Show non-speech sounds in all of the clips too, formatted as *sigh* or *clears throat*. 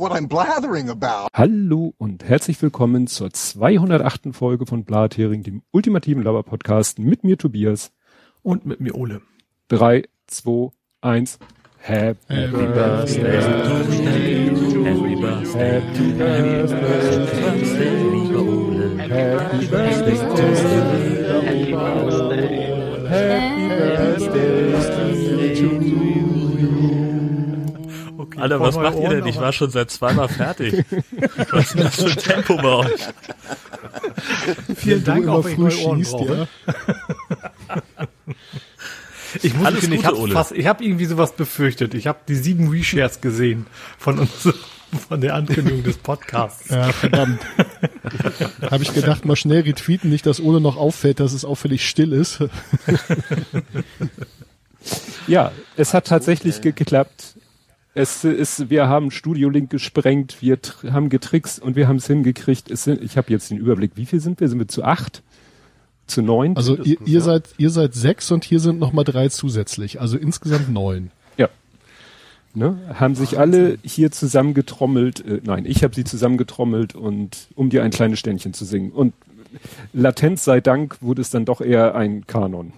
what I'm blathering about. Hallo und herzlich willkommen zur 208. Folge von Blathering, dem ultimativen Laber-Podcast mit mir Tobias. Und mit mir Ole. 3, 2, 1. Happy, Happy Birthday to. Happy Birthday. Happy Birthday to you. Happy Birthday. Happy Birthday Okay, Alter, was macht ihr denn? Ich war schon seit zweimal fertig. *laughs* was ist denn das für ein Tempo bei euch? Vielen Dank, auch wenn ich neue Ohren brauche. *laughs* Ich muss Alles ich habe fast, ich habe irgendwie sowas befürchtet. Ich habe die sieben Reshares gesehen von uns, von der Ankündigung des Podcasts. Ja, verdammt. *laughs* habe ich gedacht, mal schnell retweeten, nicht, dass Ole noch auffällt, dass es auffällig still ist. ja, es hat tatsächlich okay. geklappt. Es ist, wir haben Studio Link gesprengt, wir haben getrickst und wir haben es hingekriegt. Es sind, ich habe jetzt den Überblick, wie viel sind wir? Sind wir zu acht? zu neun. Also ihr, ihr ja. seid ihr seid sechs und hier sind noch mal drei zusätzlich, also insgesamt neun. Ja. Ne, haben sich alle hier zusammengetrommelt. Äh, nein, ich habe sie zusammengetrommelt und um dir ein kleines Ständchen zu singen. Und latent sei Dank wurde es dann doch eher ein Kanon.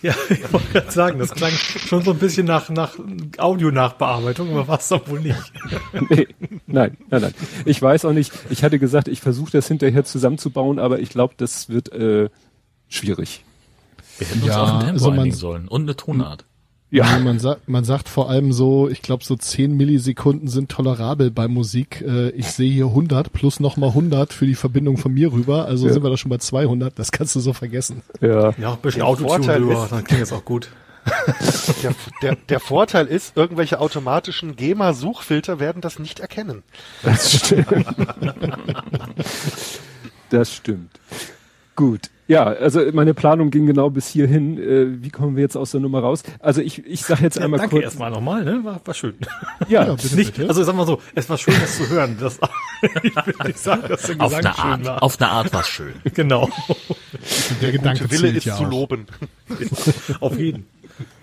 *laughs* Ja, ich wollte gerade sagen, das klang schon so ein bisschen nach, nach Audio-Nachbearbeitung, aber war es doch wohl nicht. *laughs* nee, nein, nein, nein. Ich weiß auch nicht, ich hatte gesagt, ich versuche das hinterher zusammenzubauen, aber ich glaube, das wird äh, schwierig. Wir hätten ja, uns auf ein Tempo also einigen sollen und eine Tonart. Ja. Man sagt, man sagt vor allem so, ich glaube so 10 Millisekunden sind tolerabel bei Musik. Äh, ich sehe hier 100 plus nochmal 100 für die Verbindung von mir rüber. Also ja. sind wir da schon bei 200. Das kannst du so vergessen. Ja, ja ein bisschen Autotune drüber, dann klingt jetzt auch gut. *laughs* der, der, der Vorteil ist, irgendwelche automatischen GEMA-Suchfilter werden das nicht erkennen. Das stimmt. das stimmt. Gut. Ja, also meine Planung ging genau bis hierhin. Äh, wie kommen wir jetzt aus der Nummer raus? Also ich, ich sage jetzt ja, einmal danke kurz. Danke erstmal nochmal, ne? War, war schön. Ja, ja *laughs* bitte, nicht, bitte. also sag mal so, es war schön, das zu hören. Das, *laughs* ich will nicht sagen, dass der auf eine Art, war. Auf eine Art war es schön. *laughs* genau. Der Gedanke Wille ist ja zu loben. auf jeden.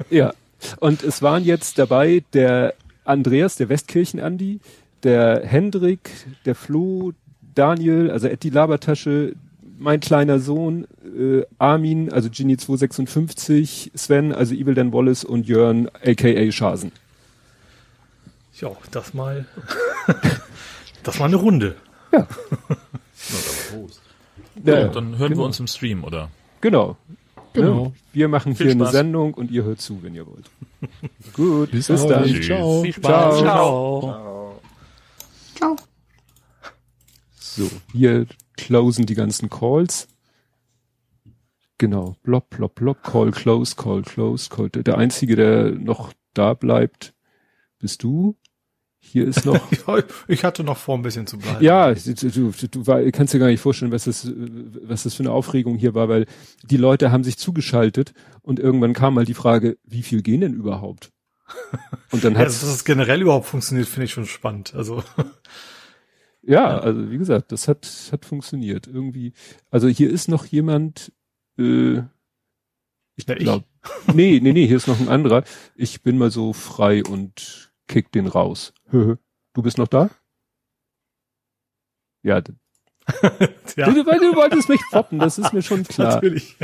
Ja, und es waren jetzt dabei der Andreas, der Westkirchen-Andi, der Hendrik, der Flo, Daniel, also Etty Labertasche, mein kleiner Sohn, äh, Armin, also Genie 256, Sven, also Evil Dan Wallace und Jörn, aka Schasen. Ja, das mal, *laughs* das mal eine Runde. Ja. ja, ja dann hören genau. wir uns im Stream, oder? Genau. Genau. Ja, wir machen Viel hier Spaß. eine Sendung und ihr hört zu, wenn ihr wollt. Gut, bis, bis dann. Ciao. Viel Spaß. Ciao. Ciao. Ciao. So, hier closen die ganzen Calls. Genau, blop, blop, blop, call close, call close, call. Der einzige, der noch da bleibt, bist du. Hier ist noch. *laughs* ich hatte noch vor, ein bisschen zu bleiben. Ja, du, du, du kannst dir gar nicht vorstellen, was das, was das für eine Aufregung hier war, weil die Leute haben sich zugeschaltet und irgendwann kam mal die Frage, wie viel gehen denn überhaupt? Und dann hat *laughs* ja, dass das generell überhaupt funktioniert, finde ich schon spannend. Also ja, also wie gesagt, das hat, hat funktioniert. Irgendwie, also hier ist noch jemand, äh, ich glaube, nee, nee, nee, hier ist noch ein anderer. Ich bin mal so frei und kick den raus. du bist noch da? Ja. *laughs* ja. Du, weil du wolltest mich foppen, das ist mir schon *laughs* klar. Natürlich.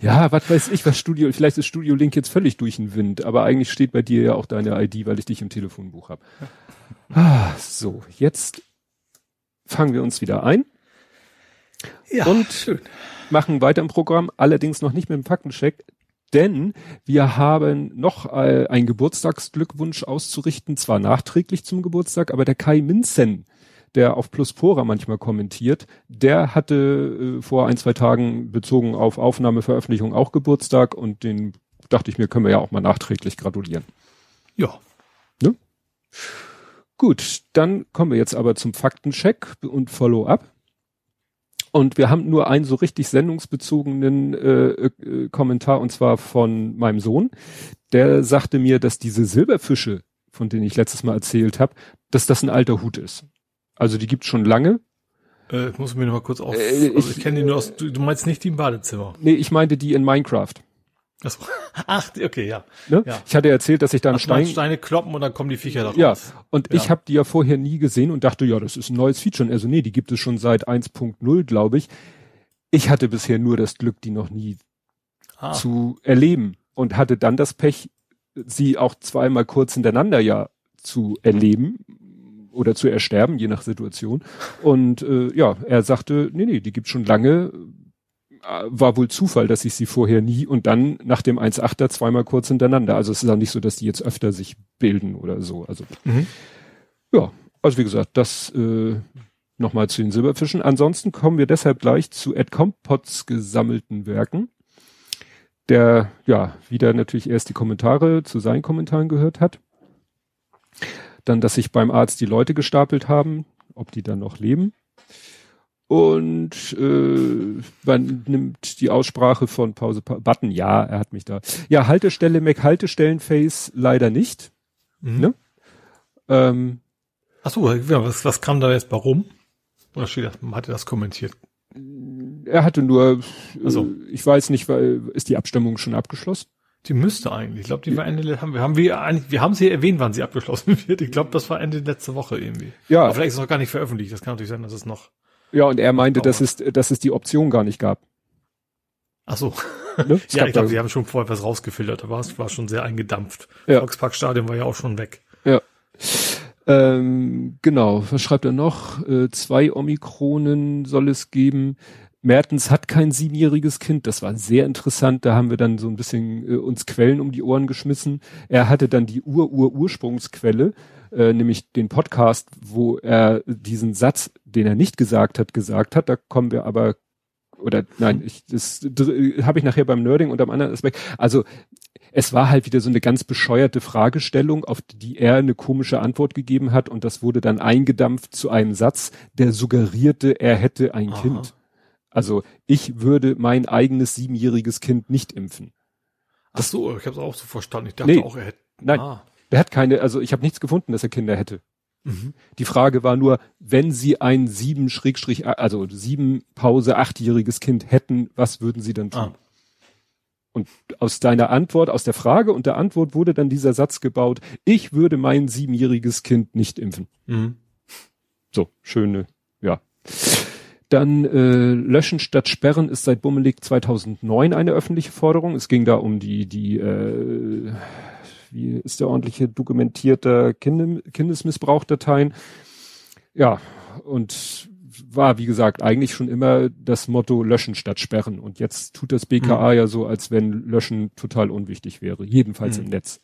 ja, was weiß ich, was Studio, vielleicht ist Studio Link jetzt völlig durch den Wind, aber eigentlich steht bei dir ja auch deine ID, weil ich dich im Telefonbuch habe. Ah, so, jetzt fangen wir uns wieder ein. Ja, und schön. machen weiter im Programm, allerdings noch nicht mit dem Faktencheck, denn wir haben noch äh, einen Geburtstagsglückwunsch auszurichten, zwar nachträglich zum Geburtstag, aber der Kai Minzen, der auf Pluspora manchmal kommentiert, der hatte äh, vor ein, zwei Tagen bezogen auf Aufnahme, Veröffentlichung auch Geburtstag und den dachte ich mir, können wir ja auch mal nachträglich gratulieren. Ja. Ne? Gut, dann kommen wir jetzt aber zum Faktencheck und Follow-up. Und wir haben nur einen so richtig sendungsbezogenen äh, äh, Kommentar und zwar von meinem Sohn. Der sagte mir, dass diese Silberfische, von denen ich letztes Mal erzählt habe, dass das ein alter Hut ist. Also die gibt's schon lange. Äh, ich muss mir noch mal kurz auf. Äh, also ich, ich kenne die nur aus. Du, du meinst nicht die im Badezimmer? Nee, ich meinte die in Minecraft. Achso. *laughs* Ach, okay, ja. Ne? ja. Ich hatte erzählt, dass ich da einen Stein... Steine kloppen und dann kommen die Viecher da raus. Ja, und ja. ich habe die ja vorher nie gesehen und dachte, ja, das ist ein neues Feature. Also nee, die gibt es schon seit 1.0, glaube ich. Ich hatte bisher nur das Glück, die noch nie ah. zu erleben und hatte dann das Pech, sie auch zweimal kurz hintereinander ja zu erleben oder zu ersterben, je nach Situation. Und äh, ja, er sagte, nee, nee, die gibt's schon lange. Äh, war wohl Zufall, dass ich sie vorher nie und dann nach dem 1.8er zweimal kurz hintereinander. Also es ist auch nicht so, dass die jetzt öfter sich bilden oder so. Also mhm. ja, also wie gesagt, das äh, nochmal zu den Silberfischen. Ansonsten kommen wir deshalb gleich zu Ed Compots gesammelten Werken der ja wieder natürlich erst die Kommentare zu seinen Kommentaren gehört hat. Dann, dass sich beim Arzt die Leute gestapelt haben, ob die dann noch leben. Und äh, man nimmt die Aussprache von Pause Button, ja, er hat mich da. Ja, Haltestelle Mac Haltestellen Face leider nicht. Mhm. Ne? Ähm, Ach so, was, was kam da jetzt warum? Oder steht das, hat er das kommentiert? Er hatte nur, also ich weiß nicht, weil ist die Abstimmung schon abgeschlossen? Die müsste eigentlich. Ich glaube, die war Ende, haben wir, haben wir eigentlich, wir haben sie erwähnt, wann sie abgeschlossen *laughs* wird. Ich glaube, das war Ende letzte Woche irgendwie. Ja. Aber vielleicht ist es noch gar nicht veröffentlicht. Das kann natürlich sein, dass es noch. Ja, und er meinte, dass es, dass es die Option gar nicht gab. Ach so. Ne? *laughs* ja, ich glaube, sie haben schon vorher was rausgefiltert, aber es war schon sehr eingedampft. Ja. Volksparkstadion war ja auch schon weg. Ja. Ähm, genau, was schreibt er noch? Äh, zwei Omikronen soll es geben. Mertens hat kein siebenjähriges Kind. Das war sehr interessant. Da haben wir dann so ein bisschen äh, uns Quellen um die Ohren geschmissen. Er hatte dann die Ur-Ur-Ursprungsquelle, äh, nämlich den Podcast, wo er diesen Satz, den er nicht gesagt hat, gesagt hat. Da kommen wir aber oder nein, ich, das habe ich nachher beim Nerding und am anderen Aspekt. Also es war halt wieder so eine ganz bescheuerte Fragestellung, auf die er eine komische Antwort gegeben hat und das wurde dann eingedampft zu einem Satz, der suggerierte, er hätte ein Aha. Kind. Also ich würde mein eigenes siebenjähriges Kind nicht impfen. Ach so, ich habe es auch so verstanden. Ich dachte nee, auch, er hätte. Nein, ah. er hat keine, also ich habe nichts gefunden, dass er Kinder hätte. Mhm. Die Frage war nur, wenn Sie ein sieben Schrägstrich, also sieben Pause achtjähriges Kind hätten, was würden Sie dann tun? Ah. Und aus deiner Antwort, aus der Frage und der Antwort wurde dann dieser Satz gebaut, ich würde mein siebenjähriges Kind nicht impfen. Mhm. So, schöne, ja. Dann äh, Löschen statt Sperren ist seit Bummelig 2009 eine öffentliche Forderung. Es ging da um die, die äh, wie ist der ordentliche dokumentierter Kinder, Kindesmissbrauchdateien. Ja, und war, wie gesagt, eigentlich schon immer das Motto löschen statt sperren. Und jetzt tut das BKA mhm. ja so, als wenn löschen total unwichtig wäre, jedenfalls mhm. im Netz.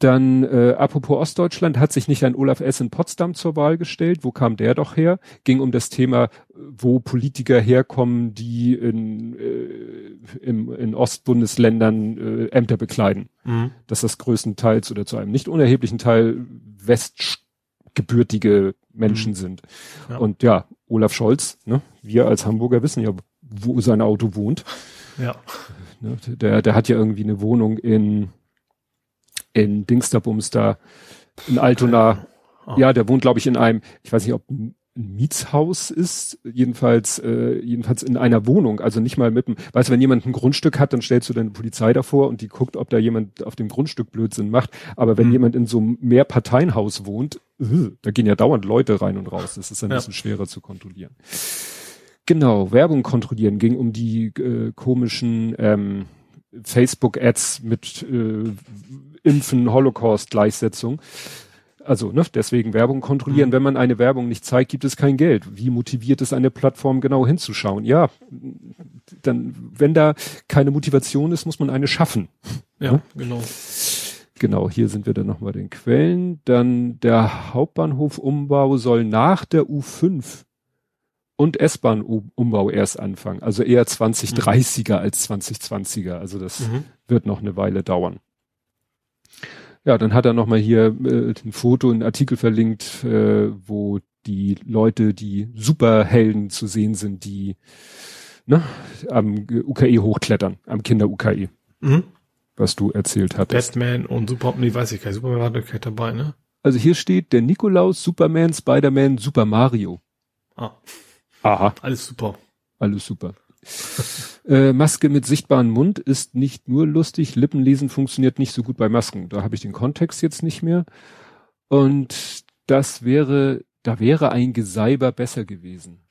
Dann, äh, apropos Ostdeutschland, hat sich nicht ein Olaf S. in Potsdam zur Wahl gestellt. Wo kam der doch her? Ging um das Thema, wo Politiker herkommen, die in, äh, im, in Ostbundesländern äh, Ämter bekleiden. Mhm. Dass das größtenteils oder zu einem nicht unerheblichen Teil westgebürtige Menschen mhm. sind. Ja. Und ja, Olaf Scholz, ne, wir als Hamburger wissen ja, wo sein Auto wohnt. Ja. Ne, der, der hat ja irgendwie eine Wohnung in, in Dingsterbums da, in Altona. Oh. Ja, der wohnt, glaube ich, in einem, ich weiß nicht, ob ein Mietshaus ist, jedenfalls, äh, jedenfalls in einer Wohnung, also nicht mal mit dem, weißt du, wenn jemand ein Grundstück hat, dann stellst du deine Polizei davor und die guckt, ob da jemand auf dem Grundstück Blödsinn macht. Aber wenn mhm. jemand in so einem Mehrparteienhaus wohnt, uh, da gehen ja dauernd Leute rein und raus. Das ist ein ja. bisschen schwerer zu kontrollieren. Genau, Werbung kontrollieren ging um die äh, komischen ähm, Facebook-Ads mit äh, Impfen, Holocaust-Gleichsetzung. Also ne, deswegen Werbung kontrollieren. Mhm. Wenn man eine Werbung nicht zeigt, gibt es kein Geld. Wie motiviert es eine Plattform genau hinzuschauen? Ja, dann, wenn da keine Motivation ist, muss man eine schaffen. Ja, ne? genau. Genau, hier sind wir dann nochmal den Quellen. Dann der Hauptbahnhofumbau soll nach der U5 und S-Bahn-Umbau erst anfangen. Also eher 2030er mhm. als 2020er. Also das mhm. wird noch eine Weile dauern. Ja, dann hat er nochmal hier äh, ein Foto, ein Artikel verlinkt, äh, wo die Leute, die Superhelden zu sehen sind, die ne, am UKE hochklettern, am Kinder-UKE. Mhm. Was du erzählt hattest. Batman und Superman, nee, weiß ich gar nicht, Superman war doch dabei, ne? Also hier steht der Nikolaus, Superman, Spider-Man, Super Mario. Ah. Aha. Alles super. Alles super. *laughs* Äh, Maske mit sichtbarem Mund ist nicht nur lustig, Lippenlesen funktioniert nicht so gut bei Masken. Da habe ich den Kontext jetzt nicht mehr. Und das wäre, da wäre ein Geseiber besser gewesen.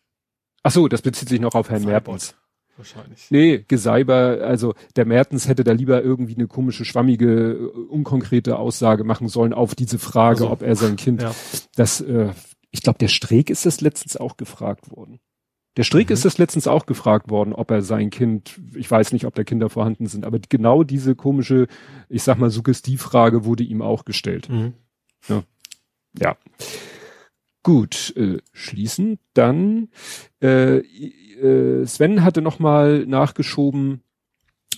Ach so, das bezieht sich noch auf Herrn Mertens. Wahrscheinlich. Nee, Geseiber, also der Mertens hätte da lieber irgendwie eine komische, schwammige, äh, unkonkrete Aussage machen sollen auf diese Frage, also, ob er sein Kind, ja. das, äh, ich glaube, der Streeck ist das letztens auch gefragt worden. Der Strick mhm. ist das letztens auch gefragt worden, ob er sein Kind, ich weiß nicht, ob da Kinder vorhanden sind, aber genau diese komische, ich sag mal, Suggestivfrage wurde ihm auch gestellt. Mhm. Ja. ja. Gut, äh, schließen. Dann äh, äh, Sven hatte noch mal nachgeschoben,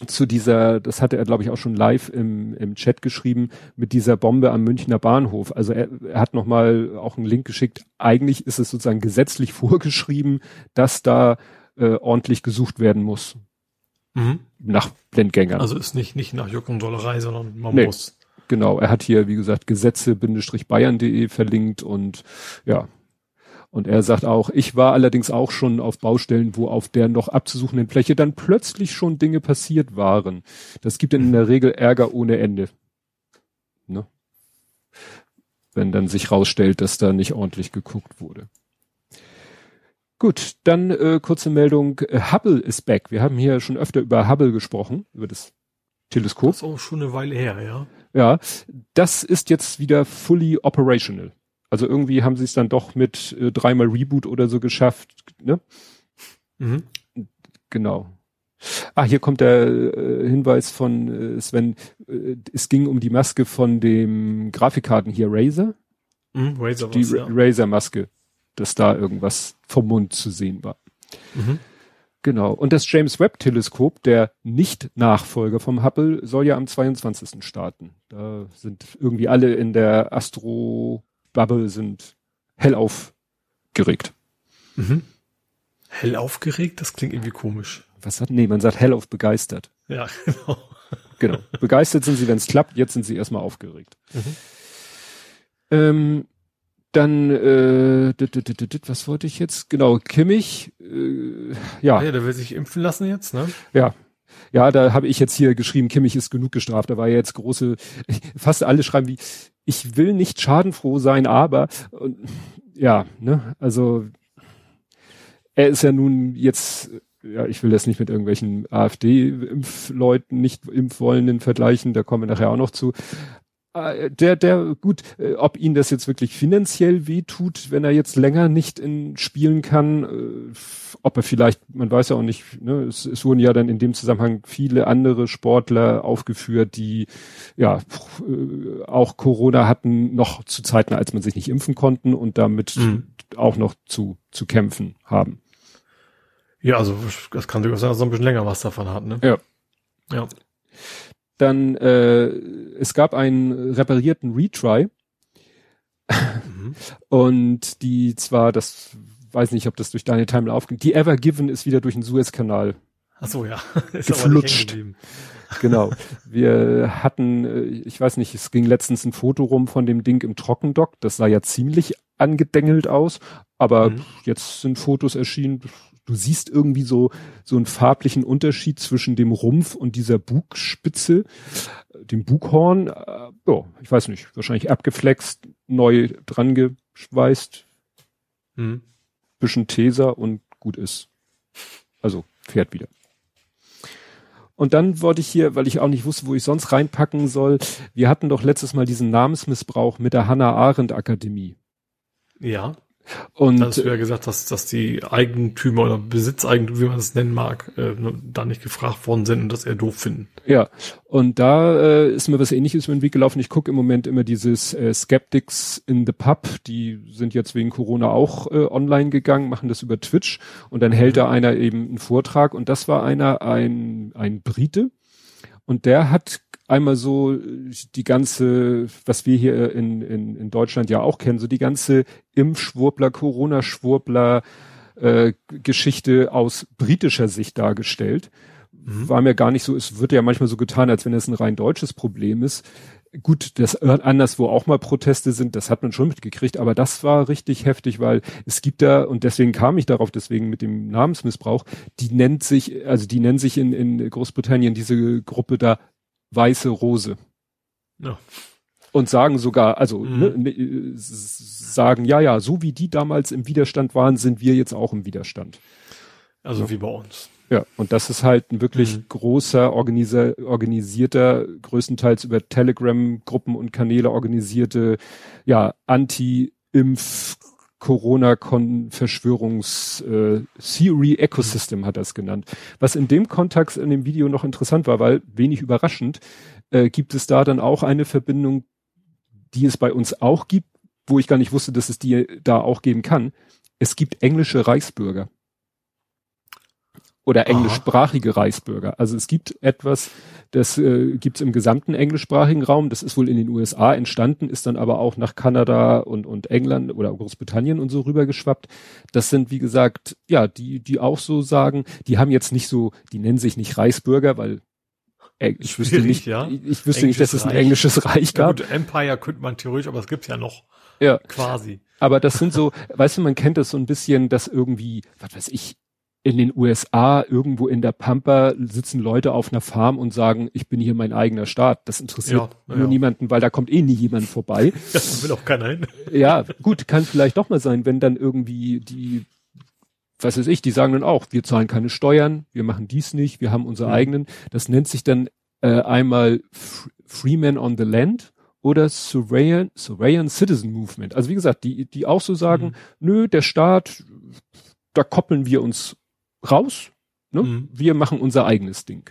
zu dieser, das hatte er glaube ich auch schon live im, im Chat geschrieben, mit dieser Bombe am Münchner Bahnhof. Also er, er hat nochmal auch einen Link geschickt. Eigentlich ist es sozusagen gesetzlich *laughs* vorgeschrieben, dass da äh, ordentlich gesucht werden muss. Mhm. Nach Blendgängern. Also ist nicht, nicht nach Juck und Dollerei, sondern man nee, muss. Genau, er hat hier, wie gesagt, Gesetze-bayern.de verlinkt und ja, und er sagt auch, ich war allerdings auch schon auf Baustellen, wo auf der noch abzusuchenden Fläche dann plötzlich schon Dinge passiert waren. Das gibt dann in der Regel Ärger ohne Ende. Ne? Wenn dann sich rausstellt, dass da nicht ordentlich geguckt wurde. Gut, dann äh, kurze Meldung. Hubble ist back. Wir haben hier schon öfter über Hubble gesprochen, über das Teleskop. Das ist auch schon eine Weile her, ja. Ja, das ist jetzt wieder fully operational. Also irgendwie haben sie es dann doch mit äh, dreimal Reboot oder so geschafft, ne? Mhm. Genau. Ah, hier kommt der äh, Hinweis von äh, Sven. Äh, es ging um die Maske von dem Grafikkarten hier, Razer. Mhm, Razer die ja. Razer-Maske, dass da irgendwas vom Mund zu sehen war. Mhm. Genau. Und das James Webb Teleskop, der Nicht-Nachfolger vom Hubble, soll ja am 22. starten. Da sind irgendwie alle in der Astro Bubble sind hell aufgeregt. Mhm. Hell aufgeregt? Das klingt irgendwie komisch. Was hat, nee, man sagt hell auf begeistert. Ja, *laughs* genau. Genau. Begeistert sind sie, wenn es klappt, jetzt sind sie erstmal aufgeregt. Mhm. Ähm, dann, äh, was wollte ich jetzt? Genau, Kimmich, äh, ja. Ja, der will sich impfen lassen jetzt, ne? Ja. Ja, da habe ich jetzt hier geschrieben, Kimmich ist genug gestraft. Da war ja jetzt große, fast alle schreiben wie, ich will nicht schadenfroh sein, aber und, ja, ne, also er ist ja nun jetzt, ja, ich will das nicht mit irgendwelchen AfD-Impfleuten, nicht Impfwollenden vergleichen, da kommen wir nachher auch noch zu. Äh, der, der, gut, äh, ob ihn das jetzt wirklich finanziell wehtut, wenn er jetzt länger nicht in spielen kann, äh, ob er vielleicht, man weiß ja auch nicht, ne, es, es wurden ja dann in dem Zusammenhang viele andere Sportler aufgeführt, die ja auch Corona hatten, noch zu Zeiten, als man sich nicht impfen konnten und damit mhm. auch noch zu, zu kämpfen haben. Ja, also das kann durchaus sein, dass er ein bisschen länger was davon hat, ne? Ja. Ja. Dann, äh, es gab einen reparierten Retry. Mhm. Und die zwar, das weiß nicht, ob das durch deine Timeline aufgeht, die Ever Given ist wieder durch den Suezkanal. Ach so, ja. *laughs* Ist geflutscht. *laughs* genau. Wir hatten, äh, ich weiß nicht, es ging letztens ein Foto rum von dem Ding im Trockendock. Das sah ja ziemlich angedengelt aus, aber mhm. jetzt sind Fotos erschienen du siehst irgendwie so, so einen farblichen Unterschied zwischen dem Rumpf und dieser Bugspitze, dem Bughorn. Äh, ja, ich weiß nicht, wahrscheinlich abgeflext, neu dran geschweißt, hm. bisschen Teser und gut ist. Also fährt wieder. Und dann wollte ich hier, weil ich auch nicht wusste, wo ich sonst reinpacken soll, wir hatten doch letztes Mal diesen Namensmissbrauch mit der Hannah Arendt Akademie. Ja. Und da hast du ja gesagt, dass, dass die Eigentümer oder Besitzeigentümer, wie man es nennen mag, äh, da nicht gefragt worden sind und das eher doof finden. Ja, und da äh, ist mir was ähnliches über den Weg gelaufen. Ich gucke im Moment immer dieses äh, Skeptics in the Pub, die sind jetzt wegen Corona auch äh, online gegangen, machen das über Twitch und dann hält mhm. da einer eben einen Vortrag und das war einer, ein, ein Brite, und der hat einmal so die ganze, was wir hier in, in, in Deutschland ja auch kennen, so die ganze Impfschwurbler, Corona-Schwurbler äh, Geschichte aus britischer Sicht dargestellt. Mhm. War mir gar nicht so, es wird ja manchmal so getan, als wenn es ein rein deutsches Problem ist. Gut, dass anderswo auch mal Proteste sind, das hat man schon mitgekriegt, aber das war richtig heftig, weil es gibt da, und deswegen kam ich darauf, deswegen mit dem Namensmissbrauch, die nennt sich, also die nennen sich in, in Großbritannien diese Gruppe da Weiße Rose. Ja. Und sagen sogar, also mhm. ne, ne sagen, ja, ja, so wie die damals im Widerstand waren, sind wir jetzt auch im Widerstand. Also ja. wie bei uns. Ja, und das ist halt ein wirklich mhm. großer, organisierter, größtenteils über Telegram-Gruppen und Kanäle organisierte, ja, Anti-Impf- Corona-Verschwörungs äh, hat das genannt. Was in dem Kontext in dem Video noch interessant war, weil wenig überraschend, äh, gibt es da dann auch eine Verbindung, die es bei uns auch gibt, wo ich gar nicht wusste, dass es die da auch geben kann. Es gibt englische Reichsbürger oder englischsprachige Aha. Reichsbürger. Also es gibt etwas, das äh, gibt es im gesamten englischsprachigen Raum. Das ist wohl in den USA entstanden, ist dann aber auch nach Kanada und, und England oder Großbritannien und so rübergeschwappt. Das sind, wie gesagt, ja, die, die auch so sagen, die haben jetzt nicht so, die nennen sich nicht Reichsbürger, weil äh, ich wüsste nicht, ja. ich, ich wüsste nicht, dass es ein englisches Reich gab. Ja, gut, Empire könnte man theoretisch, aber es gibt's ja noch. Ja. Quasi. Aber das sind so, weißt du, man kennt das so ein bisschen, dass irgendwie, was weiß ich, in den USA irgendwo in der Pampa sitzen Leute auf einer Farm und sagen, ich bin hier mein eigener Staat. Das interessiert ja, nur ja. niemanden, weil da kommt eh nie jemand vorbei. *laughs* Das will auch keiner hin. Ja, gut, kann vielleicht doch mal sein, wenn dann irgendwie die, was weiß ich, die sagen dann auch, wir zahlen keine Steuern, wir machen dies nicht, wir haben unsere mhm. eigenen. Das nennt sich dann äh, einmal Freeman on the Land oder Surveillance, Surveillance Citizen Movement. Also wie gesagt, die, die auch so sagen, mhm. nö, der Staat, da koppeln wir uns raus. Ne? Mhm. Wir machen unser eigenes Ding.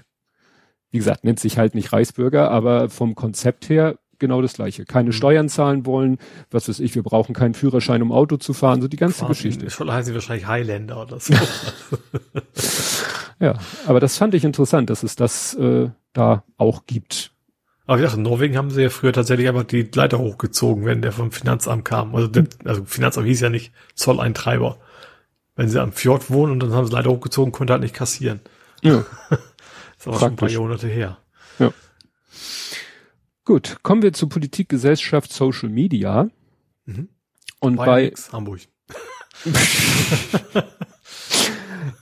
Wie gesagt, nennt sich halt nicht Reichsbürger, aber vom Konzept her genau das gleiche. Keine mhm. Steuern zahlen wollen, was weiß ich, wir brauchen keinen Führerschein, um Auto zu fahren, so die ganze Quasi, Geschichte. Schon heißen sie wahrscheinlich Highlander oder so. ja, aber das fand ich interessant, dass es das äh, da auch gibt. Aber ich dachte, in Norwegen haben sie ja früher tatsächlich einfach die Leiter hochgezogen, wenn der vom Finanzamt kam. Also, der, also Finanzamt hieß ja nicht Zolleintreiber wenn sie am Fjord wohnen und dann haben sie leider hochgezogen, konnte halt nicht kassieren. Ja. *laughs* das war schon ein paar Jahrhunderte her. Ja. Gut, kommen wir zur Politik, Gesellschaft, Social Media. Mhm. Und bei Hamburg. *laughs*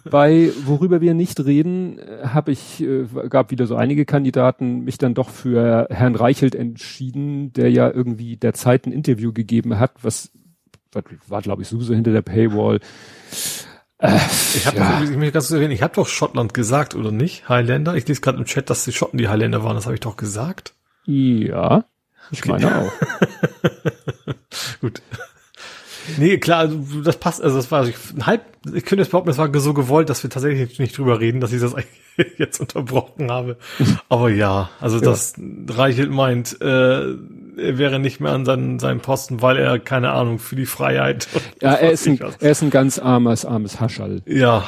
bei worüber wir nicht reden, habe ich äh, gab wieder so einige Kandidaten mich dann doch für Herrn Reichelt entschieden, der ja irgendwie der Zeit ein Interview gegeben hat, was war glaube ich sowieso hinter der Paywall. Äh, ich habe ja. ich mich ganz erwähnen, ich habe doch Schottland gesagt oder nicht? Highlander. Ich lese gerade im Chat, dass die Schotten die Highlander waren. Das habe ich doch gesagt. Ja, ich meine auch. *laughs* Gut. Nee, klar, also das passt, also das war ich, halb, ich könnte jetzt behaupten, es war so gewollt, dass wir tatsächlich nicht drüber reden, dass ich das *laughs* jetzt unterbrochen habe. Aber ja, also ja. das Reichelt meint, äh, er wäre nicht mehr an seinen, seinem Posten, weil er, keine Ahnung, für die Freiheit. Ja, er ist, ein, er ist ein ganz armes, armes Haschall. Ja,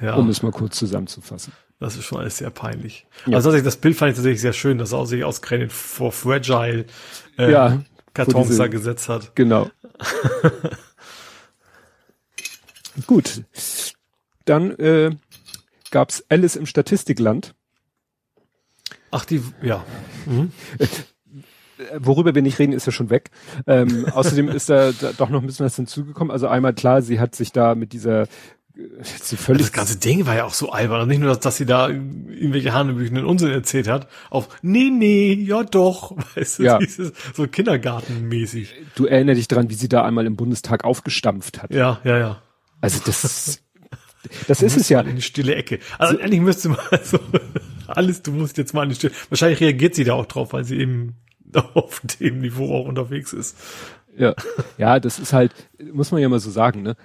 ja. Um es mal kurz zusammenzufassen. Das ist schon alles sehr peinlich. Ja. Also das Bild fand ich tatsächlich sehr schön, dass er sich ausgerechnet vor Fragile äh, ja, Kartons diese, da gesetzt hat. Genau. *laughs* Gut. Dann äh, gab's Alice im Statistikland. Ach, die, ja. Mhm. *laughs* worüber wir nicht reden, ist ja schon weg. Ähm, *laughs* außerdem ist da, da doch noch ein bisschen was hinzugekommen. Also einmal klar, sie hat sich da mit dieser sie völlig das ganze Ding war ja auch so albern. Und nicht nur, dass, dass sie da irgendwelche hanebüchenden Unsinn erzählt hat, auf nee, nee, ja doch, *laughs* weißt du, ja. dieses, so kindergartenmäßig. Du erinnerst dich dran, wie sie da einmal im Bundestag aufgestampft hat. Ja, ja, ja. Also das, das ist es ja. In die stille Ecke. Also so, eigentlich müsste man *laughs* so, alles, du musst jetzt mal in die stille, wahrscheinlich reagiert sie da auch drauf, weil sie eben *laughs* auf dem Niveau auch unterwegs ist. Ja, ja, das ist halt, muss man ja mal so sagen, ne?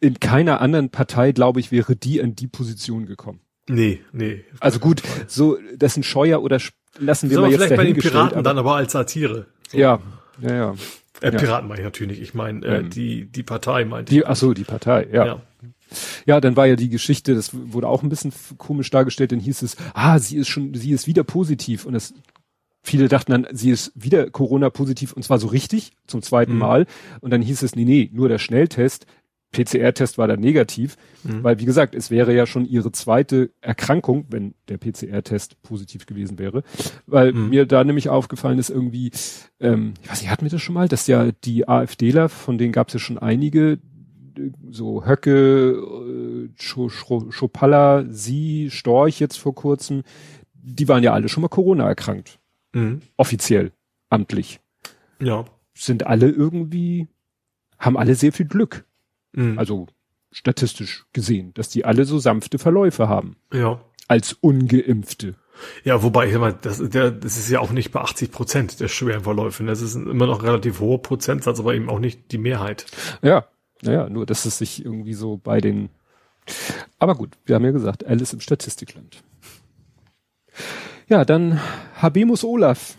In keiner anderen Partei, glaube ich, wäre die in die Position gekommen. Nee, nee. Also gut, so, das sind Scheuer oder lassen wir so, mal jetzt vielleicht bei den Piraten aber, dann aber als Satire. So. Ja, ja, ja. Äh, Piraten meine ich natürlich. Ich meine, äh, mhm. die, die Partei meinte die, Ach so, die Partei, ja. ja. Ja, dann war ja die Geschichte, das wurde auch ein bisschen komisch dargestellt, dann hieß es, ah, sie ist schon, sie ist wieder positiv und das viele dachten dann, sie ist wieder Corona positiv und zwar so richtig zum zweiten mhm. Mal und dann hieß es, nee, nee, nur der Schnelltest PCR-Test war da negativ, Mhm. weil wie gesagt, es wäre ja schon ihre zweite Erkrankung, wenn der PCR-Test positiv gewesen wäre, weil Mhm. mir da nämlich aufgefallen ist irgendwie, ähm, ich weiß nicht, hatten wir das schon mal, dass ja die AfDler, von denen gab es ja schon einige, so Höcke, äh, Scho- Scho- Schopalla, Sie, Storch jetzt vor kurzem, die waren ja alle schon mal Corona erkrankt, Mhm. offiziell, amtlich. Ja. Sind alle irgendwie, haben alle sehr viel Glück. Mhm. Also statistisch gesehen, dass die alle so sanfte Verläufe haben. ja. Als Ungeimpfte. Ja, wobei, ich mal, das, der, das ist ja auch nicht bei 80 Prozent der schweren Verläufe. Das ist immer noch ein relativ hoher Prozentsatz, aber eben auch nicht die Mehrheit. Ja, naja, nur dass es sich irgendwie so bei den. Aber gut, wir haben ja gesagt, Alice im Statistikland. Ja, dann Habemus Olaf.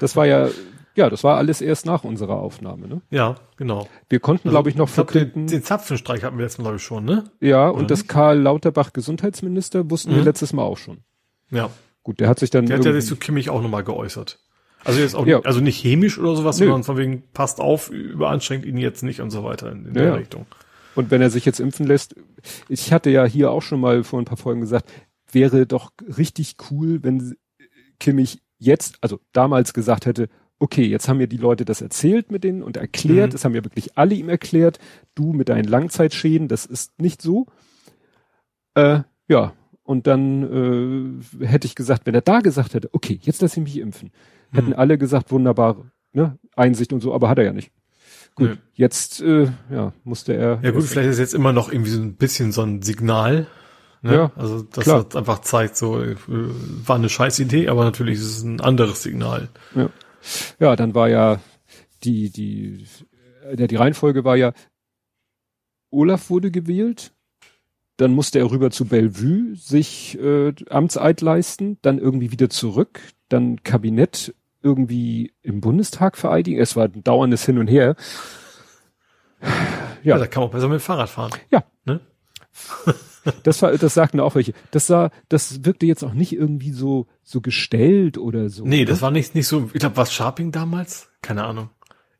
Das war ja, ja, das war alles erst nach unserer Aufnahme. Ne? Ja, genau. Wir konnten, glaube ich, noch glaub, den, verkünden. den Zapfenstreich hatten wir jetzt, glaube ich, schon, ne? ja, oder und das Karl Lauterbach Gesundheitsminister wussten wir Mhm. letztes Mal auch schon. Ja. Gut, der hat sich dann. Der hat ja sich zu Kimmich auch nochmal geäußert. Also jetzt auch Ja. nicht, also nicht chemisch oder sowas, Nö. sondern von wegen, passt auf, überanstrengt ihn jetzt nicht und so weiter in, in Ja, der. Richtung. Und wenn er sich jetzt impfen lässt, ich hatte ja hier auch schon mal vor ein paar Folgen gesagt, wäre doch richtig cool, wenn Kimmich jetzt, also damals gesagt hätte, okay, jetzt haben mir die Leute das erzählt mit denen und erklärt, Mhm. es haben ja wirklich alle ihm erklärt, du mit deinen Langzeitschäden, das ist nicht so. Äh, ja, und dann äh, hätte ich gesagt, wenn er da gesagt hätte, okay, jetzt lass ich mich impfen, hätten Mhm. alle gesagt, wunderbar, ne, Einsicht und so, aber hat er ja nicht. Gut, Nö. jetzt äh, ja, musste er. Ja gut, vielleicht ist jetzt immer noch irgendwie so ein bisschen so ein Signal. Ne? Ja, also das klar. hat einfach zeigt, so äh, war eine scheiß Idee, aber natürlich ist es ein anderes Signal. Ja, dann war ja die, die, äh, die Reihenfolge war ja, Olaf wurde gewählt, dann musste er rüber zu Bellevue sich äh, Amtseid leisten, dann irgendwie wieder zurück, dann Kabinett irgendwie im Bundestag vereidigen. Es war ein dauerndes Hin und Her. Ja, Ja. da kann man auch besser mit dem Fahrrad fahren. Ja. Ne? *laughs* Das war, das sagten auch welche. Das sah, das wirkte jetzt auch nicht irgendwie so, so gestellt oder so. Nee, ne? das war nicht, nicht so, ich glaube, was Sharping damals? Keine Ahnung.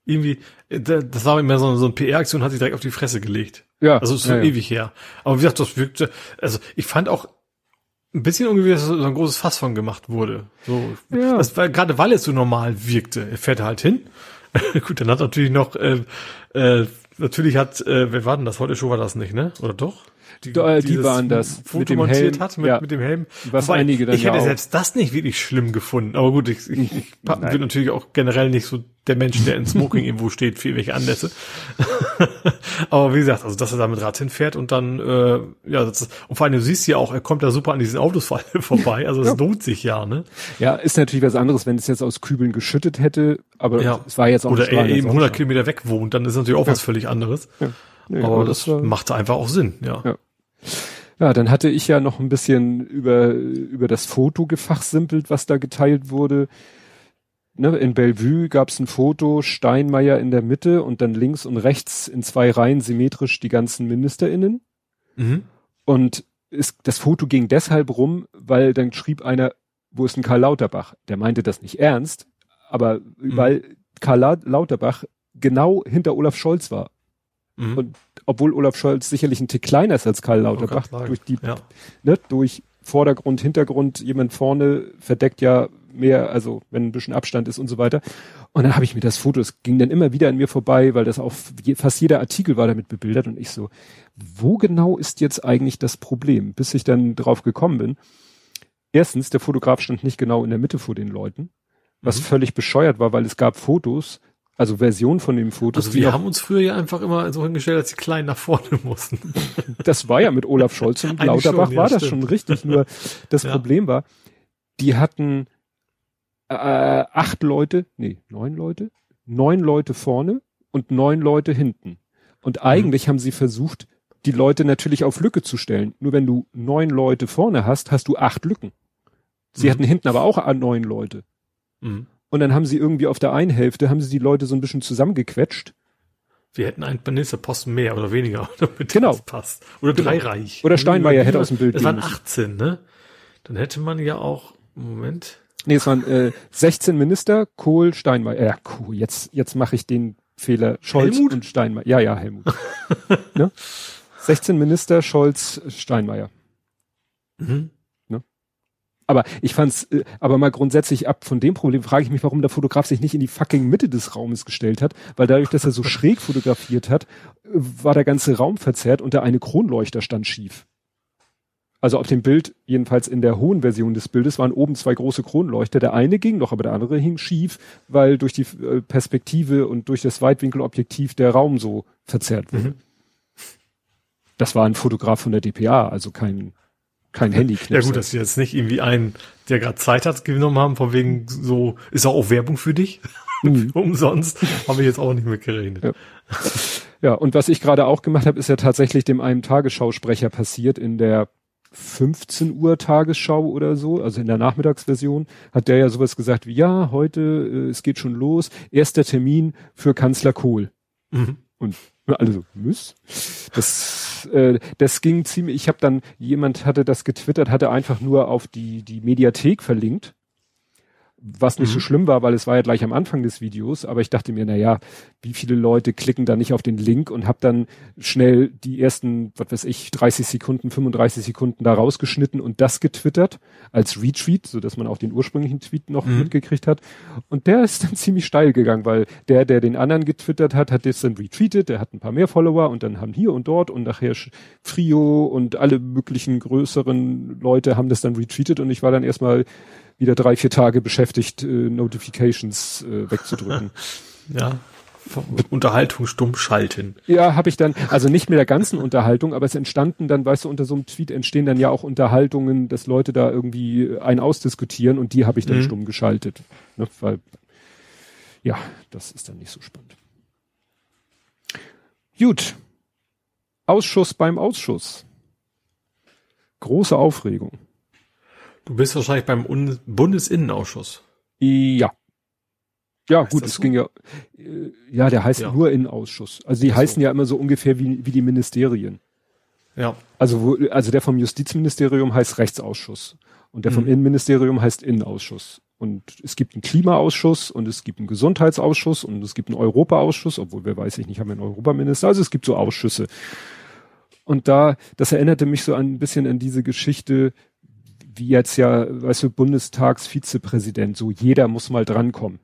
Irgendwie, äh, da- das war immer so, so eine PR-Aktion, hat sich direkt auf die Fresse gelegt. ja, Also ist schon ja, ja. ewig her. Aber wie gesagt, das wirkte, also ich fand auch ein bisschen irgendwie, dass so ein großes Fass von gemacht wurde. So, Ja. das war gerade weil es so normal wirkte. Er fährt halt hin. *laughs* Gut, dann hat natürlich noch, äh, äh, natürlich hat, äh, wer war denn das? Heute schon war das nicht, ne? Oder doch? Die, äh, die dieses waren das. Foto Mit dem montiert Helm. hat mit, Ja. mit dem Helm. Was Wobei, einige dann ich ja hätte auch. selbst das nicht wirklich schlimm gefunden. Aber gut, ich, ich, ich bin natürlich auch generell nicht so der Mensch, der in Smoking irgendwo steht für irgendwelche Anlässe. *laughs* Aber wie gesagt, also dass er da mit Rad hinfährt und dann, äh, ja, das und vor allem, du siehst ja auch, er kommt da super an diesen Autos vor- *laughs* vorbei. Also es Ja. lohnt sich ja, ne? Ja, ist natürlich was anderes, wenn es jetzt aus Kübeln geschüttet hätte, aber Ja. es war jetzt auch Oder er eben 100 Sonnenschein. Kilometer weg wohnt, dann ist natürlich auch was völlig anderes. Nee, aber das, war- machte einfach auch Sinn, ja. Ja. Ja, dann hatte ich ja noch ein bisschen über, über das Foto gefachsimpelt, was da geteilt wurde. Ne, in Bellevue gab es ein Foto, Steinmeier in der Mitte und dann links und rechts in zwei Reihen symmetrisch die ganzen MinisterInnen. Mhm. Und ist, das Foto ging deshalb rum, weil dann schrieb einer, wo ist denn Karl Lauterbach? Der meinte das nicht ernst, aber weil Karl La- Lauterbach genau hinter Olaf Scholz war. Mhm. Und obwohl Olaf Scholz sicherlich ein Tick kleiner ist als Karl Lauterbach, durch die, Ja. ne, durch Vordergrund, Hintergrund, jemand vorne verdeckt ja mehr, also wenn ein bisschen Abstand ist und so weiter. Und dann habe ich mir das Foto, es ging dann immer wieder an mir vorbei, weil das je, fast jeder Artikel war damit bebildert und ich so, wo genau ist jetzt eigentlich das Problem? Bis ich dann drauf gekommen bin. Erstens, der Fotograf stand nicht genau in der Mitte vor den Leuten, was Mhm. völlig bescheuert war, weil es gab Fotos, also Versionen von den Fotos, Also wir haben uns früher ja einfach immer so hingestellt, dass die Kleinen nach vorne *laughs* mussten. das war ja mit Olaf Scholz und Lauterbach schon, ja, war das stimmt. schon richtig. Nur das *laughs* Ja. Problem war, die hatten äh, acht Leute, nee, neun Leute, neun Leute vorne und neun Leute hinten. Und Mhm. eigentlich haben sie versucht, die Leute natürlich auf Lücke zu stellen. Nur wenn du neun Leute vorne hast, hast du acht Lücken. Sie Mhm. hatten hinten aber auch neun Leute. Mhm. Und dann haben sie irgendwie auf der einen Hälfte, haben sie die Leute so ein bisschen zusammengequetscht. Wir hätten einen Ministerposten mehr oder weniger, *laughs* damit Genau. das passt. Oder Genau. dreireich. Oder Steinmeier hätte aus dem Bild Das waren müssen. 18, ne? Dann hätte man ja auch, Moment. Nee, es waren äh, 16 Minister, Kohl, Steinmeier. Ja, Kohl, jetzt, jetzt mache ich den Tippfehler. Scholz Helmut? und Steinmeier. Ja, ja, Helmut. *laughs* ne? 16 Minister, Scholz, Steinmeier. Mhm. Aber ich fand's, äh, aber mal grundsätzlich ab von dem Problem frage ich mich, warum der Fotograf sich nicht in die fucking Mitte des Raumes gestellt hat, weil dadurch, dass er so schräg fotografiert hat, äh, war der ganze Raum verzerrt und der eine Kronleuchter stand schief. Also auf dem Bild, jedenfalls in der hohen Version des Bildes, waren oben zwei große Kronleuchter. Der eine ging noch, aber der andere hing schief, weil durch die äh, Perspektive und durch das Weitwinkelobjektiv der Raum so verzerrt wurde. Mhm. Das war ein Fotograf von der DPA, also kein, kein handy Ja gut, dass sie jetzt nicht irgendwie einen, der gerade Zeit hat, genommen haben, von wegen so, ist auch Werbung für dich? *laughs* Mhm. *laughs* Umsonst. Habe ich jetzt auch nicht mit gerechnet. Ja. Ja, und was ich gerade auch gemacht habe, ist ja tatsächlich dem einen Tagesschausprecher passiert in der 15 Uhr Tagesschau oder so, also in der Nachmittagsversion, hat der ja sowas gesagt wie, ja, heute, äh, es geht schon los, erster Termin für Kanzler Kohl. Mhm. Und alle so, Miss? Das, äh, das ging ziemlich, ich habe dann, jemand hatte das getwittert, hatte einfach nur auf die, die Mediathek verlinkt, was nicht so schlimm war, weil es war ja gleich am Anfang des Videos, aber ich dachte mir, na ja, wie viele Leute klicken da nicht auf den Link und habe dann schnell die ersten, was weiß ich, 30 Sekunden, 35 Sekunden da rausgeschnitten und das getwittert als Retweet, so dass man auch den ursprünglichen Tweet noch Mhm. mitgekriegt hat. Und der ist dann *laughs* ziemlich steil gegangen, weil der, der den anderen getwittert hat, hat das dann retweetet, der hat ein paar mehr Follower und dann haben hier und dort und nachher Frio und alle möglichen größeren Leute haben das dann retweetet und ich war dann erstmal wieder drei, vier Tage beschäftigt, äh, Notifications äh, wegzudrücken. *laughs* Ja. Unterhaltung stumm schalten. Ja, habe ich dann, also nicht mit der ganzen Unterhaltung, aber es entstanden dann, weißt du, unter so einem Tweet entstehen dann ja auch Unterhaltungen, dass Leute da irgendwie ein ausdiskutieren und die habe ich dann Mhm. stumm geschaltet. Ne, weil, ja, das ist dann nicht so spannend. Gut. Ausschuss beim Ausschuss. Große Aufregung. Du bist wahrscheinlich beim Un Bundesinnenausschuss. Ja. Ja, Heißt gut, das es so? ging ja, äh, ja, der heißt Ja. nur Innenausschuss. Also die so. heißen ja immer so ungefähr wie, wie die Ministerien. Ja. Also, wo, also der vom Justizministerium heißt Rechtsausschuss und der vom Mhm. Innenministerium heißt Innenausschuss. Und es gibt einen Klimaausschuss und es gibt einen Gesundheitsausschuss und es gibt einen Europaausschuss, obwohl wer weiß ich nicht, haben wir einen Europaminister. Also es gibt so Ausschüsse. Und da, das erinnerte mich so ein bisschen an diese Geschichte, wie jetzt ja, weißt du, Bundestagsvizepräsident, so jeder muss mal drankommen.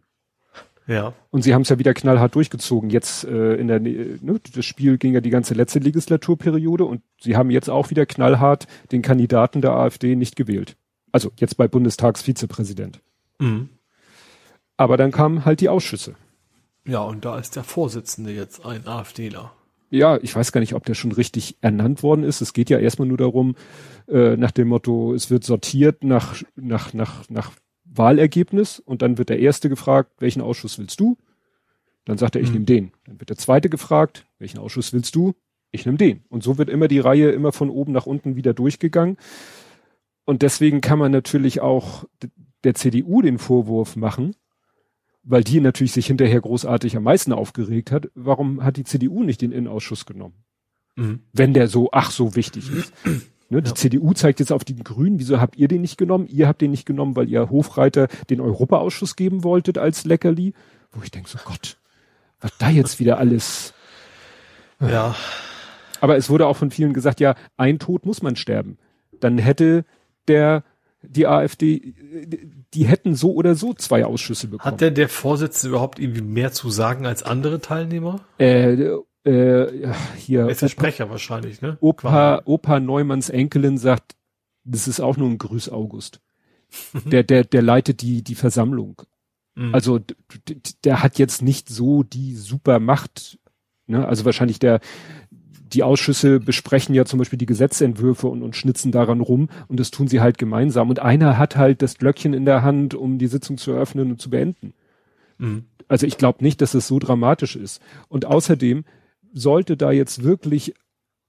Ja. Und sie haben es ja wieder knallhart durchgezogen. Jetzt äh, in der Nä- ne, das Spiel ging ja die ganze letzte Legislaturperiode und sie haben jetzt auch wieder knallhart den Kandidaten der AfD nicht gewählt. Also jetzt bei Bundestagsvizepräsident. Mhm. Aber dann kamen halt die Ausschüsse. Ja, und da ist der Vorsitzende jetzt ein AfDler. Ja, ich weiß gar nicht, ob der schon richtig ernannt worden ist. Es geht ja erstmal nur darum, äh, nach dem Motto, es wird sortiert nach, nach, nach, nach Wahlergebnis und dann wird der Erste gefragt, welchen Ausschuss willst du? Dann sagt er, ich Mhm. nehme den. Dann wird der Zweite gefragt, welchen Ausschuss willst du? Ich nehme den. Und so wird immer die Reihe immer von oben nach unten wieder durchgegangen. Und deswegen kann man natürlich auch der CDU den Vorwurf machen, weil die natürlich sich hinterher großartig am meisten aufgeregt hat. Warum hat die CDU nicht den Innenausschuss genommen? Mhm. Wenn der so, ach so wichtig ist. *clears throat* Ne, die Ja. CDU zeigt jetzt auf die Grünen, wieso habt ihr den nicht genommen? Ihr habt den nicht genommen, weil ihr Hofreiter den Europaausschuss geben wolltet als Leckerli. Wo ich denke so, Gott, was da jetzt wieder alles. Ja. Aber es wurde auch von vielen gesagt, ja, ein Tod muss man sterben. Dann hätte der, die AfD, die hätten so oder so zwei Ausschüsse bekommen. Hat denn der Vorsitzende überhaupt irgendwie mehr zu sagen als andere Teilnehmer? äh, äh, hier, Er ist der Sprecher wahrscheinlich, ne? Opa, Opa Neumanns Enkelin sagt, das ist auch nur ein Grüß August. Der, der, der leitet die, die Versammlung. Mhm. Also der hat jetzt nicht so die super Macht. Ne? Also wahrscheinlich der, die Ausschüsse besprechen ja zum Beispiel die Gesetzentwürfe und, und schnitzen daran rum und das tun sie halt gemeinsam. Und einer hat halt das Glöckchen in der Hand, um die Sitzung zu eröffnen und zu beenden. Mhm. Also ich glaube nicht, dass es so dramatisch ist. Und außerdem sollte da jetzt wirklich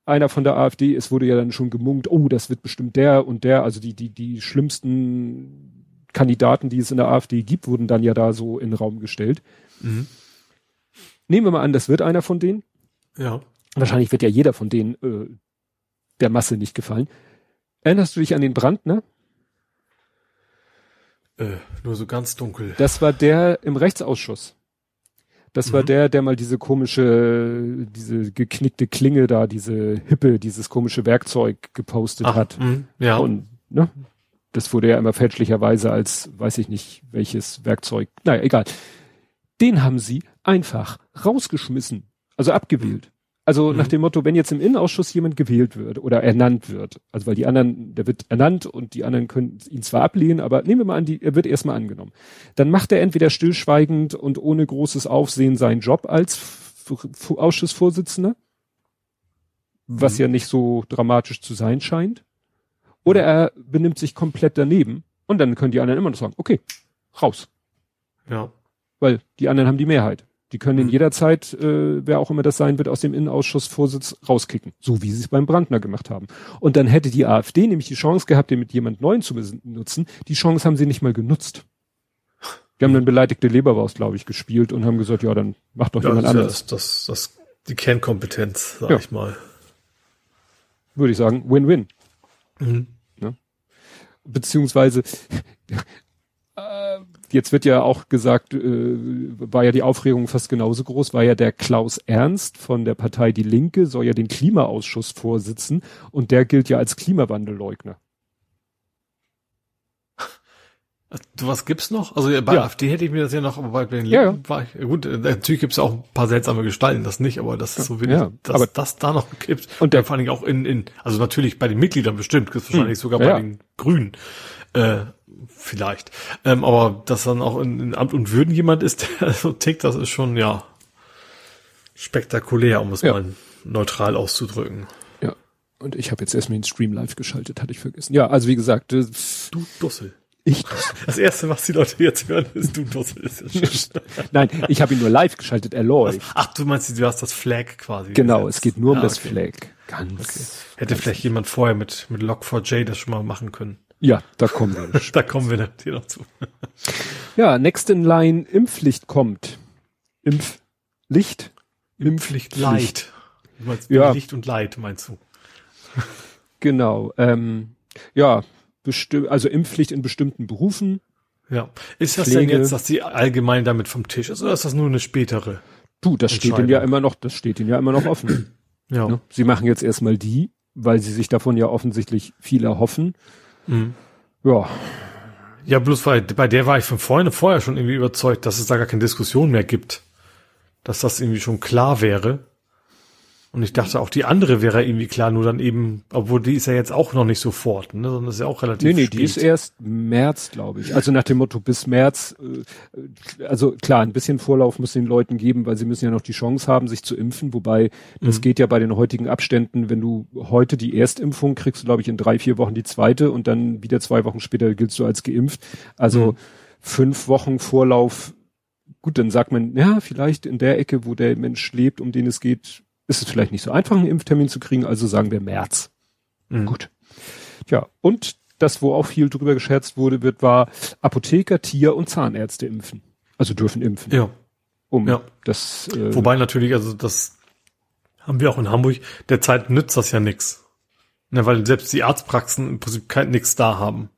einer von der AfD, es wurde ja dann schon gemunkt, oh, das wird bestimmt der und der, also die, die, die schlimmsten Kandidaten, die es in der AfD gibt, wurden dann ja da so in den Raum gestellt. Mhm. Nehmen wir mal an, das wird einer von denen. Ja. Wahrscheinlich wird ja jeder von denen äh, der Masse nicht gefallen. Erinnerst du dich an den Brandner? Äh, nur so ganz dunkel. Das war der im Rechtsausschuss. Das war der, der mal diese komische, diese geknickte Klinge da, diese Hippe, dieses komische Werkzeug gepostet Ach, hat. mh, ja. Und, ne? Das wurde ja immer fälschlicherweise als, weiß ich nicht, welches Werkzeug. Naja, egal. Den haben sie einfach rausgeschmissen. Also abgewählt. Also Mhm. nach dem Motto, wenn jetzt im Innenausschuss jemand gewählt wird oder ernannt wird, also weil die anderen, der wird ernannt und die anderen können ihn zwar ablehnen, aber nehmen wir mal an, die, er wird erstmal angenommen. Dann macht er entweder stillschweigend und ohne großes Aufsehen seinen Job als Ausschussvorsitzender, was Mhm. ja nicht so dramatisch zu sein scheint. Oder er benimmt sich komplett daneben und dann können die anderen immer noch sagen, okay, raus. ja. Weil die anderen haben die Mehrheit. Die können in Mhm. jeder Zeit, äh, wer auch immer das sein wird, aus dem Innenausschussvorsitz rauskicken. So wie sie es beim Brandner gemacht haben. Und dann hätte die AfD nämlich die Chance gehabt, den mit jemand Neuen zu benutzen. Die Chance haben sie nicht mal genutzt. Die haben dann beleidigte Leberwurst, glaube ich, gespielt und haben gesagt, ja, dann macht doch ja jemand das, ist ja das, das, das, die Kernkompetenz, sag Ja. ich mal. Würde ich sagen, Win-Win. Mhm. beziehungsweise *laughs* äh, jetzt wird ja auch gesagt, äh, war ja die Aufregung fast genauso groß, war ja der Klaus Ernst von der Partei Die Linke, soll ja den Klimaausschuss vorsitzen und der gilt ja als Klimawandelleugner. Du, was gibt's noch? Also bei Ja. AfD hätte ich mir das ja noch, aber bei den Ja, Linken war ich, gut, äh, natürlich gibt's auch ein paar seltsame Gestalten, das nicht, aber das ist so wenig, Ja, dass aber- das da noch gibt. Und der- vor allen Dingen auch in, in, also natürlich bei den Mitgliedern bestimmt, gibt's wahrscheinlich sogar ja, bei den Grünen, äh, vielleicht. Ähm, aber dass dann auch in, in Amt und Würden jemand ist, *laughs* der so tickt, das ist schon, ja, spektakulär, um es Ja. mal neutral auszudrücken. Ja. Und ich habe jetzt erstmal den Stream live geschaltet, hatte ich vergessen. Ja, also wie gesagt, Du Dussel. ich Das erste, was die Leute jetzt hören, ist du Dussel. *laughs* Nein, ich habe ihn nur live geschaltet, er läuft. Ach, du meinst, du hast das Flag quasi. Genau, gesetzt. es geht nur um Ja, das okay. Flag. Ganz. Hätte vielleicht jemand vorher mit, mit Log4j das schon mal machen können. Ja, da kommen wir. *laughs* Da kommen wir natürlich noch zu. ja, next in line, Impfpflicht kommt. Impflicht? Impfpflicht Light. Du meinst Ja. Licht und Leid, meinst du? *laughs* Genau. Ähm, ja, also Impfpflicht in bestimmten Berufen. Ja. Ist das Pflege. denn jetzt, dass die allgemein damit vom Tisch ist, oder ist das nur eine spätere? Du, das steht ihnen ja immer noch, das steht ihnen ja immer noch offen. Ja. ne? Sie machen jetzt erstmal die, weil sie sich davon ja offensichtlich viel erhoffen. Mhm. Ja, Ja, bloß weil bei der war ich von vorne vorher schon irgendwie überzeugt, dass es da gar keine Diskussion mehr gibt. Dass das irgendwie schon klar wäre. Und ich dachte auch, die andere wäre irgendwie klar, nur dann eben, obwohl die ist ja jetzt auch noch nicht sofort, ne, sondern ist ja auch relativ nee, nee, spät. die ist erst März, glaube ich. Also nach dem Motto bis März. Äh, also klar, ein bisschen Vorlauf muss den Leuten geben, weil sie müssen ja noch die Chance haben, sich zu impfen. Wobei das Mhm. geht ja bei den heutigen Abständen, wenn du heute die Erstimpfung kriegst, glaube ich in drei, vier Wochen die zweite und dann wieder zwei Wochen später giltst du als geimpft. Also Mhm. fünf Wochen Vorlauf. Gut, dann sagt man, ja, vielleicht in der Ecke, wo der Mensch lebt, um den es geht, ist es vielleicht nicht so einfach, einen Impftermin zu kriegen. Also sagen wir März. Mhm. Gut. Ja, und das, wo auch viel drüber gescherzt wurde, wird, war Apotheker, Tier- und Zahnärzte impfen. Also dürfen impfen. Ja. Um ja. das, äh, Wobei natürlich, also das haben wir auch in Hamburg, derzeit nützt das ja nix. Ne, weil selbst die Arztpraxen im Prinzip kein nix da haben.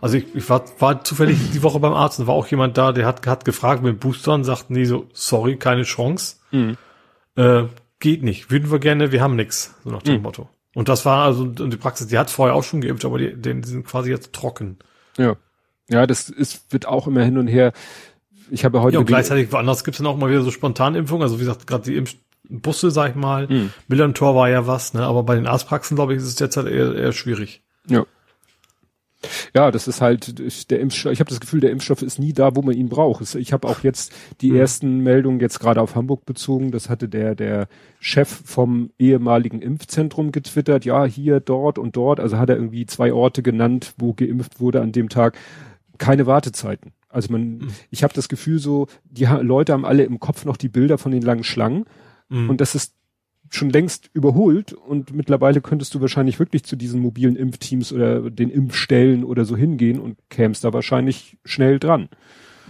Also ich, ich war, war zufällig die Woche beim Arzt und war auch jemand da, der hat, hat gefragt mit Boostern, sagten die so, sorry, keine Chance. Mhm. Äh, geht nicht. Würden wir gerne, wir haben nix. So nach dem Mhm. Motto. Und das war also und die Praxis, die hat vorher auch schon geimpft, aber die, die, sind quasi jetzt trocken. ja. Ja, das ist, wird auch immer hin und her. Ich habe heute Ja, und gleichzeitig woanders gibt's dann auch mal wieder so Spontanimpfungen. Also wie gesagt, gerade die Impfbusse, sag ich mal. Mhm. Millantor war ja was, ne? Aber bei den Arztpraxen, glaube ich, ist es derzeit eher, eher schwierig. Ja. Ja, das ist halt der Impfstoff. Ich habe das Gefühl, der Impfstoff ist nie da, wo man ihn braucht. Ich habe auch jetzt die Mhm. ersten Meldungen jetzt gerade auf Hamburg bezogen. Das hatte der der Chef vom ehemaligen Impfzentrum getwittert. Ja, hier, dort und dort. Also hat er irgendwie zwei Orte genannt, wo geimpft wurde an dem Tag. Keine Wartezeiten. Also man, Mhm. ich habe das Gefühl so, die Leute haben alle im Kopf noch die Bilder von den langen Schlangen. Mhm. Und das ist schon längst überholt und mittlerweile könntest du wahrscheinlich wirklich zu diesen mobilen Impfteams oder den Impfstellen oder so hingehen und kämst da wahrscheinlich schnell dran.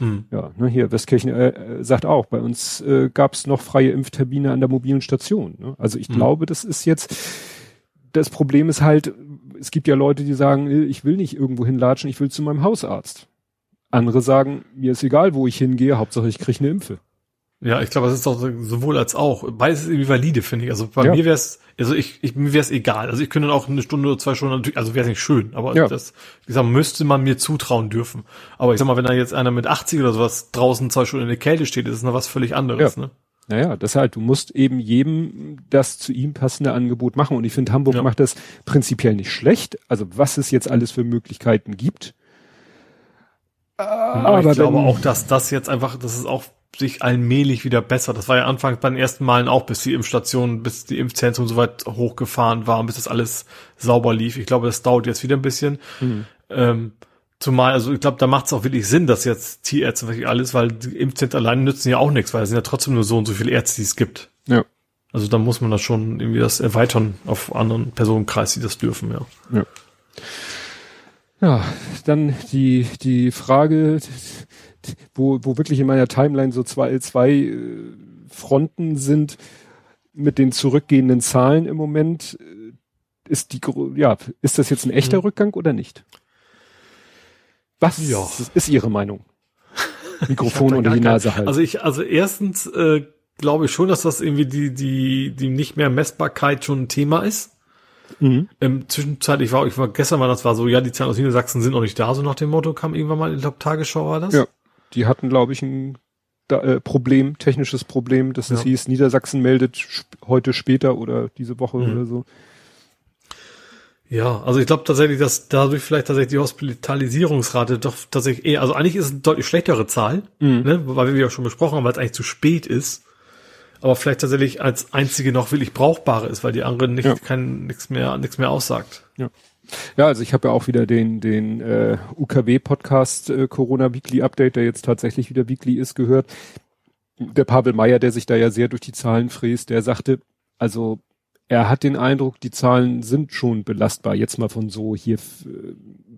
Mhm. Ja, ne, hier, Westkirchen äh, äh, sagt auch, bei uns äh, gab es noch freie Impftermine an der mobilen Station. Ne? Also ich Mhm. glaube, das ist jetzt, das Problem ist halt, es gibt ja Leute, die sagen, äh, ich will nicht irgendwo hinlatschen, ich will zu meinem Hausarzt. Andere sagen, mir ist egal, wo ich hingehe, Hauptsache ich kriege eine Impfe. Ja, ich glaube, das ist doch sowohl als auch. Beides ist irgendwie valide, finde ich. Also bei Ja. mir wäre es, also ich, ich mir wäre es egal. Also ich könnte auch eine Stunde oder zwei Stunden, natürlich, also wäre es nicht schön, aber Ja. das, ich sag, mal, müsste man mir zutrauen dürfen. Aber ich sag mal, wenn da jetzt einer mit 80 oder sowas draußen zwei Stunden in der Kälte steht, ist es noch was völlig anderes, Ja. ne? Naja, deshalb, du musst eben jedem das zu ihm passende Angebot machen. Und ich finde, Hamburg Ja. macht das prinzipiell nicht schlecht. Also was es jetzt alles für Möglichkeiten gibt. Aber, ich glaube auch, dass das jetzt einfach, dass es auch sich allmählich wieder besser. Das war ja anfangs bei den ersten Malen auch, bis die Impfstationen, bis die Impfzentren so weit hochgefahren waren, bis das alles sauber lief. Ich glaube, das dauert jetzt wieder ein bisschen. Mhm. Ähm, zumal, also ich glaube, da macht es auch wirklich Sinn, dass jetzt Tierärzte wirklich alles, weil die Impfzentren alleine nützen ja auch nichts, weil es sind ja trotzdem nur so und so viele Ärzte, die es gibt. Ja. Also da muss man das schon irgendwie das erweitern auf anderen Personenkreis, die das dürfen, ja. Ja. Ja, dann die, die Frage, wo, wo wirklich in meiner Timeline so zwei, zwei äh, Fronten sind mit den zurückgehenden Zahlen im Moment. äh, Ist die, ja, ist das jetzt ein echter Mhm. Rückgang oder nicht? Was Ja. ist Ihre Meinung? *laughs* Mikrofon unter die Nase halten. Also ich, also erstens äh, glaube ich schon, dass das irgendwie die, die, die nicht mehr Messbarkeit schon ein Thema ist. mhm. Ähm, zwischenzeitlich war, ich war gestern mal, das war so, ja, die Zahlen aus Niedersachsen sind noch nicht da, so nach dem Motto, kam irgendwann mal, ich glaube, Tagesschau war das. Ja. Die hatten, glaube ich, ein äh, Problem, technisches Problem, dass es Ja. hieß, Niedersachsen meldet sp heute später oder diese Woche Mhm. oder so. Ja, also ich glaube tatsächlich, dass dadurch vielleicht tatsächlich die Hospitalisierungsrate doch tatsächlich eher, also eigentlich ist es eine deutlich schlechtere Zahl, Mhm. ne, weil wir ja schon besprochen haben, weil es eigentlich zu spät ist. Aber vielleicht tatsächlich als einzige noch wirklich brauchbare ist, weil die andere nicht Ja. kein nichts mehr nichts mehr aussagt. Ja, also ich habe ja auch wieder den, den äh, UKW-Podcast äh, Corona Weekly Update, der jetzt tatsächlich wieder Weekly ist, gehört. Der Pavel Meyer, der sich da ja sehr durch die Zahlen fräst, der sagte, also er hat den Eindruck, die Zahlen sind schon belastbar. Jetzt mal von so, hier äh,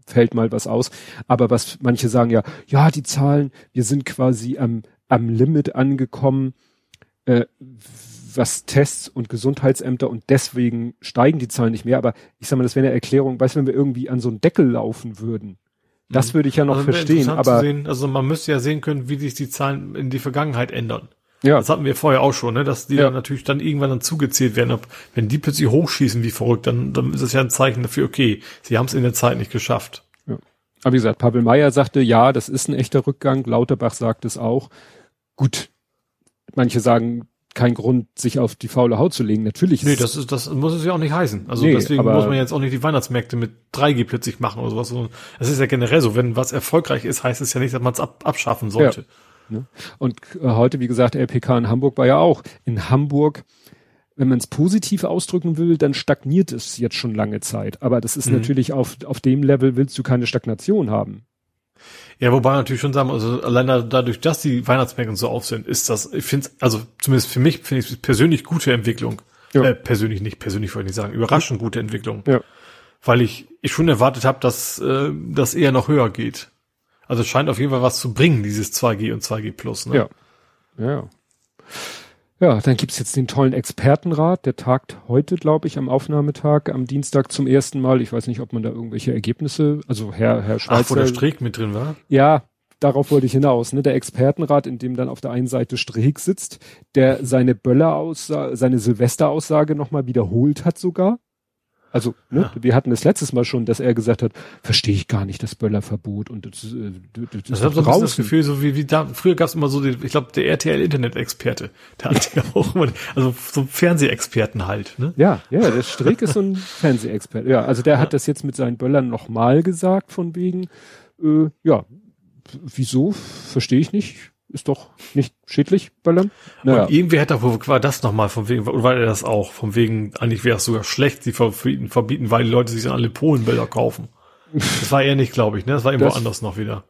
fällt mal was aus. Aber was manche sagen ja, ja, die Zahlen, wir sind quasi am, am Limit angekommen, äh, was Tests und Gesundheitsämter und deswegen steigen die Zahlen nicht mehr. Aber ich sag mal, das wäre eine Erklärung, weißt du, wenn wir irgendwie an so einen Deckel laufen würden. Das Mhm. würde ich ja noch Also verstehen, aber sehen, also man müsste ja sehen können, wie sich die Zahlen in die Vergangenheit ändern. ja, Das hatten wir vorher auch schon, ne? dass die Ja. dann natürlich dann irgendwann dann zugezählt werden. Ob, wenn die plötzlich hochschießen wie verrückt, dann, dann ist es ja ein Zeichen dafür, okay, sie haben es in der Zeit nicht geschafft. aber wie gesagt, Pavel Meyer sagte, ja, das ist ein echter Rückgang. Lauterbach sagt es auch. Gut, manche sagen, kein Grund, sich auf die faule Haut zu legen. Natürlich Nee, ist das ist, das muss es ja auch nicht heißen. Also Nee, deswegen muss man jetzt auch nicht die Weihnachtsmärkte mit 3G plötzlich machen oder sowas. Es ist ja generell so, wenn was erfolgreich ist, heißt es ja nicht, dass man es ab, abschaffen sollte. Und äh, heute, wie gesagt, LPK in Hamburg war ja auch. In Hamburg, wenn man es positiv ausdrücken will, dann stagniert es jetzt schon lange Zeit. Aber das ist Mhm. natürlich auf, auf dem Level willst du keine Stagnation haben. Ja, wobei natürlich schon sagen, also allein da- dadurch, dass die Weihnachtsmärkte so auf sind, ist das, ich finde also zumindest für mich finde ich es persönlich gute Entwicklung. Ja. Äh, persönlich nicht, persönlich wollte ich nicht sagen, überraschend gute Entwicklung. Ja. Weil ich, ich schon erwartet habe, dass äh, das eher noch höher geht. Also es scheint auf jeden Fall was zu bringen, dieses 2G und 2G Plus. Ne? Ja. Ja. Ja, dann gibt's jetzt den tollen Expertenrat, der tagt heute, glaube ich, am Aufnahmetag, am Dienstag zum ersten Mal. Ich weiß nicht, ob man da irgendwelche Ergebnisse, also Herr, Herr Ach, wo der Schweizer. Streeck mit drin war? Ja, darauf wollte ich hinaus, ne? Der Expertenrat, in dem dann auf der einen Seite Streeck sitzt, der seine Böller-Aussage, seine Silvester-Aussage nochmal wiederholt hat sogar. Also, ne, Ja. wir hatten es letztes Mal schon, dass er gesagt hat, verstehe ich gar nicht das Böllerverbot und das, äh, das, das Ich ist habe so bisschen das. Gefühl, so wie, wie da, früher gab es immer so, den, ich glaube, der RTL-Internet-Experte, *laughs* der hat ja auch immer, also so Fernsehexperten halt, ne? Ja, ja, der Streeck ist so ein Fernsehexperte. Ja, also der hat das jetzt mit seinen Böllern nochmal gesagt, von wegen, äh, ja, wieso? Verstehe ich nicht. Ist doch nicht schädlich, Böllern. Naja, Und irgendwie hätte er, war das nochmal von wegen, oder war er das auch, von wegen, eigentlich wäre es sogar schlecht, sie verbieten, verbieten, weil die Leute sich dann alle Polenbilder kaufen. Das war er nicht, glaube ich, ne? Das war irgendwo Das- anders noch wieder.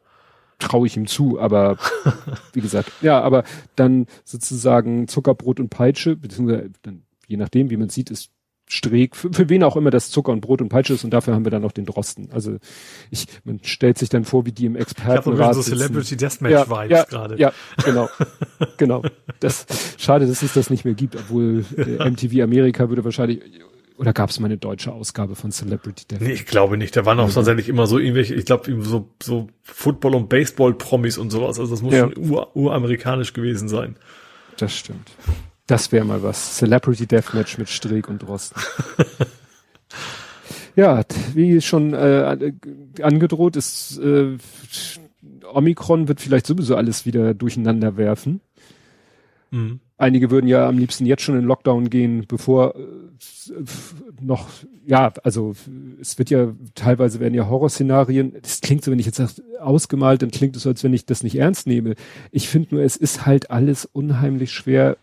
traue ich ihm zu, aber *laughs* wie gesagt, ja, aber dann sozusagen Zuckerbrot und Peitsche, beziehungsweise dann, je nachdem, wie man sieht, ist Streeck, für, für wen auch immer das Zucker und Brot und Peitsche ist und dafür haben wir dann noch den Drosten. Also ich, man stellt sich dann vor, wie die im Expertenrat so. Celebrity Deathmatch-Vibes ja, gerade. Ja, genau. genau. Das, schade, dass es das nicht mehr gibt, obwohl äh, MTV Amerika würde wahrscheinlich oder gab es mal eine deutsche Ausgabe von Celebrity Deathmatch? Nee, ich glaube nicht. Da waren auch tatsächlich immer so irgendwelche, ich glaube, so, so Football- und Baseball-Promis und sowas. Also das muss ja. schon ur, uramerikanisch gewesen sein. Das stimmt. Das wäre mal was. Celebrity Deathmatch mit Streeck und Drosten. *laughs* ja, wie schon äh, angedroht ist, äh, Omikron wird vielleicht sowieso alles wieder durcheinander werfen. Mhm. Einige würden ja am liebsten jetzt schon in Lockdown gehen, bevor äh, noch, ja, also es wird ja, teilweise werden ja Horrorszenarien, das klingt so, wenn ich jetzt sage, ausgemalt, dann klingt es so, als wenn ich das nicht ernst nehme. Ich finde nur, es ist halt alles unheimlich schwer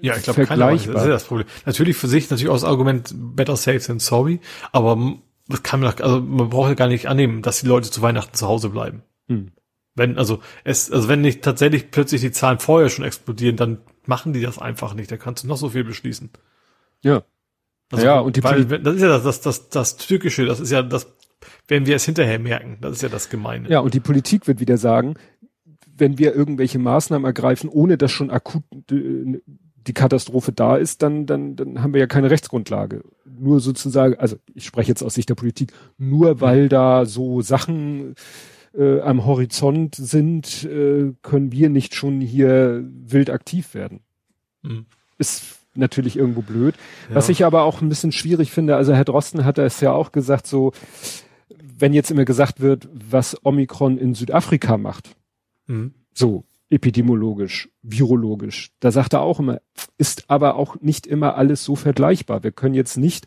ja, ich glaube, vergleichbar. Das ist das Problem. Natürlich für sich natürlich auch das Argument better safe than sorry, aber das kann man, also man braucht ja gar nicht annehmen, dass die Leute zu Weihnachten zu Hause bleiben. Hm. Wenn, also es, also wenn nicht tatsächlich plötzlich die Zahlen vorher schon explodieren, dann machen die das einfach nicht. Da kannst du noch so viel beschließen. Ja. Also, ja, und die weil, das ist ja das, das, das, das Türkische, das ist ja das, werden wir es hinterher merken. Das ist ja das Gemeine. Ja, und die Politik wird wieder sagen, wenn wir irgendwelche Maßnahmen ergreifen, ohne dass schon akut äh, die Katastrophe da ist, dann, dann, dann haben wir ja keine Rechtsgrundlage. Nur sozusagen, also ich spreche jetzt aus Sicht der Politik, nur weil da so Sachen äh, am Horizont sind, äh, können wir nicht schon hier wild aktiv werden. Mhm. Ist natürlich irgendwo blöd. Ja. Was ich aber auch ein bisschen schwierig finde, also Herr Drosten hat es ja auch gesagt, so, wenn jetzt immer gesagt wird, was Omikron in Südafrika macht, mhm. so epidemiologisch, virologisch, da sagt er auch immer, ist aber auch nicht immer alles so vergleichbar. Wir können jetzt nicht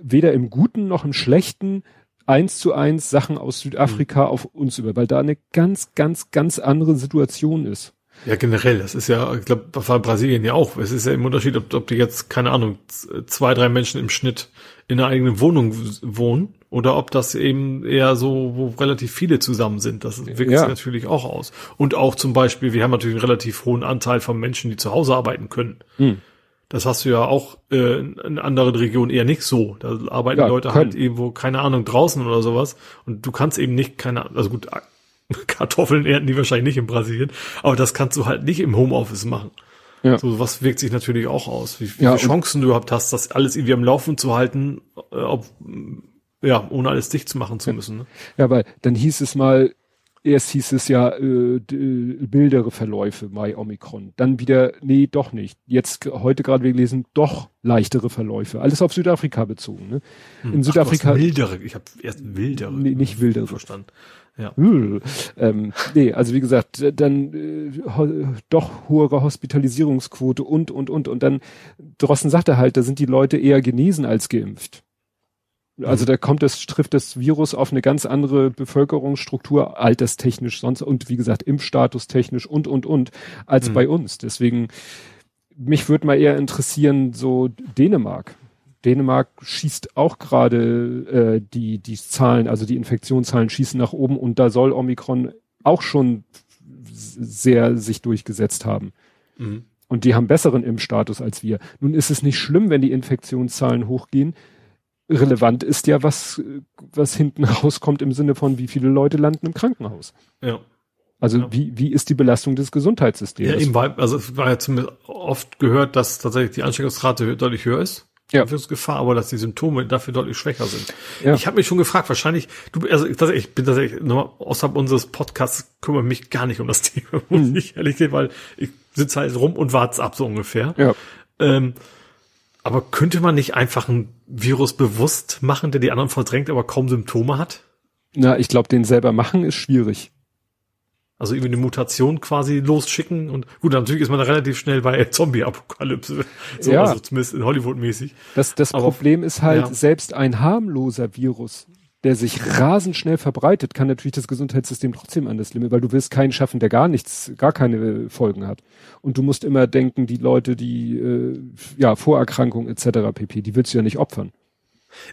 weder im Guten noch im Schlechten eins zu eins Sachen aus Südafrika mhm. auf uns über, weil da eine ganz, ganz, ganz andere Situation ist. Ja, generell, das ist ja, ich glaube, das war Brasilien ja auch. Es ist ja im Unterschied, ob, ob die jetzt, keine Ahnung, zwei, drei Menschen im Schnitt in einer eigenen Wohnung wohnen oder ob das eben eher so, wo relativ viele zusammen sind. Das wirkt ja. sich natürlich auch aus. Und auch zum Beispiel, wir haben natürlich einen relativ hohen Anteil von Menschen, die zu Hause arbeiten können. Hm. Das hast du ja auch äh, in anderen Regionen eher nicht so. Da arbeiten ja, Leute können. halt irgendwo, keine Ahnung, draußen oder sowas. Und du kannst eben nicht, keine Ahnung, also gut, *laughs* Kartoffeln ernten die wahrscheinlich nicht in Brasilien, aber das kannst du halt nicht im Homeoffice machen. Ja. So was wirkt sich natürlich auch aus, wie, wie ja, viele Chancen du überhaupt hast, das alles irgendwie am Laufen zu halten, äh, ob, ja, ohne alles dicht zu machen zu müssen. Ne? Ja, weil dann hieß es mal, erst hieß es ja äh, bildere Verläufe bei Omikron. Dann wieder, nee, doch nicht. Jetzt heute gerade wir gelesen, doch leichtere Verläufe. Alles auf Südafrika bezogen. Ne? Hm. In Südafrika. Ach, mildere, ich habe erst wildere. Nee, nicht wildere. Verstanden. Ja. Ähm, nee, also wie gesagt, dann äh, doch hohere Hospitalisierungsquote und, und, und. Und dann, Drossen sagte halt, da sind die Leute eher genesen als geimpft. Also da kommt es, trifft das Virus auf eine ganz andere Bevölkerungsstruktur, alterstechnisch sonst und wie gesagt, Impfstatus technisch und und und als mhm. bei uns. Deswegen, mich würde mal eher interessieren, so Dänemark. Dänemark schießt auch gerade äh, die, die Zahlen, also die Infektionszahlen schießen nach oben und da soll Omikron auch schon sehr sich durchgesetzt haben. Mhm. Und die haben besseren Impfstatus als wir. Nun ist es nicht schlimm, wenn die Infektionszahlen hochgehen relevant ist ja, was, was hinten rauskommt im Sinne von, wie viele Leute landen im Krankenhaus. Ja. Also ja. wie, wie ist die Belastung des Gesundheitssystems? Ja, eben, weil, also es war ja zumindest oft gehört, dass tatsächlich die Ansteckungsrate deutlich höher ist. Ja. Gefahr, aber dass die Symptome dafür deutlich schwächer sind. Ja. Ich habe mich schon gefragt, wahrscheinlich, du, also ich bin tatsächlich nur außerhalb unseres Podcasts kümmere mich gar nicht um das *laughs* Thema, muss mhm. ich ehrlich gehen, weil ich sitze halt rum und warte ab so ungefähr. Ja. Ähm, aber könnte man nicht einfach ein Virus bewusst machen, der die anderen verdrängt, aber kaum Symptome hat? Na, ich glaube, den selber machen ist schwierig. Also irgendwie eine Mutation quasi losschicken und gut, natürlich ist man da relativ schnell bei *laughs* Zombie-Apokalypse. So, ja. also zumindest in Hollywood mäßig. Das, das Aber, Problem ist halt, ja. selbst ein harmloser Virus der sich rasend schnell verbreitet, kann natürlich das Gesundheitssystem trotzdem an das Limit, weil du willst keinen schaffen, der gar nichts, gar keine Folgen hat. Und du musst immer denken, die Leute, die äh, ja Vorerkrankungen etc. pp, die willst du ja nicht opfern.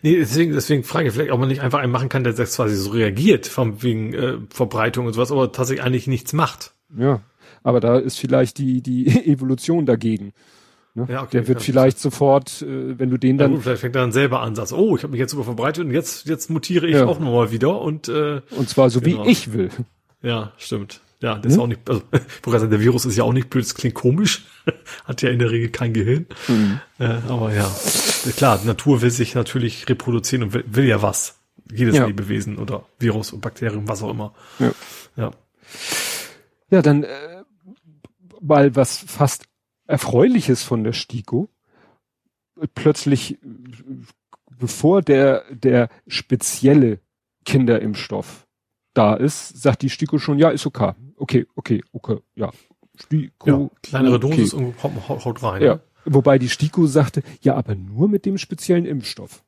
Nee, deswegen, deswegen frage ich vielleicht, ob man nicht einfach einen machen kann, der das quasi so reagiert, vom wegen äh, Verbreitung und sowas, aber tatsächlich eigentlich nichts macht. Ja, aber da ist vielleicht die die *laughs* Evolution dagegen. Ne? Ja, okay, der wird vielleicht sofort, äh, wenn du den dann. Ja, gut, vielleicht fängt er dann selber an, sagst, oh, ich habe mich jetzt super verbreitet und jetzt, jetzt mutiere ich ja. auch nochmal wieder und äh, Und zwar so genau. wie ich will. Ja, stimmt. Ja, ist Hm? auch nicht, also, *laughs* ich wollte sagen, der Virus ist ja auch nicht blöd, das klingt komisch. *laughs* Hat ja in der Regel kein Gehirn. Mhm. Äh, aber ja, klar, Natur will sich natürlich reproduzieren und will, will ja was. Jedes Ja. Lebewesen oder Virus und Bakterium, was auch immer. Ja. Ja. Ja, dann äh, mal was fast Erfreuliches von der STIKO. Plötzlich, bevor der, der spezielle Kinderimpfstoff da ist, sagt die STIKO schon, ja, ist okay. Okay, okay, okay, ja. STIKO. ja. Kleinere Dosis okay. und haut, haut, haut rein. Ja. Wobei die STIKO sagte, ja, aber nur mit dem speziellen Impfstoff.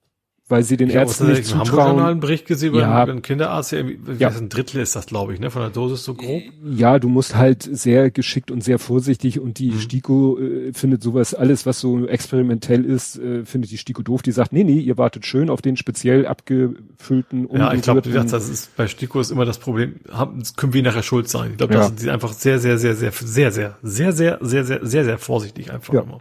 Weil sie den Ich habe Ärzten nicht im Hamburger Journal zutrauen. einen Bericht gesehen über Ja. einen Kinderarzt, der Ja. ein Drittel ist das, glaube ich, ne, von der Dosis so grob. Ja, du musst halt sehr geschickt und sehr vorsichtig und die Mhm. STIKO äh, findet sowas, alles was so experimentell ist, äh, findet die STIKO doof. Die sagt, nee, nee, ihr wartet schön auf den speziell abgefüllten, Ja, ich glaube, das ist bei Stiko ist immer das Problem, haben, können wir nachher schuld sein. Ich glaube, Ja. da sind sie einfach sehr, sehr, sehr, sehr, sehr, sehr, sehr, sehr, sehr, sehr, sehr, sehr vorsichtig einfach Ja. immer.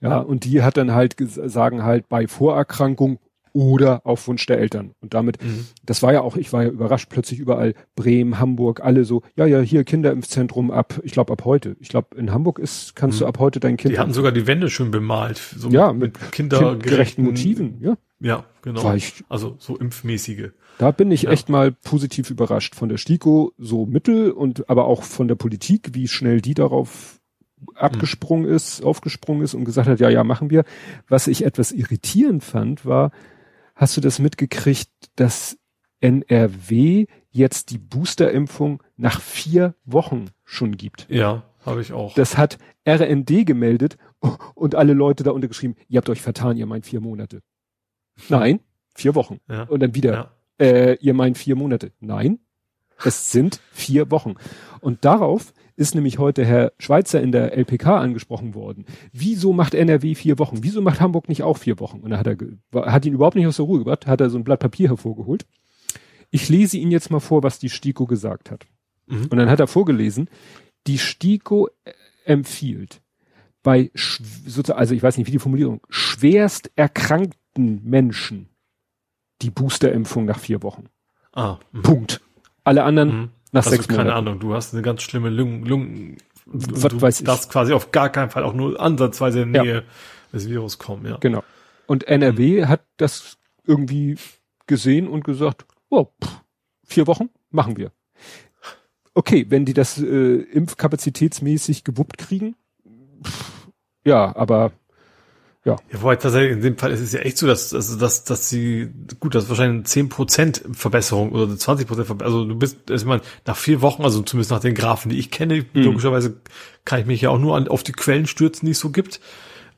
Ja, und die hat dann halt sagen halt bei Vorerkrankung oder auf Wunsch der Eltern. Und damit, Mhm. das war ja auch, ich war ja überrascht, plötzlich überall Bremen, Hamburg, alle so, ja, ja, hier Kinderimpfzentrum ab, ich glaube ab heute. Ich glaube, in Hamburg ist, kannst du ab heute dein Kind Mhm. Die hatten sogar die Wände schön bemalt. So Ja, mit, mit kindergerechten Motiven, ja. Ja, genau. Ich- also so impfmäßige. Da bin ich Ja. echt mal positiv überrascht von der STIKO, so mittel und aber auch von der Politik, wie schnell die darauf abgesprungen ist, aufgesprungen ist und gesagt hat, ja, ja, machen wir. Was ich etwas irritierend fand, war, hast du das mitgekriegt, dass NRW jetzt die Boosterimpfung nach vier Wochen schon gibt? Ja, habe ich auch. Das hat RND gemeldet und alle Leute da untergeschrieben, ihr habt euch vertan, ihr meint vier Monate. Nein, vier Wochen. ja. Und dann wieder, ja. äh, ihr meint vier Monate. Nein, es sind vier Wochen. Und darauf ist nämlich heute Herr Schweizer in der LPK angesprochen worden. Wieso macht NRW vier Wochen? Wieso macht Hamburg nicht auch vier Wochen? Und da hat er, hat ihn überhaupt nicht aus der Ruhe gebracht, hat er so ein Blatt Papier hervorgeholt. Ich lese Ihnen jetzt mal vor, was die STIKO gesagt hat. Mhm. Und dann hat er vorgelesen, die STIKO äh, empfiehlt bei, also ich weiß nicht, wie die Formulierung, schwerst erkrankten Menschen die Boosterimpfung nach vier Wochen. Ah, mhm. Punkt. Alle anderen Mhm. Nach also sechs keine Monaten. Ahnung, du hast eine ganz schlimme Lungen, Lungen Was du weiß ich. darfst quasi auf gar keinen Fall auch nur ansatzweise in Ja. Nähe des Virus kommen, ja. Genau. Und NRW hat das irgendwie gesehen und gesagt, oh, pff, vier Wochen machen wir. Okay, wenn die das äh, impfkapazitätsmäßig gewuppt kriegen, pff, ja, aber Ja, wobei tatsächlich in dem Fall ist es ja echt so, dass, also, dass, dass sie, gut, das ist wahrscheinlich eine 10% Verbesserung oder eine 20% Verbesserung. Also du bist, also ich meine, nach vier Wochen, also zumindest nach den Graphen, die ich kenne, Mhm. logischerweise kann ich mich ja auch nur an, auf die Quellen stürzen, die es so gibt,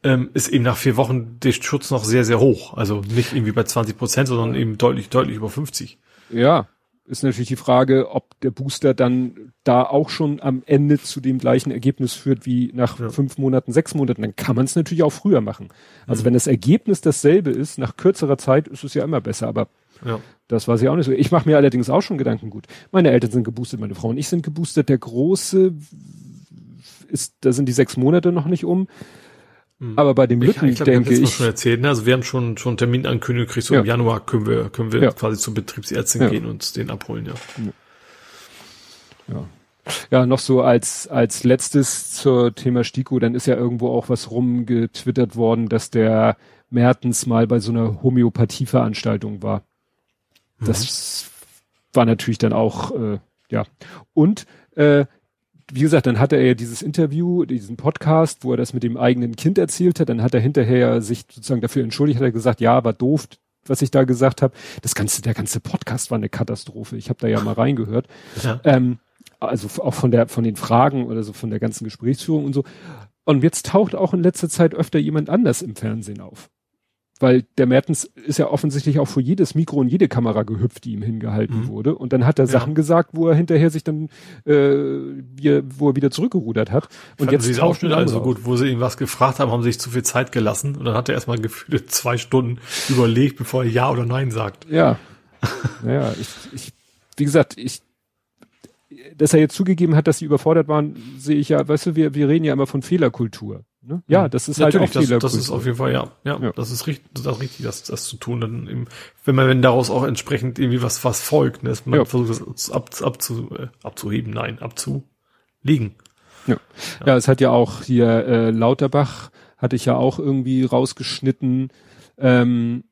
ähm, ist eben nach vier Wochen der Schutz noch sehr, sehr hoch. Also nicht irgendwie bei 20%, sondern eben deutlich, deutlich über 50. ja, ist natürlich die Frage, ob der Booster dann da auch schon am Ende zu dem gleichen Ergebnis führt wie nach Ja. fünf Monaten, sechs Monaten. Dann kann man es natürlich auch früher machen. Also Mhm. wenn das Ergebnis dasselbe ist, nach kürzerer Zeit ist es ja immer besser, aber Ja. Das weiß ich auch nicht so. Ich mache mir allerdings auch schon Gedanken gut. Meine Eltern sind geboostet, meine Frau und ich sind geboostet. Der Große ist, da sind die sechs Monate noch nicht um. Aber bei dem Lütten ich ich habe denke ich, schon erzählt, ne? also wir haben schon schon Terminankündigung gekriegt, so Ja. im Januar können wir können wir Ja. quasi zur Betriebsärztin Ja. gehen und den abholen, ja. ja. ja, noch so als, als letztes zur Thema Stiko, dann ist ja irgendwo auch was rumgetwittert worden, dass der Mertens mal bei so einer Homöopathieveranstaltung war. Das war natürlich dann auch, äh, ja. Und äh, wie gesagt, dann hatte er ja dieses Interview, diesen Podcast, wo er das mit dem eigenen Kind erzählt hat. Dann hat er hinterher sich sozusagen dafür entschuldigt, hat er gesagt, ja, war doof, was ich da gesagt habe. Das ganze, der ganze Podcast war eine Katastrophe. Ich habe da ja mal reingehört. Ja. Ähm, also auch von der, von den Fragen oder so von der ganzen Gesprächsführung und so. Und jetzt taucht auch in letzter Zeit öfter jemand anders im Fernsehen auf. Weil der Mertens ist ja offensichtlich auch vor jedes Mikro und jede Kamera gehüpft, die ihm hingehalten Mhm. wurde. Und dann hat er Ja. Sachen gesagt, wo er hinterher sich dann, äh, wie, wo er wieder zurückgerudert hat. Und Und jetzt taucht Ausschnitte ein also gut, wo sie ihm was gefragt haben, haben sie sich zu viel Zeit gelassen und dann hat er erstmal gefühlte zwei Stunden überlegt, bevor er Ja oder Nein sagt. Ja. naja, ich, ich, wie gesagt, ich, dass er jetzt zugegeben hat, dass sie überfordert waren, sehe ich ja, weißt du, wir, wir reden ja immer von Fehlerkultur. Ne? Ja, das ist halt auch Natürlich, das, Fehlerkultur. das ist auf jeden Fall, ja, ja, Ja. das ist richtig, das ist richtig, das, das zu tun, dann eben, wenn man, wenn daraus auch entsprechend irgendwie was, was folgt, ne, dass man Ja. versucht, das ab, abzu, äh, abzuheben, nein, abzu, liegen. Ja. ja, es hat ja auch hier äh, Lauterbach hatte ich ja auch irgendwie rausgeschnitten, ähm,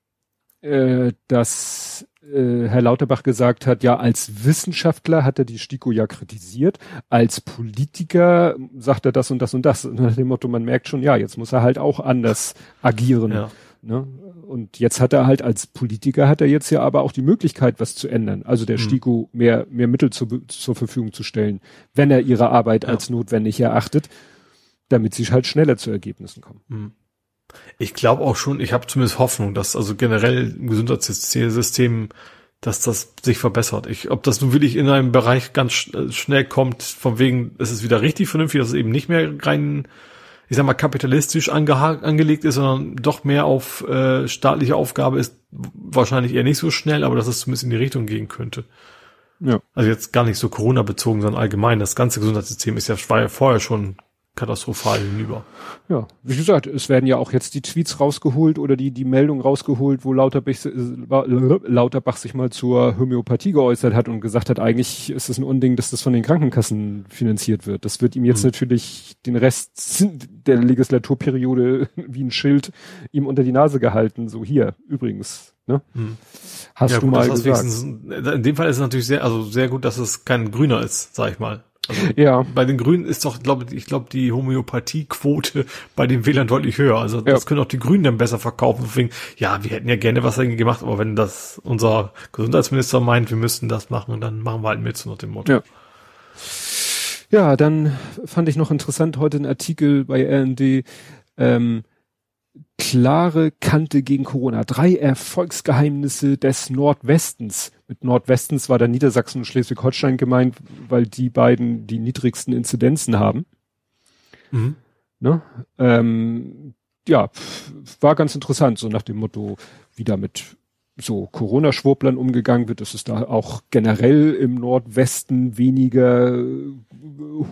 äh, dass äh, Herr Lauterbach gesagt hat, ja, als Wissenschaftler hat er die STIKO ja kritisiert, als Politiker sagt er das und das und das. *laughs* Nach dem Motto, man merkt schon, ja, jetzt muss er halt auch anders agieren. Ja. Ne? Und jetzt hat er halt als Politiker hat er jetzt ja aber auch die Möglichkeit, was zu ändern. Also der hm. STIKO mehr, mehr Mittel zu, zur Verfügung zu stellen, wenn er ihre Arbeit ja. als notwendig erachtet, damit sie halt schneller zu Ergebnissen kommen. Hm. Ich glaube auch schon, ich habe zumindest Hoffnung, dass also generell im Gesundheitssystem, dass das sich verbessert. Ich, ob das nun wirklich in einem Bereich ganz äh, schnell kommt, von wegen, es ist wieder richtig vernünftig, dass es eben nicht mehr rein, ich sag mal, kapitalistisch angelegt ist, sondern doch mehr auf äh, staatliche Aufgabe ist, wahrscheinlich eher nicht so schnell, aber dass es zumindest in die Richtung gehen könnte. Ja. Also jetzt gar nicht so Corona bezogen, sondern allgemein. Das ganze Gesundheitssystem ist ja, war ja vorher schon katastrophal hinüber. Ja, wie gesagt, es werden ja auch jetzt die Tweets rausgeholt oder die, die Meldung rausgeholt, wo Lauterbach, Lauterbach sich mal zur Homöopathie geäußert hat und gesagt hat, eigentlich ist es ein Unding, dass das von den Krankenkassen finanziert wird. Das wird ihm jetzt mhm. natürlich den Rest der Legislaturperiode *laughs* wie ein Schild ihm unter die Nase gehalten. So hier, übrigens, ne? Mhm. Hast ja, du gut, mal gesagt. In dem Fall ist es natürlich sehr, also sehr gut, dass es kein Grüner ist, sag ich mal. Also ja. Bei den Grünen ist doch, glaube ich, glaube die Homöopathiequote bei den Wählern deutlich höher. Also das können auch die Grünen dann besser verkaufen. Deswegen, ja, wir hätten ja gerne was dagegen gemacht, aber wenn das unser Gesundheitsminister meint, wir müssten das machen, dann machen wir halt mit, nach dem Motto. Ja. Ja, dann fand ich noch interessant heute einen Artikel bei RND, ähm, klare Kante gegen Corona. Drei Erfolgsgeheimnisse des Nordwestens. Mit Nordwestens war da Niedersachsen und Schleswig-Holstein gemeint, weil die beiden die niedrigsten Inzidenzen haben. Mhm. Ne? Ähm, ja, war ganz interessant, so nach dem Motto, wie da mit so Corona-Schwurblern umgegangen wird, dass es da auch generell im Nordwesten weniger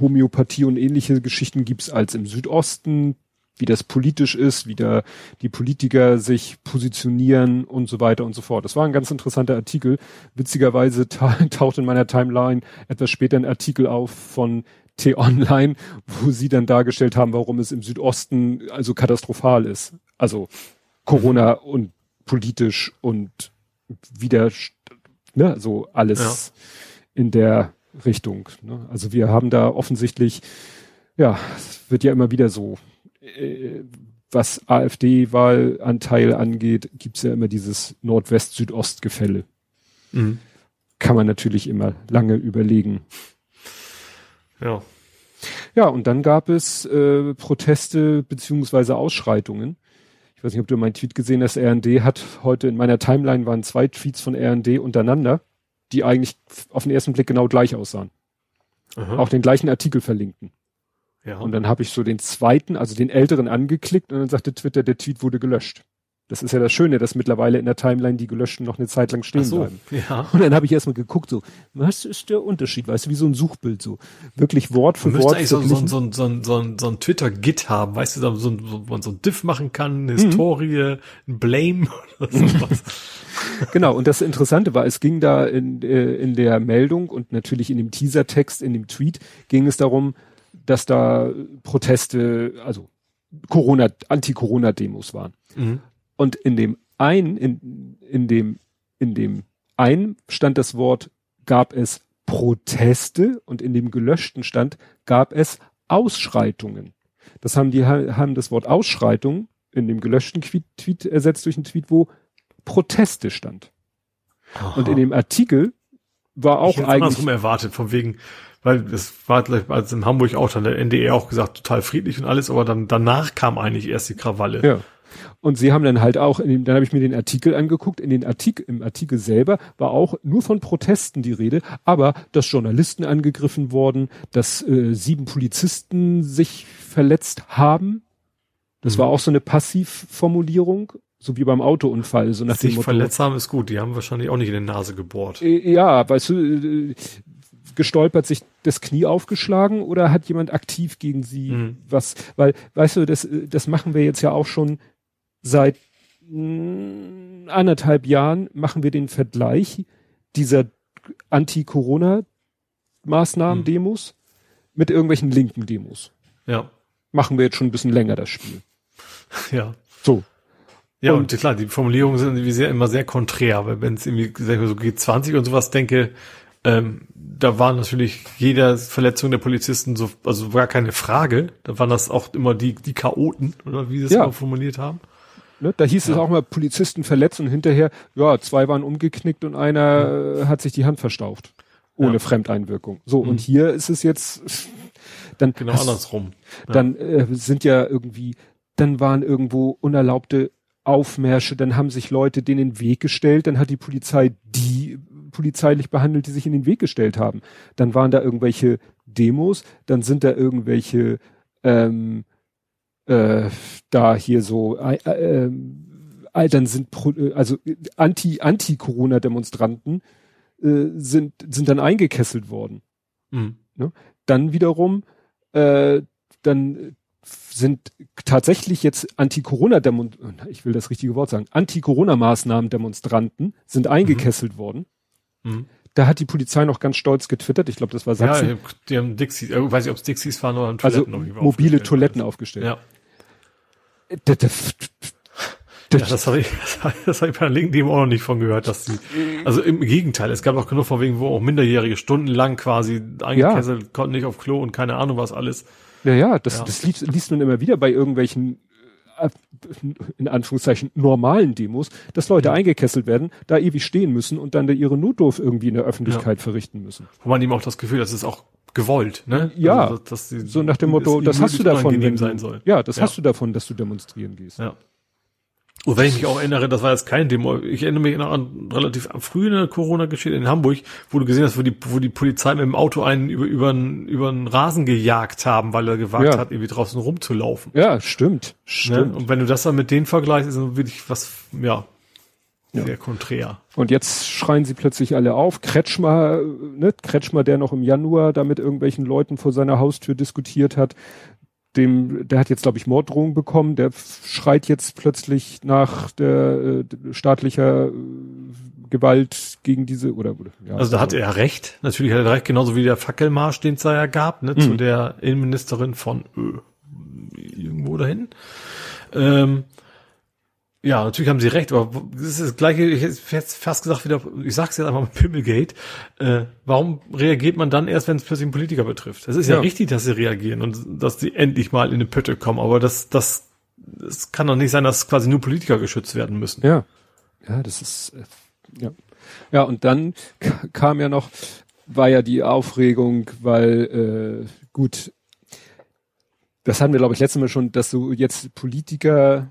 Homöopathie und ähnliche Geschichten gibt als im Südosten wie das politisch ist, wie da die Politiker sich positionieren und so weiter und so fort. Das war ein ganz interessanter Artikel. Witzigerweise *laughs* taucht in meiner Timeline etwas später ein Artikel auf von T-Online, wo sie dann dargestellt haben, warum es im Südosten also katastrophal ist. Also Corona und politisch und wieder, ne, so alles ja. in der Richtung. Ne? Also wir haben da offensichtlich, ja, wird ja immer wieder so äh, was AfD-Wahlanteil angeht, gibt's ja immer dieses Nordwest-Südost-Gefälle. Mhm. Kann man natürlich immer lange überlegen. Ja. Ja, und dann gab es äh, Proteste beziehungsweise Ausschreitungen. Ich weiß nicht, ob du meinen Tweet gesehen hast. RND hat heute in meiner Timeline waren zwei Tweets von RND untereinander, die eigentlich auf den ersten Blick genau gleich aussahen. Aha. Auch den gleichen Artikel verlinkten. Ja. Und dann habe ich so den zweiten, also den älteren angeklickt und dann sagte Twitter, der Tweet wurde gelöscht. Das ist ja das Schöne, dass mittlerweile in der Timeline die gelöschten noch eine Zeit lang stehen so, bleiben. Ja. Und dann habe ich erstmal geguckt, so, was ist der Unterschied? Weißt du, wie so ein Suchbild, so wirklich Wort für Wort. eigentlich so, so, so, so, so, so ein Twitter-Git haben, weißt du, so, so, wo man so ein Diff machen kann, eine mhm. Historie, ein Blame *laughs* oder sowas. genau, und das Interessante war, es ging da in, äh, in der Meldung und natürlich in dem Teasertext, in dem Tweet, ging es darum, dass da Proteste, also Corona, Anti-Corona-Demos waren. Mhm. Und in dem einen, in, in dem, in dem einen stand das Wort, gab es Proteste und in dem gelöschten stand, gab es Ausschreitungen. Das haben die, haben das Wort Ausschreitung in dem gelöschten Tweet, Tweet ersetzt durch einen Tweet, wo Proteste stand. Aha. Und in dem Artikel war auch ich eigentlich. erwartet, von wegen, weil es war gleich als in Hamburg auch dann der NDR auch gesagt, total friedlich und alles, aber dann danach kam eigentlich erst die Krawalle. Ja. Und sie haben dann halt auch, in dem, dann habe ich mir den Artikel angeguckt, in den Artikel, im Artikel selber war auch nur von Protesten die Rede, aber dass Journalisten angegriffen worden, dass äh, sieben Polizisten sich verletzt haben. Das mhm. war auch so eine Passivformulierung, so wie beim Autounfall. So nach sich dem Motto, verletzt haben ist gut, die haben wahrscheinlich auch nicht in die Nase gebohrt. Äh, ja, weißt du, äh, gestolpert, sich das Knie aufgeschlagen oder hat jemand aktiv gegen sie mhm. was? Weil, weißt du, das, das machen wir jetzt ja auch schon seit mh, anderthalb Jahren, machen wir den Vergleich dieser Anti-Corona-Maßnahmen, mhm. Mit irgendwelchen linken Demos. Ja. Machen wir jetzt schon ein bisschen länger das Spiel. *laughs* Ja. So. Ja, Und- und, klar, die Formulierungen sind irgendwie sehr, immer sehr konträr, weil wenn es irgendwie sag ich mal, so G20 und sowas denke, ähm, da war natürlich jeder Verletzung der Polizisten so, also war keine Frage. Da waren das auch immer die, die Chaoten, oder wie sie es Ja. immer formuliert haben. Ne? Da hieß es auch mal Polizisten verletzt und hinterher, ja, zwei waren umgeknickt und einer äh, hat sich die Hand verstaucht. Ohne Ja. Fremdeinwirkung. So, und hier ist es jetzt, *laughs* dann, Genau hast- andersrum. Ja. dann äh, sind ja irgendwie, dann waren irgendwo unerlaubte Aufmärsche, dann haben sich Leute denen in den Weg gestellt, dann hat die Polizei die polizeilich behandelt, die sich in den Weg gestellt haben. Dann waren da irgendwelche Demos, dann sind da irgendwelche ähm, äh, da hier so äh, äh, äh, dann sind pro, äh, also äh, anti anti Corona Demonstranten äh, sind sind dann eingekesselt worden Mhm. dann wiederum, äh, dann sind tatsächlich jetzt Anti-Corona ich will das richtige Wort sagen, Anti-Corona-Maßnahmen Demonstranten sind eingekesselt worden. Mhm. Da hat die Polizei noch ganz stolz getwittert, ich glaube, das war Ja, Sachsen, die haben Dixie, äh, weiß nicht, ob es Dixies waren oder also Toiletten Fall mobile. Toiletten aufgestellt. Ja. Da- da- Ja, das habe *laughs* ich, das hab ich- das ich bei der linken Demo auch noch nicht von gehört, dass die, also im Gegenteil, es gab auch genug von wegen, wo auch Minderjährige stundenlang quasi eingekesselt, konnten nicht auf Klo und keine Ahnung was alles. Ja, ja, das, Ja. das liest, liest man immer wieder bei irgendwelchen, in Anführungszeichen, normalen Demos, dass Leute eingekesselt werden, da ewig stehen müssen und dann da ihre Notdurf irgendwie in der Öffentlichkeit verrichten müssen. Wo man ihm auch das Gefühl, das ist auch gewollt, ne? Ja, Also, dass, dass die, So nach dem Motto, es das hast du davon, wenn sein soll. ja, das Ja. hast du davon, dass du demonstrieren gehst. Ja. Und wenn ich mich auch erinnere, das war jetzt kein Demo. Ich erinnere mich noch an relativ früh eine Corona-Geschichte in Hamburg, wo du gesehen hast, wo die, wo die Polizei mit dem Auto einen über, über, einen, über einen Rasen gejagt haben, weil er gewagt Ja. hat, irgendwie draußen rumzulaufen. Ja, stimmt, Ne? stimmt. Und wenn du das dann mit denen vergleichst, ist das wirklich was, ja, Ja. sehr konträr. Und jetzt schreien sie plötzlich alle auf. Kretschmer, äh, ne, Kretschmer, der noch im Januar da mit irgendwelchen Leuten vor seiner Haustür diskutiert hat, dem, der hat jetzt, glaube ich, Morddrohungen bekommen, der schreit jetzt plötzlich nach der äh, staatlicher äh, Gewalt gegen diese oder, ja, Also da hat er recht. Natürlich hat er recht, genauso wie der Fackelmarsch, den es da ja gab, ne, zu Mhm. der Innenministerin von äh, irgendwo dahin. Ähm, ja, natürlich haben sie recht, aber das ist das gleiche, ich hätte fast gesagt wieder, ich sag's jetzt einfach mal Pimmelgate. Äh, warum reagiert man dann erst, wenn es plötzlich einen Politiker betrifft? Es ist ja. Ja. richtig, dass sie reagieren und dass sie endlich mal in eine Pötte kommen, aber das, das, das kann doch nicht sein, dass quasi nur Politiker geschützt werden müssen. Ja. Ja, das ist, äh, ja. Ja, und dann kam ja noch, war ja die Aufregung, weil, äh, gut, das hatten wir, glaube ich, letztes Mal schon, dass so jetzt Politiker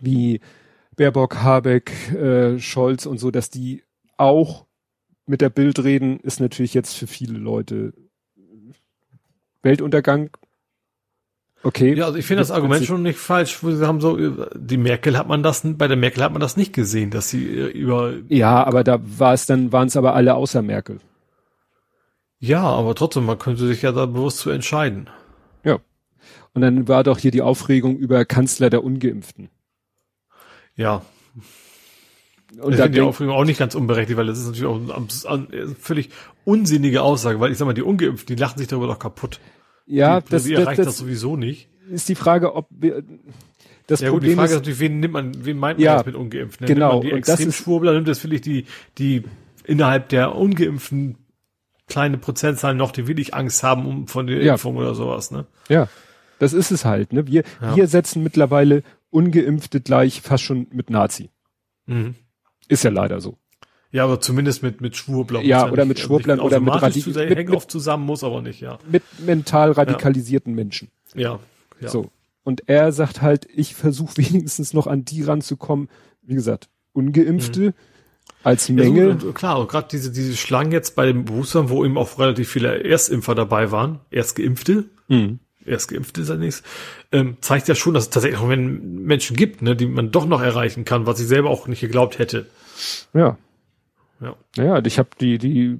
wie Baerbock, Habeck, äh, Scholz und so, dass die auch mit der Bild reden, ist natürlich jetzt für viele Leute Weltuntergang. Okay. Ja, also ich finde das Argument schon nicht falsch, wo sie haben so, die Merkel hat man das, bei der Merkel hat man das nicht gesehen, dass sie äh, über, Ja, aber da war es dann, waren es aber alle außer Merkel. ja, aber trotzdem, man könnte sich ja da bewusst zu entscheiden. Ja. Und dann war doch hier die Aufregung über Kanzler der Ungeimpften. Ja, Und ich finde die Aufregung auch nicht ganz unberechtigt, weil das ist natürlich auch eine äh, völlig unsinnige Aussage, weil ich sag mal, die Ungeimpften, die lachen sich darüber doch kaputt. ja, die, das, das, erreicht das, das sowieso nicht. ist die Frage, ob wir, das Ja gut, die Problem Frage ist ist, natürlich, wen nimmt man, wen meint man Ja, jetzt mit Ungeimpften? genau, Nimmt man die Extremschwurbler, nimmt das vielleicht die, die innerhalb der Ungeimpften kleine Prozentzahl noch, die wirklich Angst haben um von der Ja. Impfung oder sowas, ne? ja, das ist es halt, ne? Wir, Ja. wir setzen mittlerweile Ungeimpfte gleich fast schon mit Nazi. Mhm. Ist ja leider so. Ja, aber zumindest mit, mit Schwurblern. Ja, oder nicht- mit Schwurblern oder mit Radi- zu mit- hängen mit- oft zusammen, muss aber nicht, ja. Mit mental radikalisierten Menschen. Ja. ja. So. Und er sagt halt, ich versuche *laughs* wenigstens noch an die ranzukommen, wie gesagt, Ungeimpfte als Mhm. Ja, Menge. so, und klar, und gerade diese, diese Schlangen jetzt bei den Boostern, wo eben auch relativ viele Erstimpfer dabei waren, Erstgeimpfte, Mhm. Erstgeimpfte ist ja nichts, ähm, zeigt ja schon, dass es tatsächlich auch wenn Menschen gibt, ne, die man doch noch erreichen kann, was ich selber auch nicht geglaubt hätte. Ja. Ja. Naja, ich habe die, die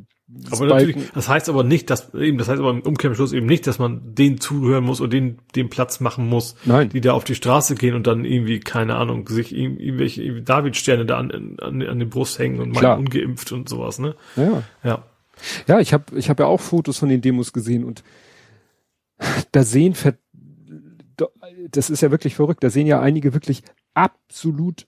Aber natürlich, das heißt aber nicht, dass eben, das heißt aber im Umkehrschluss eben nicht, dass man denen zuhören muss und denen den Platz machen muss, Nein. die da auf die Straße gehen und dann irgendwie, keine Ahnung, sich irgendwelche Davidsterne da an, an, an die Brust hängen und meinen ungeimpft und sowas, ne? Ja. Ja. Ja, ich habe ich hab ja auch Fotos von den Demos gesehen und da sehen, das ist ja wirklich verrückt, da sehen ja einige wirklich absolut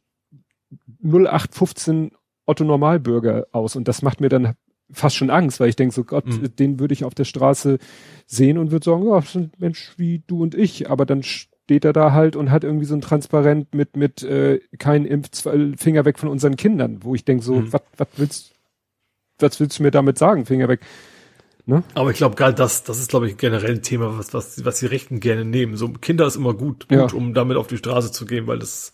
0815 Otto Normalbürger aus und das macht mir dann fast schon Angst, weil ich denke so Gott, mhm. den würde ich auf der Straße sehen und würde sagen, ja, das sind Mensch wie du und ich, aber dann steht er da halt und hat irgendwie so ein Transparent mit mit äh, kein Impf Finger weg von unseren Kindern, wo ich denke so, mhm. was was willst was willst du mir damit sagen, Finger weg? Ne? Aber ich glaube, gerade das, das ist, glaube ich, generell ein Thema, was, was, was die Rechten gerne nehmen. So Kinder ist immer gut, gut, ja. um damit auf die Straße zu gehen, weil das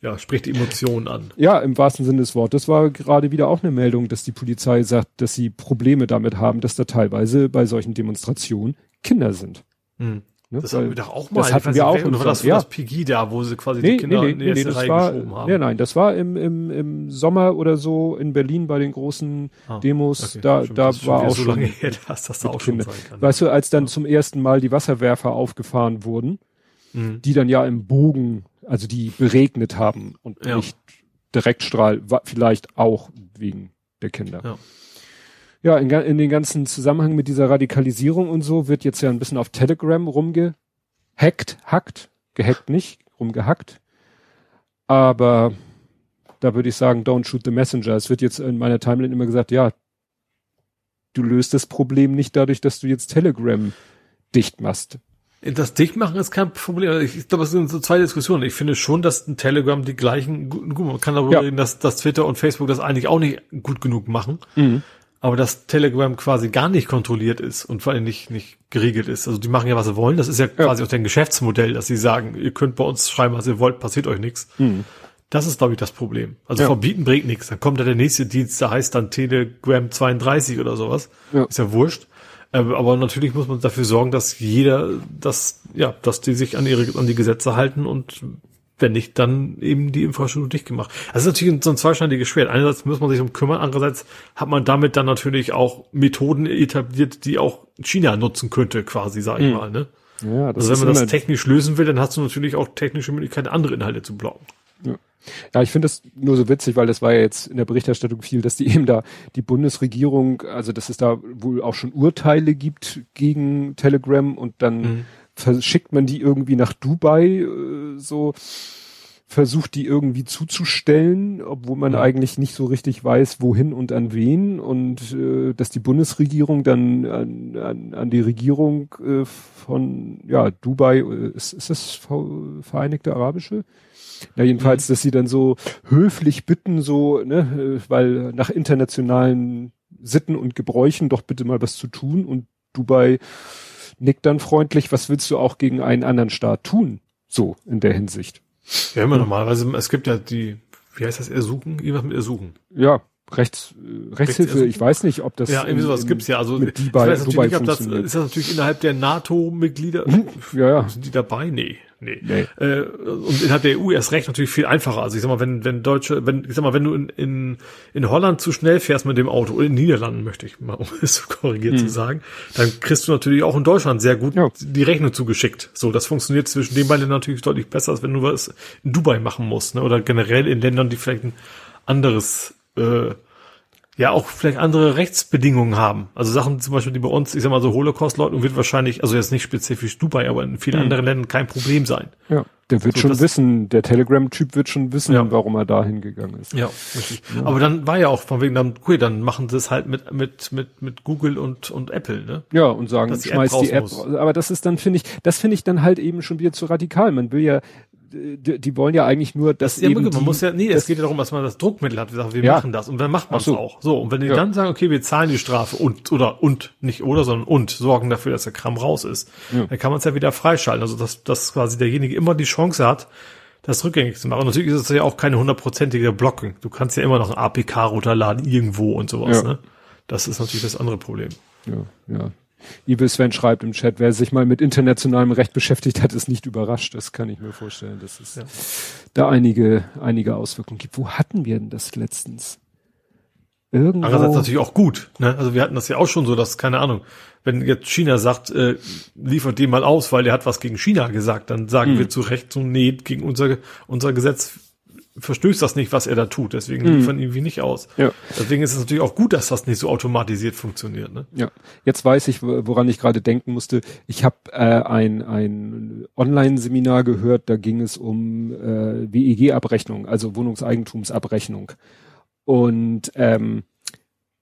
ja, spricht die Emotionen an. Ja, im wahrsten Sinne des Wortes. Das war gerade wieder auch eine Meldung, dass die Polizei sagt, dass sie Probleme damit haben, dass da teilweise bei solchen Demonstrationen Kinder sind. Hm. Ne? Das hatten wir doch auch mal. Das hatten wir auch. Oder war das, ja. das PG da, wo sie quasi nee, die Kinder nee, nee, in die nee, das war, geschoben haben? Nee, nein, das war im, im, im Sommer oder so in Berlin bei den großen ah, Demos. Okay, da stimmt, da war auch so schon. Lange her, dass das da auch schon sein kann. Weißt du, als dann ja. zum ersten Mal die Wasserwerfer aufgefahren wurden, mhm. die dann ja im Bogen, also die beregnet haben und ja. nicht Direktstrahl, vielleicht auch wegen der Kinder. Ja ja, in, in den ganzen Zusammenhang mit dieser Radikalisierung und so wird jetzt ja ein bisschen auf Telegram rumgehackt, hackt, gehackt nicht, rumgehackt. Aber da würde ich sagen, don't shoot the messenger. Es wird jetzt in meiner Timeline immer gesagt, ja, du löst das Problem nicht dadurch, dass du jetzt Telegram dicht machst. Das Dichtmachen ist kein Problem. Ich glaube, es sind so zwei Diskussionen. Ich finde schon, dass ein Telegram die gleichen, gut, man kann darüber ja. reden, dass, dass Twitter und Facebook das eigentlich auch nicht gut genug machen. Mhm aber dass Telegram quasi gar nicht kontrolliert ist und vor allem nicht, nicht geregelt ist. Also die machen ja, was sie wollen. Das ist ja, ja. quasi auch dein Geschäftsmodell, dass sie sagen, ihr könnt bei uns schreiben, was ihr wollt, passiert euch nichts. Mhm. Das ist, glaube ich, das Problem. Also ja. verbieten bringt nichts. Dann kommt da der nächste Dienst, der heißt dann Telegram 32 oder sowas. Ja. Ist ja wurscht. Ähm, aber natürlich muss man dafür sorgen, dass jeder, dass, ja, dass die sich an ihre, an die Gesetze halten und wenn nicht, dann eben die Infrastruktur dicht gemacht. Das ist natürlich so ein zweischneidiges Schwert. Einerseits muss man sich um kümmern, andererseits hat man damit dann natürlich auch Methoden etabliert, die auch China nutzen könnte, quasi, sag ich mhm. mal. Ne? Ja, das also wenn man das technisch lösen will, dann hast du natürlich auch technische Möglichkeiten, andere Inhalte zu blocken. Ja. Ja, ich finde das nur so witzig, weil das war ja jetzt in der Berichterstattung viel, dass die eben da die Bundesregierung, also dass es da wohl auch schon Urteile gibt gegen Telegram und dann mhm verschickt man die irgendwie nach Dubai, äh, so versucht die irgendwie zuzustellen, obwohl man ja. eigentlich nicht so richtig weiß, wohin und an wen und äh, dass die Bundesregierung dann an, an, an die Regierung äh, von ja Dubai äh, ist, ist das Vereinigte Arabische? Ja, jedenfalls, mhm. dass sie dann so höflich bitten, so, ne, äh, weil nach internationalen Sitten und Gebräuchen doch bitte mal was zu tun und Dubai nickt dann freundlich, was willst du auch gegen einen anderen Staat tun? So, in der Hinsicht. Ja, immer normalerweise, es gibt ja die, wie heißt das, Ersuchen? Irgendwas mit Ersuchen. Ja, Rechts, äh, Rechtshilfe, ich weiß nicht, ob das. Ja, irgendwie sowas in, gibt's ja. Also, mit ich weiß natürlich nicht, ob das, ist das natürlich innerhalb der NATO-Mitglieder, hm, ja, ja. sind die dabei? Nee. Nee. nee. Äh, und innerhalb der EU erst recht natürlich viel einfacher. Also ich sag mal, wenn, wenn Deutsche, wenn, ich sag mal, wenn du in, in, in Holland zu schnell fährst mit dem Auto, oder in Niederlanden möchte ich mal, *laughs* um es so korrigiert hm. zu sagen, dann kriegst du natürlich auch in Deutschland sehr gut ja. die Rechnung zugeschickt. So, das funktioniert zwischen den beiden natürlich deutlich besser, als wenn du was in Dubai machen musst, ne? Oder generell in Ländern, die vielleicht ein anderes äh, ja auch vielleicht andere Rechtsbedingungen haben. Also Sachen zum Beispiel, die bei uns, ich sag mal so Holocaust-Leugnung wird wahrscheinlich, also jetzt nicht spezifisch Dubai, aber in vielen mhm. anderen Ländern kein Problem sein. Ja, der wird so, schon wissen, der Telegram-Typ wird schon wissen, ja. warum er da hingegangen ist. Ja, richtig. Ja. Aber dann war ja auch von wegen dann, cool, dann machen sie es halt mit, mit, mit, mit Google und, und Apple, ne? Ja, und sagen, die schmeiß App die App. Muss. Aber das ist dann, finde ich, das finde ich dann halt eben schon wieder zu radikal. Man will ja, die, die wollen ja eigentlich nur, dass das, ja, eben man muss ja, nee, es geht ja darum, dass man das Druckmittel hat. Wir sagen, wir ja. machen das und dann macht man es so. auch. So und wenn die ja. dann sagen, okay, wir zahlen die Strafe und oder und nicht oder, sondern und sorgen dafür, dass der Kram raus ist, dann kann man es ja wieder freischalten. Also dass, dass quasi derjenige immer die Chance hat, das rückgängig zu machen. Und natürlich ist es ja auch keine hundertprozentige Blocking. Du kannst ja immer noch ein APK runterladen irgendwo und sowas. Ne? Das ist natürlich das andere Problem. Ja, ja. Evil Sven schreibt im Chat, wer sich mal mit internationalem Recht beschäftigt hat, ist nicht überrascht. Das kann ich mir vorstellen, dass es ja. da einige, einige Auswirkungen gibt. Wo hatten wir denn das letztens? Irgendwo. Andererseits natürlich auch gut. Ne? Also wir hatten das ja auch schon so, dass, keine Ahnung, wenn jetzt China sagt, äh, liefert den mal aus, weil er hat was gegen China gesagt, dann sagen hm. wir zu Recht so, nee, gegen unser, unser Gesetz verstößt das nicht, was er da tut. Deswegen Mhm. liefern irgendwie nicht aus. Ja. Deswegen ist es natürlich auch gut, dass das nicht so automatisiert funktioniert. Ne? Ja, jetzt weiß ich, wo- woran ich gerade denken musste. Ich habe äh, ein, ein Online-Seminar gehört, da ging es um äh, WEG-Abrechnung, also Wohnungseigentumsabrechnung. Und ähm,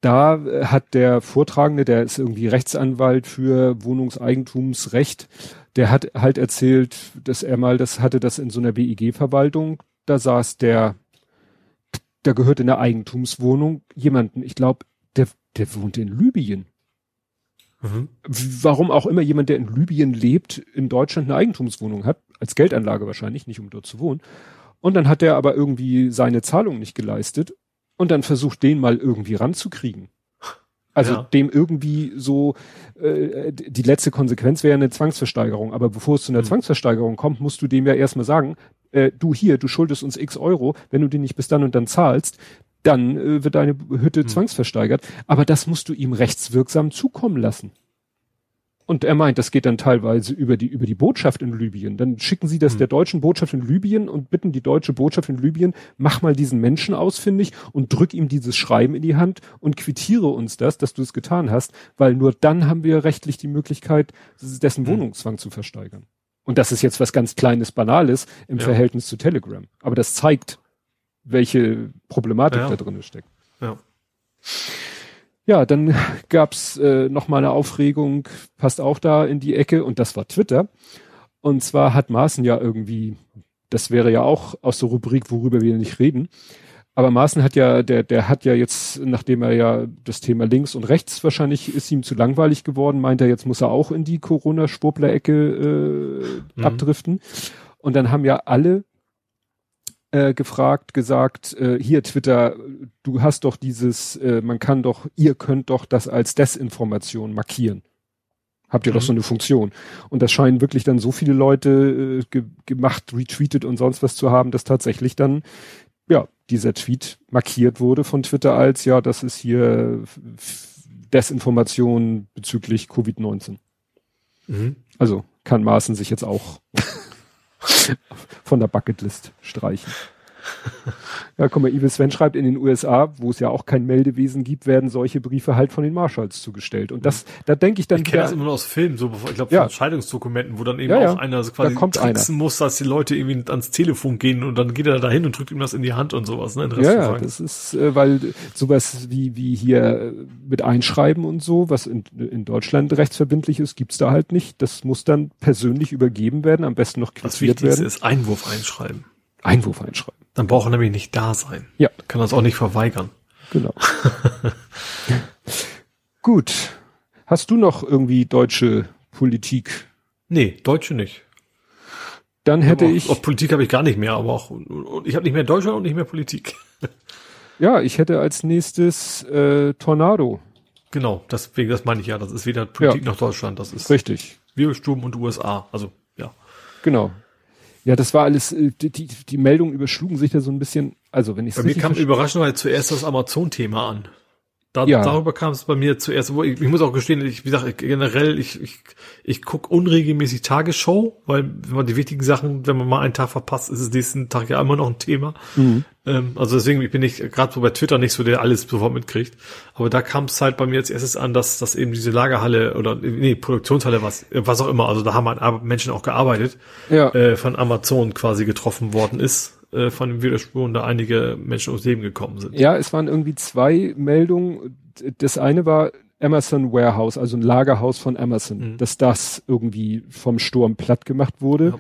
da äh, hat der Vortragende, der ist irgendwie Rechtsanwalt für Wohnungseigentumsrecht, der hat halt erzählt, dass er mal das hatte, das in so einer WEG-Verwaltung, da saß der, da gehört in der Eigentumswohnung jemanden, ich glaube, der, der wohnte in Libyen Mhm. warum auch immer jemand, der in Libyen lebt, in Deutschland eine Eigentumswohnung hat, als Geldanlage wahrscheinlich, nicht um dort zu wohnen. Und dann hat er aber irgendwie seine Zahlung nicht geleistet und dann versucht, den mal irgendwie ranzukriegen. Also Ja. dem irgendwie so, äh, die letzte Konsequenz wäre eine Zwangsversteigerung. Aber bevor es zu einer Hm. Zwangsversteigerung kommt, musst du dem ja erstmal sagen, äh, du hier, du schuldest uns x Euro, wenn du die nicht bis dann und dann zahlst, dann äh, wird deine Hütte Hm. zwangsversteigert. Aber das musst du ihm rechtswirksam zukommen lassen. Und er meint, das geht dann teilweise über die, über die Botschaft in Libyen. Dann schicken sie das Hm. der deutschen Botschaft in Libyen und bitten die deutsche Botschaft in Libyen, mach mal diesen Menschen ausfindig und drück ihm dieses Schreiben in die Hand und quittiere uns das, dass du es getan hast, weil nur dann haben wir rechtlich die Möglichkeit, dessen Hm. Wohnungszwang zu versteigern. Und das ist jetzt was ganz Kleines, Banales im Ja. Verhältnis zu Telegram. Aber das zeigt, welche Problematik Ja. da drin steckt. Ja. Ja, dann *laughs* gab's äh, noch mal eine Aufregung, passt auch da in die Ecke, und das war Twitter. Und zwar hat Maaßen ja irgendwie, das wäre ja auch aus der Rubrik, worüber wir nicht reden. Aber Maaßen hat ja, der, der hat ja jetzt, nachdem er ja das Thema links und rechts wahrscheinlich ist ihm zu langweilig geworden, meint er, jetzt muss er auch in die Corona-Schwurbler-Ecke äh, Mhm. abdriften. Und dann haben ja alle äh, gefragt, gesagt, äh, hier Twitter, du hast doch dieses, äh, man kann doch, ihr könnt doch das als Desinformation markieren. Habt ihr doch Mhm. so eine Funktion. Und das scheinen wirklich dann so viele Leute äh, ge gemacht, retweetet und sonst was zu haben, dass tatsächlich dann, ja, dieser Tweet markiert wurde von Twitter als, ja, das ist hier Desinformation bezüglich Covid-19. Mhm. Also kann Maaßen sich jetzt auch von der Bucketlist streichen. Ja, guck mal, Evil Sven schreibt, in den USA, wo es ja auch kein Meldewesen gibt, werden solche Briefe halt von den Marshalls zugestellt. Und das, da denke ich dann Ich kenne das immer nur aus Filmen, so bevor, ich glaube, Ja. von Entscheidungsdokumenten, wo dann eben Ja, ja. auch einer so quasi Da kommt tricksen muss, dass die Leute irgendwie ans Telefon gehen und dann geht er da hin und drückt ihm das in die Hand und sowas, ne? ja, ja, das ist, äh, weil sowas wie, wie hier äh, mit Einschreiben und so, was in, in Deutschland rechtsverbindlich ist, gibt's da halt nicht. Das muss dann persönlich übergeben werden, am besten noch quittiert wichtig ist, werden. ist Einwurf einschreiben. Einwurf einschreiben. Dann braucht er nämlich nicht da sein. Ja. Kann das auch nicht verweigern. Genau. *laughs* Gut. Hast du noch irgendwie deutsche Politik? Nee, Deutsche nicht. Dann hätte Aber ich, Auch Politik habe ich gar nicht mehr, aber auch ich habe nicht mehr Deutschland und nicht mehr Politik. *laughs* ja, ich hätte als nächstes äh, Tornado. Genau, deswegen, das meine ich ja. Das ist weder Politik noch Deutschland. Das ist Richtig. Wirbelsturm und USA. Also, ja. Genau. Ja, das war alles, äh, die, die, die Meldungen überschlugen sich da so ein bisschen, also wenn ich Bei mir kam überraschenderweise zuerst das Amazon-Thema an. Da, Ja. Darüber kam es bei mir zuerst. Wo ich, ich muss auch gestehen, ich, wie gesagt, generell, ich, ich, ich guck unregelmäßig Tagesschau, weil wenn man die wichtigen Sachen, wenn man mal einen Tag verpasst, ist es nächsten Tag ja immer noch ein Thema. Mhm. Ähm, also deswegen ich bin ich gerade so bei Twitter nicht so, der alles sofort mitkriegt. Aber da kam es halt bei mir als erstes an, dass, dass eben diese Lagerhalle oder nee, Produktionshalle, was, was auch immer, also da haben halt Menschen auch gearbeitet, Ja. äh, von Amazon quasi getroffen worden ist, äh, von dem Widerspruch und da einige Menschen ums Leben gekommen sind. Ja, es waren irgendwie zwei Meldungen. Das eine war Amazon Warehouse, also ein Lagerhaus von Amazon, Mhm. dass das irgendwie vom Sturm platt gemacht wurde Ja.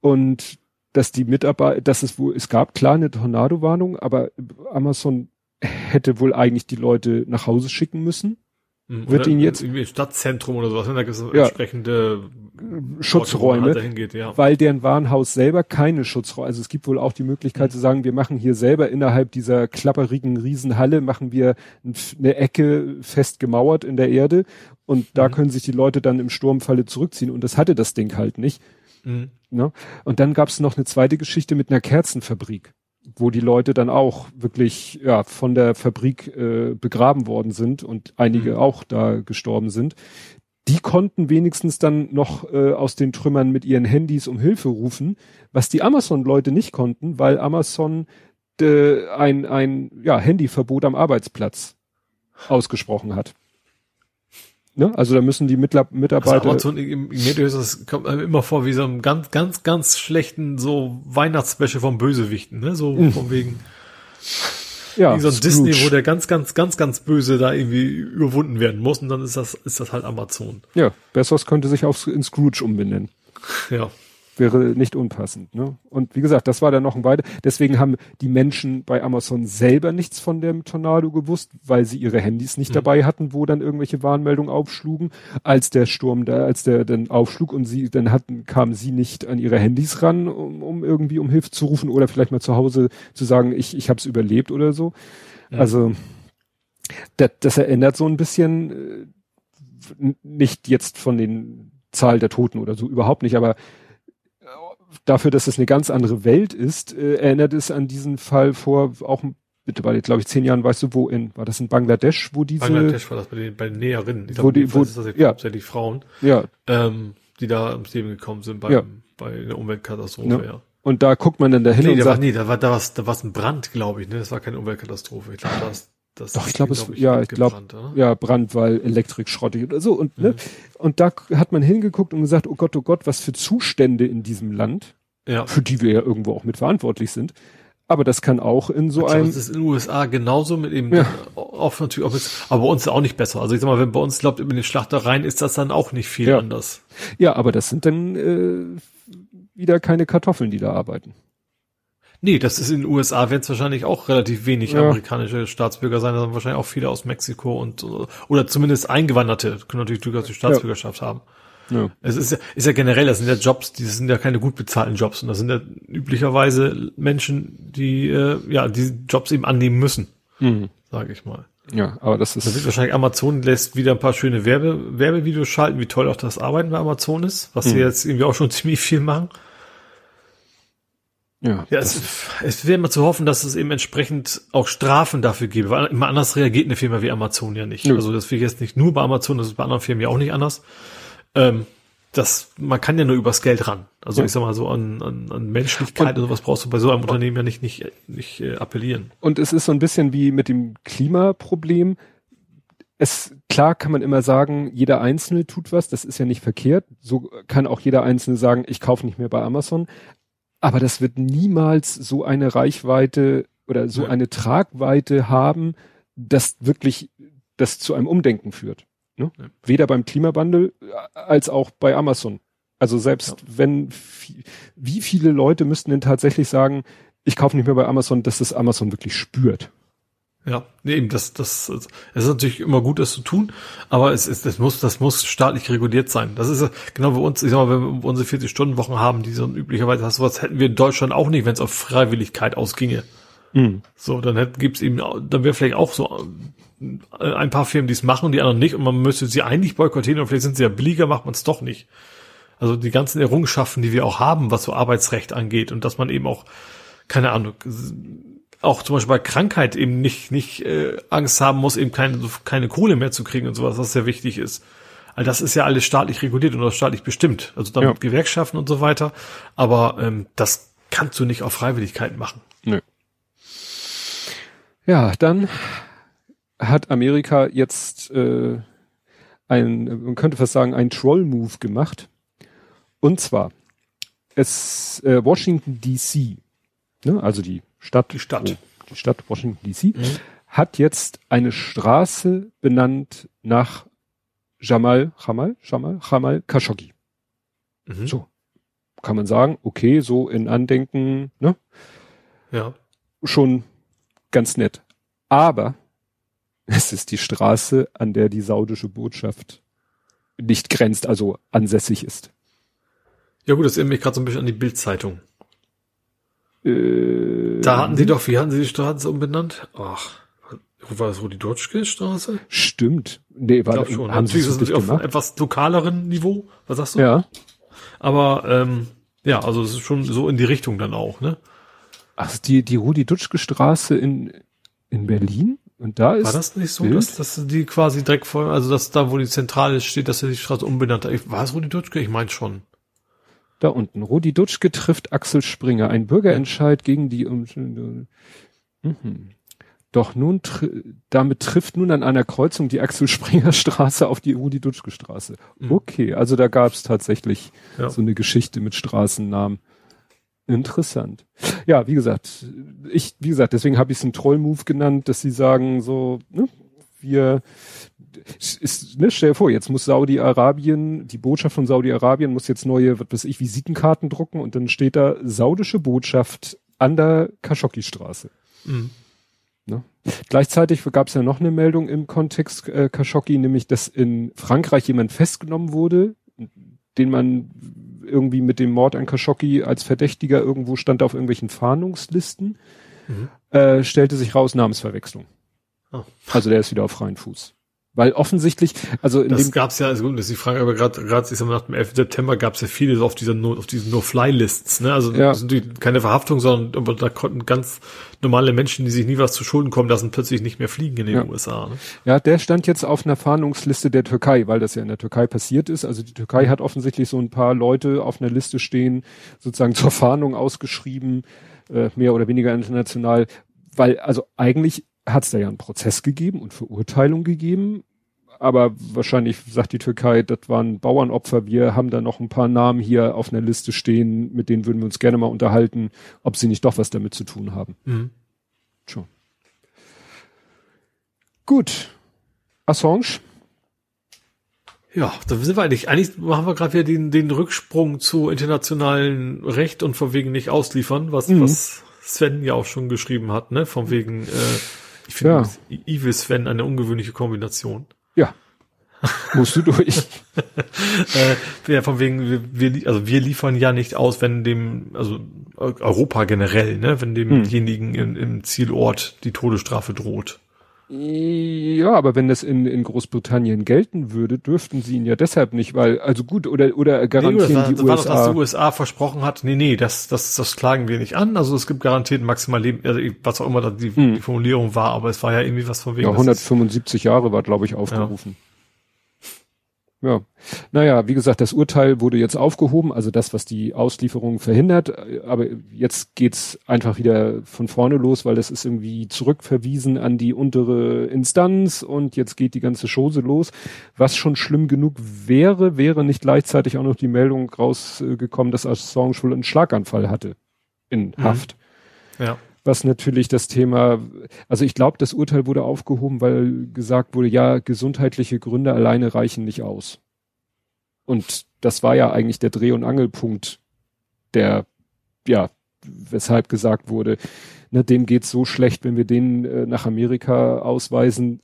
und dass die Mitarbeiter, dass es wohl, es gab klar eine Tornado-Warnung, aber Amazon hätte wohl eigentlich die Leute nach Hause schicken müssen. Mhm. Wird Oder ihn jetzt- irgendwie Stadtzentrum oder sowas, ne? da gibt es Ja. entsprechende Schutzräume, halt dahin geht, ja. weil deren Warenhaus selber keine Schutzräume, also es gibt wohl auch die Möglichkeit Mhm. zu sagen, wir machen hier selber innerhalb dieser klapperigen Riesenhalle, machen wir ein- eine Ecke fest gemauert in der Erde und da Mhm. können sich die Leute dann im Sturmfalle zurückziehen und das hatte das Ding halt nicht. Mhm. Ne? Und dann gab es noch eine zweite Geschichte mit einer Kerzenfabrik, wo die Leute dann auch wirklich ja von der Fabrik äh, begraben worden sind und einige Mhm. auch da gestorben sind. Die konnten wenigstens dann noch äh, aus den Trümmern mit ihren Handys um Hilfe rufen, was die Amazon-Leute nicht konnten, weil Amazon äh, ein, ein ja, Handyverbot am Arbeitsplatz ausgesprochen hat. Ne? Also da müssen die Mittler Mitarbeiter. Also Amazon, im, im das kommt mir immer vor wie so einem ganz, ganz, ganz schlechten so Weihnachtswäsche vom Bösewichten, ne? So mhm. von wegen. Ja, wie so ein Scrooge. Disney, wo der ganz, ganz, ganz, ganz böse da irgendwie überwunden werden muss und dann ist das, ist das halt Amazon. Ja, Bessos könnte sich auf in Scrooge umbenennen. Ja wäre nicht unpassend. Ne? Und wie gesagt, das war dann noch ein weiter. Deswegen haben die Menschen bei Amazon selber nichts von dem Tornado gewusst, weil sie ihre Handys nicht mhm. dabei hatten, wo dann irgendwelche Warnmeldungen aufschlugen. Als der Sturm da, als der dann aufschlug und sie dann hatten, kamen sie nicht an ihre Handys ran, um, um irgendwie um Hilfe zu rufen oder vielleicht mal zu Hause zu sagen, ich ich habe es überlebt oder so. Ja. Also das, das erinnert so ein bisschen äh, nicht jetzt von den Zahl der Toten oder so überhaupt nicht, aber dafür, dass es eine ganz andere Welt ist, äh, erinnert es an diesen Fall vor auch bitte bei, glaube ich, zehn Jahren, weißt du, wo in, war das in Bangladesch, wo diese. Bangladesch war das bei den, bei den Näherinnen. Ich wo die, wo, ist das jetzt ja. hauptsächlich Frauen. Ja. Ähm, die da ums Leben gekommen sind beim, ja. bei der Umweltkatastrophe, ja. ja. Und da guckt man dann dahin nee, und da sagt. War, nee, da war, da war, da war ein Brand, glaube ich, ne? Das war keine Umweltkatastrophe. Ich glaube, das, das Doch, ich glaube, es, glaub ja, ich glaube, ja, Brand, weil Elektrik schrottig oder so. Und, ne? mhm. ne? und da hat man hingeguckt und gesagt, oh Gott, oh Gott, was für Zustände in diesem Land ja. für die wir ja irgendwo auch mitverantwortlich sind. Aber das kann auch in so einem. Das ist in den USA genauso mit eben, ja. oft natürlich auch mit, aber bei uns ist auch nicht besser. Also ich sag mal, wenn bei uns glaubt, über den Schlachtereien ist das dann auch nicht viel ja. anders. Ja, aber das sind dann äh, wieder keine Kartoffeln, die da arbeiten. Nee, das ist in den USA, werden es wahrscheinlich auch relativ wenig ja. amerikanische Staatsbürger sein, sondern wahrscheinlich auch viele aus Mexiko und oder zumindest Eingewanderte, können natürlich durchaus die Staatsbürgerschaft ja. haben. Ja. Es ist ja, ist ja generell, das sind ja Jobs, die sind ja keine gut bezahlten Jobs und das sind ja üblicherweise Menschen, die äh, ja diese Jobs eben annehmen müssen, mhm. sage ich mal. Ja, aber das ist. Das wird wahrscheinlich Amazon lässt wieder ein paar schöne Werbe, Werbevideos schalten, wie toll auch das Arbeiten bei Amazon ist, was mhm. sie jetzt irgendwie auch schon *laughs* ziemlich viel machen. Ja, ja es, es wäre immer zu hoffen, dass es eben entsprechend auch Strafen dafür gäbe, weil immer anders reagiert eine Firma wie Amazon ja nicht. Ja. Also das ich jetzt nicht nur bei Amazon, das ist bei anderen Firmen ja auch nicht anders. Ähm, das, man kann ja nur übers Geld ran. Also ja. ich sag mal so an, an, an Menschlichkeit und, und sowas brauchst du bei so einem Unternehmen ja nicht, nicht, nicht äh, appellieren. Und es ist so ein bisschen wie mit dem Klimaproblem. Es, klar kann man immer sagen, jeder Einzelne tut was, das ist ja nicht verkehrt. So kann auch jeder Einzelne sagen, ich kaufe nicht mehr bei Amazon. Aber das wird niemals so eine Reichweite oder so ja. eine Tragweite haben, dass wirklich das zu einem Umdenken führt. Ne? Ja. Weder beim Klimawandel äh, als auch bei Amazon. Also selbst ja. wenn, wie viele Leute müssten denn tatsächlich sagen, ich kaufe nicht mehr bei Amazon, dass das Amazon wirklich spürt. Ja, nee, eben, das, das, es ist natürlich immer gut, das zu tun, aber es ist, das muss, das muss staatlich reguliert sein. Das ist genau bei uns, ich sag mal, wenn wir unsere 40-Stunden-Wochen haben, die so üblicherweise hast, sowas hätten wir in Deutschland auch nicht, wenn es auf Freiwilligkeit ausginge. Mhm. So, dann hätte, gibt's eben, dann wäre vielleicht auch so ein paar Firmen, die es machen, die anderen nicht, und man müsste sie eigentlich boykottieren, und vielleicht sind sie ja billiger, macht man es doch nicht. Also die ganzen Errungenschaften, die wir auch haben, was so Arbeitsrecht angeht, und dass man eben auch, keine Ahnung, auch zum Beispiel bei Krankheit eben nicht, nicht äh, Angst haben muss, eben keine, keine Kohle mehr zu kriegen und sowas, was sehr wichtig ist. All das ist ja alles staatlich reguliert und auch staatlich bestimmt. Also dann ja. Gewerkschaften und so weiter. Aber ähm, das kannst du nicht auf Freiwilligkeit machen. Nö. Ja, dann hat Amerika jetzt äh, ein, man könnte fast sagen, ein Troll-Move gemacht. Und zwar, es äh, Washington DC, ne, also die Stadt, die Stadt, oh, die Stadt Washington DC, mhm. hat jetzt eine Straße benannt nach Jamal, Jamal, Jamal, Jamal Khashoggi. Mhm. So kann man sagen, okay, so in Andenken, ne? Ja. Schon ganz nett. Aber *laughs* es ist die Straße, an der die saudische Botschaft nicht grenzt, also ansässig ist. Ja gut, das erinnert mich gerade so ein bisschen an die Bildzeitung. Äh, da hatten sie doch, wie hatten sie die Straße umbenannt? Ach, war das Rudi Dutschke Straße? Stimmt. Nee, war ich schon. Haben Natürlich ist es auf einem etwas lokaleren Niveau. Was sagst du? Ja. Aber ähm, ja, also es ist schon so in die Richtung dann auch, ne? Ach, die die Rudi Dutschke Straße in in Berlin? Und da ist. War das nicht so, dass, dass die quasi direkt vor, also dass da, wo die Zentrale steht, dass er die Straße umbenannt hat? War es Rudi Dutschke? Ich meine schon. Da unten. Rudi Dutschke trifft Axel Springer. Ein Bürgerentscheid gegen die um Mhm. Doch nun, tr damit trifft nun an einer Kreuzung die Axel Springer Straße auf die Rudi Dutschke Straße. Mhm. Okay, also da gab es tatsächlich Ja. so eine Geschichte mit Straßennamen. Interessant. Ja, wie gesagt, ich, wie gesagt, deswegen habe ich es einen Troll-Move genannt, dass sie sagen so, ne, wir, ist, ne, stell dir vor, jetzt muss Saudi-Arabien, die Botschaft von Saudi-Arabien muss jetzt neue, was weiß ich, Visitenkarten drucken und dann steht da saudische Botschaft an der Khashoggi-Straße. Mhm. Ne? Gleichzeitig gab es ja noch eine Meldung im Kontext äh, Khashoggi, nämlich dass in Frankreich jemand festgenommen wurde, den man irgendwie mit dem Mord an Khashoggi als Verdächtiger irgendwo stand auf irgendwelchen Fahndungslisten, Mhm. äh, stellte sich raus Namensverwechslung. Oh. Also der ist wieder auf freien Fuß. Weil offensichtlich, also in Das dem, gab's ja, also gut, das ist die Frage, aber gerade, gerade, ich sag mal, nach dem 11. September gab's ja viele auf dieser, No- auf diesen No-Fly-Lists, ne? Also, Ja. sind die, keine Verhaftung, sondern, aber da konnten ganz normale Menschen, die sich nie was zu Schulden kommen lassen, plötzlich nicht mehr fliegen in den Ja. USA, ne? ja, der stand jetzt auf einer Fahndungsliste der Türkei, weil das ja in der Türkei passiert ist. Also die Türkei hat offensichtlich so ein paar Leute auf einer Liste stehen, sozusagen zur Fahndung ausgeschrieben, äh, mehr oder weniger international, weil also eigentlich hat es da ja einen Prozess gegeben und Verurteilung gegeben, aber wahrscheinlich sagt die Türkei, das waren Bauernopfer, wir haben da noch ein paar Namen hier auf einer Liste stehen, mit denen würden wir uns gerne mal unterhalten, ob sie nicht doch was damit zu tun haben. Mhm. Schon. Gut. Assange? Ja, da sind wir eigentlich, eigentlich machen wir gerade wieder den, den Rücksprung zu internationalen Recht und von wegen nicht ausliefern, was, Mhm. was Sven ja auch schon geschrieben hat, ne? Von wegen, äh, ich finde Ja. Evil Sven eine ungewöhnliche Kombination. Ja. Musst du durch. *laughs* äh, ja, von wegen, wir, wir, also wir liefern ja nicht aus, wenn dem, also Europa generell, ne, wenn demjenigen im, im Zielort die Todesstrafe droht. Ja, aber wenn das in, in Großbritannien gelten würde, dürften sie ihn ja deshalb nicht, weil, also gut, oder, oder Nee, garantieren das war, die das war doch, USA. dass die USA versprochen hat, nee, nee, das, das, das klagen wir nicht an. Also es gibt garantiert maximal Leben, also was auch immer da die, die Formulierung war, aber es war ja irgendwie was von wegen. Hm. ja, das ist- 175 Jahre war, glaube ich, aufgerufen. Ja. Naja, wie gesagt, das Urteil wurde jetzt aufgehoben, also das, was die Auslieferung verhindert, aber jetzt geht's einfach wieder von vorne los, weil das ist irgendwie zurückverwiesen an die untere Instanz und jetzt geht die ganze Chose los. Was schon schlimm genug wäre, wäre nicht gleichzeitig auch noch die Meldung rausgekommen, dass Assange wohl einen Schlaganfall hatte in Haft ja. Was natürlich das Thema, also ich glaube, das Urteil wurde aufgehoben, weil gesagt wurde, ja, gesundheitliche Gründe alleine reichen nicht aus. Und das war ja eigentlich der Dreh- und Angelpunkt, der, ja, weshalb gesagt wurde, ne, dem geht's so schlecht, wenn wir den äh, nach Amerika ausweisen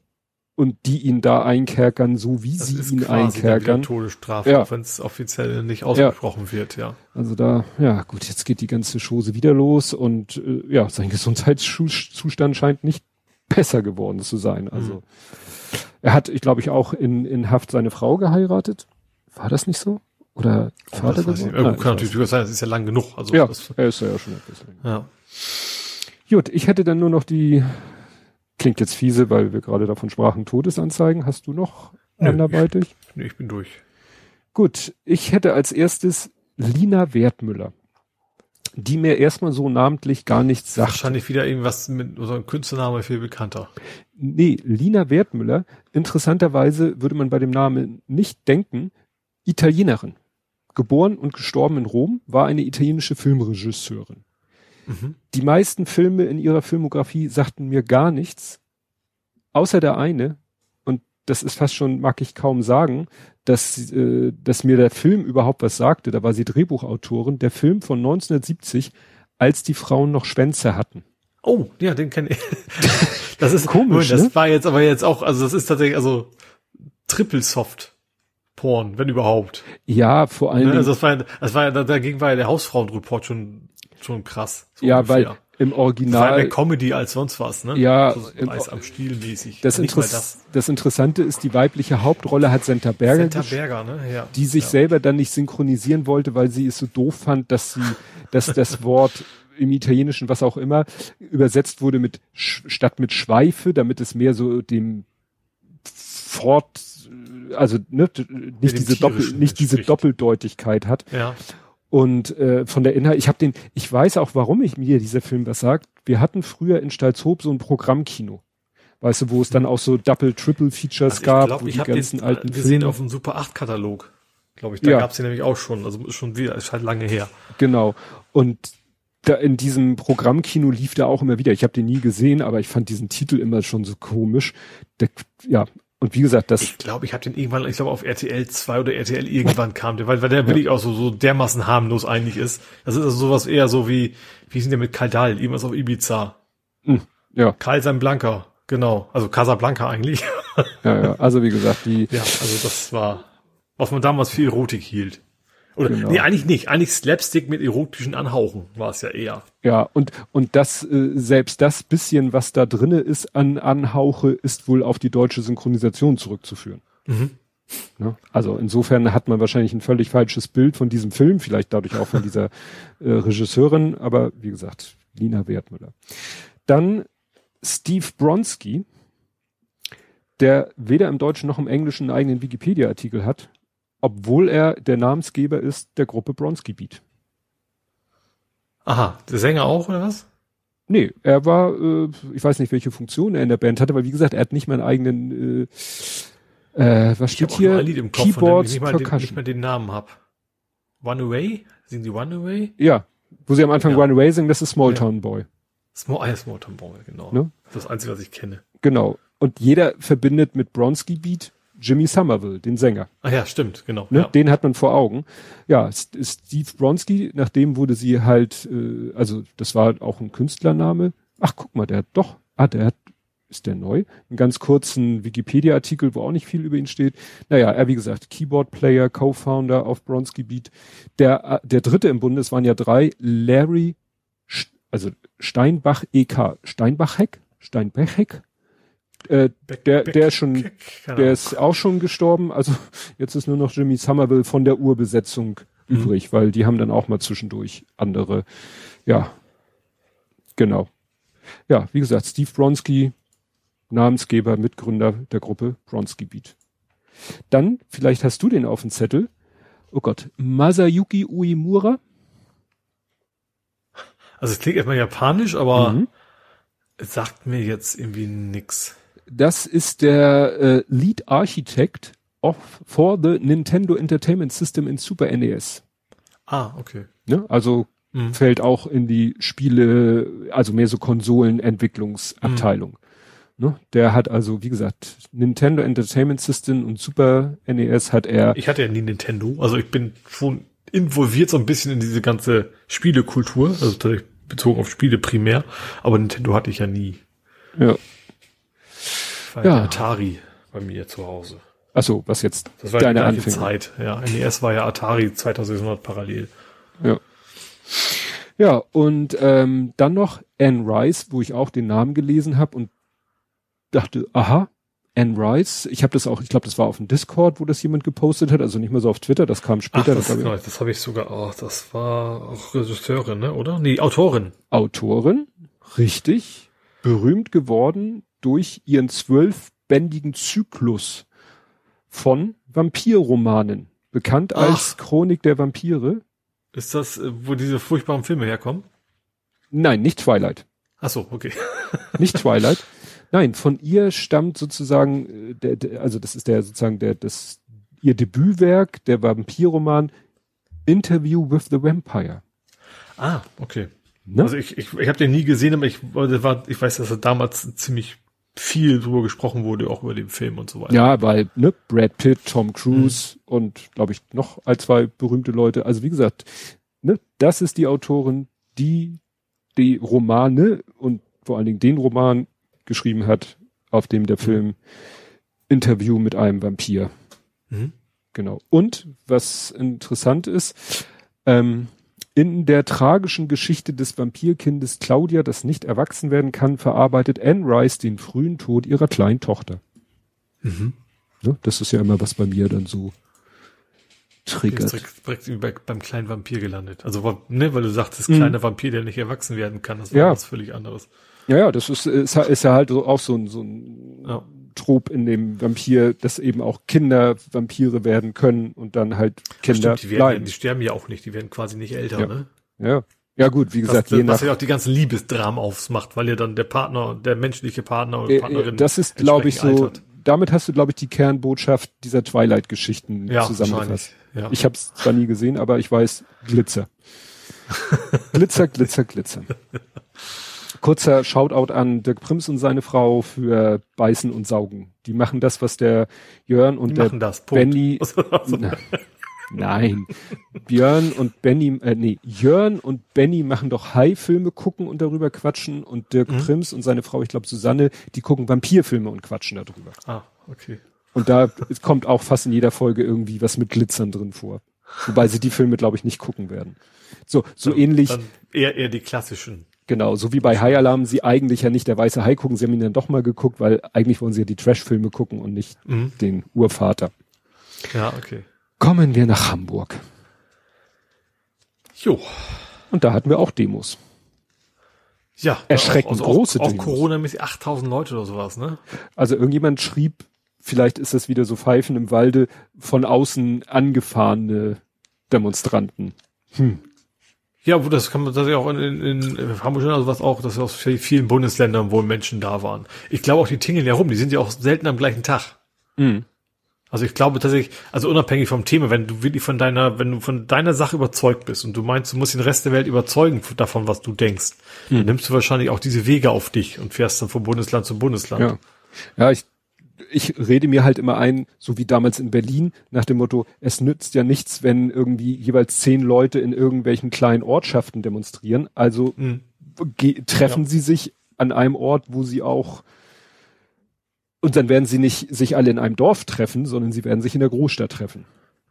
und die ihn da einkerkern, so wie Das sie ihn einkerkern. Todesstrafe, Ja. wenn es offiziell nicht ausgesprochen wird, ja. Also da, ja gut, jetzt geht die ganze Chose wieder los und äh, ja, sein *laughs* Gesundheitszustand scheint nicht besser geworden zu sein. Also Mhm. er hat, ich glaube ich, auch in, in Haft seine Frau geheiratet. War das nicht so? Oder Vater das weiß ich geworden? nicht. Nein, kann ich natürlich sein, das ist ja lang genug. Also. Ja, das, er ist ja schon etwas länger. ja. Gut, ich hätte dann nur noch die, klingt jetzt fiese, weil wir gerade davon sprachen, Todesanzeigen. Hast du noch Nö, anderweitig? Nee, ich bin durch. Gut, ich hätte als erstes Lina Wertmüller, die mir erstmal so namentlich gar nichts sagt. Wahrscheinlich wieder irgendwas mit unserem Künstlername viel bekannter. Nee, Lina Wertmüller, interessanterweise würde man bei dem Namen nicht denken, Italienerin. Geboren und gestorben in Rom, war eine italienische Filmregisseurin. Mhm. Die meisten Filme in ihrer Filmografie sagten mir gar nichts, außer der eine, und das ist fast schon, mag ich kaum sagen, dass, äh, dass mir der Film überhaupt was sagte, da war sie Drehbuchautorin, der Film von 1970, als die Frauen noch Schwänze hatten. Oh, ja, den kenne ich. *laughs* Das ist Komisch, Das ne? war jetzt aber jetzt auch, also das ist tatsächlich, also Triple Soft Porn, wenn überhaupt. Ja, vor allen Ne? Also das war, das war dagegen war ja der Hausfrauenreport schon, schon krass. So ja, ungefähr. weil im das war Original, mehr Comedy als sonst was, ne? Ja, so im- Eis am Stiel mäßig. das, mal Interess das Interessante ist, die weibliche Hauptrolle hat Senta Berger, Senta Berger, ne? Ja. die sich ja. selber dann nicht synchronisieren wollte, weil sie es so doof fand, dass sie, dass das *laughs* Wort im Italienischen, was auch immer, übersetzt wurde mit statt mit Schweife, damit es mehr so dem Fort, also ne, nicht diese Doppel, nicht diese. Doppeldeutigkeit hat. Ja. Und äh, von der Inhalt, ich habe den, ich weiß auch, warum ich mir dieser Film was sagt. Wir hatten früher in Stalzhoop so ein Programmkino. Weißt du, wo es dann auch so Double, Triple Features Also gab, ich glaube, wo ich die ganzen den alten gesehen Filme. auf dem Super 8 Katalog. Glaube ich, da Ja. gab's den nämlich auch schon. Also schon wieder, ist halt lange her. Genau. Und da in diesem Programmkino lief der auch immer wieder. Ich habe den nie gesehen, aber ich fand diesen Titel immer schon so komisch. Der, ja, und wie gesagt, das Ich glaube, ich habe den irgendwann, ich glaube auf RTL 2 oder RTL irgendwann kam der, weil, weil der wirklich auch so, so dermaßen harmlos eigentlich ist. Das ist also sowas eher so wie, wie sind der mit Kaldal, irgendwas auf Ibiza. ja, Kal Blanca, genau. Also Casablanca eigentlich. ja, ja. Also wie gesagt, die ja, also das war, was man damals für Erotik hielt. Oder, Genau. nee, eigentlich nicht. Eigentlich Slapstick mit erotischen Anhauchen war es ja eher. Ja, und, und das, äh, selbst das bisschen, was da drinne ist an Anhauche, ist wohl auf die deutsche Synchronisation zurückzuführen. Ne? Also insofern hat man wahrscheinlich ein völlig falsches Bild von diesem Film, vielleicht dadurch auch von dieser äh, Regisseurin, aber wie gesagt, Lina Wertmüller. Dann Steve Bronski, der weder im Deutschen noch im Englischen einen eigenen Wikipedia-Artikel hat, obwohl er der Namensgeber ist der Gruppe Bronski Beat. Aha, der Sänger auch, oder was? Nee, er war, äh, ich weiß nicht, welche Funktion er in der Band hatte, aber wie gesagt, er hat nicht mal einen eigenen, äh, äh, was Ich steht hier Keyboards, ich nicht mal, den, nicht mal den Namen hab. One Away? Singen die One Away? Ja, wo sie am Anfang Ja. Runaway singen, das ist Small Town Boy. Small, ah, ja, Small Town Boy, genau. Ne? Das ist das Einzige, was ich kenne. Genau. Und jeder verbindet mit Bronski Beat Jimmy Somerville, den Sänger. Ah ja, stimmt, genau. Ne? Ja. Den hat man vor Augen. Ja, Steve Bronski, nachdem wurde sie halt, äh, also das war auch ein Künstlername. Ach, guck mal, der hat doch, ah, der hat, ist der neu? Einen ganz kurzen Wikipedia-Artikel, wo auch nicht viel über ihn steht. Naja, er, wie gesagt, Keyboard-Player, Co-Founder auf Bronski Beat. Der, äh, der dritte im Bunde, es waren ja drei, Larry, also Steinbach E.K. Steinbach-Heck? Steinbach-Heck? Äh, der, der ist schon, der ist auch schon gestorben. Also jetzt ist nur noch Jimmy Somerville von der Urbesetzung Mhm. übrig, weil die haben dann auch mal zwischendurch andere. Ja, genau. Ja, wie gesagt, Steve Bronski, Namensgeber, Mitgründer der Gruppe Bronski Beat. Dann, vielleicht hast du den auf dem Zettel. Oh Gott, Masayuki Uemura. Also es klingt erstmal japanisch, aber Mhm. es sagt mir jetzt irgendwie nix. Das ist der äh, Lead Architect of for the Nintendo Entertainment System in Super NES. Ah, okay. Ne? Also Mhm. fällt auch in die Spiele, also mehr so Konsolenentwicklungsabteilung. Ne? Der hat also, wie gesagt, Nintendo Entertainment System und Super NES hat er. Ich hatte ja nie Nintendo, also ich bin schon involviert so ein bisschen in diese ganze Spielekultur, also tatsächlich bezogen auf Spiele primär, aber Nintendo hatte ich ja nie. Ja. War Ja. ja. Atari bei mir zu Hause. Achso, was jetzt Das war deine die gleiche. Zeit. Ja, NES war ja Atari 2600 parallel. Ja. Ja, und ähm, dann noch Anne Rice, wo ich auch den Namen gelesen habe und dachte, aha, Anne Rice. Ich habe das auch, ich glaube, das war auf dem Discord, wo das jemand gepostet hat, also nicht mehr so auf Twitter, das kam Ach, später. das, glaub ich. genau, das habe ich sogar, oh, das war auch Regisseurin, ne, oder? Nee, Autorin. Autorin, richtig, berühmt geworden durch ihren zwölfbändigen Zyklus von Vampirromanen, bekannt als Chronik der Vampire. Ist das, äh, wo diese furchtbaren Filme herkommen? Nein, nicht Twilight. Ach so, okay. *laughs* Nicht Twilight. Nein, von ihr stammt sozusagen, äh, der, der, also das ist der sozusagen der, das, ihr Debütwerk, der Vampirroman Interview with the Vampire. Ah, okay. Ne? Also ich, ich, ich habe den nie gesehen, aber ich, war, ich weiß, dass da damals ziemlich viel drüber gesprochen wurde, auch über den Film und so weiter. Ja, weil, ne, Brad Pitt, Tom Cruise und glaube ich noch ein, zwei berühmte Leute. Also wie gesagt, ne, das ist die Autorin, die die Romane und vor allen Dingen den Roman geschrieben hat, auf dem der Film Interview mit einem Vampir. Mhm. Genau. Und was interessant ist, ähm, in der tragischen Geschichte des Vampirkindes Claudia, das nicht erwachsen werden kann, verarbeitet Anne Rice den frühen Tod ihrer kleinen Tochter. Mhm. Ne? Das ist ja immer, was bei mir dann so triggert. direkt, direkt beim kleinen Vampir gelandet. Also, ne, weil du sagtest, Mhm. kleiner Vampir, der nicht erwachsen werden kann, das war Ja. was völlig anderes. Ja, ja, das ist, ist, ist ja halt so auch so ein, so ein Ja. Trop in dem Vampir, dass eben auch Kinder Vampire werden können und dann halt Kinder Stimmt, die, werden, bleiben. die sterben ja auch nicht, die werden quasi nicht älter, Ja. ne? Ja. Ja gut, wie gesagt, was, je nach was ja auch die ganzen Liebesdramen aufmacht, weil ja dann der Partner, der menschliche Partner oder Äh, Partnerin. das ist, glaube ich, so. altert. Damit hast du, glaube ich, die Kernbotschaft dieser Twilight-Geschichten Ja, zusammengefasst. Ja. Ich habe es zwar nie gesehen, aber ich weiß Glitzer. *laughs* Glitzer, Glitzer, Glitzer. Kurzer Shoutout an Dirk Prims und seine Frau für Beißen und Saugen. Die machen das, was der Jörn und die der das. Benny. *laughs* Nein. Björn und Benny, äh, nee, Jörn und Benny machen doch Hai-Filme gucken und darüber quatschen und Dirk Mhm. Prims und seine Frau, ich glaube Susanne, die gucken Vampirfilme und quatschen darüber. ah, okay. Und da kommt auch fast in jeder Folge irgendwie was mit Glitzern drin vor. Wobei sie die Filme, glaube ich, nicht gucken werden. So, so ähnlich, Dann eher, eher die klassischen. Genau, so wie bei High Alarm, sie eigentlich ja nicht der weiße Hai gucken, sie haben ihn dann doch mal geguckt, weil eigentlich wollen sie ja die Trash-Filme gucken und nicht Mhm. den Urvater. Ja, okay. Kommen wir nach Hamburg. Jo. Und da hatten wir auch Demos. Ja. Erschreckend auch, große Auch, auch Demos. Corona-mäßig 8000 Leute oder sowas, ne? Also irgendjemand schrieb, vielleicht ist das wieder so Pfeifen im Walde, von außen angefahrene Demonstranten. Hm. Ja, wo das kann man tatsächlich auch in, in, in Hamburg schon also was auch, dass aus vielen Bundesländern wohl Menschen da waren. Ich glaube auch, die tingeln ja rum, die sind ja auch selten am gleichen Tag. Mhm. Also ich glaube tatsächlich, also unabhängig vom Thema, wenn du wirklich von deiner, wenn du von deiner Sache überzeugt bist und du meinst, du musst den Rest der Welt überzeugen davon, was du denkst, dann nimmst du wahrscheinlich auch diese Wege auf dich und fährst dann von Bundesland zu Bundesland. Ja, ja ich, ich rede mir halt immer ein, so wie damals in Berlin, nach dem Motto, es nützt ja nichts, wenn irgendwie jeweils zehn Leute in irgendwelchen kleinen Ortschaften demonstrieren. Also Mhm. treffen Ja. sie sich an einem Ort, wo sie auch und dann werden sie nicht sich alle in einem Dorf treffen, sondern sie werden sich in der Großstadt treffen.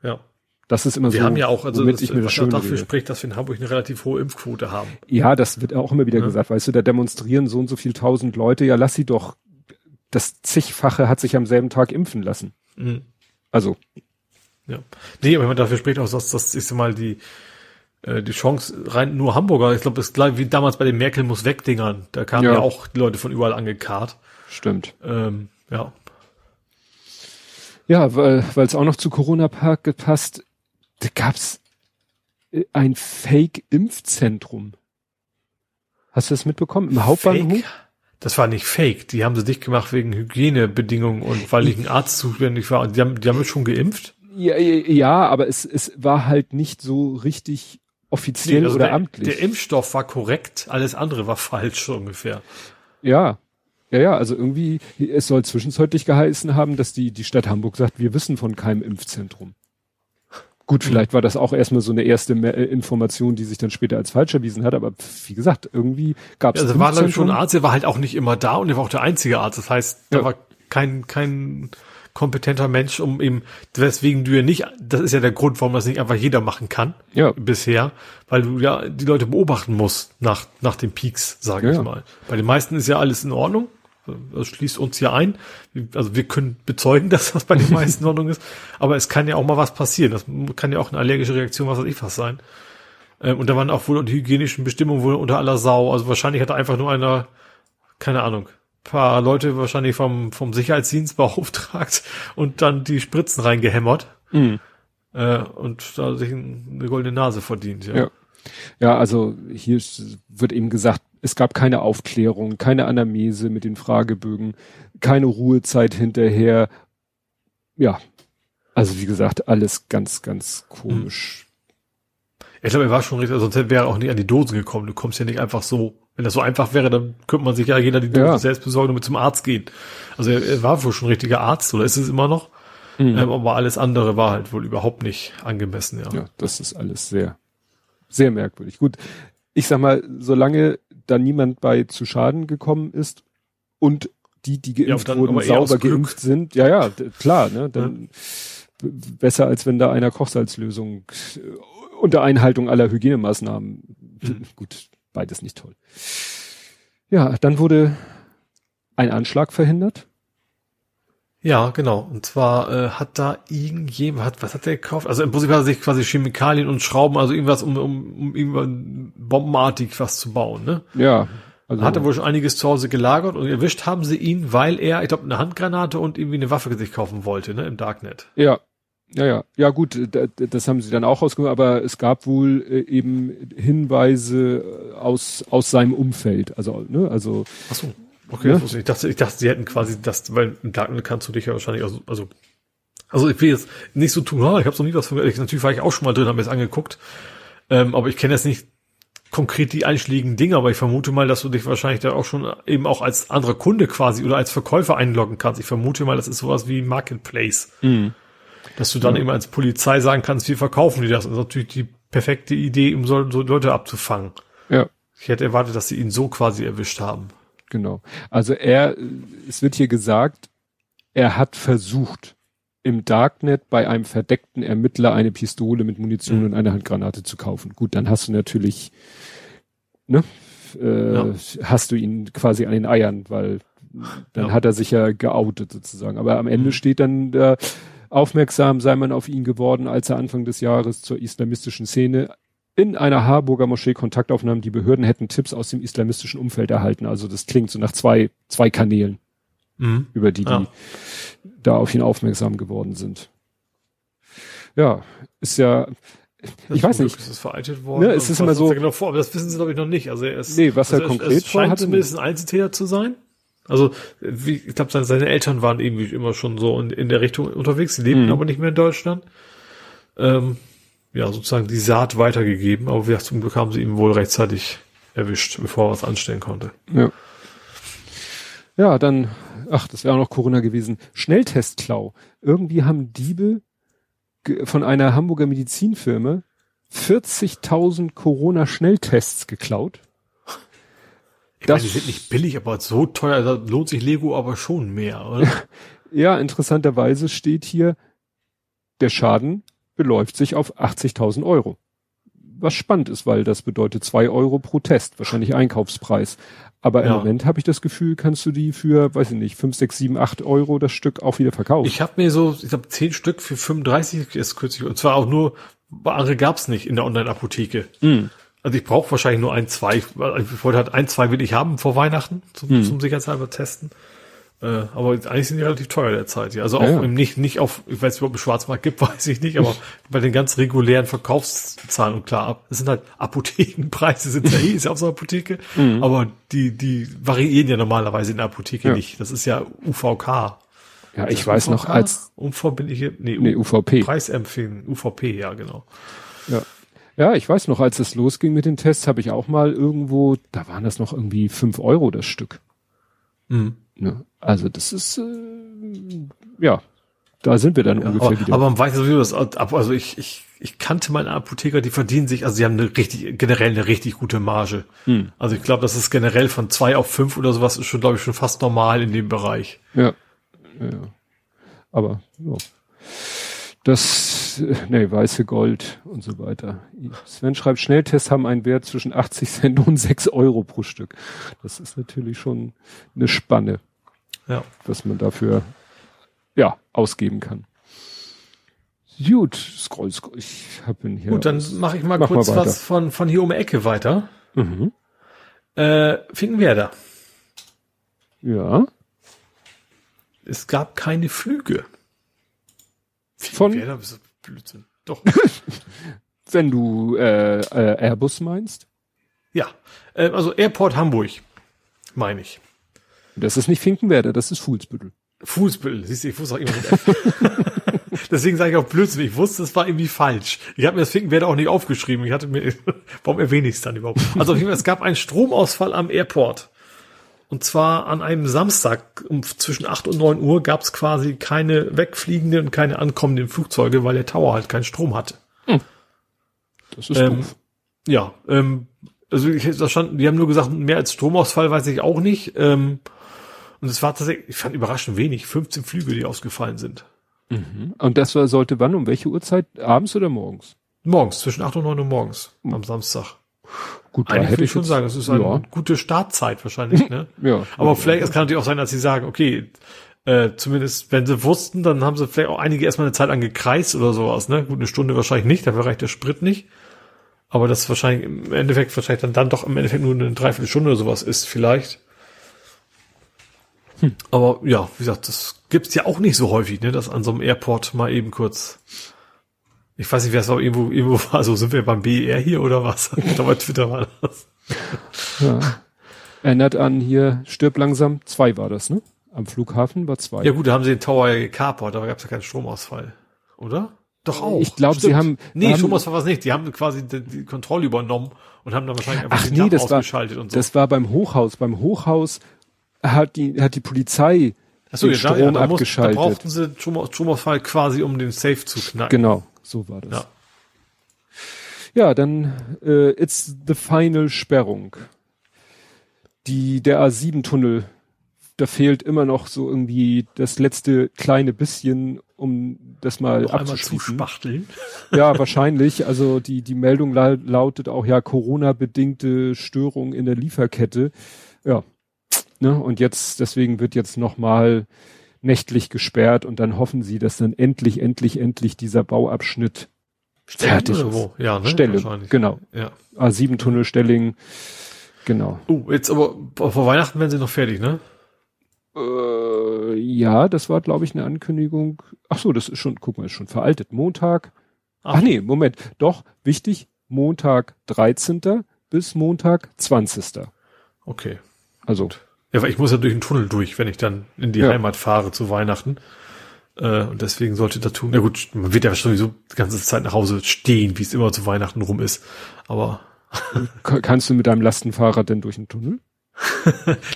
ja. Das ist immer Wir so, haben ja auch, also das, ich mir das was schön dafür rede. spricht, dass wir in Hamburg eine relativ hohe Impfquote haben. Ja, das wird auch immer wieder Ja. gesagt. Weißt du, da demonstrieren so und so viel tausend Leute. Ja, lass sie doch. Das zigfache hat sich am selben Tag impfen lassen. Mhm. Also, Ja. Nee, aber dafür spricht auch, dass das ist mal die, äh, die Chance rein nur Hamburger. Ich glaube, ist gleich wie damals bei den Merkel muss weg Dingern. Da kamen Ja. ja. auch die Leute von überall angekarrt. stimmt. Ähm, ja. Ja, weil weil es auch noch zu Corona Park gepasst, da gab's äh, ein Fake-Impfzentrum. Hast du das mitbekommen? Im Hauptbahnhof? Fake? Das war nicht fake. Die haben sie dicht gemacht wegen Hygienebedingungen und weil ich ein Arzt zuständig war. Und die haben, die haben mich schon geimpft. Ja, ja, aber es, es war halt nicht so richtig offiziell also oder der, amtlich. der Impfstoff war korrekt, alles andere war falsch ungefähr. Ja. Ja, ja, also irgendwie, es soll zwischenzeitlich geheißen haben, dass die, die Stadt Hamburg sagt, wir wissen von keinem Impfzentrum. Gut, vielleicht war das auch erstmal so eine erste äh, Information, die sich dann später als falsch erwiesen hat, aber wie gesagt, irgendwie gab es Also war glaube ich schon ein Arzt, der war halt auch nicht immer da und der war auch der einzige Arzt. Das heißt, da Ja. war kein, kein kompetenter Mensch, um eben, weswegen du ja nicht, das ist ja der Grund, warum das nicht einfach jeder machen kann, Ja. bisher, weil du ja die Leute beobachten musst nach, nach den Peaks, sage Ja, ich mal. Bei den meisten ist ja alles in Ordnung. Das schließt uns hier ein. Also wir können bezeugen, *laughs* dass das bei den meisten in Ordnung ist. Aber es kann ja auch mal was passieren. Das kann ja auch eine allergische Reaktion, was weiß ich was sein. Ähm, und da waren auch wohl die hygienischen Bestimmungen wohl unter aller Sau. Also wahrscheinlich hat einfach nur einer, keine Ahnung, paar Leute wahrscheinlich vom, vom Sicherheitsdienst *laughs* beauftragt und dann die Spritzen reingehämmert. Mhm. Äh, und da sich eine goldene Nase verdient. Ja. Ja. Ja, also hier wird eben gesagt, es gab keine Aufklärung, keine Anamnese mit den Fragebögen, keine Ruhezeit hinterher. Ja, also wie gesagt, alles ganz, ganz komisch. Ich glaube, er war schon richtig, sonst wäre er auch nicht an die Dose gekommen. Du kommst ja nicht einfach so. Wenn das so einfach wäre, dann könnte man sich ja jeder die Dose Ja. selbst besorgen und mit zum Arzt gehen. Also er, er war wohl schon ein richtiger Arzt, oder ist es immer noch? Mhm. Ähm, aber alles andere war halt wohl überhaupt nicht angemessen, ja. Ja, das ist alles sehr, sehr merkwürdig. Gut, ich sag mal, solange da niemand bei zu Schaden gekommen ist und die, die Ja, geimpft dann wurden, sauber geimpft sind, ja, ja, klar, ne, dann b- besser als wenn da einer Kochsalzlösung äh, unter Einhaltung aller Hygienemaßnahmen. Mhm. *laughs* Gut, beides nicht toll. Ja, dann wurde ein Anschlag verhindert. Ja, genau. Und zwar äh, hat da irgendjemand, hat, was hat der gekauft? Also im Prinzip hat er sich quasi Chemikalien und Schrauben, also irgendwas, um, um, um irgendwann bombenartig was zu bauen, ne? Ja, Also, Hat er wohl schon einiges zu Hause gelagert und erwischt haben sie ihn, weil er, ich glaube, eine Handgranate und irgendwie eine Waffe sich kaufen wollte, ne, im Darknet. Ja, ja, ja. Ja gut, da- das haben sie dann auch rausgemacht, aber es gab wohl äh, eben Hinweise äh, aus, aus seinem Umfeld. Also, ne, also Ach so. Okay, wusste ich. dachte, ich dachte, sie hätten quasi das, weil im Darknet kannst du dich ja wahrscheinlich auch, so- also, also ich will jetzt nicht so tun, ah, ich habe noch nie was von, ich, natürlich war ich auch schon mal drin, habe mir das angeguckt, ähm, aber ich kenne jetzt nicht konkret die einschlägigen Dinge, aber ich vermute mal, dass du dich wahrscheinlich da auch schon eben auch als anderer Kunde quasi oder als Verkäufer einloggen kannst. Ich vermute mal, das ist sowas wie Marketplace. Dass du dann eben als Polizei sagen kannst, wir verkaufen dir das. Das ist natürlich die perfekte Idee, um so, so Leute abzufangen. ja, Ich hätte erwartet, dass sie ihn so quasi erwischt haben. Genau. Also er, es wird hier gesagt, er hat versucht, im Darknet bei einem verdeckten Ermittler eine Pistole mit Munition Mhm. und eine Handgranate zu kaufen. Gut, dann hast du natürlich, ne, äh, Ja. hast du ihn quasi an den Eiern, weil dann Ja. hat er sich ja geoutet sozusagen. Aber am Ende Mhm. steht dann da, aufmerksam sei man auf ihn geworden, als er Anfang des Jahres zur islamistischen Szene in einer Harburger Moschee Kontakt aufnahm. Die Behörden hätten Tipps aus dem islamistischen Umfeld erhalten. Also das klingt so nach zwei, zwei Kanälen, Mhm. über die Ja. die da auf ihn aufmerksam geworden sind. Ja, ist ja, ich weiß nicht. Ist es veraltet worden? Ne, es ist immer so- er genau vor, aber das wissen sie glaube ich noch nicht. Also er ist, Nee, was er also konkret es scheint vorhatte, zumindest ein Einzeltäter zu sein. Also wie, ich glaube, seine, seine Eltern waren irgendwie immer schon so in, in der Richtung unterwegs. Sie lebten Mhm. aber nicht mehr in Deutschland. Ähm, ja, sozusagen die Saat weitergegeben, aber wir zum Glück haben sie ihn wohl rechtzeitig erwischt, bevor er was anstellen konnte. Ja. Ja, dann, ach, das wäre auch noch Corona gewesen. Schnelltestklau. Irgendwie haben Diebe von einer Hamburger Medizinfirma 40.000 Corona-Schnelltests geklaut. Ich Das- meine, die sind nicht billig, aber so teuer, da lohnt sich Lego aber schon mehr, oder? *laughs* Ja, interessanterweise steht hier, der Schaden beläuft sich auf 80.000 Euro. Was spannend ist, weil das bedeutet zwei Euro pro Test, wahrscheinlich Einkaufspreis. Aber im Ja. Moment habe ich das Gefühl, kannst du die für, weiß ich nicht, 5, 6, 7, 8 Euro das Stück auch wieder verkaufen. Ich habe mir so, ich glaube, zehn Stück für 35 ist kürzlich, und zwar auch nur, andere gab's nicht in der Online-Apotheke. Mhm. Also ich brauche wahrscheinlich nur ein, zwei, weil ich wollte halt ein, zwei will ich haben vor Weihnachten, zum, Hm. zum sicherheitshalber testen. Äh, aber eigentlich sind die relativ teuer derzeit. Ja. Also auch Ja, im nicht, nicht auf, ich weiß nicht, ob es Schwarzmarkt gibt, *laughs* weiß ich nicht, aber bei den ganz regulären Verkaufszahlen und klar, ab, es sind halt Apothekenpreise, sind ja *laughs* eh, ist ja auch so eine Apotheke, aber die, die variieren ja normalerweise in der Apotheke. Ja. nicht. Das ist ja UVK. ja, ich weiß noch, UVK? als, unverbindliche, nee, nee, UVP. Preisempfehlen, UVP, ja, genau. Ja. Ja, ich weiß noch, als es losging mit den Tests, habe ich auch mal irgendwo, da waren das noch irgendwie 5 Euro das Stück. Mhm. Ne? Also das ist, äh, ja, da sind wir dann Ja, ungefähr aber, wieder. aber man weiß sowieso, dass, ab- also ich, ich, ich kannte meine Apotheker, die verdienen sich, also sie haben eine richtig, generell eine richtig gute Marge. Hm. Also ich glaube, das ist generell von zwei auf fünf oder sowas ist schon, glaube ich, schon fast normal in dem Bereich. Ja. ja. ja. Aber ja. Das, äh, nee, weiße Gold und so weiter. Sven schreibt, Schnelltests haben einen Wert zwischen 80 Cent und 6 Euro pro Stück. Das ist natürlich schon eine Spanne, Ja. was man dafür ja ausgeben kann. Gut, scroll, scroll. Ich ihn hier. Gut, dann mache ich mal Mach kurz mal was von, von hier um die Ecke weiter. Mhm. Äh, Finkenwerder. Ja. Es gab keine Flüge. Von, Finkenwerder, das ist Blödsinn. Doch. *laughs* wenn du äh, äh, Airbus meinst, ja. Äh, also Airport Hamburg, meine ich. das ist nicht Finkenwerder, das ist Fuhlsbüttel. Fußball, siehst du, ich wusste auch immer mit F. *laughs* Deswegen sage ich auch Blödsinn. Ich wusste, es war irgendwie falsch. Ich habe mir das Finkenwerder auch nicht aufgeschrieben. Ich hatte mir, *laughs* warum erwähne ich es dann überhaupt? Also auf jeden Fall, es gab einen Stromausfall am Airport. Und zwar an einem Samstag um zwischen 8 und 9 Uhr gab es quasi keine wegfliegenden und keine ankommenden Flugzeuge, weil der Tower halt keinen Strom hatte. Das ist Ähm, doof. Ja, ähm, also ich da stand, die haben nur gesagt, mehr als Stromausfall weiß ich auch nicht. Ähm, und es war tatsächlich, ich fand überraschend wenig, 15 Flüge, die ausgefallen sind. Und das war, sollte wann, um welche Uhrzeit? Abends oder morgens? Morgens, zwischen 8 und 9 Uhr morgens, am Samstag. Gut, Eigentlich würde ich schon jetzt- sagen, das ist eine ja, gute Startzeit wahrscheinlich, ne? *laughs* ja. Aber vielleicht, es kann natürlich auch sein, dass sie sagen, okay, äh, zumindest wenn sie wussten, dann haben sie vielleicht auch einige erstmal eine Zeit lang gekreist oder sowas, ne? Gut, eine Stunde wahrscheinlich nicht, dafür reicht der Sprit nicht. Aber das wahrscheinlich im Endeffekt wahrscheinlich dann, dann doch im Endeffekt nur eine Dreiviertelstunde oder sowas ist, vielleicht. Hm. Aber ja, wie gesagt, das gibt's ja auch nicht so häufig, ne, dass an so einem Airport mal eben kurz. Ich weiß nicht, wer es war, irgendwo, irgendwo war, also sind wir beim BER hier oder was? *laughs* ich glaube, bei Twitter war das. Ja. Erinnert an hier, stirb langsam, zwei war das, ne? Am Flughafen war zwei. Ja gut, da haben sie den Tower ja gekapert, aber gab's ja keinen Stromausfall. Oder? Doch auch. Ich glaube, sie haben. Nee, haben, Stromausfall war es nicht. Die haben quasi die, die Kontrolle übernommen und haben dann wahrscheinlich einfach Ach den nee, das war, ausgeschaltet und so. das war beim Hochhaus. Beim Hochhaus hat die, hat die Polizei Achso, den ja, da, Strom ja, da, muss, da abgeschaltet. brauchten sie Strom, Stromausfall quasi, um den Safe zu knacken. Genau, so war das. Ja. Ja, dann äh, it's the final Sperrung. Die der A7-Tunnel, da fehlt immer noch so irgendwie das letzte kleine bisschen, um das mal Noch abzuschließen. zuspachteln. Ja, wahrscheinlich. Also die die Meldung la lautet auch ja Corona-bedingte Störung in der Lieferkette. Ja, ne? Und jetzt deswegen wird jetzt noch mal nächtlich gesperrt und dann hoffen sie, dass dann endlich, endlich, endlich dieser Bauabschnitt fertig oder ist. wo? Ja, ne? Wahrscheinlich. genau. Ja. A7 Tunnel Stelling, genau. Oh, jetzt aber vor Weihnachten werden sie noch fertig, ne? Äh, ja, das war, glaube ich, eine Ankündigung. Ach so, das ist schon, guck mal, ist schon veraltet. Montag. Ach, nee, Moment. Doch, wichtig. Montag 13. bis Montag 20. Okay. Also, Ja, weil ich muss ja durch den Tunnel durch, wenn ich dann in die Ja. Heimat fahre zu Weihnachten. Äh, und deswegen sollte das tun. Ja gut, man wird ja sowieso die ganze Zeit nach Hause stehen, wie es immer zu Weihnachten rum ist. Aber ka- kannst du mit deinem Lastenfahrrad denn durch den Tunnel? *laughs*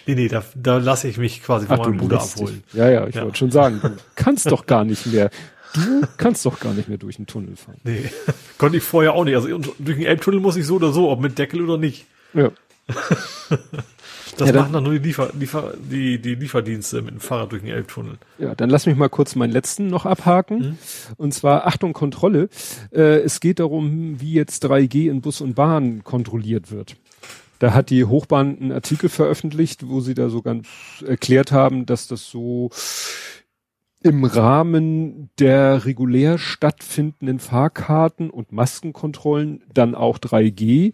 nee, nee, da, da lasse ich mich quasi von meinem Bruder abholen. dich. Ja, ja, ich Ja. wollte schon sagen, du *laughs* kannst doch gar nicht mehr. Du kannst doch gar nicht mehr durch den Tunnel fahren. Nee, *laughs* konnte ich vorher auch nicht. Also durch den Elbtunnel muss ich so oder so, ob mit Deckel oder nicht. Ja. Das Ja, dann- machen dann nur die, Liefer, Liefer, die, die Lieferdienste mit dem Fahrrad durch den Elbtunnel. Ja, dann lass mich mal kurz meinen letzten noch abhaken. Und zwar Achtung Kontrolle. Äh, es geht darum, wie jetzt 3G in Bus und Bahn kontrolliert wird. Da hat die Hochbahn einen Artikel veröffentlicht, wo sie da so ganz erklärt haben, dass das so im Rahmen der regulär stattfindenden Fahrkarten und Maskenkontrollen dann auch 3G,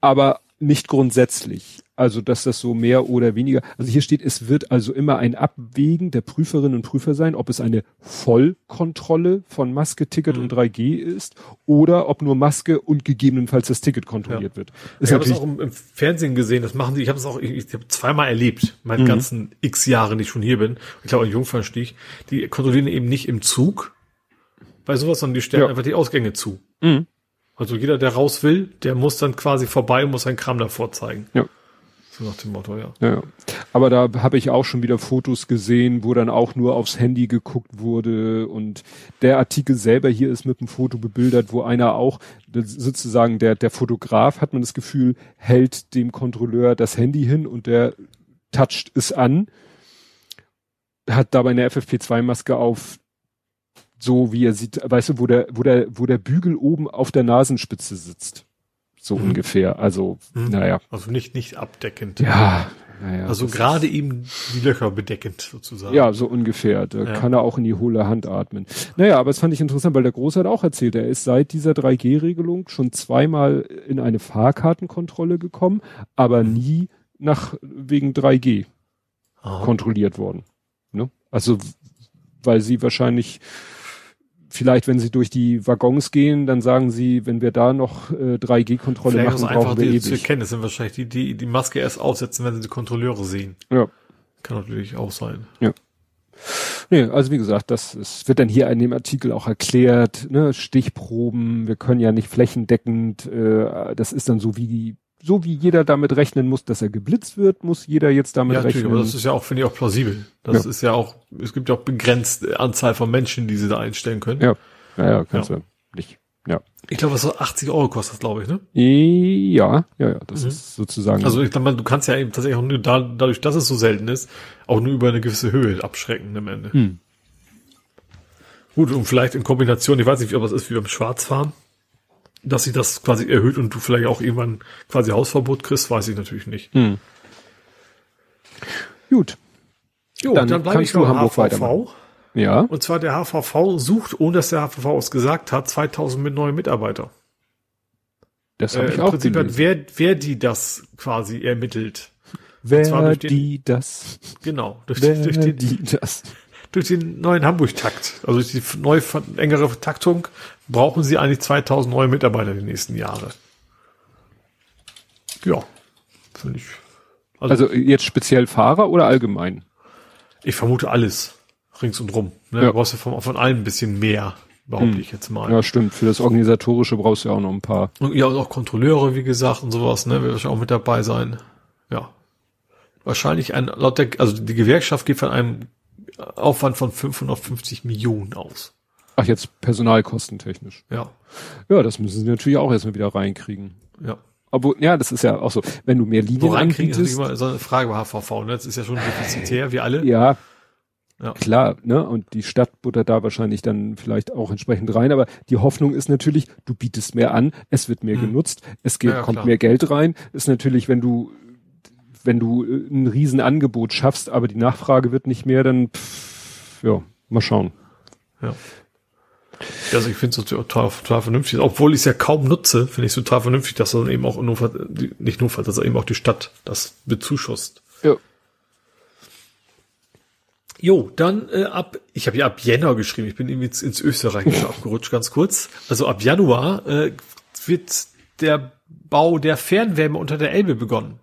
aber nicht grundsätzlich. Also, dass das so mehr oder weniger, also hier steht, es wird also immer ein Abwägen der Prüferinnen und Prüfer sein, ob es eine Vollkontrolle von Maske, Ticket und 3G ist oder ob nur Maske und gegebenenfalls das Ticket kontrolliert wird. Ist ich habe es auch im, im Fernsehen gesehen, das machen sie, ich habe es auch, ich, ich habe zweimal erlebt, Mhm. meine ganzen x Jahre, die ich schon hier bin. Ich glaube, in Jungfernstieg, die kontrollieren eben nicht im Zug bei sowas, sondern die stellen Ja. einfach die Ausgänge zu. Mhm. Also jeder, der raus will, der muss dann quasi vorbei und muss seinen Kram davor zeigen. Ja. So nach dem Motto, ja. Ja, aber da habe ich auch schon wieder Fotos gesehen, wo dann auch nur aufs Handy geguckt wurde. Und der Artikel selber hier ist mit einem Foto bebildert, wo einer auch sozusagen der der Fotograf hat man das Gefühl hält dem Kontrolleur das Handy hin und der toucht es an, hat dabei eine FFP2 Maske auf, so wie er sieht, weißt du, wo der wo der wo der Bügel oben auf der Nasenspitze sitzt, so Mhm. ungefähr. Also Mhm. naja, Also nicht, nicht abdeckend. ja, naja. Also gerade eben die Löcher bedeckend sozusagen. Ja, so ungefähr. Da Ja. kann er auch in die hohle Hand atmen. Naja, aber das fand ich interessant, weil der Große hat auch erzählt, er ist seit dieser 3G-Regelung schon zweimal in eine Fahrkartenkontrolle gekommen, aber Mhm. nie nach wegen 3G Aha. kontrolliert worden. Ne? Also weil sie wahrscheinlich vielleicht, wenn sie durch die Waggons gehen, dann sagen sie, wenn wir da noch äh, 3G-Kontrolle Vielleicht machen, es einfach brauchen wir die zu ewig. erkennen. Das sind wahrscheinlich die, die die Maske erst aufsetzen, wenn sie die Kontrolleure sehen. Ja. Kann natürlich auch sein. Nee, also wie gesagt, das ist, wird dann hier in dem Artikel auch erklärt, ne, Stichproben, wir können ja nicht flächendeckend, äh, das ist dann so wie so wie jeder damit rechnen muss, dass er geblitzt wird, muss jeder jetzt damit Ja, natürlich, rechnen. aber das ist ja auch, finde ich, auch plausibel. Das Ja. ist ja auch, es gibt ja auch begrenzte Anzahl von Menschen, die sie da einstellen können. ja, ja, ja, kannst Ja. du nicht. Ja. Ich glaube, was so 80 Euro kostet, glaube ich, ne? Ja, ja, ja, das Mhm. ist sozusagen. Also ich glaube, du kannst ja eben tatsächlich auch nur da, dadurch, dass es so selten ist, auch nur über eine gewisse Höhe abschrecken am Ende. Hm. Gut, und vielleicht in Kombination, ich weiß nicht, ob es ist wie beim Schwarzfahren, dass sich das quasi erhöht und du vielleicht auch irgendwann quasi Hausverbot kriegst, weiß ich natürlich nicht. hm. Gut. Jo, Dann bleib kannst ich beim Hamburg weitermachen. Ja. Und zwar der HVV sucht, ohne dass der HVV es gesagt hat, 2000 mit neuen Mitarbeiter. Das habe Äh, ich Im auch Prinzip hat gelesen. wer, wer die das quasi ermittelt. Wer durch den- die das? Genau, durch, Wer die, durch, den, die das? Durch den neuen Hamburg-Takt, also durch die ver- engere Taktung, brauchen sie eigentlich 2000 neue Mitarbeiter die nächsten Jahre. Ja, finde ich. Also, Also jetzt speziell Fahrer oder allgemein? ich vermute alles rings und rum. Ne? Ja. Du brauchst ja von, von allem ein bisschen mehr, behaupte Hm. ich jetzt mal. Ja, stimmt. Für das Organisatorische brauchst du ja auch noch ein paar. Und ja, und auch Kontrolleure, wie gesagt, und sowas, ne, wird auch mit dabei sein. Ja. Wahrscheinlich ein, laut der, also die Gewerkschaft geht von einem Aufwand von 550 Millionen aus. Ach, jetzt personalkostentechnisch. Ja, Ja, das müssen sie natürlich auch erstmal wieder reinkriegen. ja. Aber ja, das ist ja auch so. Wenn du mehr Linien Wo reinkriegen ist immer so eine Frage bei HVV, ne? Das ist ja schon defizitär, wie alle. ja, Ja. klar, ne? Und die Stadt buttert da wahrscheinlich dann vielleicht auch entsprechend rein. Aber die Hoffnung ist natürlich, du bietest mehr an, es wird mehr Hm. genutzt, es geht, Ja, ja, kommt klar. mehr Geld rein. Ist natürlich, wenn du wenn du äh, ein Riesenangebot schaffst, aber die Nachfrage wird nicht mehr, dann pff, ja, mal schauen. Ja. Also ich finde es total, total vernünftig. Obwohl ich es ja kaum nutze, finde ich es total vernünftig, dass dann eben auch nur, nicht nur, dass er eben auch die Stadt das bezuschusst. Ja. Jo, dann äh, ab, ich habe ja ab Jänner geschrieben, ich bin irgendwie ins, ins Österreichische abgerutscht, ganz kurz. Also ab Januar äh, wird der Bau der Fernwärme unter der Elbe begonnen.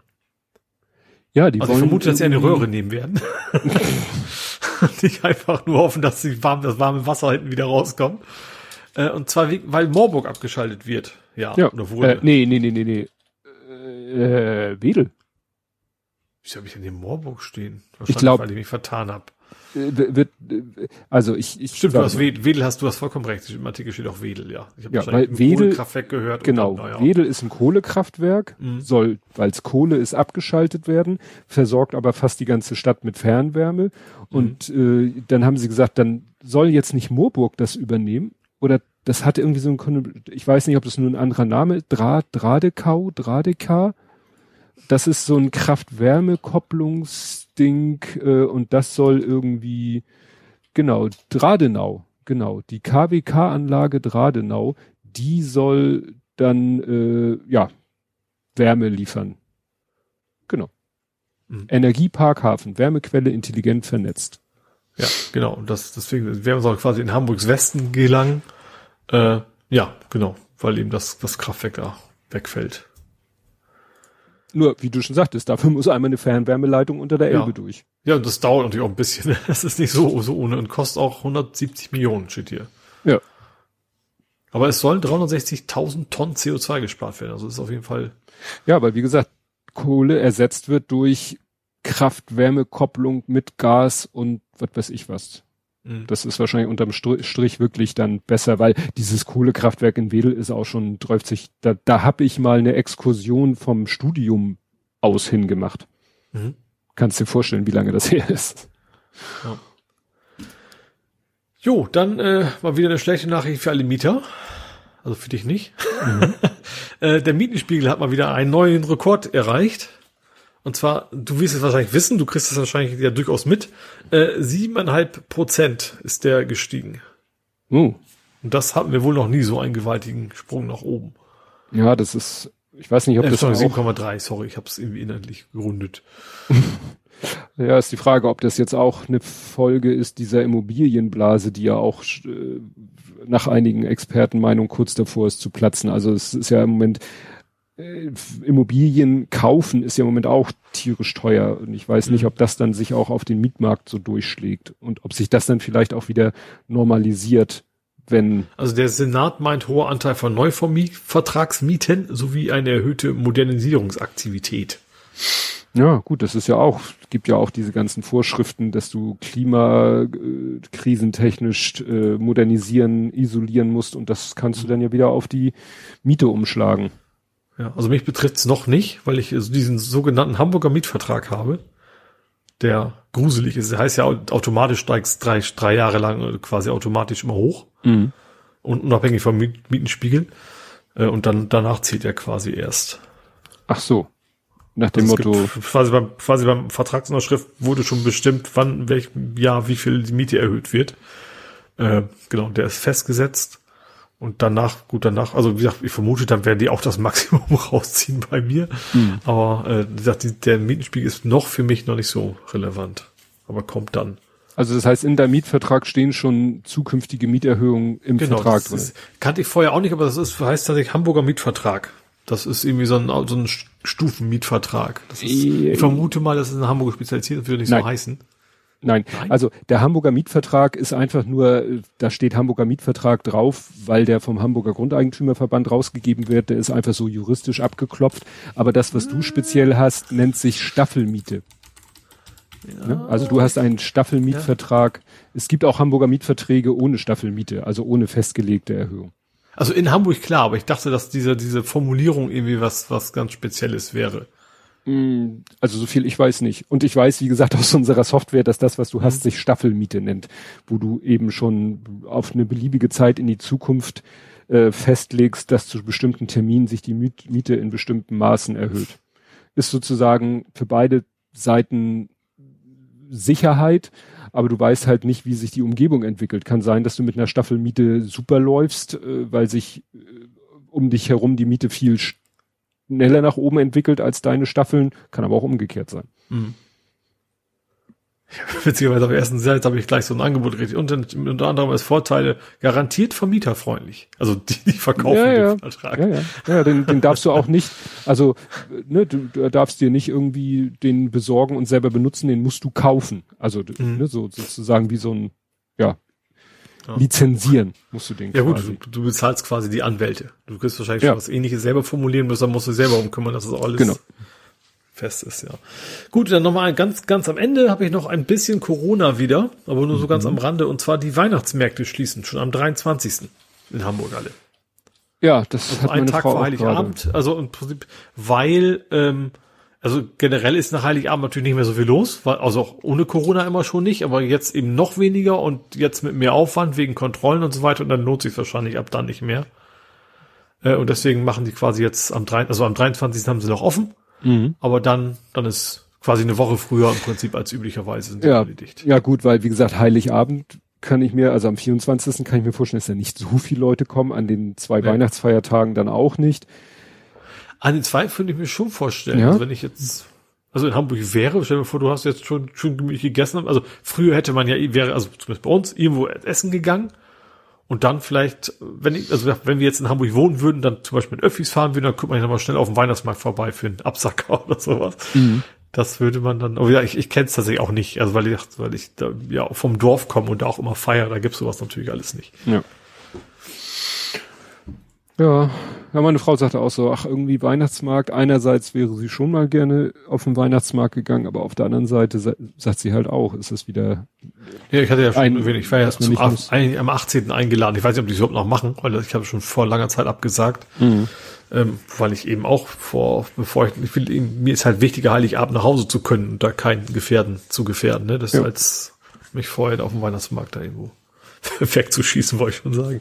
Ja, die Also ich vermute, dass sie eine Röhre nehmen werden. *laughs* Nicht einfach nur hoffen, dass die warm, das warme Wasser hinten wieder rauskommt. Äh, und zwar, wegen- weil Moorburg abgeschaltet wird. Ja, Ja, oder wurde. äh, nee, nee, nee, nee, nee. Äh, Wedel. Wieso habe ich denn hier Moorburg stehen? Ich glaub- weil ich mich vertan habe. Äh, wird, äh, also ich, ich Stimmt, du hast Wedel, Wedel hast du hast vollkommen recht. Im Artikel steht auch Wedel, ja. Ich habe Ja, weil Wedel- Kohlekraftwerk gehört. Genau, dann, naja. Wedel ist ein Kohlekraftwerk, Mhm. soll, weil es Kohle ist, abgeschaltet werden, versorgt aber fast die ganze Stadt mit Fernwärme. Mhm. Und äh, dann haben sie gesagt, dann soll jetzt nicht Moorburg das übernehmen. Oder das hatte irgendwie so ein, ich weiß nicht, ob das nur ein anderer Name ist, Dra Dradekau, Dradeka. Das ist so ein Kraft-Wärme-Kopplungsding äh, und das soll irgendwie, genau, Dradenau, genau, die KWK-Anlage Dradenau, die soll dann, äh, ja, Wärme liefern. Genau. Mhm. Energiepark Hafen, Wärmequelle intelligent vernetzt. Ja, genau. Und das, deswegen wären wir quasi in Hamburgs Westen gelangen. Äh, ja, genau. Weil eben das, das Kraftwerk da wegfällt. Nur, wie du schon sagtest, dafür muss einmal eine Fernwärmeleitung unter der Ja. Elbe durch. Ja, und das dauert natürlich auch ein bisschen. *laughs* Das ist nicht so, so ohne und kostet auch 170 Millionen, steht hier. Ja. Aber es sollen 360.000 Tonnen CO2 gespart werden. Also das ist auf jeden Fall, Ja, weil wie gesagt, Kohle ersetzt wird durch Kraft-Wärme-Kopplung mit Gas und was weiß ich was. Mh, Das ist wahrscheinlich unterm Str- Strich wirklich dann besser, weil dieses Kohlekraftwerk in Wedel ist auch schon 30, da, da habe ich mal eine Exkursion vom Studium aus hingemacht. Mhm. Kannst dir vorstellen, wie lange das her ist. Jo, dann äh, mal wieder eine schlechte Nachricht für alle Mieter. Also für dich nicht. *laughs* äh, der Mietenspiegel hat mal wieder einen neuen Rekord erreicht. Und zwar, du wirst es wahrscheinlich wissen, du kriegst es wahrscheinlich ja durchaus mit. Äh, Siebeneinhalb Prozent ist der gestiegen. Oh, Und das hatten wir wohl noch nie so einen gewaltigen Sprung nach oben. ja, das ist, ich weiß nicht, ob Äh, das sorry, auch, 7,3, sorry, ich habe es irgendwie inhaltlich gerundet. *laughs* ja, ist die Frage, ob das jetzt auch eine Folge ist dieser Immobilienblase, die ja auch äh, nach einigen Expertenmeinungen kurz davor ist zu platzen. Also es ist ja im Moment äh, Immobilien kaufen ist ja im Moment auch tierisch teuer und ich weiß nicht, ob das dann sich auch auf den Mietmarkt so durchschlägt und ob sich das dann vielleicht auch wieder normalisiert, wenn Also der Senat meint hoher Anteil von Neuvertragsmieten sowie eine erhöhte Modernisierungsaktivität. Ja, gut, das ist ja auch, gibt ja auch diese ganzen Vorschriften, dass du klimakrisentechnisch äh, modernisieren, isolieren musst und das kannst du dann ja wieder auf die Miete umschlagen. Ja, also mich betrifft's noch nicht, weil ich also diesen sogenannten Hamburger Mietvertrag habe, der gruselig ist. Der heißt ja automatisch steigt's drei, drei Jahre lang quasi automatisch immer hoch und unabhängig vom Miet Mietenspiegel. Äh, Und dann danach zählt er quasi erst. Ach so. Nach dem Also Motto, quasi beim, quasi beim Vertragsunterschrift wurde schon bestimmt, wann, welchem Jahr, wie viel die Miete erhöht wird. Äh, genau, der ist festgesetzt. Und danach, gut, danach, also wie gesagt, ich vermute, dann werden die auch das Maximum *laughs* rausziehen bei mir. Mhm. Aber äh, wie gesagt, die, der Mietenspiegel ist noch für mich noch nicht so relevant. Aber kommt dann. Also das heißt, in deinem Mietvertrag stehen schon zukünftige Mieterhöhungen im genau, Vertrag drin. Ist, kannte ich vorher auch nicht, aber das ist, heißt tatsächlich Hamburger Mietvertrag. Das ist irgendwie so ein, so ein Stufenmietvertrag. Ist, ich vermute mal, das ist in Hamburg spezialisiert, das würde nicht Nein. so heißen. Nein. Nein, also der Hamburger Mietvertrag ist einfach nur, da steht Hamburger Mietvertrag drauf, weil der vom Hamburger Grundeigentümerverband rausgegeben wird. Der ist einfach so juristisch abgeklopft. Aber das, was du speziell hast, nennt sich Staffelmiete. Ja. Ne? Also du hast einen Staffelmietvertrag. Ja. Es gibt auch Hamburger Mietverträge ohne Staffelmiete, also ohne festgelegte Erhöhung. Also in Hamburg klar, aber ich dachte, dass diese, diese Formulierung irgendwie was, was ganz Spezielles wäre. Mm, also so viel ich weiß nicht. Und ich weiß, wie gesagt, *laughs* aus unserer Software, dass das, was du hast, mhm. sich Staffelmiete nennt, wo du eben schon auf eine beliebige Zeit in die Zukunft äh, festlegst, dass zu bestimmten Terminen sich die Miete in bestimmten Maßen erhöht. Ist sozusagen für beide Seiten Sicherheit, aber du weißt halt nicht, wie sich die Umgebung entwickelt. Kann sein, dass du mit einer Staffelmiete super läufst, äh, weil sich äh, um dich herum die Miete viel schneller nach oben entwickelt als deine Staffeln, kann aber auch umgekehrt sein. Mhm. Witzigerweise auf der ersten Seite habe ich gleich so ein Angebot richtig. Und unter anderem als Vorteile garantiert vermieterfreundlich. Also die, die verkaufen ja, ja. den Vertrag. Ja, ja. ja den, den darfst du auch nicht, also ne, du, du darfst dir nicht irgendwie den besorgen und selber benutzen, den musst du kaufen. Also mhm. ne, so sozusagen wie so ein, ja, ja. lizenzieren musst du den Ja quasi. gut, du, du, bezahlst quasi die Anwälte. Du wirst wahrscheinlich ja. schon was ähnliches selber formulieren müssen, dann musst du selber umkümmern, dass das alles genau fest ist, ja. Gut, dann nochmal ganz, ganz am Ende habe ich noch ein bisschen Corona wieder, aber nur so mhm. ganz am Rande. Und zwar die Weihnachtsmärkte schließen schon am 23. in Hamburg alle. Ja, das also hat ein Tag Frau vor Heiligabend. Also im Prinzip, weil, ähm, also generell ist nach Heiligabend natürlich nicht mehr so viel los, weil, also auch ohne Corona immer schon nicht, aber jetzt eben noch weniger und jetzt mit mehr Aufwand wegen Kontrollen und so weiter und dann lohnt sich wahrscheinlich ab dann nicht mehr. Äh, und deswegen machen die quasi jetzt am 3, also am 23. haben sie noch offen Mhm. Aber dann, dann ist quasi eine Woche früher im Prinzip als üblicherweise sind ja, erledigt. Ja gut, weil wie gesagt, Heiligabend kann ich mir, also am 24. kann ich mir vorstellen, dass da nicht so viele Leute kommen, an den zwei ja. Weihnachtsfeiertagen dann auch nicht. An den zwei könnte ich mir schon vorstellen. Ja? Also wenn ich jetzt, also in Hamburg wäre, stell dir vor, du hast jetzt schon, schon gemütlich gegessen. Also früher hätte man ja, wäre, also zumindest bei uns, irgendwo essen gegangen und dann vielleicht, wenn ich, also wenn wir jetzt in Hamburg wohnen würden, dann zum Beispiel mit Öffis fahren würden, dann könnte man ja nochmal schnell auf dem Weihnachtsmarkt vorbei für einen Absacker *laughs* oder sowas. Mhm. Das würde man dann, aber ja, ich, ich kenne es tatsächlich auch nicht, also weil ich, weil ich da ja vom Dorf komme und da auch immer feiere, da gibt's sowas natürlich alles nicht. Ja. Ja, ja, meine Frau sagte auch so, ach, irgendwie Weihnachtsmarkt. Einerseits wäre sie schon mal gerne auf den Weihnachtsmarkt gegangen, aber auf der anderen Seite sagt sie halt auch, ist es wieder. Ja, ich hatte ja schon, ein, ich war ja zum am 18. eingeladen. Ich weiß nicht, ob die es überhaupt noch machen, weil ich habe schon vor langer Zeit abgesagt. Mhm. Ähm, weil ich eben auch vor, bevor ich, ich will, mir ist halt wichtiger, Heiligabend nach Hause zu können und da keinen Gefährden zu gefährden, ne? Das ja. als mich vorher auf dem Weihnachtsmarkt da irgendwo *laughs* wegzuschießen, wollte ich schon sagen.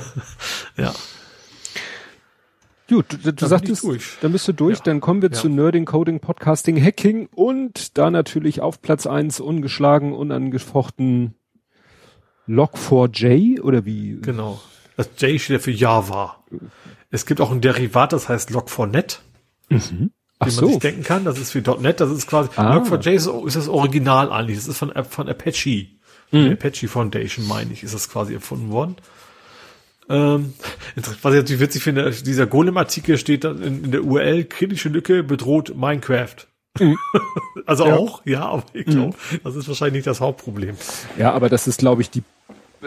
*laughs* ja. Gut, du, du sagtest, dann bist du durch, ja. dann kommen wir ja. zu Nerding, Coding, Podcasting, Hacking und da natürlich auf Platz eins ungeschlagen, unangefochten Log4j oder wie? Genau. Das J steht ja für Java. Es gibt auch ein Derivat, das heißt Log4net. Mhm. Ach wie man so. sich denken kann, das ist wie .NET, das ist quasi, ah. Log4j ist, ist, das Original eigentlich, das ist von, von Apache. Mhm. Apache Foundation, meine ich, ist das quasi erfunden worden. Ähm, was ich natürlich witzig finde, dieser Golem-Artikel steht dann in, in, der URL, kritische Lücke bedroht Minecraft. Mhm. *laughs* also ja. auch, ja, aber ich glaube, mhm. das ist wahrscheinlich nicht das Hauptproblem. Ja, aber das ist, glaube ich, die,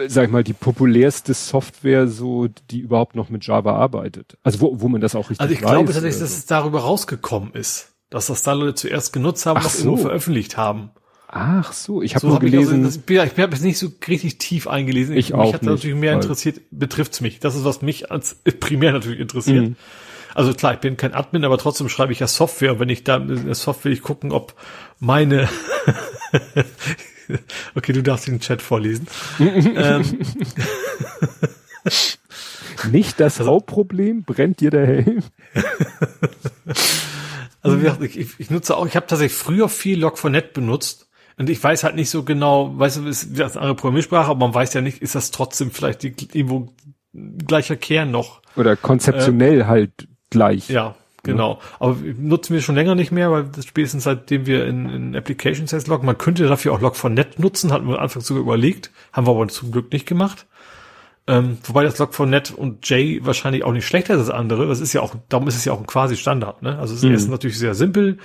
sag ich mal, die populärste Software, so, die überhaupt noch mit Java arbeitet. Also wo, wo man das auch richtig Also ich weiß, glaube tatsächlich, dass es darüber rausgekommen ist, dass das da Leute zuerst genutzt haben, Ach was so. irgendwo veröffentlicht haben. Ach so, ich habe so hab gelesen. Ich, also, das, ich habe es nicht so richtig tief eingelesen. Ich, ich auch mich hat natürlich mehr interessiert, betrifft's mich. Das ist, was mich als *laughs* primär natürlich interessiert. Mhm. Also klar, ich bin kein Admin, aber trotzdem schreibe ich ja Software. Und wenn ich da in der Software ich gucken, ob meine *laughs* Okay, du darfst den Chat vorlesen. *laughs* ähm. Nicht das also, Hauptproblem, brennt dir der Helm? also ich, ich, ich nutze auch, ich habe tatsächlich früher viel Log4net benutzt und ich weiß halt nicht so genau, weißt du, ist das eine andere Programmiersprache, aber man weiß ja nicht, ist das trotzdem vielleicht die, irgendwo gleicher Kern noch. Oder konzeptionell äh, halt gleich. Ja, genau. Aber nutzen wir schon länger nicht mehr, weil das spätestens seitdem wir in, in Application Sales loggen, man könnte dafür auch Log4net nutzen, hatten wir am Anfang sogar überlegt, haben wir aber zum Glück nicht gemacht. Ähm, wobei das Log4net und J wahrscheinlich auch nicht schlechter ist als andere. Das ist ja auch, darum ist es ja auch ein quasi Standard. Ne? Also es ist mhm. natürlich sehr simpel.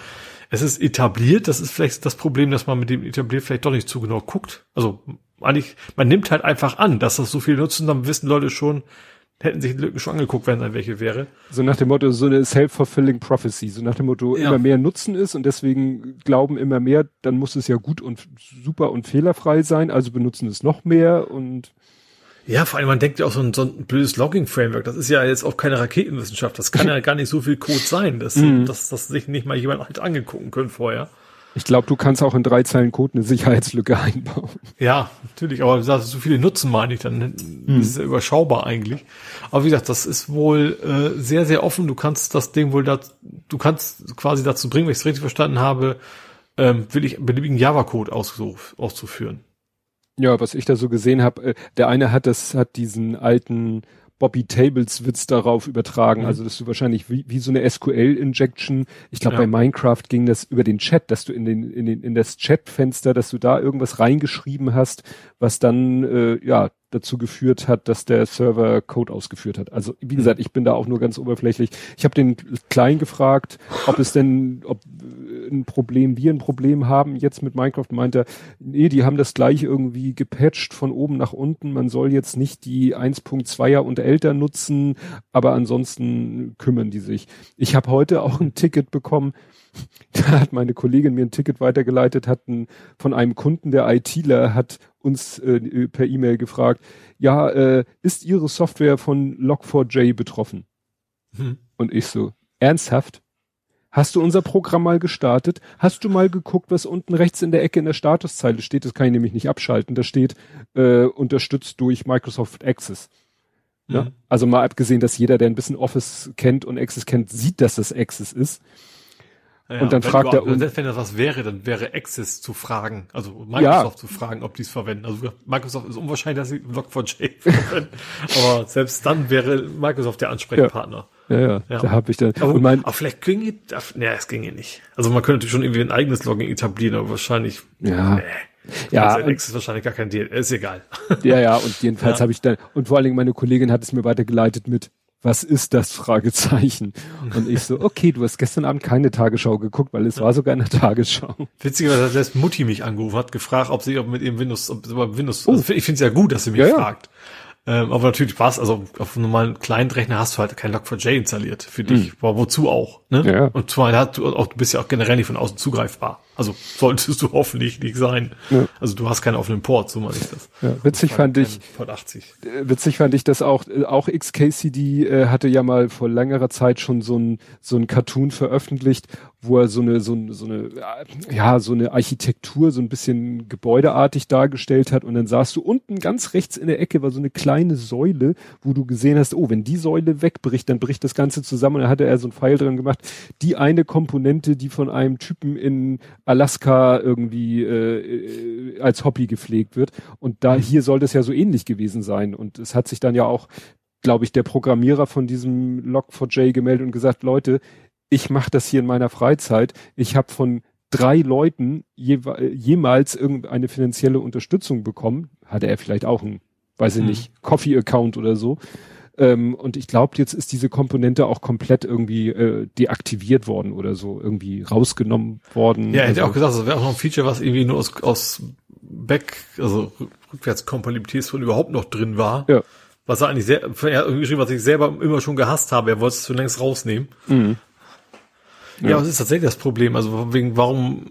Es ist etabliert. Das ist vielleicht das Problem, dass man mit dem etabliert vielleicht doch nicht zu genau guckt. Also eigentlich, man nimmt halt einfach an, dass das so viel nutzen, dann wissen Leute schon, hätten sich die Lücken schon angeguckt, wenn dann welche wäre. So nach dem Motto, so eine self-fulfilling prophecy, so nach dem Motto, ja. immer mehr Nutzen ist und deswegen glauben immer mehr, dann muss es ja gut und super und fehlerfrei sein, also benutzen es noch mehr und ja, vor allem, man denkt ja auch so ein, so ein blödes Logging-Framework, das ist ja jetzt auch keine Raketenwissenschaft, das kann ja gar nicht so viel Code sein, dass, mhm. dass, dass sich nicht mal jemand halt angegucken können vorher. Ich glaube, du kannst auch in drei Zeilen Code eine Sicherheitslücke *laughs* einbauen. Ja, natürlich, aber so viele Nutzen meine ich, dann mhm. ist es ja überschaubar eigentlich. Aber wie gesagt, das ist wohl äh, sehr, sehr offen. Du kannst das Ding wohl da, du kannst quasi dazu bringen, wenn ich es richtig verstanden habe, ähm, will ich beliebigen Java-Code auszuführen. Ja, was ich da so gesehen habe, äh, der eine hat das, hat diesen alten Bobby Tables Witz darauf übertragen. Mhm. Also dass du wahrscheinlich wie, wie so eine SQL-Injection, ich glaube ja. bei Minecraft ging das über den Chat, dass du in den, in den, in das Chatfenster, dass du da irgendwas reingeschrieben hast, was dann äh, ja dazu geführt hat, dass der Server Code ausgeführt hat. Also wie gesagt, ich bin da auch nur ganz oberflächlich. Ich habe den Klein gefragt, ob es denn, ob ein Problem, wir ein Problem haben jetzt mit Minecraft, meint er, nee, die haben das gleich irgendwie gepatcht von oben nach unten. Man soll jetzt nicht die 1.2er und älter nutzen, aber ansonsten kümmern die sich. Ich habe heute auch ein Ticket bekommen, *laughs* da hat meine Kollegin mir ein Ticket weitergeleitet, hat ein, von einem Kunden, der ITler, hat uns äh, per E-Mail gefragt, ja, äh, ist Ihre Software von Log4j betroffen? Hm. Und ich so, ernsthaft? Hast du unser Programm mal gestartet? Hast du mal geguckt, was unten rechts in der Ecke in der Statuszeile steht? Das kann ich nämlich nicht abschalten. Da steht, äh, unterstützt durch Microsoft Access. Ja? Mhm. Also mal abgesehen, dass jeder, der ein bisschen Office kennt und Access kennt, sieht, dass das Access ist. Ja, und dann fragt er, selbst wenn das was wäre, dann wäre Access zu fragen, also Microsoft ja. zu fragen, ob die es verwenden. Also Microsoft ist unwahrscheinlich, dass sie Log4j *laughs* verwenden, aber selbst dann wäre Microsoft der Ansprechpartner. Ja, ja, ja. da habe ich dann. Aber, mein, aber vielleicht ginge, ne, es ginge nicht. Also man könnte natürlich schon irgendwie ein eigenes Login etablieren, aber wahrscheinlich. Ja. Nee. Ja, und, ist wahrscheinlich gar kein Deal, ist egal. *laughs* Ja, ja, und jedenfalls ja. habe ich dann, und vor allen Dingen meine Kollegin hat es mir weitergeleitet mit, was ist das Fragezeichen? Und ich so, okay, du hast gestern Abend keine Tagesschau geguckt, weil es war sogar in der Tagesschau. Witzigerweise hat selbst Mutti mich angerufen, hat gefragt, ob sie ob mit ihrem Windows, ob über Windows, oh. also ich finde es ja gut, dass sie mich ja, fragt. Ähm, aber natürlich war also auf einem normalen Client-Rechner hast du halt kein Log4j installiert für dich. Mhm. Wozu auch? Ne? Ja. Und zwar, hat du, auch, du bist ja auch generell nicht von außen zugreifbar. Also solltest du *laughs* hoffentlich nicht sein. Ja. Also du hast keinen offenen Port, so meine ich das. Ja, witzig fand ich, Port 80. Äh, witzig fand ich, dass auch, äh, auch XKCD äh, hatte ja mal vor längerer Zeit schon so ein, so ein Cartoon veröffentlicht, wo er so eine, so, so eine, ja, so eine Architektur so ein bisschen gebäudeartig dargestellt hat und dann sahst du unten ganz rechts in der Ecke war so eine kleine Säule, wo du gesehen hast, oh, wenn die Säule wegbricht, dann bricht das Ganze zusammen und da hatte er so ein Pfeil dran gemacht, die eine Komponente, die von einem Typen in Alaska irgendwie äh, als Hobby gepflegt wird. Und da hier soll das ja so ähnlich gewesen sein. Und es hat sich dann ja auch, glaube ich, der Programmierer von diesem Log4j gemeldet und gesagt, Leute, ich mache das hier in meiner Freizeit. Ich habe von drei Leuten je, jemals irgendeine finanzielle Unterstützung bekommen. Hatte er vielleicht auch ein, weiß ich mhm. nicht, Coffee-Account oder so. Ähm, und ich glaube, jetzt ist diese Komponente auch komplett irgendwie äh, deaktiviert worden oder so, irgendwie rausgenommen worden. Ja, er hätte also, auch gesagt, das wäre auch noch ein Feature, was irgendwie nur aus, aus Back, also Rückwärtskompatibilitätsgründen überhaupt noch drin war. Ja. Was er eigentlich sehr, er hat geschrieben, was ich selber immer schon gehasst habe. Er wollte es zunächst rausnehmen. Mhm. Ja, ja, was ist tatsächlich das Problem? Also wegen, warum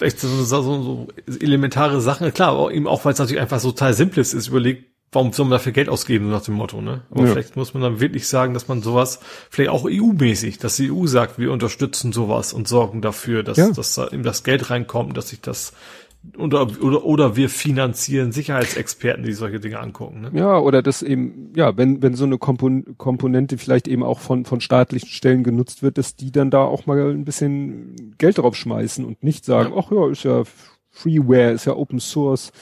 echt so, so, so elementare Sachen, klar, aber eben auch, weil es natürlich einfach so total simples ist, überlegt, warum soll man dafür Geld ausgeben, nach dem Motto, ne? Aber ja. vielleicht muss man dann wirklich sagen, dass man sowas, vielleicht auch EU-mäßig, dass die EU sagt, wir unterstützen sowas und sorgen dafür, dass, ja. dass da eben das Geld reinkommt, dass sich das oder, oder, oder wir finanzieren Sicherheitsexperten, die solche Dinge angucken. Ne? Ja, oder das eben, ja, wenn, wenn so eine Kompon Komponente vielleicht eben auch von, von staatlichen Stellen genutzt wird, dass die dann da auch mal ein bisschen Geld drauf schmeißen und nicht sagen, ach ja. ja, ist ja Freeware, ist ja Open Source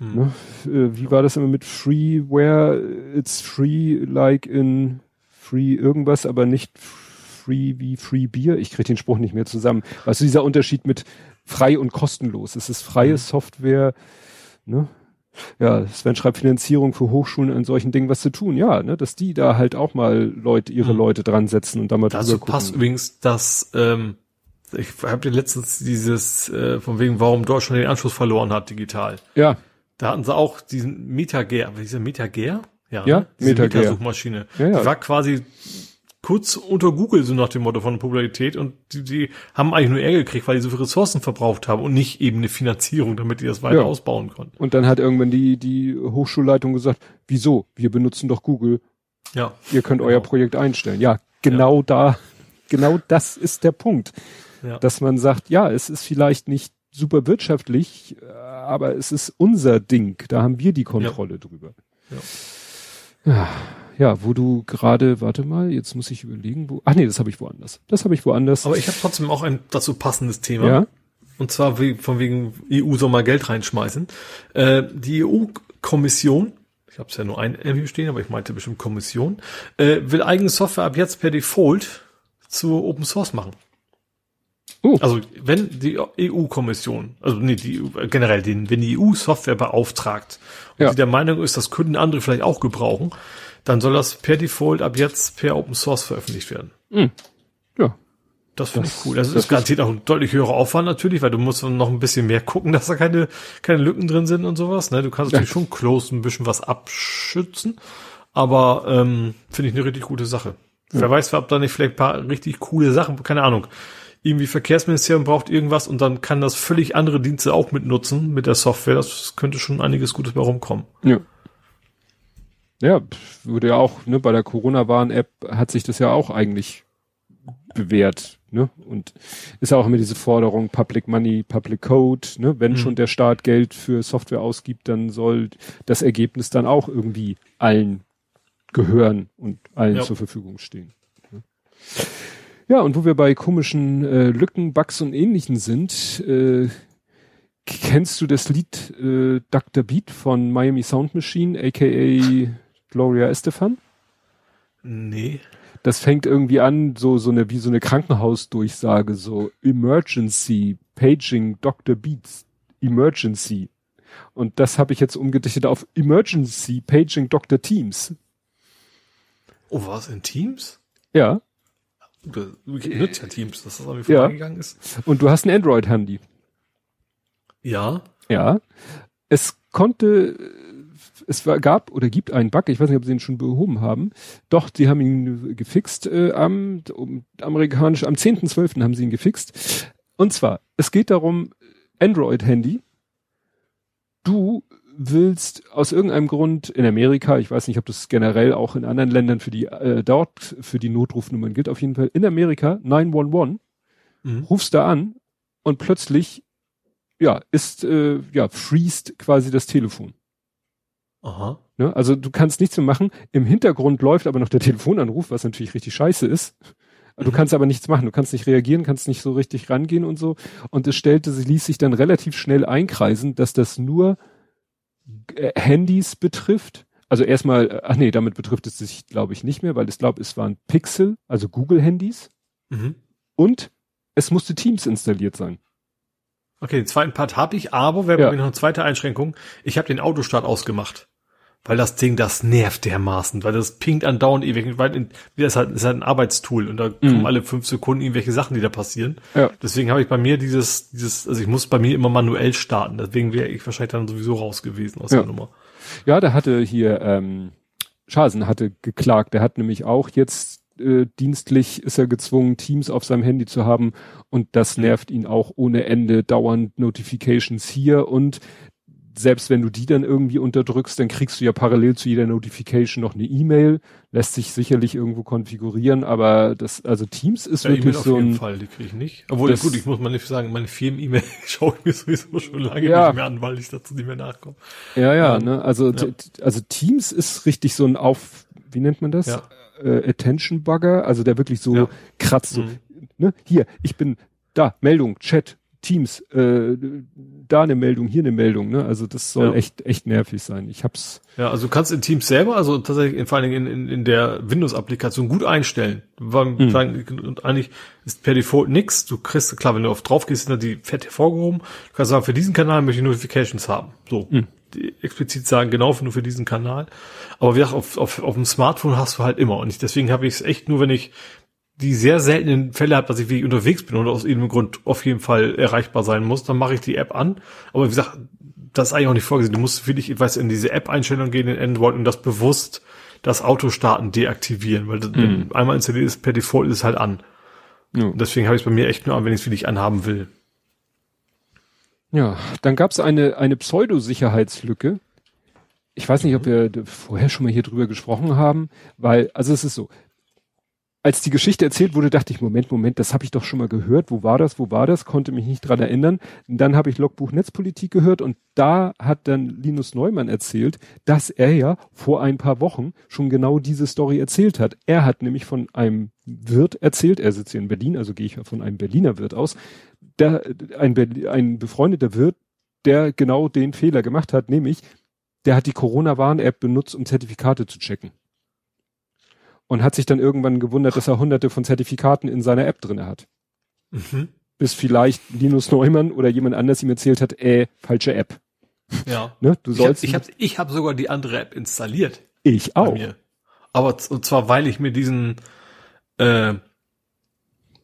Hm. Ne? Äh, wie war das immer mit Freeware? It's free like in free irgendwas, aber nicht free wie Free Beer. Ich kriege den Spruch nicht mehr zusammen. Also dieser Unterschied mit frei und kostenlos. Es ist freie hm. Software, ne? ja, Sven schreibt Finanzierung für Hochschulen an solchen Dingen was zu tun. Ja, ne, dass die da halt auch mal Leute, ihre mhm. Leute dran setzen und da mal Dazu gucken. passt übrigens das, ähm, ich habe dir letztens dieses, äh, von wegen, warum Deutschland den Anschluss verloren hat, digital. Ja. Da hatten sie auch diesen Metager, wie ist der Metager? Ja, ja ne? Meta-Suchmaschine. Ja, ja. Die war quasi kurz unter Google, so nach dem Motto von Popularität und die, die haben eigentlich nur Ärger gekriegt, weil die so viele Ressourcen verbraucht haben und nicht eben eine Finanzierung, damit die das weiter ja. ausbauen konnten. Und dann hat irgendwann die, die Hochschulleitung gesagt, wieso? Wir benutzen doch Google. Ja. Ihr könnt genau. euer Projekt einstellen. Ja, genau ja. da, genau das ist der Punkt. Ja. Dass man sagt, ja, es ist vielleicht nicht super wirtschaftlich, aber es ist unser Ding. Da haben wir die Kontrolle drüber. Ja. Ja wo du gerade, warte mal, jetzt muss ich überlegen, wo. Ach nee, das habe ich woanders. Das habe ich woanders. Aber ich habe trotzdem auch ein dazu passendes Thema. Ja. Und zwar wie, von wegen EU soll mal Geld reinschmeißen. Äh, die EU-Kommission, ich habe es ja nur ein Review stehen, aber ich meinte bestimmt Kommission, äh, will eigene Software ab jetzt per Default zu Open Source machen. Uh. Also wenn die EU-Kommission, also nee, die generell, den, wenn die EU Software beauftragt und ja. die der Meinung ist, das könnten andere vielleicht auch gebrauchen, dann soll das per Default ab jetzt per Open Source veröffentlicht werden. Mhm. Ja. Das finde ich cool. Also das, ist garantiert auch ein deutlich höherer Aufwand natürlich, weil du musst noch ein bisschen mehr gucken, *laughs* dass da keine, keine Lücken drin sind und sowas. Ne? Du kannst natürlich schon close ein bisschen was abschützen, aber ähm, finde ich eine richtig gute Sache. Ja. Wer weiß, ob da nicht vielleicht ein paar richtig coole Sachen, keine Ahnung. Irgendwie Verkehrsministerium braucht irgendwas und dann kann das völlig andere Dienste auch mitnutzen mit der Software. Das könnte schon einiges Gutes bei rumkommen. Ja. Ja, würde ja auch, ne, bei der Corona-Warn-App hat sich das ja auch eigentlich bewährt, ne? Und ist ja auch immer diese Forderung Public Money, Public Code, ne? Wenn mhm. schon der Staat Geld für Software ausgibt, dann soll das Ergebnis dann auch irgendwie allen gehören und allen ja. zur Verfügung stehen. Ne? Ja, und wo wir bei komischen äh, Lücken, Bugs und ähnlichen sind, äh, kennst du das Lied äh, Dr. Beat von Miami Sound Machine, aka Gloria Estefan? Nee. Das fängt irgendwie an, so, so eine, wie so eine Krankenhausdurchsage, so Emergency, Paging, Dr. Beats, Emergency. Und das habe ich jetzt umgedichtet auf Emergency, Paging, Dr. Teams. Oh, was, in Teams? Ja. Du nutzt ja Teams, dass das irgendwie ja. vorangegangen ist. Und du hast ein Android-Handy. Ja. Ja. Es konnte es war, gab oder gibt einen Bug, ich weiß nicht, ob sie ihn schon behoben haben. Doch, sie haben ihn gefixt äh, am um, amerikanisch, am 10.12. haben sie ihn gefixt. Und zwar, es geht darum, Android-Handy, du willst aus irgendeinem Grund in Amerika, ich weiß nicht, ob das generell auch in anderen Ländern für die äh, dort für die Notrufnummern gilt, auf jeden Fall in Amerika 911, mhm. rufst da an und plötzlich ja ist äh, ja freest quasi das Telefon. Aha. Ne? Also du kannst nichts mehr machen. Im Hintergrund läuft aber noch der Telefonanruf, was natürlich richtig scheiße ist. Du mhm. kannst aber nichts machen. Du kannst nicht reagieren, kannst nicht so richtig rangehen und so. Und es stellte, sie ließ sich dann relativ schnell einkreisen, dass das nur äh, Handys betrifft. Also erstmal, äh, ach nee, damit betrifft es sich, glaube ich, nicht mehr, weil ich glaube, es waren Pixel, also Google-Handys. Mhm. Und es musste Teams installiert sein. Okay, den zweiten Part habe ich, aber wir haben ja. noch eine zweite Einschränkung. Ich habe den Autostart ausgemacht weil das Ding, das nervt dermaßen, weil das pinkt andauernd ewig, weil in, das ist halt, ist halt ein Arbeitstool und da mhm. kommen alle fünf Sekunden irgendwelche Sachen, die da passieren. Ja. Deswegen habe ich bei mir dieses, dieses, also ich muss bei mir immer manuell starten, deswegen wäre ich wahrscheinlich dann sowieso raus gewesen aus ja. der Nummer. Ja, der hatte hier, ähm, Schasen hatte geklagt, der hat nämlich auch jetzt äh, dienstlich ist er gezwungen, Teams auf seinem Handy zu haben und das mhm. nervt ihn auch ohne Ende, dauernd Notifications hier und selbst wenn du die dann irgendwie unterdrückst, dann kriegst du ja parallel zu jeder Notification noch eine E-Mail. Lässt sich sicherlich irgendwo konfigurieren, aber das, also Teams ist ja, wirklich e so ein. Auf jeden Fall, die kriege ich nicht. Obwohl, das, gut, ich muss mal nicht sagen, meine Firmen-E-Mail *laughs* schaue ich mir sowieso schon lange ja. nicht mehr an, weil ich dazu nicht mehr nachkomme. Ja, ja, ähm, ne, also, ja. also Teams ist richtig so ein Auf, wie nennt man das? Ja. Äh, Attention Bugger, also der wirklich so kratzt, so, mhm. ne, hier, ich bin da, Meldung, Chat, Teams, äh, da eine Meldung, hier eine Meldung, ne? Also das soll Ja. echt, echt nervig sein. Ich hab's, Ja, also du kannst in Teams selber, also tatsächlich in, vor allen Dingen in, in, in der Windows-Applikation gut einstellen. Mhm. und eigentlich ist per Default nix. Du kriegst, klar, wenn du auf drauf gehst, sind da die fett hervorgehoben. Du kannst sagen, für diesen Kanal möchte ich Notifications haben. So. Mhm. Die explizit sagen, genau nur für diesen Kanal. Aber wie gesagt, auf, auf, auf dem Smartphone hast du halt immer. Und ich, deswegen habe ich es echt nur, wenn ich die sehr seltenen Fälle habe, dass ich wirklich unterwegs bin und aus irgendeinem Grund auf jeden Fall erreichbar sein muss, dann mache ich die App an. Aber wie gesagt, das ist eigentlich auch nicht vorgesehen. Du musst wirklich, ich weiß, in diese App-Einstellung gehen in Android und das bewusst das Autostarten deaktivieren, weil das, wenn einmal installiert ist, per Default ist es halt an. Ja. Und deswegen habe ich es bei mir echt nur an, wenn ich es wirklich anhaben will. ja, dann gab's eine, eine Pseudo-Sicherheitslücke. Ich weiß nicht, ob wir vorher schon mal hier drüber gesprochen haben, weil, also es ist so, als die Geschichte erzählt wurde, dachte ich, Moment, Moment, das habe ich doch schon mal gehört. Wo war das? Wo war das? Konnte mich nicht dran erinnern. Und dann habe ich Logbuch Netzpolitik gehört und da hat dann Linus Neumann erzählt, dass er ja vor ein paar Wochen schon genau diese Story erzählt hat. Er hat nämlich von einem Wirt erzählt, er sitzt hier in Berlin, also gehe ich von einem Berliner Wirt aus, der, ein, ein befreundeter Wirt, der genau den Fehler gemacht hat, nämlich, der hat die Corona-Warn-App benutzt, um Zertifikate zu checken und hat sich dann irgendwann gewundert, dass er hunderte von Zertifikaten in seiner App drinne hat. Mhm. Bis vielleicht Linus Neumann oder jemand anders ihm erzählt hat, äh, falsche App. Ja. *laughs* Ne? Du Ich habe sollst. ich hab, ich hab sogar die andere App installiert. ich auch. mir. Aber und zwar, weil ich mir diesen, äh,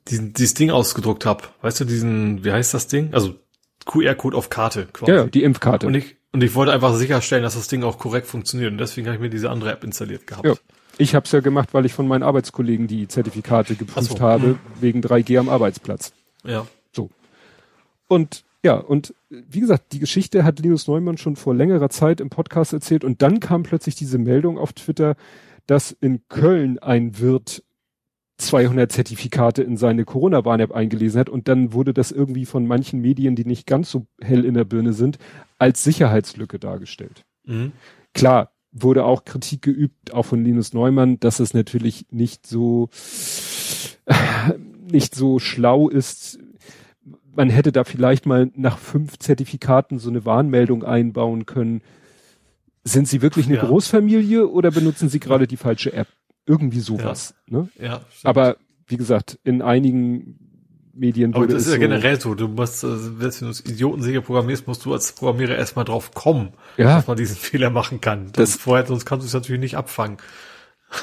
diesen, dieses Ding ausgedruckt habe. Weißt du, diesen, wie heißt das Ding? Also QR-Code auf Karte quasi. Ja, ja, die Impfkarte. Und ich, und ich wollte einfach sicherstellen, dass das Ding auch korrekt funktioniert. Und deswegen habe ich mir diese andere App installiert gehabt. Ja. Ich habe es ja gemacht, weil ich von meinen Arbeitskollegen die Zertifikate geprüft so. habe, wegen 3G am Arbeitsplatz. ja. So. Und ja, und wie gesagt, die Geschichte hat Linus Neumann schon vor längerer Zeit im Podcast erzählt und dann kam plötzlich diese Meldung auf Twitter, dass in Köln ein Wirt 200 Zertifikate in seine Corona-Warn-App eingelesen hat und dann wurde das irgendwie von manchen Medien, die nicht ganz so hell in der Birne sind, als Sicherheitslücke dargestellt. Mhm. Klar, wurde auch Kritik geübt, auch von Linus Neumann, dass es natürlich nicht so, nicht so schlau ist. Man hätte da vielleicht mal nach fünf Zertifikaten so eine Warnmeldung einbauen können. Sind Sie wirklich eine Ja. Großfamilie oder benutzen Sie gerade die falsche App? Irgendwie sowas. Ne? Ja. stimmt. Aber wie gesagt, in einigen Medien Aber das ist ja generell so. Du musst, äh, wenn du das idiotensicher programmierst, musst du als Programmierer erstmal drauf kommen, Ja. dass man diesen *laughs* Fehler machen kann. Das, Das- vorher, sonst kannst du es natürlich nicht abfangen.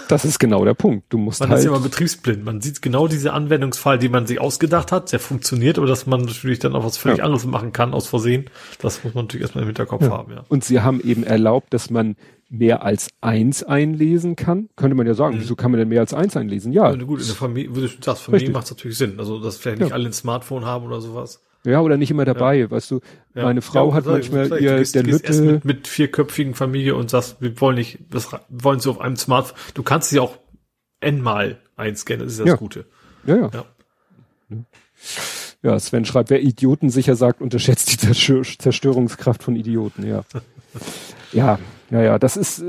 das ist genau der Punkt. Du musst Man halt ist ja immer betriebsblind. Man sieht genau diese Anwendungsfall, die man sich ausgedacht hat, der funktioniert, aber dass man natürlich dann auch was völlig Ja. anderes machen kann aus Versehen. Das muss man natürlich erstmal im Hinterkopf haben, ja. Und sie haben eben erlaubt, dass man mehr als eins einlesen kann. Könnte man ja Mhm. sagen, wieso kann man denn mehr als eins einlesen? Ja, Ja, gut, in der Familie, du schon sagst, Familie macht es natürlich Sinn. Also, dass vielleicht nicht Ja. alle ein Smartphone haben oder sowas. ja, oder nicht immer dabei. Weißt du, Ja. meine Frau Ja, hat ich, manchmal ich, ihr gehst, der Lütte. mit, mit vierköpfigen Familie und sagst, wir wollen nicht, das wollen sie auf einem Smartphone. Du kannst sie auch n-mal einscannen, das ist das Ja. Gute. Ja, ja. Ja. Ja, Sven schreibt, wer Idioten sicher sagt, unterschätzt die Zerstör Zerstörungskraft von Idioten, ja. *laughs* ja, ja, ja, das ist,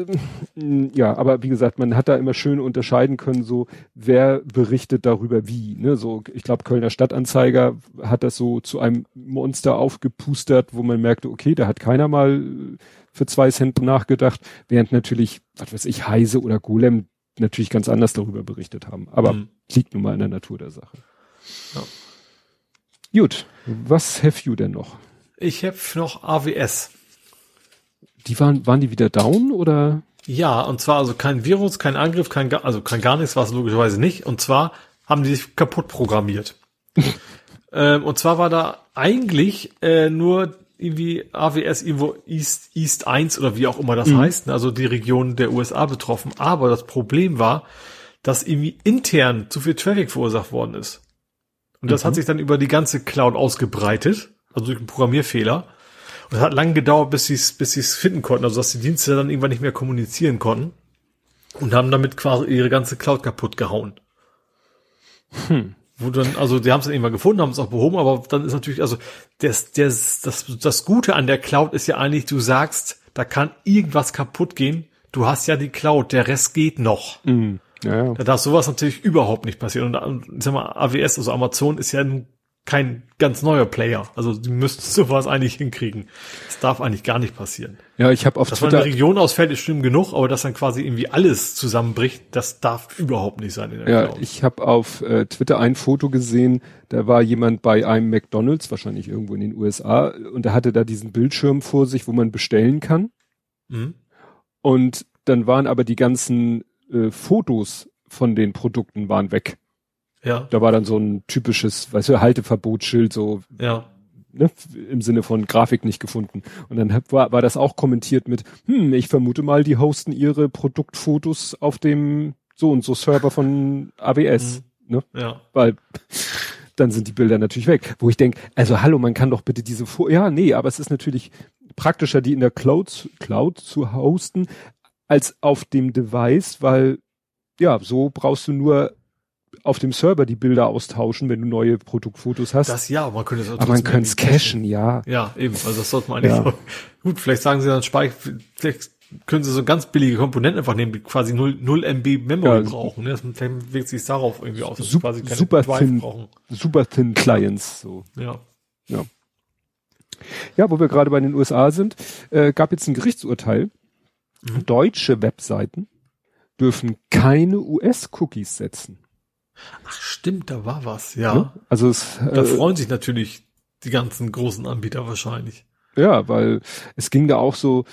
ähm, ja, aber wie gesagt, man hat da immer schön unterscheiden können, so, wer berichtet darüber wie, ne, so, ich glaube, Kölner Stadtanzeiger hat das so zu einem Monster aufgepustert, wo man merkte, okay, da hat keiner mal äh, für zwei Cent nachgedacht, während natürlich, was weiß ich, Heise oder Golem natürlich ganz anders darüber berichtet haben, aber Mhm. liegt nun mal in der Natur der Sache. Ja. Gut, was have you denn noch? Ich habe noch AWS. Die waren, waren die wieder down oder? Ja, und zwar also kein Virus, kein Angriff, kein, also kein gar nichts war es logischerweise nicht. Und zwar haben die sich kaputt programmiert. *laughs* ähm, und zwar war da eigentlich äh, nur irgendwie AWS irgendwo East, East 1 oder wie auch immer das heißt, ne, also die Region der USA betroffen. Aber das Problem war, dass irgendwie intern zu viel Traffic verursacht worden ist. Und das hat sich dann über die ganze Cloud ausgebreitet, also durch einen Programmierfehler. Und es hat lange gedauert, bis sie es bis sie es finden konnten, also dass die Dienste dann irgendwann nicht mehr kommunizieren konnten und haben damit quasi ihre ganze Cloud kaputt gehauen. Wo dann, also die haben es dann irgendwann gefunden, haben es auch behoben, aber dann ist natürlich, also das, das, das, das Gute an der Cloud ist ja eigentlich, du sagst, da kann irgendwas kaputt gehen, du hast ja die Cloud, der Rest geht noch. Ja, ja. Da darf sowas natürlich überhaupt nicht passieren. Und, ich sag mal, AWS, also Amazon, ist ja ein kein ganz neuer Player. Also die müssten *laughs* sowas eigentlich hinkriegen. Das darf eigentlich gar nicht passieren. Ja, ich habe auf Dass Twitter, eine Region ausfällt, ist schlimm genug, aber dass dann quasi irgendwie alles zusammenbricht, das darf überhaupt nicht sein in der Ja, Cloud. ich habe auf äh, Twitter ein Foto gesehen, da war jemand bei einem McDonald's, wahrscheinlich irgendwo in den USA, und er hatte da diesen Bildschirm vor sich, wo man bestellen kann. Mhm. Und dann waren aber die ganzen äh, Fotos von den Produkten waren weg. Ja. Da war dann so ein typisches, weißt du, Halteverbotsschild, so ja. ne, im Sinne von Grafik nicht gefunden. Und dann war, war das auch kommentiert mit, hm, ich vermute mal, die hosten ihre Produktfotos auf dem so und so Server von AWS. Mhm. Ne? Ja. Weil dann sind die Bilder natürlich weg. Wo ich denke, also hallo, man kann doch bitte diese Fo ja, nee, aber es ist natürlich praktischer, die in der Cloud, Cloud zu hosten, als auf dem Device, weil ja, so brauchst du nur auf dem Server die Bilder austauschen, wenn du neue Produktfotos hast. Das ja, man könnte es Aber man könnte es cachen, ja. Ja, eben. Also das sollte man eigentlich. Ja. Gut, vielleicht sagen sie dann Speicher, vielleicht können sie so ganz billige Komponenten einfach nehmen, die quasi 0, 0 MB Memory ja, brauchen. Ne? Das wirkt sich darauf irgendwie aus, dass super, quasi keine super Drive thin, brauchen. Super thin Clients, so. Ja. Ja. Ja, wo wir gerade bei den USA sind, äh, gab jetzt ein Gerichtsurteil. Mhm. Deutsche Webseiten dürfen keine US-Cookies setzen. Ach stimmt, da war was, ja. ja also es, da äh, freuen sich natürlich die ganzen großen Anbieter wahrscheinlich. Ja, weil es ging da auch so,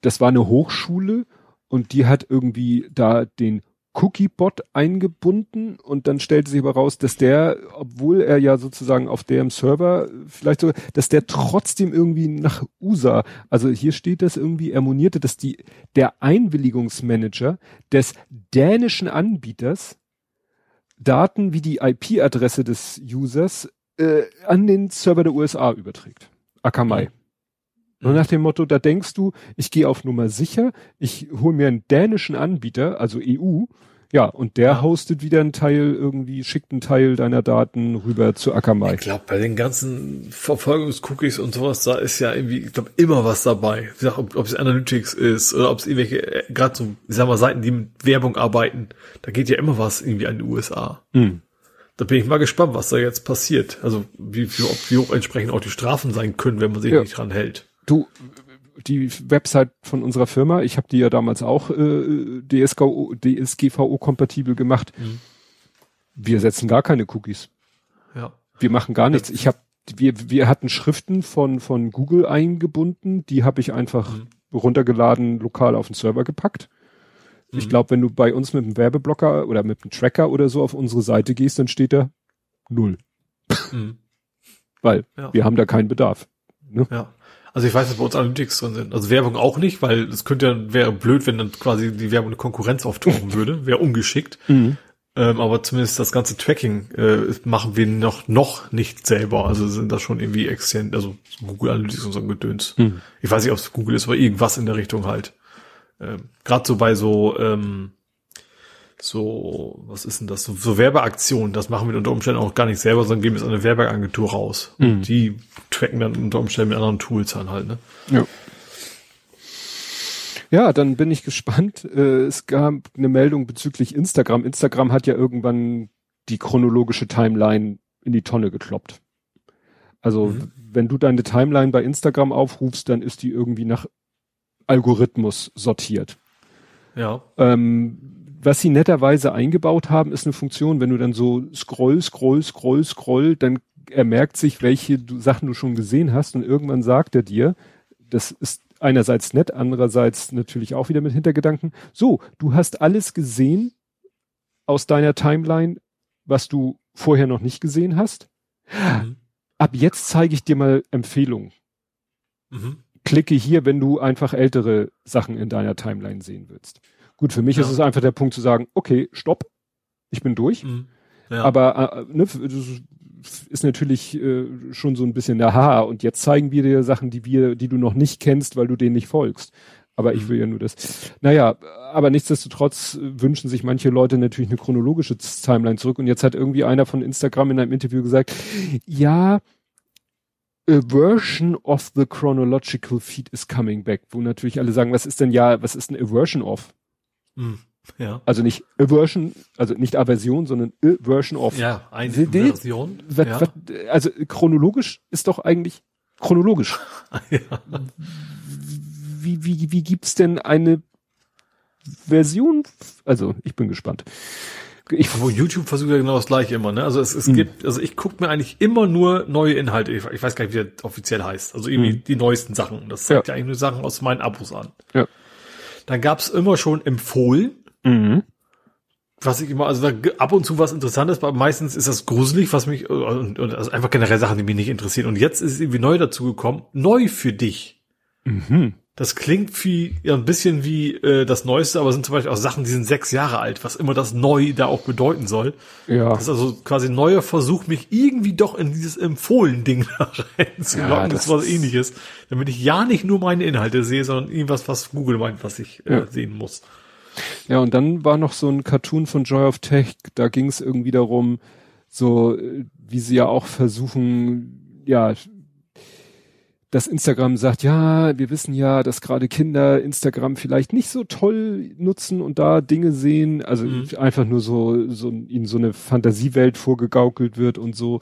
das war eine Hochschule und die hat irgendwie da den Cookie-Bot eingebunden und dann stellte sich aber raus, dass der, obwohl er ja sozusagen auf dem Server vielleicht sogar, dass der trotzdem irgendwie nach USA, also hier steht das irgendwie, er monierte, dass die, der Einwilligungsmanager des dänischen Anbieters Daten wie die IP-Adresse des Users äh, an den Server der USA überträgt. Akamai. Nur nach dem Motto, da denkst du, ich gehe auf Nummer sicher, ich hole mir einen dänischen Anbieter, also EU, ja, und der hostet wieder einen Teil irgendwie, schickt einen Teil deiner Daten rüber zu Akamai. Ich glaube, bei den ganzen Verfolgungscookies und sowas, da ist ja irgendwie, ich glaube, immer was dabei. Ich sag, ob, ob es Analytics ist oder ob es irgendwelche, äh, gerade so, ich sag mal, Seiten, die mit Werbung arbeiten, da geht ja immer was irgendwie an die USA. Mhm. Da bin ich mal gespannt, was da jetzt passiert. Also wie, wie, wie hoch entsprechend auch die Strafen sein können, wenn man sich ja. nicht dran hält. Du, die Website von unserer Firma, ich habe die ja damals auch äh, DSGVO, DSGVO-kompatibel gemacht. Mhm. Wir setzen gar keine Cookies. Ja. Wir machen gar nichts. Ich habe wir, wir hatten Schriften von, von Google eingebunden, die habe ich einfach mhm. runtergeladen, lokal auf den Server gepackt. Mhm. Ich glaube, wenn du bei uns mit einem Werbeblocker oder mit einem Tracker oder so auf unsere Seite gehst, dann steht da null. Mhm. Weil ja. wir haben da keinen Bedarf. Ne? Ja. Also ich weiß, dass bei uns Analytics drin sind. Also Werbung auch nicht, weil es könnte ja, wäre blöd, wenn dann quasi die Werbung eine Konkurrenz auftauchen würde. *laughs* Wäre ungeschickt. Mhm. Ähm, aber zumindest das ganze Tracking äh, machen wir noch noch nicht selber. Also sind das schon irgendwie extern, also Google Analytics und so ein Gedöns. Mhm. Ich weiß nicht, ob es Google ist, aber irgendwas in der Richtung halt. Ähm, Gerade so bei so ähm, so, was ist denn das? So, so Werbeaktionen, das machen wir unter Umständen auch gar nicht selber, sondern geben es an eine Werbeagentur raus. Mhm. Und die tracken dann unter Umständen mit anderen Tools an halt, ne? Ja. Ja, dann bin ich gespannt. *laughs* Äh, es gab eine Meldung bezüglich Instagram. Instagram hat ja irgendwann die chronologische Timeline in die Tonne gekloppt. Also, mhm. wenn du deine Timeline bei Instagram aufrufst, dann ist die irgendwie nach Algorithmus sortiert. Ja. Ähm, was sie netterweise eingebaut haben, ist eine Funktion, wenn du dann so scroll, scroll, scroll, scroll, dann er merkt sich, welche du, Sachen du schon gesehen hast und irgendwann sagt er dir, das ist einerseits nett, andererseits natürlich auch wieder mit Hintergedanken, so, du hast alles gesehen aus deiner Timeline, was du vorher noch nicht gesehen hast. Mhm. Ab jetzt zeige ich dir mal Empfehlungen. Mhm. Klicke hier, wenn du einfach ältere Sachen in deiner Timeline sehen willst. Gut, für mich ja. ist es einfach der Punkt zu sagen, okay, stopp, ich bin durch. Mhm. Ja. Aber äh, ne, ist natürlich äh, schon so ein bisschen, aha, und jetzt zeigen wir dir Sachen, die wir, die du noch nicht kennst, weil du denen nicht folgst. Aber ich mhm. will ja nur das. Naja, aber nichtsdestotrotz wünschen sich manche Leute natürlich eine chronologische Timeline zurück. Und jetzt hat irgendwie einer von Instagram in einem Interview gesagt, ja, a version of the chronological feed is coming back. Wo natürlich alle sagen, was ist denn ja, was ist denn a version of? Mhm. Ja. Also nicht Aversion, also nicht Aversion, sondern Aversion of. Ja, eine die- Version. Was, ja. was, also chronologisch ist doch eigentlich chronologisch. *laughs* ja. Wie, wie, wie gibt's denn eine Version? Also ich bin gespannt. Ich, Wo YouTube versucht ja genau das gleiche immer, ne? Also es, Hm. es gibt, also ich gucke mir eigentlich immer nur neue Inhalte. Ich, ich weiß gar nicht, wie das offiziell heißt. Also irgendwie die neuesten Sachen. Das zeigt Hm. Ja. ja. eigentlich nur Sachen aus meinen Abos an. Ja. Dann gab's immer schon empfohlen, mhm. was ich immer, also ab und zu was Interessantes, aber meistens ist das gruselig, was mich, äh, und, und also einfach generell Sachen, die mich nicht interessieren. Und jetzt ist es irgendwie neu dazu gekommen, neu für dich. Mhm. Das klingt wie ja, ein bisschen wie äh, das Neueste, aber sind zum Beispiel auch Sachen, die sind sechs Jahre alt, was immer das neu da auch bedeuten soll. Ja. Das ist also quasi ein neuer Versuch, mich irgendwie doch in dieses Empfohlen-Ding *laughs* da reinzulocken. Ja, das ist was ähnliches. Damit ich ja nicht nur meine Inhalte sehe, sondern irgendwas, was Google meint, was ich äh, Ja. sehen muss. Ja, und dann war noch so ein Cartoon von Joy of Tech, da ging es irgendwie darum, so äh, wie sie ja auch versuchen, ja, dass Instagram sagt, ja, wir wissen ja, dass gerade Kinder Instagram vielleicht nicht so toll nutzen und da Dinge sehen, also Mhm. einfach nur so, so ihnen so eine Fantasiewelt vorgegaukelt wird und so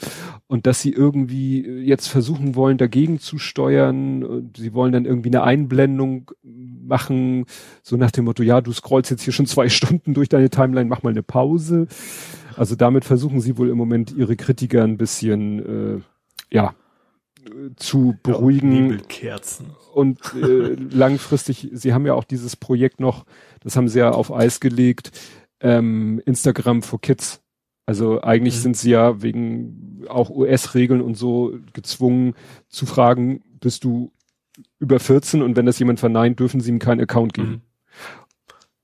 und dass sie irgendwie jetzt versuchen wollen, dagegen zu steuern und sie wollen dann irgendwie eine Einblendung machen, so nach dem Motto, ja, du scrollst jetzt hier schon zwei *laughs* Stunden durch deine Timeline, mach mal eine Pause. Also damit versuchen sie wohl im Moment ihre Kritiker ein bisschen, äh, ja, zu beruhigen Nebelkerzen. und äh, langfristig, sie haben ja auch dieses Projekt noch, das haben sie ja auf Eis gelegt, ähm, Instagram for Kids. Also eigentlich Mhm. sind sie ja wegen auch US-Regeln und so gezwungen zu fragen, bist du über 14 und wenn das jemand verneint, dürfen sie ihm keinen Account geben. Mhm.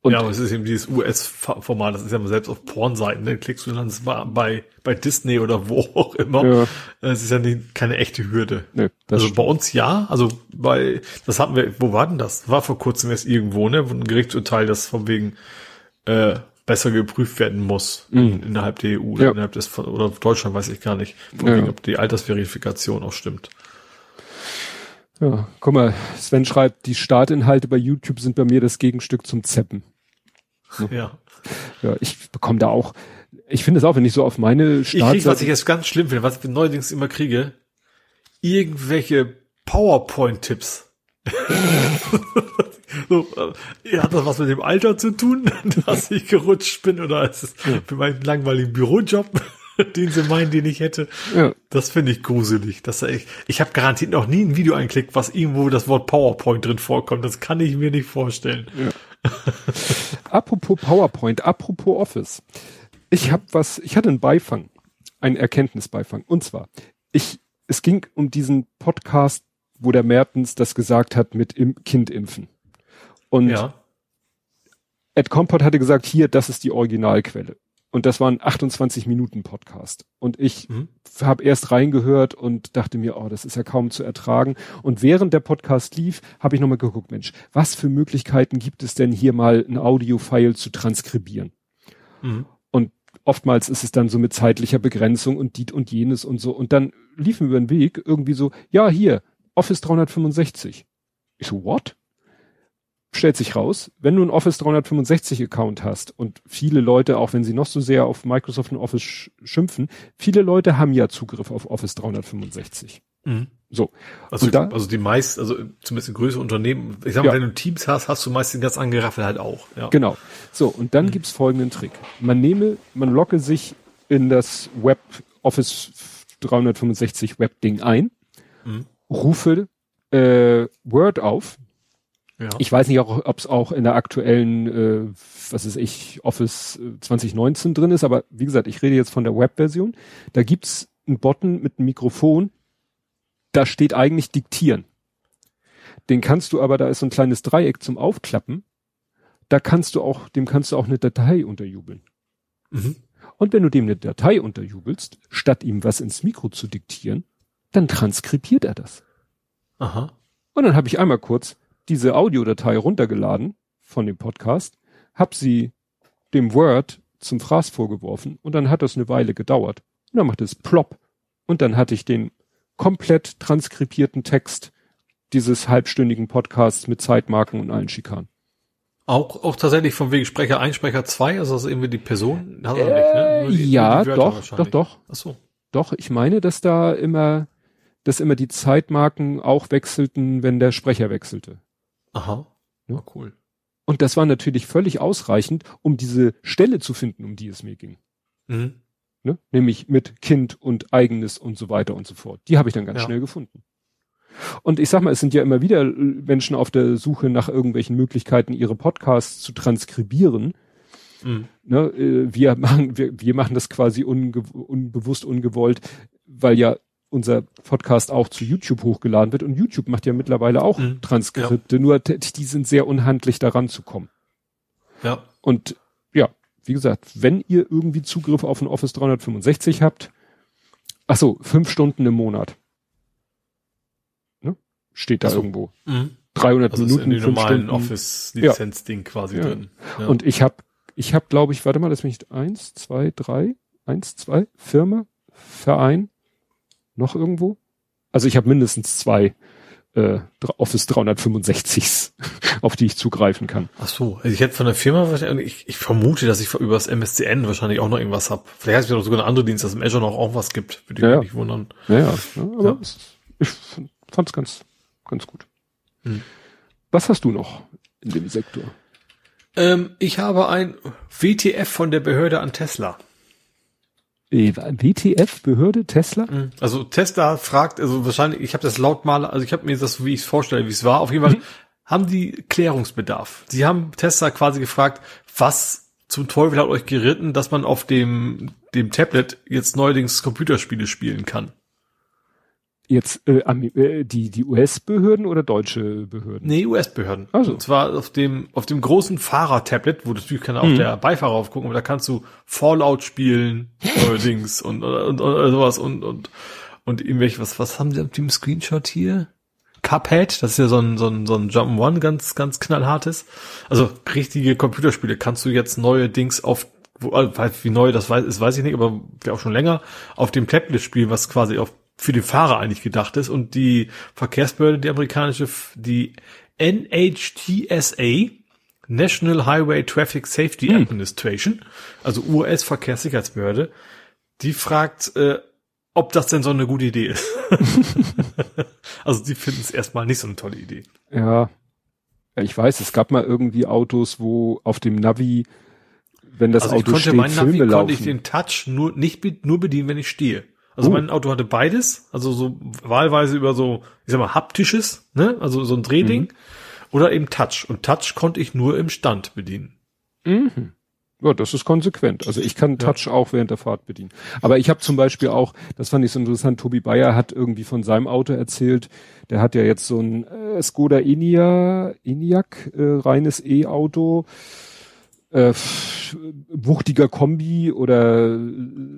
Und- ja, aber es ist eben dieses US-Format, das ist ja mal selbst auf Pornseiten, ne? klickst du dann bei, bei, bei Disney oder wo *laughs* auch immer. Ja, Es ist ja nicht, keine echte Hürde. ne, das also bei uns ja, also bei, das hatten wir, wo war denn das? War vor kurzem erst irgendwo, ne, ein Gerichtsurteil, das von wegen äh, besser geprüft werden muss in, innerhalb der EU oder Ja. innerhalb des oder Deutschland weiß ich gar nicht, von Ja. wegen, ob die Altersverifikation auch stimmt. Ja, guck mal, Sven schreibt, die Startinhalte bei YouTube sind bei mir das Gegenstück zum Zeppen. Ja. Ja, ich bekomme da auch, ich finde es auch, wenn ich so auf meine Ich krieg, was ich jetzt ganz schlimm finde, was ich neuerdings immer kriege, irgendwelche PowerPoint-Tipps. *laughs* so, äh, hat das was mit dem Alter zu tun, *laughs* dass ich gerutscht bin oder ist es für meinen langweiligen Bürojob, *laughs* den sie meinen, den ich hätte? ja, Das finde ich gruselig. Das ich ich habe garantiert noch nie ein Video eingeklickt, was irgendwo das Wort PowerPoint drin vorkommt. Das kann ich mir nicht vorstellen. Apropos PowerPoint, apropos Office. Ich habe was, ich hatte einen Beifang, einen Erkenntnisbeifang. Und zwar, ich, es ging um diesen Podcast, wo der Mertens das gesagt hat mit im Kind impfen. Und Ja. Ed Compot hatte gesagt, hier, das ist die Originalquelle. Und das war ein 28 Minuten Podcast. Und ich Mhm. habe erst reingehört und dachte mir, oh, das ist ja kaum zu ertragen. Und während der Podcast lief, habe ich nochmal geguckt, Mensch, was für Möglichkeiten gibt es denn hier mal ein Audio-File zu transkribieren? Mhm. Und oftmals ist es dann so mit zeitlicher Begrenzung und dies und jenes und so. Und dann liefen wir über den Weg irgendwie so, ja, hier, Office 365. Ich so, what? Stellt sich raus, wenn du einen Office 365 Account hast und viele Leute, auch wenn sie noch so sehr auf Microsoft und Office sch schimpfen, viele Leute haben ja Zugriff auf Office 365. Mhm. So. Also, da- also die meist, also zumindest in größeren Unternehmen, ich sag mal, Ja. wenn du Teams hast, hast du meist den ganz anderen Geraffel halt auch. Ja. Genau. So, und dann gibt's folgenden Trick. Man nehme, man logge sich in das Web Office 365 Web Ding ein, Mhm. rufe äh, Word auf. Ja. Ich weiß nicht, ob es auch in der aktuellen, äh, was ist ich, Office äh, 2019 drin ist, aber wie gesagt, ich rede jetzt von der Web-Version. Da gibt's einen Button mit einem Mikrofon, da steht eigentlich Diktieren. Den kannst du aber, da ist so ein kleines Dreieck zum Aufklappen. Da kannst du auch, dem kannst du auch eine Datei unterjubeln. Mhm. Und wenn du dem eine Datei unterjubelst, statt ihm was ins Mikro zu diktieren, dann transkribiert er das. Aha. Und dann habe ich einmal kurz diese Audiodatei runtergeladen von dem Podcast, hab sie dem Word zum Fraß vorgeworfen und dann hat das eine Weile gedauert. Und dann macht es plopp. Und dann hatte ich den komplett transkribierten Text dieses halbstündigen Podcasts mit Zeitmarken und allen Schikanen. Auch, auch tatsächlich von wegen Sprecher 1, Sprecher 2, also das irgendwie die Person? Hat er Äh, nicht, ne? Nur die- ja, doch, doch, doch. Ach so. Doch, ich meine, dass da immer, dass immer die Zeitmarken auch wechselten, wenn der Sprecher wechselte. Aha. Ja. Ja, cool. Und das war natürlich völlig ausreichend, um diese Stelle zu finden, um die es mir ging. Mhm. Ne? Nämlich mit Kind und eigenes und so weiter und so fort. Die habe ich dann ganz Ja. schnell gefunden. Und ich sag mal, es sind ja immer wieder äh, Menschen auf der Suche nach irgendwelchen Möglichkeiten, ihre Podcasts zu transkribieren. Mhm. Ne? äh, Wir machen, wir, wir machen das quasi unge unbewusst, ungewollt, weil ja unser Podcast auch zu YouTube hochgeladen wird und YouTube macht ja mittlerweile auch Mhm. Transkripte, nur t- die sind sehr unhandlich daran zu kommen. Ja. Und ja, wie gesagt, wenn ihr irgendwie Zugriff auf ein Office 365 habt, ach so, fünf Stunden im Monat. Ne? Steht da Ach so. irgendwo. Mhm. 300 Also ist Minuten, in den normalen. Office-Lizenz-Ding quasi Ja. drin. Ja. Und ich habe, ich habe, glaube ich, warte mal, lass mich eins, zwei, drei, eins, zwei, Firma, Verein, noch irgendwo. Also ich habe mindestens zwei äh, Office 365s, *laughs* auf die ich zugreifen kann. Ach so, also ich hätte von der Firma wahrscheinlich, ich, ich vermute, dass ich über das MSCN wahrscheinlich auch noch irgendwas hab. Vielleicht heißt es ja sogar eine andere Dienst, dass im Azure noch auch was gibt. Würde ich Ja, mich ja. nicht wundern. Naja, ja, aber Ja. ich fand es ganz, ganz gut. Hm. Was hast du noch in dem Sektor? Ähm, ich habe ein WTF von der Behörde an Tesla. Äh, WTF, Behörde, Tesla? Also Tesla fragt, also wahrscheinlich, ich habe das laut mal, also ich habe mir das, wie ich es vorstelle, wie es war, auf jeden Fall haben die Klärungsbedarf. Sie haben Tesla quasi gefragt, was zum Teufel hat euch geritten, dass man auf dem, dem Tablet jetzt neuerdings Computerspiele spielen kann. Jetzt äh, äh, die, die US-Behörden oder deutsche Behörden? Nee, US-Behörden. Ach so. Und zwar auf dem, auf dem großen Fahrer-Tablet, wo natürlich keiner auf der Beifahrer aufgucken, aber da kannst du Fallout spielen, allerdings, und, und, und, und sowas, und, und, und irgendwelche, was, was haben sie auf dem Screenshot hier? Cuphead, das ist ja so ein, so ein, so ein Jump'n'One, ganz, ganz knallhartes. Also, richtige Computerspiele kannst du jetzt neue Dings auf, wo, äh, wie neu das weiß, ist, weiß ich nicht, aber auch schon länger, auf dem Tablet spielen, was quasi auf, für den Fahrer eigentlich gedacht ist. Und die Verkehrsbehörde, die amerikanische, die NHTSA, National Highway Traffic Safety Administration, also US-Verkehrssicherheitsbehörde, die fragt, äh, ob das denn so eine gute Idee ist. *laughs* also die finden es erstmal nicht so eine tolle Idee. Ja. Ich weiß, es gab mal irgendwie Autos, wo auf dem Navi, wenn das also ich Auto konnte steht, mein Navi, Filme konnte ich laufen. den Touch nur nicht nur bedienen, wenn ich stehe. Also Oh. mein Auto hatte beides, also so wahlweise über so, ich sag mal, haptisches, ne, also so ein Drehding, Mhm. oder eben Touch. Und Touch konnte ich nur im Stand bedienen. Mhm. Ja, das ist konsequent. Also ich kann Touch auch während der Fahrt bedienen. Aber ich habe zum Beispiel auch, das fand ich so interessant, Tobi Bayer hat irgendwie von seinem Auto erzählt, der hat ja jetzt so ein äh, Skoda Enyaq, Enyaq äh, reines E-Auto, äh, wuchtiger Kombi oder äh,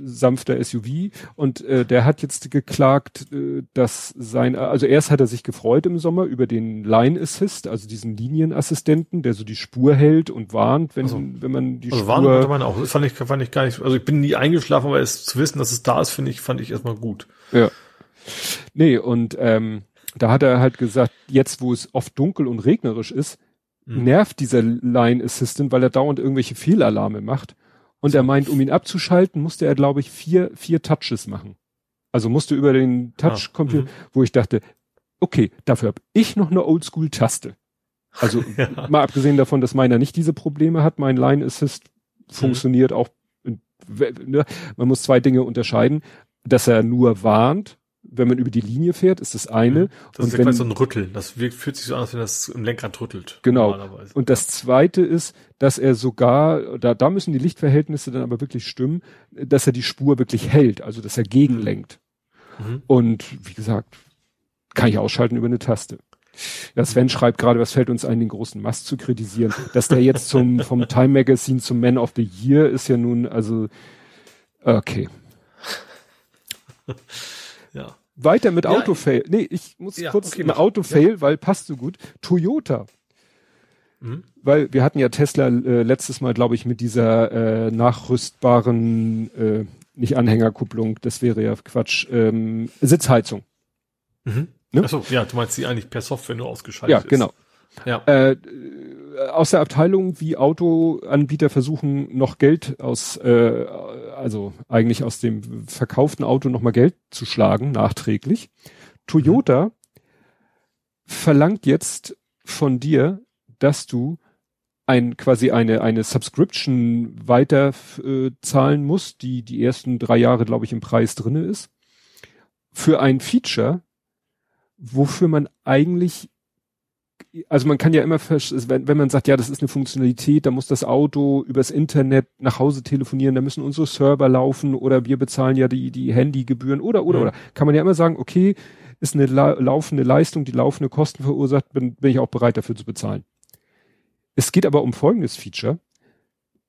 sanfter SUV und äh, der hat jetzt geklagt, äh, dass sein, also erst hat er sich gefreut im Sommer über den Line Assist, also diesen Linienassistenten, der so die Spur hält und warnt, wenn, Also- wenn man die Also Spur waren konnte man auch. Das fand ich, fand ich gar nicht, also ich bin nie eingeschlafen, aber es zu wissen, dass es da ist, finde ich, fand ich erstmal gut. Ja. Nee, und ähm, da hat er halt gesagt, jetzt wo es oft dunkel und regnerisch ist, Mhm. nervt dieser Line Assistant, weil er dauernd irgendwelche Fehlalarme macht. Und er meint, um ihn abzuschalten, musste er, glaube ich, vier, vier Touches machen. Also musste über den Touch-Computer, mhm. wo ich dachte, okay, dafür habe ich noch eine Oldschool-Taste. Also *laughs* Ja. mal abgesehen davon, dass meiner nicht diese Probleme hat, mein Line Assist funktioniert auch. in- Ne? Man muss zwei Dinge unterscheiden, dass er nur warnt, wenn man über die Linie fährt, ist das eine. Das und ist ja wenn, quasi so ein Rütteln. Das wirkt, fühlt sich so an, als wenn das im Lenkrad rüttelt. Genau. Normalerweise. und das zweite ist, dass er sogar, da, da müssen die Lichtverhältnisse dann aber wirklich stimmen, dass er die Spur wirklich hält, also dass er gegenlenkt. Mhm. Und wie gesagt, kann ich ausschalten über eine Taste. Ja, Sven schreibt gerade, was fällt uns ein, den großen Mast zu kritisieren. Dass der jetzt zum, *laughs* vom Time Magazine zum Man of the Year ist ja nun, also, okay. *laughs* Ja. Weiter mit Ja, Autofail. Nee, ich muss Ja, kurz okay, mach. Autofail, weil passt so gut. Toyota. Mhm. Weil wir hatten ja Tesla äh, letztes Mal, glaube ich, mit dieser äh, nachrüstbaren, äh, nicht Anhängerkupplung, das wäre ja Quatsch, ähm, Sitzheizung. Mhm. Ne? Achso, ja, du meinst die eigentlich per Software nur ausgeschaltet Ja, ist. Ja. Äh, aus der Abteilung, wie Autoanbieter versuchen, noch Geld aus, äh, also eigentlich aus dem verkauften Auto nochmal Geld zu schlagen, nachträglich. Toyota verlangt jetzt von dir, dass du ein quasi eine eine Subscription weiter äh, zahlen musst, die die ersten drei Jahre glaube ich im Preis drinne ist für ein Feature, wofür man eigentlich also man kann ja immer, wenn, wenn man sagt, ja, das ist eine Funktionalität, da muss das Auto übers Internet nach Hause telefonieren, da müssen unsere Server laufen oder wir bezahlen ja die, die Handygebühren oder, oder, mhm. oder. Kann man ja immer sagen, okay, ist eine la laufende Leistung, die laufende Kosten verursacht, bin, bin ich auch bereit dafür zu bezahlen. Es geht aber um folgendes Feature,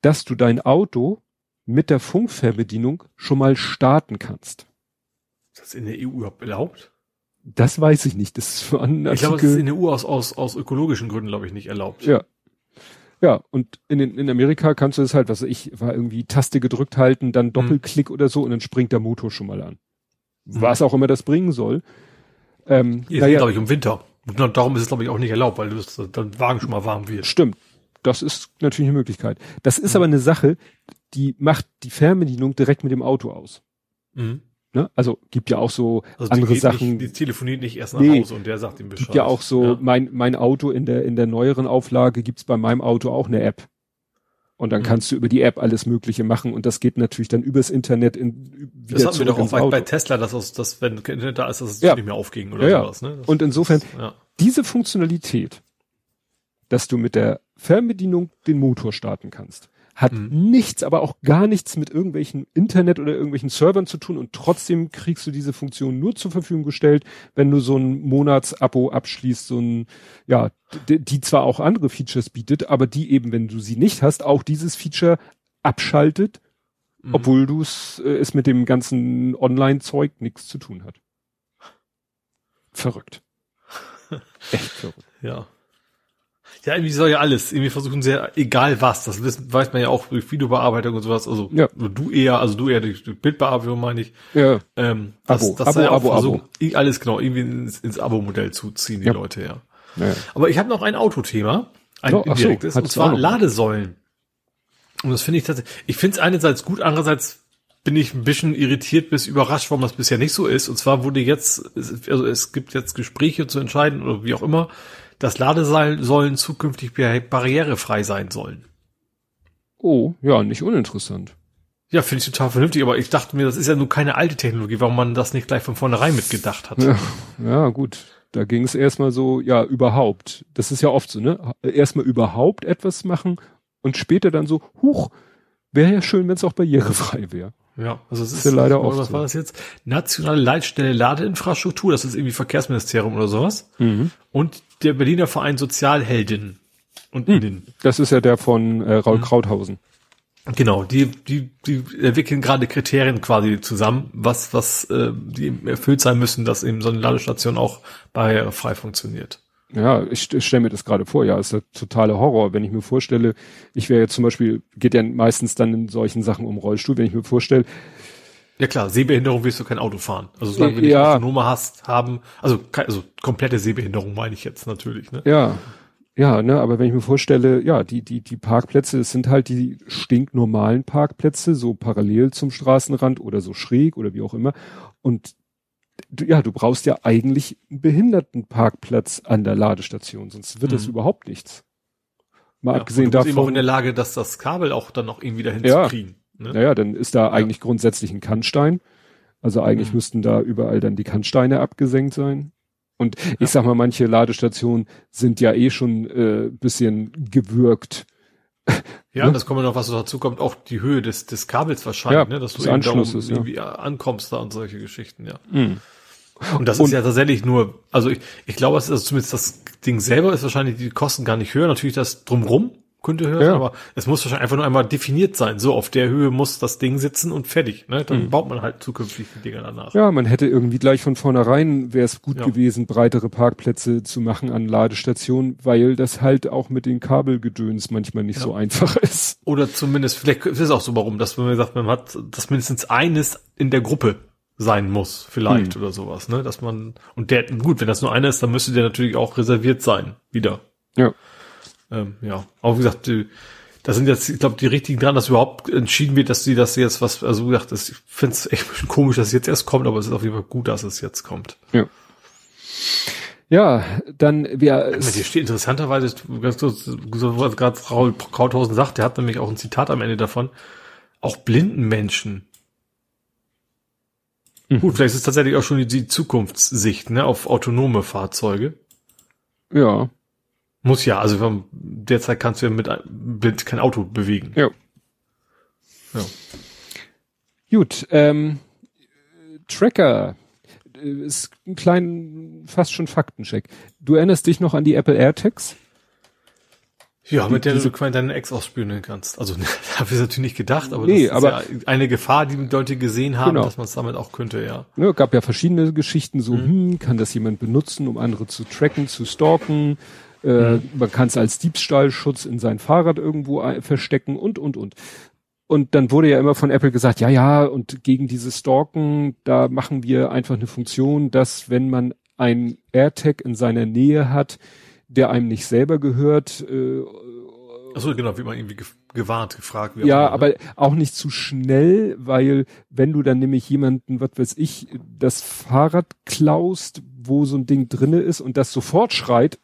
dass du dein Auto mit der Funkfernbedienung schon mal starten kannst. Ist das in der EU überhaupt erlaubt? Das weiß ich nicht. Das ist für einen Ich glaube, das ist in der EU aus, aus, aus ökologischen Gründen, glaube ich, nicht erlaubt. Ja. Ja, und in, in Amerika kannst du es halt, was ich, war irgendwie Taste gedrückt halten, dann Doppelklick mhm. oder so und dann springt der Motor schon mal an. Mhm. Was auch immer das bringen soll. Ähm, Hier naja, glaube ich, im Winter. Und darum ist es, glaube ich, auch nicht erlaubt, weil das, dann Wagen schon mal warm wird. Stimmt. Das ist natürlich eine Möglichkeit. Das ist mhm. aber eine Sache, die macht die Fernbedienung direkt mit dem Auto aus. Mhm. Ne? Also gibt ja auch so also andere Sachen. Nicht, die telefoniert nicht erst nach nee, Hause und der sagt ihm Bescheid. Gibt ja auch so, ja. mein, mein Auto in der, in der neueren Auflage gibt's bei meinem Auto auch eine App. Und dann mhm. kannst du über die App alles Mögliche machen und das geht natürlich dann übers Internet in, wieder Das hatten wir doch auch bei, bei Tesla, dass, aus, dass wenn Internet da ist, dass es ja. nicht mehr aufging oder ja, sowas. Ne? Das, und insofern, ja. diese Funktionalität, dass du mit der Fernbedienung den Motor starten kannst, hat mhm. nichts, aber auch gar nichts mit irgendwelchen Internet oder irgendwelchen Servern zu tun und trotzdem kriegst du diese Funktion nur zur Verfügung gestellt, wenn du so ein Monatsabo abschließt, so ein, ja, die zwar auch andere Features bietet, aber die eben, wenn du sie nicht hast, auch dieses Feature abschaltet, mhm. obwohl du es, äh, es mit dem ganzen Online-Zeug nichts zu tun hat. Verrückt. *laughs* Echt verrückt. Ja. Ja, irgendwie soll ja alles. Irgendwie versuchen sehr, egal was, das wissen, weiß man ja auch durch Videobearbeitung und sowas. Also ja. du eher, also du eher durch, Bildbearbeitung meine ich. Ja. Ähm, das, Abo, das Abo, ja Abo, versuchen, Abo. alles genau, irgendwie ins, ins Abo-Modell zu ziehen, die ja. Leute, ja. ja. Aber ich habe noch ein Autothema, ein oh, indirektes, so, und zwar Ladesäulen. Und das finde ich tatsächlich, ich finde es einerseits gut, andererseits bin ich ein bisschen irritiert bis überrascht, warum das bisher nicht so ist. Und zwar wurde jetzt, also es gibt jetzt Gespräche zu entscheiden oder wie auch immer, dass Ladesäulen zukünftig barrierefrei sein sollen. Oh, ja, nicht uninteressant. Ja, finde ich total vernünftig, aber ich dachte mir, das ist ja nur keine alte Technologie, warum man das nicht gleich von vornherein mitgedacht hat. Ja, *laughs* ja gut. Da ging es erstmal so, ja, überhaupt. Das ist ja oft so, ne? Erstmal überhaupt etwas machen und später dann so, huch, wäre ja schön, wenn es auch barrierefrei wäre. Ja, also es ist, ist ja leider auch. Was so. war das jetzt? Nationale Leitstelle Ladeinfrastruktur, das ist irgendwie Verkehrsministerium oder sowas. Mhm. Und der Berliner Verein Sozialheldinnen und hm. Innen. Das ist ja der von äh, Raul mhm. Krauthausen. Genau, die, die, die entwickeln gerade Kriterien quasi zusammen, was, was äh, die erfüllt sein müssen, dass eben so eine Ladestation auch barrierefrei funktioniert. Ja, ich, ich stelle mir das gerade vor, ja, ist der totale Horror. Wenn ich mir vorstelle, ich wäre jetzt zum Beispiel, geht ja meistens dann in solchen Sachen um Rollstuhl, wenn ich mir vorstelle, ja klar, Sehbehinderung willst du kein Auto fahren. Also solange du ja. Autonome hast, haben, also, also komplette Sehbehinderung meine ich jetzt natürlich, ne? Ja. Ja, ne, aber wenn ich mir vorstelle, ja, die, die, die Parkplätze, es sind halt die stinknormalen Parkplätze, so parallel zum Straßenrand oder so schräg oder wie auch immer. Und ja, du brauchst ja eigentlich einen Behindertenparkplatz an der Ladestation, sonst wird mhm. das überhaupt nichts. Mal ja, abgesehen davon. Eben auch in der Lage, dass das Kabel auch dann noch irgendwie dahin ja, zu kriegen. Ne? Naja, dann ist da ja. eigentlich grundsätzlich ein Kannstein. Also eigentlich mhm. müssten da überall dann die Kannsteine abgesenkt sein. Und ich sag mal, manche Ladestationen sind ja eh schon äh, bisschen gewürgt. Ja, ne? das kommt noch, was dazu kommt, auch die Höhe des, des Kabels wahrscheinlich, ja, ne? dass du eben Anschlusses, da irgendwie ankommst da und solche Geschichten, ja. Mhm. Und das und, ist ja tatsächlich nur, also ich, ich glaube, es ist also zumindest das Ding selber ist wahrscheinlich die Kosten gar nicht höher, natürlich das drumrum, könnte höher ja. aber es muss wahrscheinlich einfach nur einmal definiert sein. So, auf der Höhe muss das Ding sitzen und fertig. Ne? Dann mhm. baut man halt zukünftig die Dinger danach. Ja, man hätte irgendwie gleich von vornherein, wäre es gut ja. gewesen, breitere Parkplätze zu machen an Ladestationen, weil das halt auch mit den Kabelgedöns manchmal nicht ja. so einfach *laughs* ist. Oder zumindest, vielleicht ist es auch so, warum, dass man sagt, man hat, dass mindestens eines in der Gruppe sein muss, vielleicht mhm. oder sowas, ne? Dass man, und der, gut, wenn das nur einer ist, dann müsste der natürlich auch reserviert sein, wieder. Ja. Ähm, ja, aber wie gesagt, die, das sind jetzt, ich glaube, die richtigen dran, dass überhaupt entschieden wird, dass sie das jetzt was, also wie gesagt, das, ich finde es echt ein bisschen komisch, dass es jetzt erst kommt, aber es ist auf jeden Fall gut, dass es jetzt kommt. Ja. Ja, dann wir. Hier steht interessanterweise, ganz kurz, so was gerade Frau Krauthausen sagt, der hat nämlich auch ein Zitat am Ende davon. Auch blinden Menschen. Mhm. Gut, vielleicht ist es tatsächlich auch schon die, die Zukunftssicht, ne, auf autonome Fahrzeuge. Ja. Muss ja, also derzeit kannst du ja mit blind kein Auto bewegen. Ja. Ja. Gut, ähm, Tracker ist ein klein, fast schon Faktencheck. Du erinnerst dich noch an die Apple AirTags? Ja, mit der du quasi deinen Ex ausspüren kannst. Also *laughs* habe ich natürlich nicht gedacht, aber nee, das ist aber, ja eine Gefahr, die Leute gesehen haben, Genau. dass man es damit auch könnte, ja. Ne, gab ja verschiedene Geschichten, so, hm, kann das jemand benutzen, um andere zu tracken, zu stalken. Äh, Man kann es als Diebstahlschutz in sein Fahrrad irgendwo verstecken und, und, und. Und dann wurde ja immer von Apple gesagt, ja, ja, und gegen dieses Stalken, da machen wir einfach eine Funktion, dass wenn man ein AirTag in seiner Nähe hat, der einem nicht selber gehört, äh, Achso, genau, wie man irgendwie ge gewarnt, gefragt wird. ja, aber auch nicht zu schnell, weil wenn du dann nämlich jemanden, was weiß ich, das Fahrrad klaust, wo so ein Ding drinne ist und das sofort schreit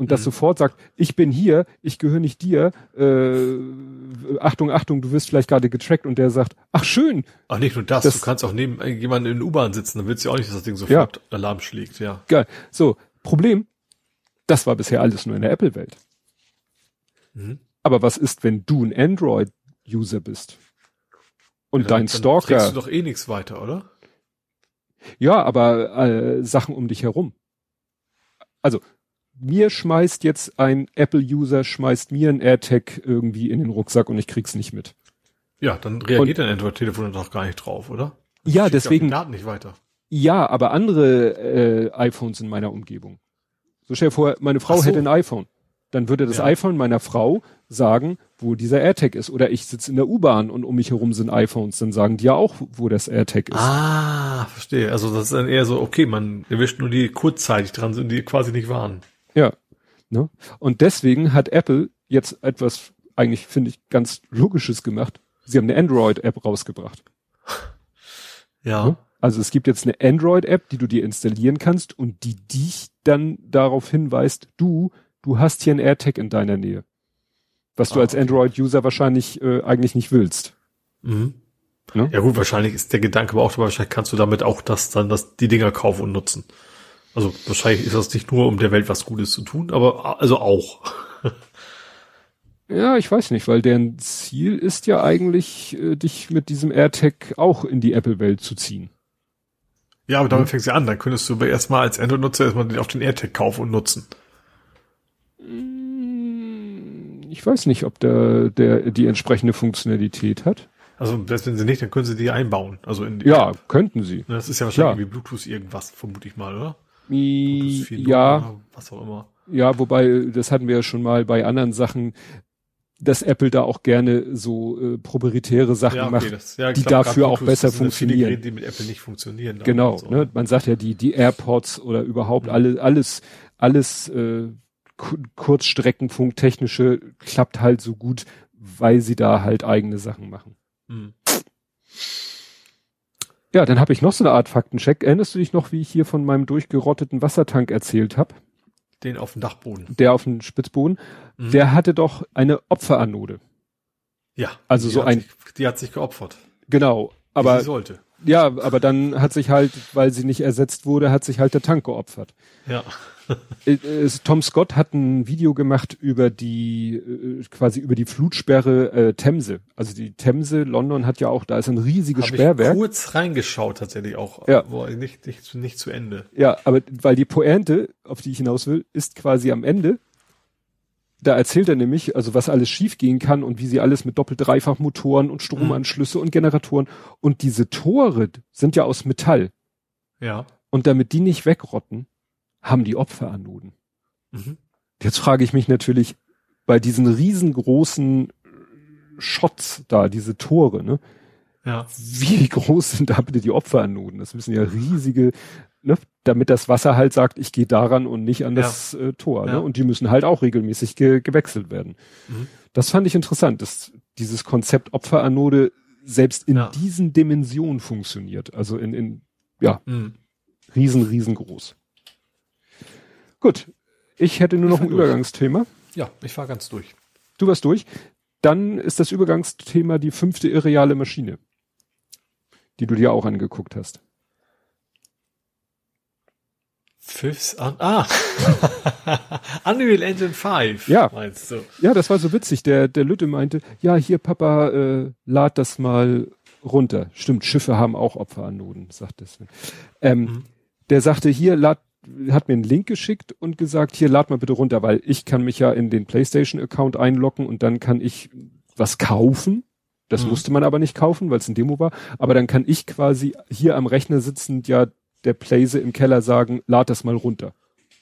und das sofort sagt, ich bin hier, ich gehöre nicht dir, äh, Achtung, Achtung, du wirst vielleicht gerade getrackt und der sagt, ach schön, Ach, nicht nur das, Das- du kannst auch neben jemanden in U-Bahn sitzen, dann willst du ja auch nicht, dass das Ding sofort Alarm schlägt, ja. geil. So, Problem, das war bisher alles nur in der Apple-Welt. Mhm. Aber was ist, wenn du ein Android-User bist? Und Dann- dein dann Stalker. trägst du doch eh nichts weiter, oder? Ja, aber äh, Sachen um dich herum. Also mir schmeißt jetzt ein Apple-User, schmeißt mir ein AirTag irgendwie in den Rucksack und ich krieg's nicht mit. Ja, dann reagiert dein Android-Telefon doch gar nicht drauf, oder? Ja, deswegen- die Daten nicht weiter. Ja, aber andere äh, iPhones in meiner Umgebung. So stell dir vor, meine Frau so. hätte ein iPhone. Dann würde das Ja. iPhone meiner Frau sagen, wo dieser AirTag ist. Oder ich sitze in der U-Bahn und um mich herum sind iPhones. Dann sagen die ja auch, wo das AirTag ist. Ah, verstehe. Also das ist dann eher so, okay, man erwischt nur die kurzzeitig dran sind, die quasi nicht waren. Ja. Ne? Und deswegen hat Apple jetzt etwas, eigentlich finde ich, ganz Logisches gemacht. Sie haben eine Android-App rausgebracht. *laughs* Ja. Ne? Also es gibt jetzt eine Android-App, die du dir installieren kannst und die dich dann darauf hinweist, du, du hast hier ein AirTag in deiner Nähe. Was du Ah, als okay. Android-User wahrscheinlich äh, eigentlich nicht willst. Mhm. Ne? Ja gut, wahrscheinlich ist der Gedanke aber auch, wahrscheinlich kannst du damit auch das dann, das, die Dinger kaufen und nutzen. Also wahrscheinlich ist das nicht nur, um der Welt was Gutes zu tun, aber also auch. Ja, ich weiß nicht, weil deren Ziel ist ja eigentlich, äh, dich mit diesem AirTag auch in die Apple-Welt zu ziehen. Ja, aber damit fängst du an. Dann könntest du aber erstmal als Android-Nutzer erstmal den- auf den AirTag kaufen und nutzen. Ich weiß nicht, ob der, der die entsprechende Funktionalität hat. Also selbst wenn sie nicht, dann können sie die einbauen. Also in die Ja, App. könnten sie. Das ist ja Klar. wahrscheinlich wie Bluetooth irgendwas, vermute ich mal, oder? Bluetooth I, 4.0 ja, Was auch immer. ja, wobei, das hatten wir ja schon mal bei anderen Sachen, dass Apple da auch gerne so äh, proprietäre Sachen macht. das, ja, die glaub, dafür auch besser ja funktionieren. Geräte, die mit Apple nicht funktionieren. dann Genau, so. ne? man sagt ja die die AirPods oder überhaupt Mhm. alle, alles alles äh, Ku- Kurzstreckenfunk technische klappt halt so gut, weil sie da halt eigene Sachen machen. Hm. Ja, dann habe ich noch so eine Art Faktencheck. Erinnerst du dich noch, wie ich hier von meinem durchgerotteten Wassertank erzählt habe, Den auf dem Dachboden. der auf dem Spitzboden? Mhm. Der hatte doch eine Opferanode. Ja. Also so ein- Sich, die hat sich geopfert. Genau, Wie aber sie sollte. ja, aber dann hat sich halt, weil sie nicht ersetzt wurde, hat sich halt der Tank geopfert. Ja. Äh, Tom Scott hat ein Video gemacht über die äh, quasi über die Flutsperre äh, Themse. Also die Themse, London hat ja auch, da ist ein riesiges ich Sperrwerk. kurz reingeschaut tatsächlich auch. Ja. Wo nicht, nicht, zu- nicht zu Ende. Ja, aber weil die Pointe, auf die ich hinaus will, ist quasi am Ende. Da erzählt er nämlich, also was alles schiefgehen kann und wie sie alles mit Doppel-Dreifach-Motoren und Stromanschlüsse und Generatoren und diese Tore sind ja aus Metall. Ja. Und damit die nicht wegrotten, haben die Opferanoden. Mhm. Jetzt frage ich mich natürlich bei diesen riesengroßen Shots da, diese Tore, ne? Ja. Wie groß sind da bitte die Opferanoden? Das müssen ja riesige, ne? damit das Wasser halt sagt, ich gehe daran und nicht an das äh, Tor. Ja. Ne? Und die müssen halt auch regelmäßig ge gewechselt werden. Mhm. Das fand ich interessant, dass dieses Konzept Opferanode selbst in Ja. diesen Dimensionen funktioniert. Also in, in ja, Mhm. riesen, riesengroß. Gut, ich hätte nur noch fahr ein durch. Übergangsthema. Ja, ich war ganz durch. Du warst durch. Dann ist das Übergangsthema die fünfte irreale Maschine, die du dir auch angeguckt hast. Fifth an, ah, *laughs* Unreal Engine 5, Ja. meinst du? Ja, das war so witzig. Der, der Lütte meinte, ja, hier Papa, äh, lad das mal runter. Stimmt, Schiffe haben auch Opferanoden, sagt das. Ähm, Mhm. Der sagte, hier, lad, hat mir einen Link geschickt und gesagt, hier, lad mal bitte runter, weil ich kann mich ja in den PlayStation-Account einloggen und dann kann ich was kaufen. Das Mhm. musste man aber nicht kaufen, weil es ein Demo war. Aber dann kann ich quasi hier am Rechner sitzend ja der Playse im Keller sagen, lad das mal runter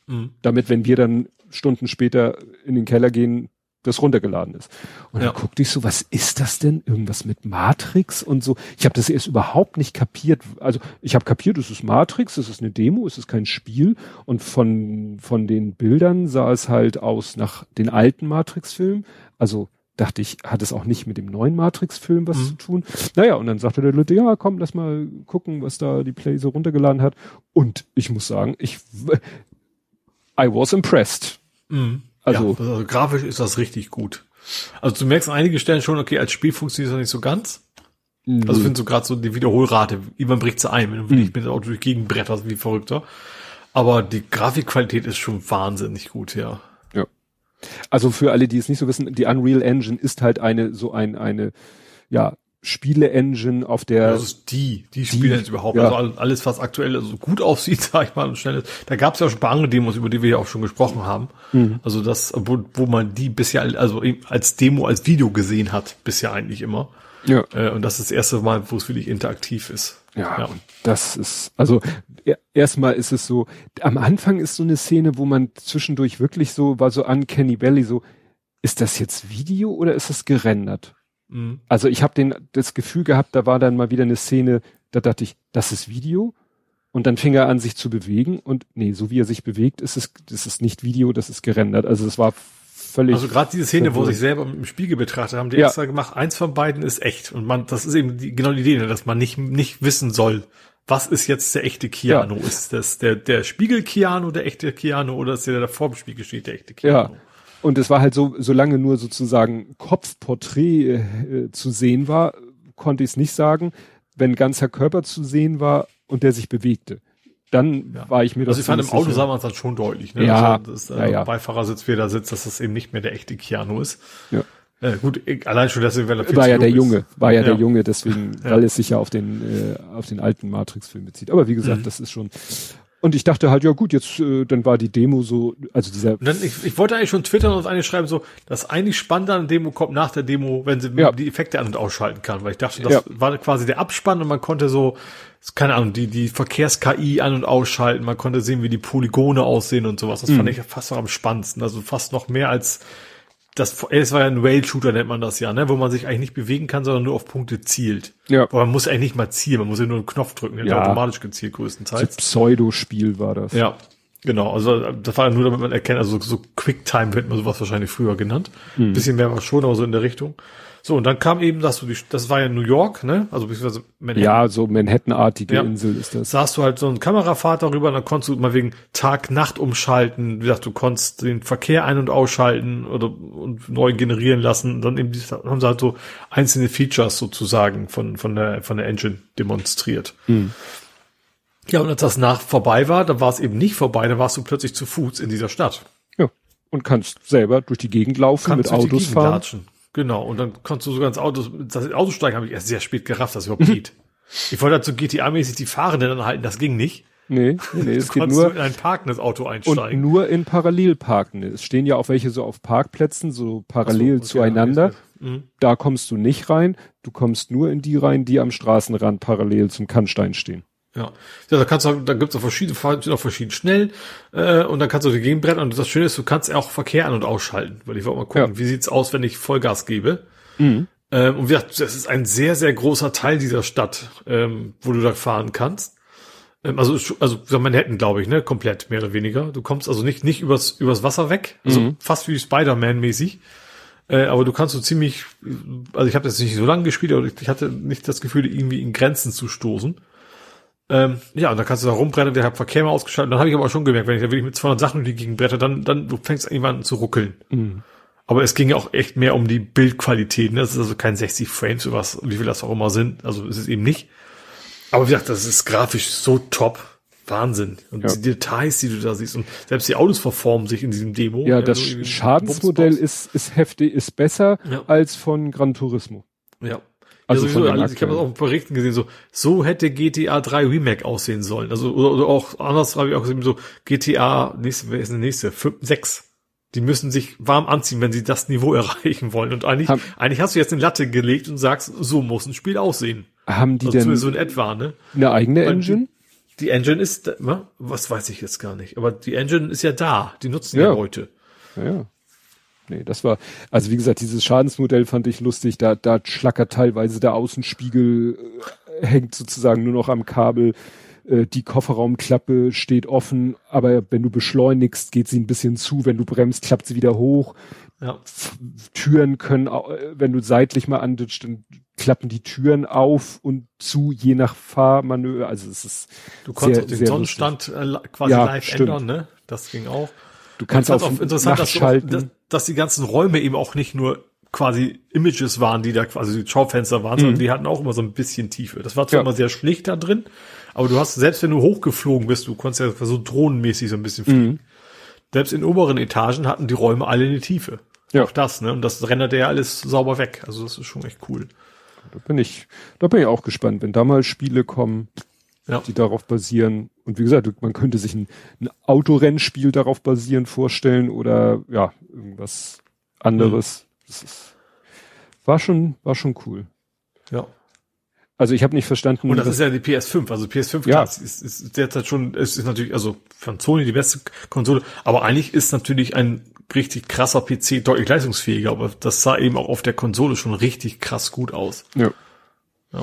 Mhm. damit, wenn wir dann Stunden später in den Keller gehen, das runtergeladen ist. Und Ja. dann guckte ich so, was ist das denn? Irgendwas mit Matrix und so. Ich habe das erst überhaupt nicht kapiert. Also ich habe kapiert, es ist Matrix, es ist eine Demo, es ist kein Spiel. Und von, von den Bildern sah es halt aus nach den alten Matrix-Filmen. Also dachte ich, hat es auch nicht mit dem neuen Matrix-Film was Mhm. zu tun. Naja, und dann sagte der Leute, ja, komm, lass mal gucken, was da die Play so runtergeladen hat. Und ich muss sagen, ich, I was impressed. Mhm. Also- ja, also grafisch ist das richtig gut. Also du merkst an einigen Stellen schon, okay, als Spiel funktioniert das nicht so ganz. Also ich finde so gerade so die Wiederholrate, irgendwann bricht sie ein, wenn du wirklich mit dem Auto durch die Gegend bretterst wie verrückter. Aber die Grafikqualität ist schon wahnsinnig gut, ja. Also für alle, die es nicht so wissen, die Unreal Engine ist halt eine, so ein, eine, ja, Spiele-Engine, auf der, Das ist die, die Spiele jetzt überhaupt. ja. Also all- alles, was aktuell so gut aussieht, *laughs* sag ich mal, und schnell ist. Da gab es ja schon ein paar andere Demos, über die wir ja auch schon gesprochen haben. Mhm. Also das, wo, wo man die bisher, also als Demo, als Video gesehen hat, bisher eigentlich immer. ja, Äh, und das ist das erste Mal, wo es wirklich interaktiv ist. ja, Ja. das ist, also er- erstmal ist es so, am Anfang ist so eine Szene, wo man zwischendurch wirklich so, war so uncanny valley, so, ist das jetzt Video oder ist das gerendert? Mhm. Also ich habe den das Gefühl gehabt, da war dann mal wieder eine Szene, da dachte ich, das ist Video. Und dann fing er an, sich zu bewegen. Und nee, so wie er sich bewegt, ist es, das ist nicht Video, das ist gerendert. Also es war völlig. Also gerade diese Szene, wo sich selber im Spiegel betrachtet haben, die Ja. extra gemacht, eins von beiden ist echt. Und man, das ist eben die, genau die Idee, dass man nicht, nicht wissen soll, was ist jetzt der echte Keanu? Ist das der, der Spiegel Keanu, der echte Keanu, oder ist der, der vor dem Spiegel steht, der echte Keanu? Ja. Und es war halt so, solange nur sozusagen Kopfporträt äh, zu sehen war, konnte ich es nicht sagen. Wenn ganzer Körper zu sehen war und der sich bewegte, dann Ja. war ich mir das Also ich fand im Auto sah man es dann schon deutlich, ne? Ja. Also, dass, Ja, äh, ja. Beifahrersitz, wer da sitzt, dass das eben nicht mehr der echte Keanu ist. Ja. Äh, gut, allein schon deswegen, weil er viel war ja der jung Junge, war ja, der Ja. Junge, deswegen, Ja. weil es sich ja auf den, äh, auf den alten Matrix-Film bezieht. Aber wie gesagt, Mhm. das ist schon. Und ich dachte halt, ja gut, jetzt, äh, dann war die Demo so, also dieser, dann, ich, ich wollte eigentlich schon twittern und eine schreiben, so, das eigentlich Spannende an der Demo kommt nach der Demo, wenn sie Ja. die Effekte an- und ausschalten kann, weil ich dachte, das Ja. war quasi der Abspann und man konnte so, keine Ahnung, die, die Verkehrs-KI an- und ausschalten, man konnte sehen, wie die Polygone aussehen und sowas. Das Mhm. fand ich fast noch am spannendsten, also fast noch mehr als das, es war ja ein Rail-Shooter, nennt man das ja, ne, wo man sich eigentlich nicht bewegen kann, sondern nur auf Punkte zielt. Ja. Aber man muss eigentlich nicht mal zielen, man muss ja nur einen Knopf drücken, der Ja. automatisch gezielt so größtenteils. Pseudospiel war das. Ja, genau. Also das war ja nur, damit man erkennt, also so, so Quicktime wird man sowas wahrscheinlich früher genannt. Ein bisschen mehr war schon, aber so in der Richtung. So, und dann kam eben das, so die, das war ja New York, ne? Also beziehungsweise Manhattan. Ja, so Manhattan-artige Ja. Insel ist das. Saß du halt so einen Kamerafahrt darüber, und dann konntest du mal wegen Tag-Nacht umschalten. Wie gesagt, du konntest den Verkehr ein- und ausschalten oder und neu generieren lassen. Und dann eben haben sie halt so einzelne Features sozusagen von, von der, von der Engine demonstriert. Ja, und als das nach vorbei war, da war es eben nicht vorbei, da warst du plötzlich zu Fuß in dieser Stadt. Ja. Und kannst selber durch die Gegend laufen, mit Kannst die Autos fahren. latschen. Genau, und dann konntest du sogar ins Auto, das Auto steigen habe ich erst sehr spät gerafft, dass es überhaupt geht. *laughs* Ich wollte halt so GTA-mäßig die Fahrenden anhalten, das ging nicht. Nee, nee, *laughs* es geht nur in ein parkendes Auto und einsteigen. nur in Parallelparken. Es stehen ja auch welche so auf Parkplätzen, so parallel so, okay, zueinander. Mhm. Da kommst du nicht rein. Du kommst nur in die rein, die am Straßenrand parallel zum Kannstein stehen. Ja. ja, da kannst du, da gibt's auch verschiedene, Fahrten, sind auch verschieden schnell, äh, und dann kannst du die Gegend brettern und das Schöne ist, du kannst auch Verkehr an- und ausschalten, weil ich wollte mal gucken, Ja. wie sieht's aus, wenn ich Vollgas gebe. Mhm. Ähm, und wie gesagt, das ist ein sehr, sehr großer Teil dieser Stadt, ähm, wo du da fahren kannst. Ähm, also, also so Manhattan, glaube ich, ne? Komplett, mehr oder weniger. Du kommst also nicht, nicht übers, übers Wasser weg, also Mhm. fast wie Spider-Man-mäßig. Äh, aber du kannst so ziemlich, also ich habe das nicht so lange gespielt, aber ich, ich hatte nicht das Gefühl, irgendwie in Grenzen zu stoßen. Ähm, ja, und dann kannst du da rumbrennen, der hat Verkehr mal ausgeschaltet. Und dann habe ich aber auch schon gemerkt, wenn ich da wirklich mit 200 Sachen durch die Gegend bretter, dann, dann du fängst irgendwann an zu ruckeln. Mhm. Aber es ging ja auch echt mehr um die Bildqualität. Ne? Das ist also kein 60 Frames oder was, wie viel das auch immer sind. Also ist es eben nicht. Aber wie gesagt, das ist grafisch so top. Wahnsinn. Und Ja. die Details, die du da siehst. Und selbst die Autos verformen sich in diesem Demo. Ja, das irgendwie Schadensmodell ist, ist heftig, ist besser Ja. als von Gran Turismo. Ja. Also Also, von sowieso, also ich habe das auch Berichten gesehen, so, so hätte GTA 3 Remake aussehen sollen. Also, oder, oder auch anders habe ich auch gesehen, so GTA, nächste, wer ist denn der nächste? 5, 6. Die müssen sich warm anziehen, wenn sie das Niveau *laughs* erreichen wollen. Und eigentlich, Haben- eigentlich hast du jetzt eine Latte gelegt und sagst, so muss ein Spiel aussehen. Haben die Also denn so in etwa, ne? eine eigene Weil Engine? Die Engine ist, wa? was weiß ich jetzt gar nicht, aber die Engine ist ja da. Die nutzen Ja. ja Leute. Ja, ja. Nee, das war, also wie gesagt, dieses Schadensmodell fand ich lustig. Da, da schlackert teilweise der Außenspiegel, äh, hängt sozusagen nur noch am Kabel. Äh, die Kofferraumklappe steht offen, aber wenn du beschleunigst, geht sie ein bisschen zu. Wenn du bremst, klappt sie wieder hoch. Ja. Türen können, äh, wenn du seitlich mal anditscht, dann klappen die Türen auf und zu, je nach Fahrmanöver. Also es ist Du konntest sehr, auch den Sonnenstand äh, quasi Ja, live stimmt. ändern, ne? Das ging auch. Du kannst fand's auch interessant, dass, du auch, nachschalten. Dass, die ganzen Räume eben auch nicht nur quasi Images waren, die da quasi die Schaufenster waren, sondern die hatten auch immer so ein bisschen Tiefe. Das war zwar Mhm. Ja. immer sehr schlicht da drin, aber du hast, selbst wenn du hochgeflogen bist, du konntest ja so drohnenmäßig so ein bisschen fliegen. Mhm. Selbst in oberen Etagen hatten die Räume alle eine Tiefe. Ja. Auch das, ne? Und das rendert ja alles sauber weg. Also das ist schon echt cool. Da bin ich, da bin ich auch gespannt, wenn da mal Spiele kommen, Ja. die darauf basieren. Und wie gesagt, man könnte sich ein, ein Autorennspiel darauf basierend vorstellen oder ja, irgendwas anderes. Das ist, war schon, war schon cool. Ja. Also ich habe nicht verstanden, Und das ist ja die PS5. Also PS5 Ja. klar, ist, ist, ist derzeit schon, es ist natürlich, also von Sony die beste Konsole, aber eigentlich ist natürlich ein richtig krasser PC deutlich leistungsfähiger, aber das sah eben auch auf der Konsole schon richtig krass gut aus. ja. Ja.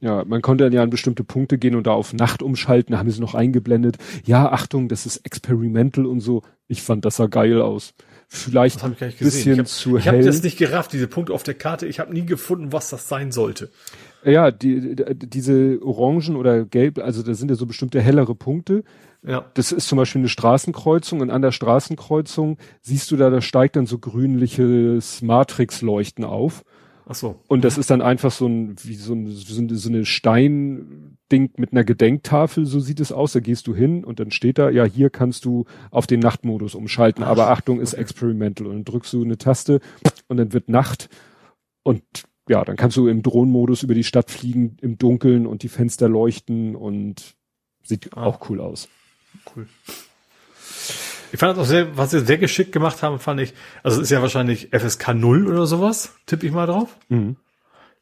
Ja, man konnte dann ja an bestimmte Punkte gehen und da auf Nacht umschalten, da haben sie noch eingeblendet. Ja, Achtung, das ist experimental und so. Ich fand, das sah geil aus. Vielleicht habe ich ein bisschen ich zu habe hab hell. das nicht gerafft, diese Punkte auf der Karte. Ich habe nie gefunden, was das sein sollte. Ja, die, die, diese Orangen oder Gelb, also da sind ja so bestimmte hellere Punkte. Ja. Das ist zum Beispiel eine Straßenkreuzung und an der Straßenkreuzung siehst du da, da steigt dann so grünliches Matrixleuchten auf. Ach so. Und das ist dann einfach so ein, wie so, ein, so eine, so eine Steinding mit einer Gedenktafel, so sieht es aus. Da gehst du hin und dann steht da, ja, hier kannst du auf den Nachtmodus umschalten. Aber Achtung, ist experimental. Und dann drückst du eine Taste und dann wird Nacht. Und ja, dann kannst du im Drohnenmodus über die Stadt fliegen, im Dunkeln und die Fenster leuchten und sieht Ah. auch cool aus. Cool. Ich fand das auch sehr, was sie sehr geschickt gemacht haben, fand ich, also es ist ja wahrscheinlich FSK 0 oder sowas, tippe ich mal drauf. Mhm.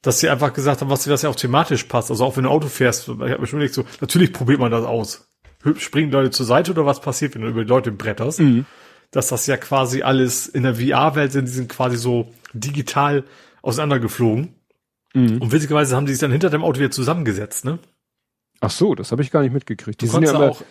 dass sie einfach gesagt haben, was das ja auch thematisch passt. Also auch wenn du Auto fährst, ich habe mir schon überlegt, so, natürlich probiert man das aus. Springen Leute zur Seite oder was passiert, wenn du über die Leute bretterst? Dass das ja quasi alles in der VR-Welt sind, die sind quasi so digital auseinandergeflogen. Mhm. Und witzigerweise haben die sich dann hinter dem Auto wieder zusammengesetzt, ne? Ach so, das habe ich gar nicht mitgekriegt. Die Du sind ja immer, auch,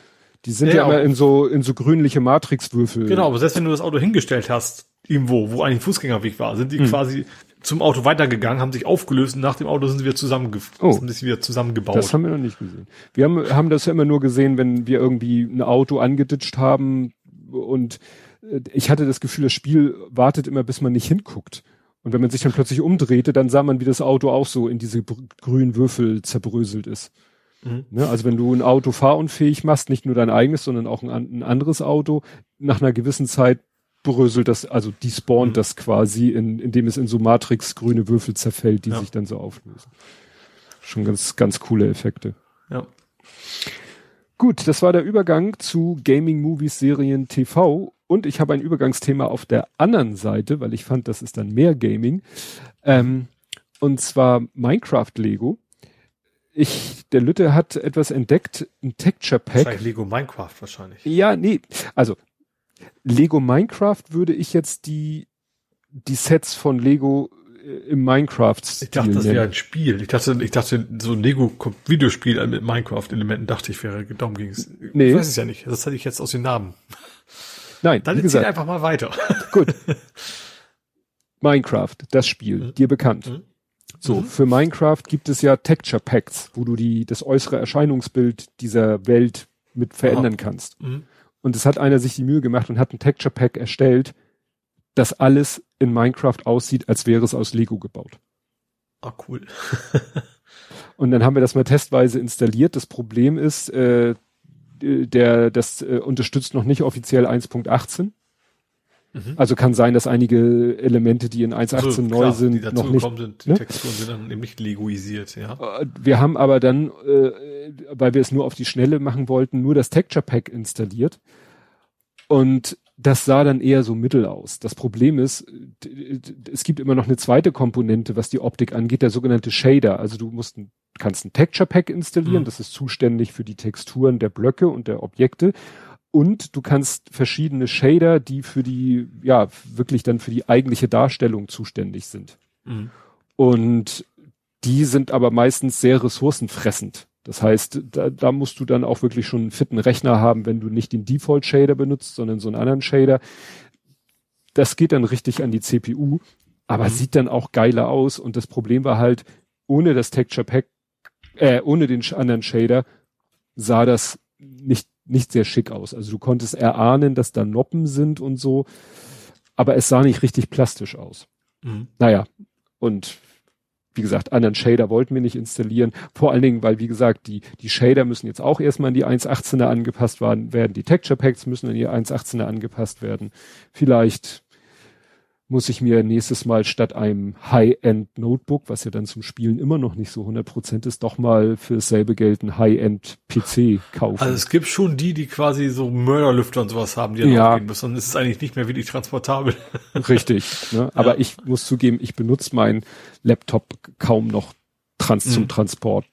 die sind Ja, ja, immer auch- in so, in so grünliche Matrixwürfel. genau, aber selbst wenn du das Auto hingestellt hast, irgendwo, wo eigentlich ein Fußgängerweg war, sind die Mhm. quasi zum Auto weitergegangen, haben sich aufgelöst und nach dem Auto sind sie wieder zusammenge Oh. sind sie wieder zusammengebaut. Das haben wir noch nicht gesehen. Wir haben, haben das ja immer nur gesehen, wenn wir irgendwie ein Auto angeditscht haben und äh, ich hatte das Gefühl, das Spiel wartet immer, bis man nicht hinguckt. Und wenn man sich dann plötzlich umdrehte, dann sah man, wie das Auto auch so in diese grünen Würfel zerbröselt ist. Mhm. Ne? Also wenn du ein Auto fahrunfähig machst, nicht nur dein eigenes, sondern auch ein, ein anderes Auto, nach einer gewissen Zeit bröselt das, also despawnt Mhm. das quasi, in, indem es in so Matrix-grüne Würfel zerfällt, die Ja. sich dann so auflösen. Schon ganz, ganz coole Effekte. ja. Gut, das war der Übergang zu Gaming, Movies, Serien, TV. Und ich habe ein Übergangsthema auf der anderen Seite, weil ich fand, das ist dann mehr Gaming. Ähm, und zwar Minecraft Lego. Ich, der Lütte hat etwas entdeckt, ein Texture Pack. Wahrscheinlich Lego Minecraft wahrscheinlich. Ja, nee, also Lego Minecraft würde ich jetzt die, die Sets von Lego im minecraft Ich dachte, das wäre ein Spiel. Ich dachte, ich dachte, so ein Lego-Videospiel mit Minecraft-Elementen dachte ich wäre, darum ging es. Nee. Ich weiß es ja nicht. Das hatte ich jetzt aus den Namen. Nein, Dann erzähl einfach mal weiter. gut. *laughs* Minecraft, das Spiel, dir bekannt. Mhm. So, für Minecraft gibt es ja Texture Packs, wo du die, das äußere Erscheinungsbild dieser Welt mit verändern kannst. Mhm. Und es hat einer sich die Mühe gemacht und hat ein Texture Pack erstellt, das alles in Minecraft aussieht, als wäre es aus Lego gebaut. Ah, cool. *laughs* Und dann haben wir das mal testweise installiert. Das Problem ist, äh, der, das äh, unterstützt noch nicht offiziell 1.18. Mhm. Also kann sein, dass einige Elemente, die in 1.18 Also, neu klar, sind, die noch nicht. gekommen sind, die ne? Texturen sind dann eben nicht legoisiert, ja. Äh, Wir haben aber dann, äh, weil wir es nur auf die Schnelle machen wollten, nur das Texture Pack installiert. Und das sah dann eher so mittel aus. Das Problem ist, es gibt immer noch eine zweite Komponente, was die Optik angeht, der sogenannte Shader. Also du musst ein, kannst ein Texture Pack installieren, Mhm. das ist zuständig für die Texturen der Blöcke und der Objekte. Und du kannst verschiedene Shader, die für die, ja, wirklich dann für die eigentliche Darstellung zuständig sind. Mhm. Und die sind aber meistens sehr ressourcenfressend. Das heißt, da, da musst du dann auch wirklich schon einen fitten Rechner haben, wenn du nicht den Default Shader benutzt, sondern so einen anderen Shader. Das geht dann richtig an die CPU, aber Mhm. sieht dann auch geiler aus. Und das Problem war halt, ohne das Texture Pack, äh, ohne den anderen Shader sah das nicht, nicht sehr schick aus. Also du konntest erahnen, dass da Noppen sind und so, aber es sah nicht richtig plastisch aus. Mhm. Naja, und wie gesagt, anderen Shader wollten wir nicht installieren. Vor allen Dingen, weil, wie gesagt, die, die Shader müssen jetzt auch erstmal in die 1.18er angepasst werden, werden. Die Texture Packs müssen in die 1.18er angepasst werden. Vielleicht muss ich mir nächstes Mal statt einem High-End Notebook, was ja dann zum Spielen immer noch nicht so 100% ist, doch mal für dasselbe Geld ein High-End PC kaufen. Also es gibt schon die, die quasi so Mörderlüfter und sowas haben, die dann Ja. aufgehen müssen. Dann ist es eigentlich nicht mehr wirklich transportabel. *laughs* Richtig. Ne? Aber ich muss zugeben, ich benutze meinen Laptop kaum noch trans zum Mhm. Transport.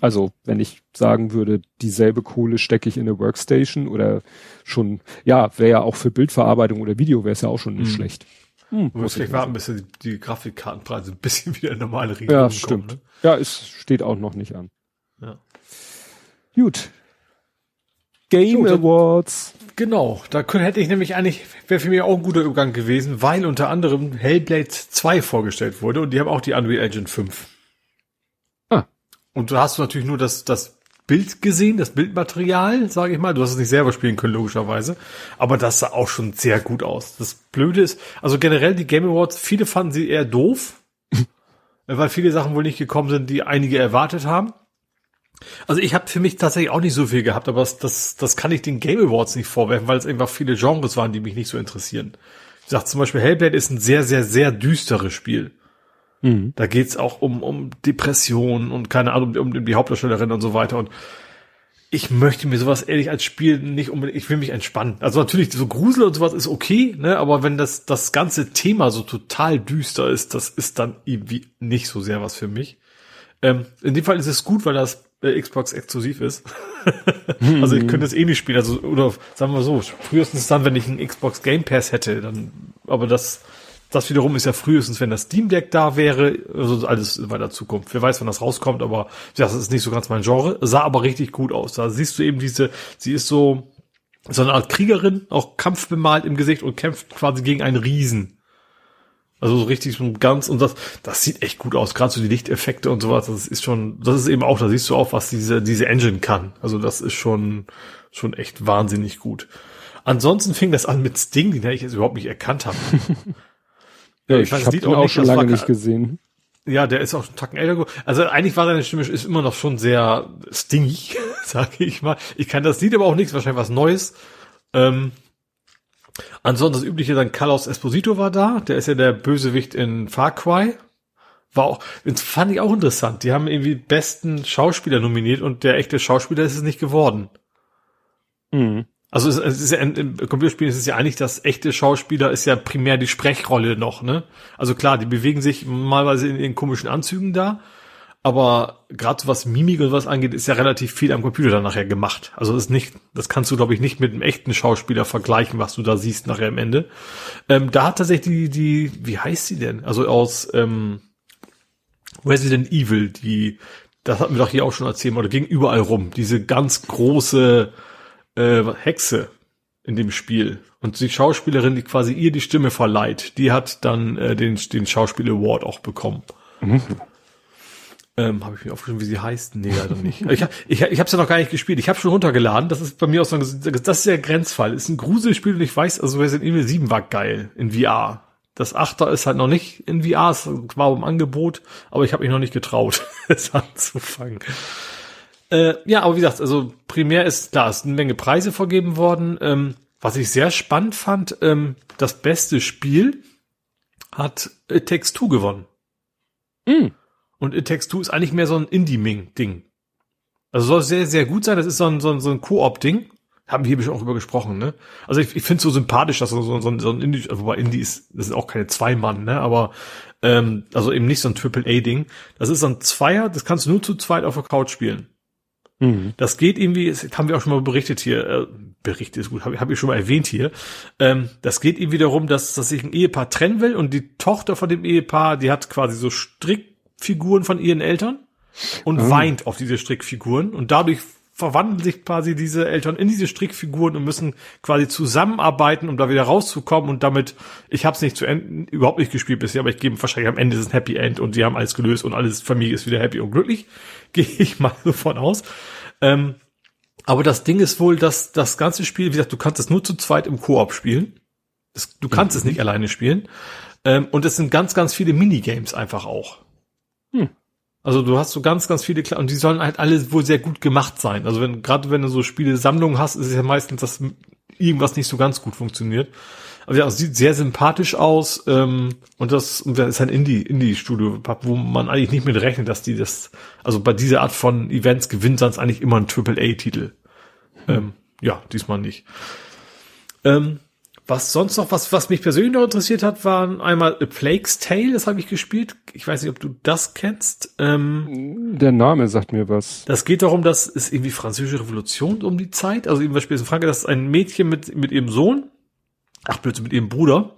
Also wenn ich sagen würde, dieselbe Kohle stecke ich in eine Workstation oder schon, ja, wäre ja auch für Bildverarbeitung oder Video wäre es ja auch schon nicht Mhm. schlecht. Hm, muss ich vielleicht warten, bis die, die Grafikkartenpreise ein bisschen *laughs* wieder in normale Regeln Ja, kommen. stimmt. Ne? Ja, es steht auch noch nicht an. Ja. Gut. Game So, Awards. Genau, da könnte, hätte ich nämlich eigentlich, wäre für mich auch ein guter Übergang gewesen, weil unter anderem Hellblade 2 vorgestellt wurde und die haben auch die Unreal Engine 5. Und da hast du natürlich nur das, das Bild gesehen, das Bildmaterial, sage ich mal. Du hast es nicht selber spielen können, logischerweise. Aber das sah auch schon sehr gut aus. Das Blöde ist, also generell die Game Awards, viele fanden sie eher doof, *laughs* weil viele Sachen wohl nicht gekommen sind, die einige erwartet haben. Also ich habe für mich tatsächlich auch nicht so viel gehabt, aber das, das, das kann ich den Game Awards nicht vorwerfen, weil es einfach viele Genres waren, die mich nicht so interessieren. Ich sag zum Beispiel, Hellblade ist ein sehr, sehr, sehr düsteres Spiel. Mhm. Da geht's auch um, um Depressionen und keine Ahnung, um, um die Hauptdarstellerin und so weiter. Und ich möchte mir sowas ehrlich als Spiel nicht unbedingt, ich will mich entspannen. Also natürlich, so Grusel und sowas ist okay, ne, aber wenn das, das ganze Thema so total düster ist, das ist dann irgendwie nicht so sehr was für mich. Ähm, in dem Fall ist es gut, weil das äh, Xbox exklusiv ist. *laughs* also ich könnte es eh nicht spielen, also, oder sagen wir so, frühestens dann, wenn ich einen Xbox Game Pass hätte, dann, aber das, das wiederum ist ja frühestens, wenn das Steam Deck da wäre, also alles in weiter Zukunft. Wer weiß, wann das rauskommt, aber das ist nicht so ganz mein Genre. Sah aber richtig gut aus. Da siehst du eben diese, sie ist so, so eine Art Kriegerin, auch kampfbemalt im Gesicht und kämpft quasi gegen einen Riesen. Also so richtig so ganz, und das, das sieht echt gut aus. Gerade so die Lichteffekte und sowas, das ist schon, das ist eben auch, da siehst du auch, was diese, diese Engine kann. Also das ist schon, schon echt wahnsinnig gut. Ansonsten fing das an mit Sting, den ich jetzt überhaupt nicht erkannt habe. *laughs* Ja, ich ich habe sieht ihn auch nicht, schon war lange nicht gesehen. Ja, der ist auch schon einen Tacken älter. geworden. Also eigentlich war seine Stimme ist immer noch schon sehr stingig, *laughs* sage ich mal. Ich kann das Lied aber auch nichts, wahrscheinlich was Neues. Ähm, ansonsten das übliche dann Carlos Esposito war da. Der ist ja der Bösewicht in Far Cry. War auch, das fand ich auch interessant. Die haben irgendwie besten Schauspieler nominiert und der echte Schauspieler ist es nicht geworden. Mhm. Also es, es ist ja im Computerspiel ist es ja eigentlich das echte Schauspieler ist ja primär die Sprechrolle noch, ne? Also klar, die bewegen sich malweise in, in komischen Anzügen da, Aber gerade was Mimik und was angeht, ist ja relativ viel am Computer dann nachher gemacht. Also ist nicht, das kannst du, glaube ich, nicht mit einem echten Schauspieler vergleichen, was du da siehst nachher am Ende. Ähm, da hat tatsächlich die, die, wie heißt sie denn? Also aus ähm, Resident Evil, die, das hatten wir doch hier auch schon erzählt, oder ging überall rum. Diese ganz große äh, Hexe in dem Spiel. Und die Schauspielerin, die quasi ihr die Stimme verleiht, die hat dann äh, den, den Schauspiel Award auch bekommen. Mhm. Ähm, habe ich mir aufgeschrieben, wie sie heißt? Nee, leider nicht. ich habe ich, ich hab's ja noch gar nicht gespielt. Ich habe schon runtergeladen. Das ist bei mir auch so ein, das ist der Grenzfall. Ist ein Gruselspiel und ich weiß, also Resident Evil 7 war geil in VR. Das Achter ist halt noch nicht in VR, es war im Angebot, aber ich habe mich noch nicht getraut, *laughs* es anzufangen. Äh, ja, aber wie gesagt, also primär ist klar, ist eine Menge Preise vergeben worden. Ähm, was ich sehr spannend fand, ähm, das beste Spiel hat It Takes Two gewonnen. Mm. Und It Takes Two ist eigentlich mehr so ein Indie-Ding. Also soll sehr, sehr gut sein. Das ist so ein, so ein, so ein Koop-Ding. Haben wir hier schon auch über gesprochen, ne? Also ich, ich finde es so sympathisch, dass so, so, so, so ein Indie, also wobei Indie ist, das ist auch keine Zwei-Mann, ne? Aber ähm, also eben nicht so ein Triple-A-Ding. Das ist so ein Zweier, das kannst du nur zu zweit auf der Couch spielen. Mhm. Das geht irgendwie, das haben wir auch schon mal berichtet hier, äh, berichtet ist gut, habe hab ich schon mal erwähnt hier. Ähm, das geht irgendwie darum, dass, dass sich ein Ehepaar trennen will und die Tochter von dem Ehepaar, die hat quasi so Strickfiguren von ihren Eltern und mhm. weint auf diese Strickfiguren und dadurch verwandeln sich quasi diese Eltern in diese Strickfiguren und müssen quasi zusammenarbeiten, um da wieder rauszukommen und damit, ich habe es nicht zu Ende, überhaupt nicht gespielt bisher, aber ich gebe wahrscheinlich am Ende ist ein Happy End und die haben alles gelöst und alles Familie ist wieder happy und glücklich, *laughs* gehe ich mal so von aus. Ähm, aber das Ding ist wohl, dass das ganze Spiel, wie gesagt, du kannst es nur zu zweit im Koop spielen. Das, du kannst mhm. es nicht alleine spielen. Ähm, und es sind ganz, ganz viele Minigames einfach auch. Hm. Also du hast so ganz, ganz viele und die sollen halt alle wohl sehr gut gemacht sein. Also wenn gerade wenn du so Spiele Sammlungen hast, ist es ja meistens, dass irgendwas nicht so ganz gut funktioniert. Aber ja, es sieht sehr sympathisch aus ähm, und das, und das ist ein Indie Indie Studio, wo man eigentlich nicht mit rechnet, dass die das, also bei dieser Art von Events gewinnt sonst eigentlich immer ein Triple A Titel. Hm. Ähm, ja, diesmal nicht. Ähm, was sonst noch, was, was mich persönlich noch interessiert hat, waren einmal A Plague's Tale, das habe ich gespielt. Ich weiß nicht, ob du das kennst. Ähm, Der Name sagt mir was. Das geht darum, dass es irgendwie französische Revolution um die Zeit, also eben Beispiel in Frankreich, dass ein Mädchen mit, mit ihrem Sohn, ach bitte, mit ihrem Bruder,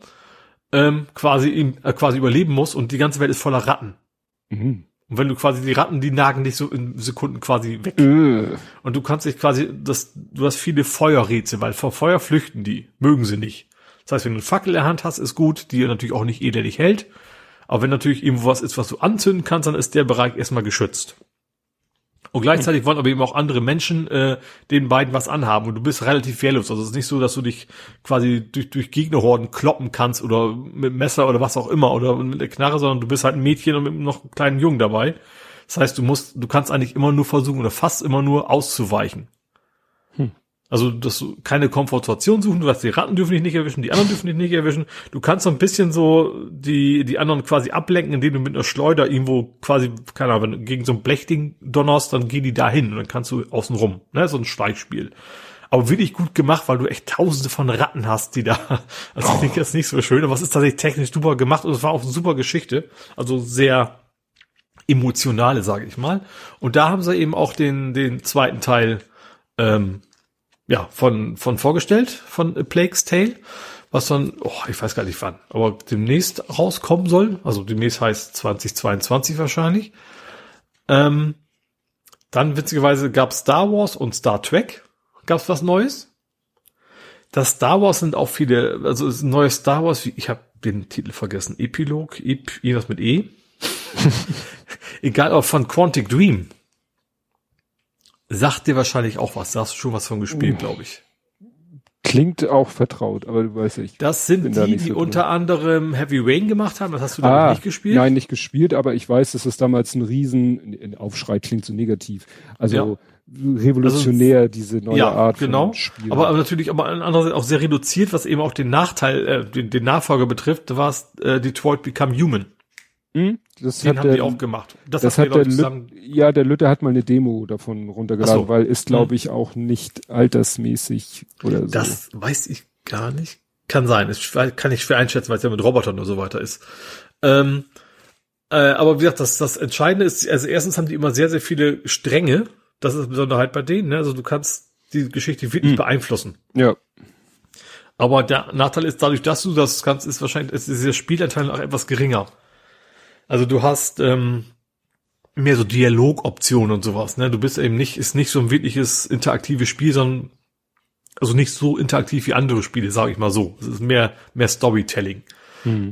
ähm, quasi, äh, quasi überleben muss und die ganze Welt ist voller Ratten. Mhm. Und wenn du quasi die Ratten, die nagen dich so in Sekunden quasi weg. Äh. Und du kannst dich quasi, das, du hast viele Feuerrätsel, weil vor Feuer flüchten die, mögen sie nicht. Das heißt, wenn du eine Fackel in der Hand hast, ist gut, die natürlich auch nicht elendig hält. Aber wenn natürlich irgendwo was ist, was du anzünden kannst, dann ist der Bereich erstmal geschützt. Und gleichzeitig wollen aber eben auch andere Menschen äh, den beiden was anhaben und du bist relativ wehrlos. Also es ist nicht so, dass du dich quasi durch, durch Gegnerhorden kloppen kannst oder mit Messer oder was auch immer oder mit der Knarre, sondern du bist halt ein Mädchen und mit noch einem kleinen Jungen dabei. Das heißt, du musst, du kannst eigentlich immer nur versuchen oder fast immer nur auszuweichen. Also, dass du keine Komfortation suchen, du weißt, die Ratten dürfen dich nicht erwischen, die anderen dürfen dich nicht erwischen. Du kannst so ein bisschen so die, die anderen quasi ablenken, indem du mit einer Schleuder irgendwo quasi, keine Ahnung, wenn du gegen so ein Blechding donnerst, dann gehen die da hin und dann kannst du außen rum, ne, so ein Schleichspiel. Aber wirklich gut gemacht, weil du echt tausende von Ratten hast, die da, *laughs* also oh. ich denke, das ist nicht so schön, aber es ist tatsächlich technisch super gemacht und es war auch eine super Geschichte. Also sehr emotionale, sage ich mal. Und da haben sie eben auch den, den zweiten Teil, ähm, ja, von, von vorgestellt, von A Plague's Tale, was dann, oh, ich weiß gar nicht wann, aber demnächst rauskommen soll. Also demnächst heißt 2022 wahrscheinlich. Ähm, dann witzigerweise gab Star Wars und Star Trek. Gab's was Neues? Das Star Wars sind auch viele, also ein neues Star Wars, ich habe den Titel vergessen, Epilog, Ep, irgendwas mit E. *laughs* Egal, auch von Quantic Dream. Sagt dir wahrscheinlich auch was. Da hast du schon was von gespielt, glaube ich. Klingt auch vertraut, aber du weißt ich. Das sind die, da die so unter anderem Heavy Rain gemacht haben. Das hast du da ah, nicht gespielt? Nein, nicht gespielt, aber ich weiß, dass es damals ein Riesen, ein Aufschrei klingt so negativ. Also ja. revolutionär, also, diese neue ja, Art genau. von Spiel. Aber, aber natürlich aber andererseits auch sehr reduziert, was eben auch den Nachteil, äh, den, den Nachfolger betrifft, war es äh, Detroit Become Human. Hm? Das Den hat haben der, die auch gemacht. Das, das hat der Lütte, ja, der Lütte hat mal eine Demo davon runtergeladen, so. weil ist, glaube hm. ich, auch nicht altersmäßig oder so. Das weiß ich gar nicht. Kann sein. Das kann ich schwer einschätzen, weil es ja mit Robotern und so weiter ist. Ähm, Äh, aber wie gesagt, das, das Entscheidende ist, also erstens haben die immer sehr, sehr viele Stränge. Das ist Besonderheit bei denen. Ne? Also du kannst die Geschichte wirklich Mhm. beeinflussen. Ja. Aber der Nachteil ist, dadurch, dass du das kannst, ist wahrscheinlich, ist dieser Spielanteil auch etwas geringer. Also du hast ähm, mehr so Dialogoptionen und sowas. Ne? Du bist eben nicht, ist nicht so ein wirkliches interaktives Spiel, sondern also nicht so interaktiv wie andere Spiele, sage ich mal so. Es ist mehr mehr Storytelling.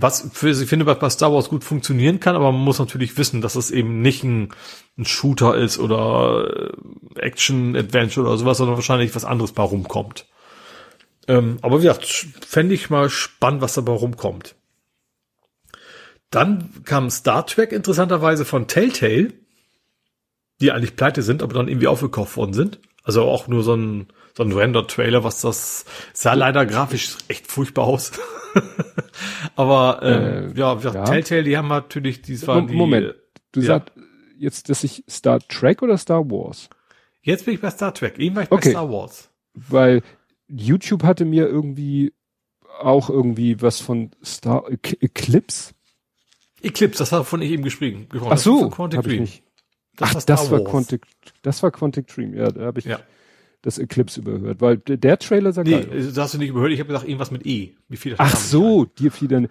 Was für ich finde, was bei Star Wars gut funktionieren kann, aber man muss natürlich wissen, dass es eben nicht ein, ein Shooter ist oder äh, Action Adventure oder sowas, sondern wahrscheinlich was anderes bei rumkommt. Ähm, aber wie gesagt, fände ich mal spannend, was dabei rumkommt. Dann kam Star Trek interessanterweise von Telltale, die eigentlich pleite sind, aber dann irgendwie aufgekauft worden sind. Also auch nur so ein, so ein Render-Trailer, was das sah leider grafisch echt furchtbar aus. *laughs* aber ähm, Äh, ja, gesagt, ja. Telltale, die haben natürlich, die waren die. Moment, du ja. sagst jetzt, dass ich Star Trek oder Star Wars? Jetzt bin ich bei Star Trek, eben war ich bei Okay. Star Wars. Weil YouTube hatte mir irgendwie auch irgendwie was von Star Ec- Eclipse. Eclipse, das hat von ich eben gesprochen. Ach Das so, Quantic hab ich Dream. nicht. Das Ach, war das war. Quantic, das war Quantic Dream. Ja, da habe ich Ja. das Eclipse überhört, weil der, Trailer sah Nee, geil. das hast du nicht überhört. Ich habe gesagt, irgendwas mit E. Wie viel Ach so, dir fiel dann.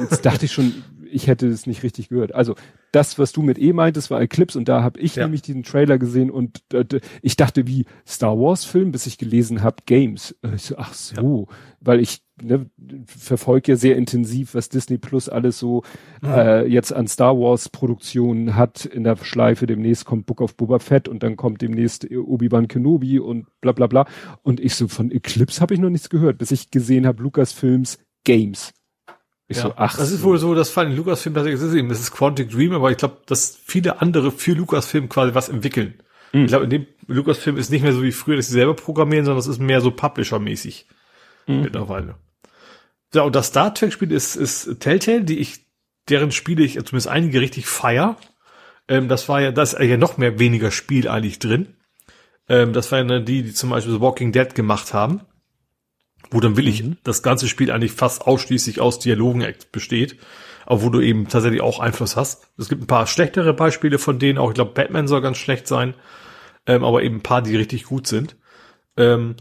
Jetzt dachte ich schon, ich hätte es nicht richtig gehört. Also das, was du mit E meintest, war Eclipse und da habe ich Ja. nämlich diesen Trailer gesehen und äh, ich dachte wie Star Wars Film, bis ich gelesen habe Games. Äh, ich so, ach so, weil ich ne, verfolge ja sehr intensiv, was Disney Plus alles so äh, jetzt an Star Wars Produktionen hat. In der Schleife demnächst kommt Book of Boba Fett und dann kommt demnächst Obi-Wan Kenobi und bla bla bla. Und ich so von Eclipse habe ich noch nichts gehört, bis ich gesehen habe Lucasfilms Games. Ich Ja, so, ach, das ist wohl so, das fand Lucasfilm tatsächlich, das ist eben, das ist Quantic Dream, aber ich glaube, dass viele andere für Lucasfilm quasi was entwickeln. Mhm. Ich glaube, in dem Lucasfilm ist nicht mehr so wie früher, dass sie selber programmieren, sondern es ist mehr so Publisher-mäßig Mhm. mittlerweile. Ja, und das Star Trek-Spiel ist, ist Telltale, die ich, deren Spiele ich zumindest einige richtig feier. Ähm, das war ja, da ist ja noch mehr weniger Spiel eigentlich drin. Ähm, das war ja die, die zum Beispiel The Walking Dead gemacht haben wo dann will ich das ganze Spiel eigentlich fast ausschließlich aus Dialogen besteht, aber wo du eben tatsächlich auch Einfluss hast. Es gibt ein paar schlechtere Beispiele von denen, auch ich glaube Batman soll ganz schlecht sein, ähm, aber eben ein paar, die richtig gut sind. Ähm,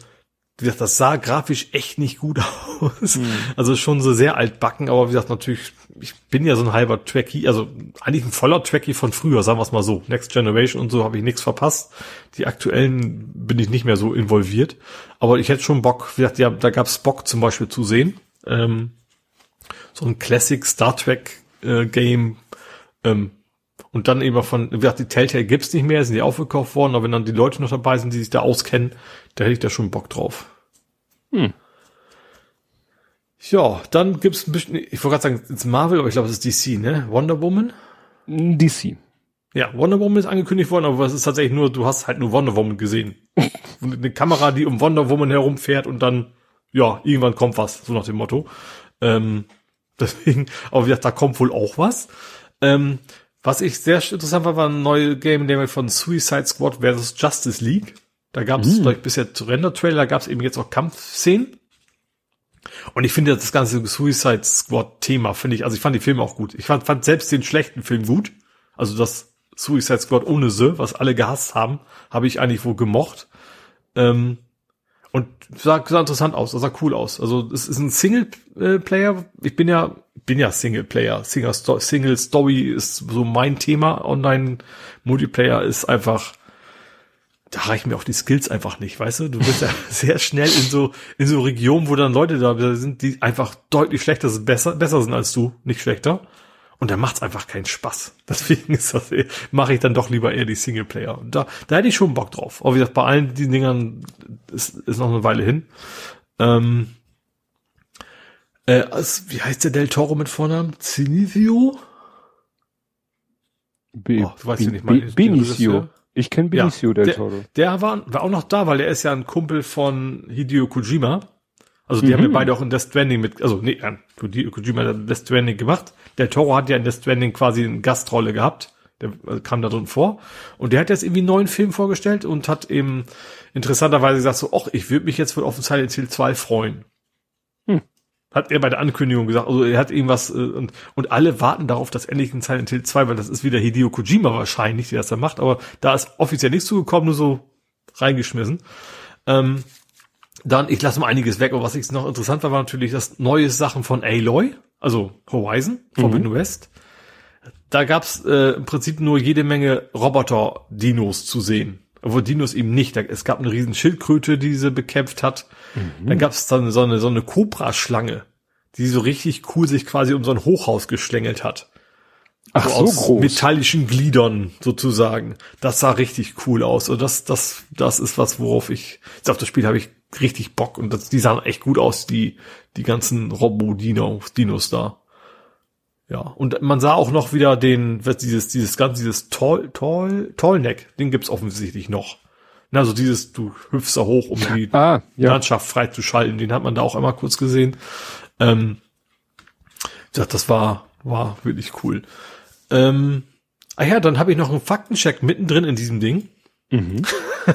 wie gesagt, das sah grafisch echt nicht gut *laughs* aus. Also schon so sehr altbacken, aber wie gesagt, natürlich, ich bin ja so ein halber Trekkie, also eigentlich ein voller Trekkie von früher, sagen wir es mal so. Next Generation und so habe ich nichts verpasst. Die aktuellen bin ich nicht mehr so involviert. Aber ich hätte schon Bock, wie gesagt, ja, da gab's Bock zum Beispiel zu sehen. Ähm, so ein Classic Star Trek äh, Game. Ähm, und dann eben von, wie gesagt, die Telltale gibt's nicht mehr, sind die aufgekauft worden, aber wenn dann die Leute noch dabei sind, die sich da auskennen, da hätte ich da schon Bock drauf. Hm. Ja, dann gibt's ein bisschen, ich wollte gerade sagen, it's Marvel, aber ich glaube, es ist DC, ne? Wonder Woman. DC. Ja, Wonder Woman ist angekündigt worden, aber es ist tatsächlich nur, du hast halt nur Wonder Woman gesehen. Und *laughs* eine Kamera, die um Wonder Woman herumfährt und dann, ja, irgendwann kommt was, so nach dem Motto. Ähm, *laughs* deswegen, aber wie gesagt, da kommt wohl auch was. Ähm, was ich sehr interessant war, war ein neues Game, der von Suicide Squad versus Justice League. Da gab es, glaube ich, bisher zu Render-Trailer, da gab es eben jetzt auch Kampfszenen. Und ich finde das ganze Suicide Squad-Thema, finde ich, also ich fand die Filme auch gut. Ich fand, fand selbst den schlechten Film gut. Also das Suicide Squad ohne The, was alle gehasst haben, habe ich eigentlich wohl gemocht. Ähm, und sah, sah interessant aus, sah cool aus. Also es ist ein Singleplayer. Ich bin ja, bin ja Singleplayer. Single, Single Story ist so mein Thema. Online Multiplayer ist einfach, da reichen mir auch die Skills einfach nicht, weißt du? Du bist ja *laughs* sehr schnell in so, in so Regionen, wo dann Leute da sind, die einfach deutlich schlechter sind, besser, besser sind als du, nicht schlechter. Und da macht's einfach keinen Spaß. Deswegen ist das, mache ich dann doch lieber eher die Singleplayer. Und da, da hätte ich schon Bock drauf. Aber wie gesagt, bei allen diesen Dingern ist, ist noch eine Weile hin. Ähm, äh, es- wie heißt der Del Toro mit Vornamen? Cinizio? Be Oh, du weißt ja nicht mal, Benicio. Ich kenne Benicio del der, Toro. Der war, war auch noch da, weil er ist ja ein Kumpel von Hideo Kojima. Also die Mhm. haben ja beide auch in Death Stranding mit, also nee, äh, Kojima hat Death Stranding gemacht. Der Toro hat ja in Death Stranding quasi eine Gastrolle gehabt. Der äh, kam da drin vor. Und der hat jetzt irgendwie einen neuen Film vorgestellt und hat eben interessanterweise gesagt so, ach, ich würde mich jetzt wohl auf den Silent Hill 2 freuen. Hm. Hat er bei der Ankündigung gesagt. Also er hat irgendwas äh, und, und alle warten darauf, dass endlich ein Silent Hill 2, weil das ist wieder Hideo Kojima wahrscheinlich, der das da macht, aber da ist offiziell nichts zugekommen, nur so reingeschmissen. Ähm, dann, ich lasse mal einiges weg, aber was ich noch interessant war, war natürlich das neue Sachen von Aloy, also Horizon, Forbidden mhm. West. Da gab's äh, im Prinzip nur jede Menge Roboter-Dinos zu sehen. Obwohl Dinos eben nicht. Es gab eine riesen Schildkröte, die sie bekämpft hat. Mhm. Dann gab's dann so eine, so eine Cobra-Schlange, die so richtig cool sich quasi um so ein Hochhaus geschlängelt hat. Ach, so, so groß. metallischen Gliedern sozusagen. Das sah richtig cool aus. Und das, das, das ist was, worauf ich, jetzt auf das Spiel habe ich richtig Bock. Und das, die sahen echt gut aus, die, die ganzen Robo-Dinos, Dinos da. Ja, und man sah auch noch wieder den, dieses, dieses ganz, dieses Tall, Tall, Tallneck, den gibt's offensichtlich noch. Also dieses, du hüpfst da hoch, um die ah, ja. Landschaft freizuschalten, den hat man da auch einmal kurz gesehen. Ähm, das war, war wirklich cool. Ähm, ah ja, dann habe ich noch einen Faktencheck mittendrin in diesem Ding. Mhm.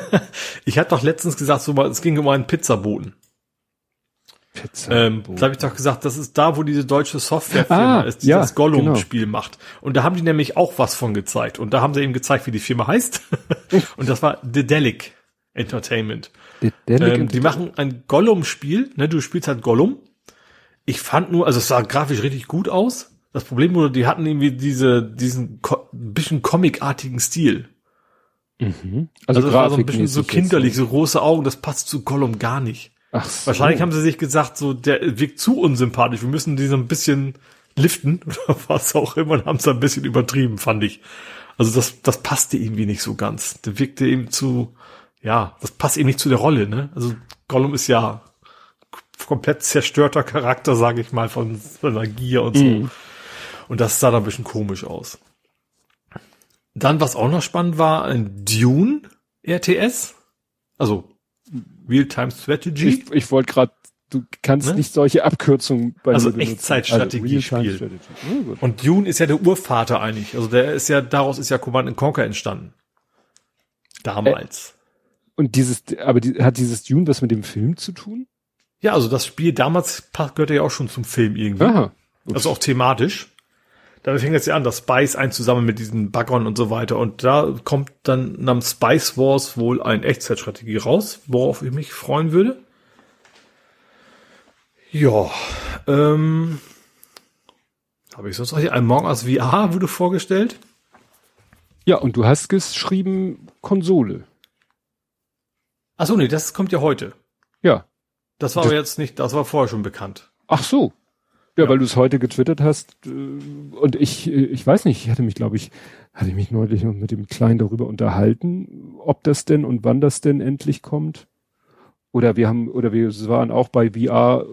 *laughs* ich hatte doch letztens gesagt, so es ging um einen Pizzaboten. Pizza. Ähm, da habe ich doch gesagt, das ist da, wo diese deutsche Softwarefirma ah, ist, die ja, das Gollum-Spiel genau. macht. Und da haben die nämlich auch was von gezeigt. Und da haben sie eben gezeigt, wie die Firma heißt. *laughs* und das war The Delic Entertainment. The Delic ähm, die machen ein Gollum-Spiel. Ne, du spielst halt Gollum. Ich fand nur, also es sah grafisch richtig gut aus. Das Problem wurde, die hatten irgendwie diese, diesen ko bisschen comicartigen Stil. Mhm. Also, also das war so ein bisschen so kinderlich, so große Augen, das passt zu Gollum gar nicht. Ach so. Wahrscheinlich haben sie sich gesagt, so, der wirkt zu unsympathisch, wir müssen die so ein bisschen liften *laughs* oder was auch immer und haben es ein bisschen übertrieben, fand ich. Also das, das passte irgendwie nicht so ganz. Der wirkte eben zu, ja, das passt eben nicht zu der Rolle, ne? Also Gollum ist ja komplett zerstörter Charakter, sage ich mal, von seiner Gier und so. Mm. Und das sah da ein bisschen komisch aus. Dann, was auch noch spannend war, ein Dune RTS. Also Real-Time Strategy. Ich, ich wollte gerade, du kannst ne? nicht solche Abkürzungen bei Also Echtzeitstrategie-Spiel. Also oh, und Dune ist ja der Urvater eigentlich. Also der ist ja, daraus ist ja Command Conquer entstanden. Damals. Äh, und dieses, aber die, hat dieses Dune was mit dem Film zu tun? Ja, also das Spiel damals gehörte ja auch schon zum Film irgendwie. Aha. Also auch thematisch. Da fängt es ja an, das Spice ein zusammen mit diesen Baggern und so weiter. Und da kommt dann namens Spice Wars wohl ein Echtzeitstrategie raus, worauf ich mich freuen würde. Ja, ähm, habe ich sonst noch hier? Ein Among Us VR wurde vorgestellt. Ja, und du hast geschrieben Konsole. Ach so, nee, das kommt ja heute. Ja. Das war das, aber jetzt nicht, das war vorher schon bekannt. Ach so. Ja, ja. weil du es heute getwittert hast äh, und ich, äh, ich weiß nicht, ich hatte mich, glaube ich, hatte ich mich neulich mit dem Kleinen darüber unterhalten, ob das denn und wann das denn endlich kommt. Oder wir haben, oder wir waren auch bei VR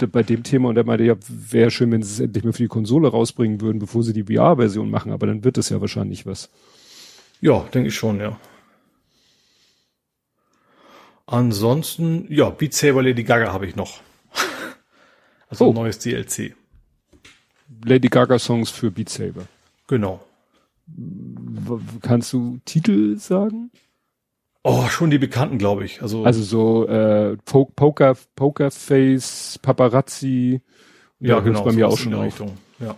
äh, bei dem Thema und er meinte, ja, wäre schön, wenn sie es endlich mal für die Konsole rausbringen würden, bevor sie die VR-Version machen, aber dann wird es ja wahrscheinlich was. Ja, denke ich schon, ja. Ansonsten, ja, Beat Saber Lady Gaga habe ich noch. Also oh. ein neues DLC. Lady Gaga Songs für Beat Saber. Genau. Kannst du Titel sagen? Oh, schon die bekannten, glaube ich. Also, also so äh, Poker, Pokerface, Paparazzi. Ja, genau. Bei mir auch schon in Richtung. Ja.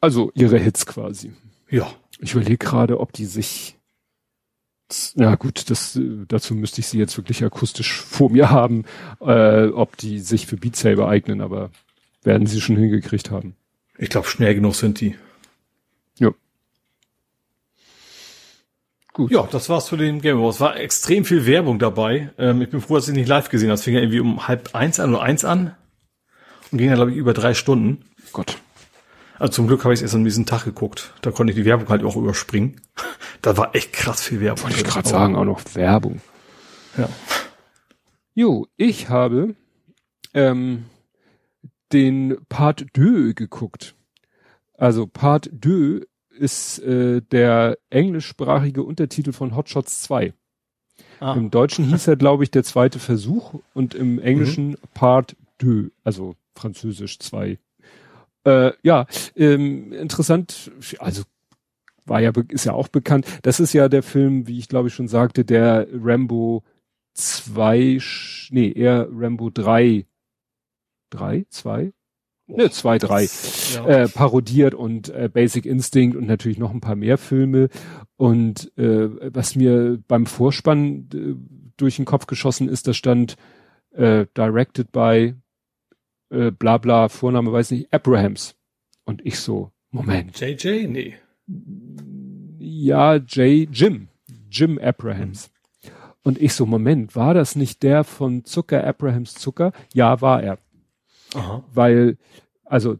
Also ihre Hits quasi. Ja. Ich überlege gerade, ob die sich ja gut, das, dazu müsste ich sie jetzt wirklich akustisch vor mir haben, äh, ob die sich für Beat Saber eignen, aber werden sie schon hingekriegt haben. Ich glaube, schnell genug sind die. Ja. Gut. Ja, das war's für den Game Awards. War extrem viel Werbung dabei. Ähm, ich bin froh, dass ich nicht live gesehen habe. Es fing ja irgendwie um halb eins an oder eins an und ging dann, glaube ich, über drei Stunden. Gott. Also zum Glück habe ich es erst an diesem Tag geguckt. Da konnte ich die Werbung halt auch überspringen. *laughs* Da war echt krass viel Werbung. Wollte ich gerade sagen, auch noch Werbung. Ja. Jo, ich habe ähm, den Part 2 geguckt. Also Part 2 ist äh, der englischsprachige Untertitel von Hotshots 2. Ah. Im Deutschen hieß er, glaube ich, der zweite Versuch und im Englischen mhm. Part 2, also Französisch 2. Äh, ja, ähm, interessant, also war ja, ist ja auch bekannt. Das ist ja der Film, wie ich glaube ich schon sagte, der Rambo 2, nee, eher Rambo 3 drei, zwei, ne, zwei, drei, Ja. äh, parodiert und äh, Basic Instinct und natürlich noch ein paar mehr Filme. Und äh, was mir beim Vorspann äh, durch den Kopf geschossen ist, da stand äh, directed by äh, bla bla, Vorname weiß nicht, Abrahams. Und ich so, Moment, JJ? Nee. ja, J, Jim, Jim Abrahams. Und ich so, Moment, war das nicht der von Zucker, Abrahams Zucker? Ja, war er. Aha. Weil, also,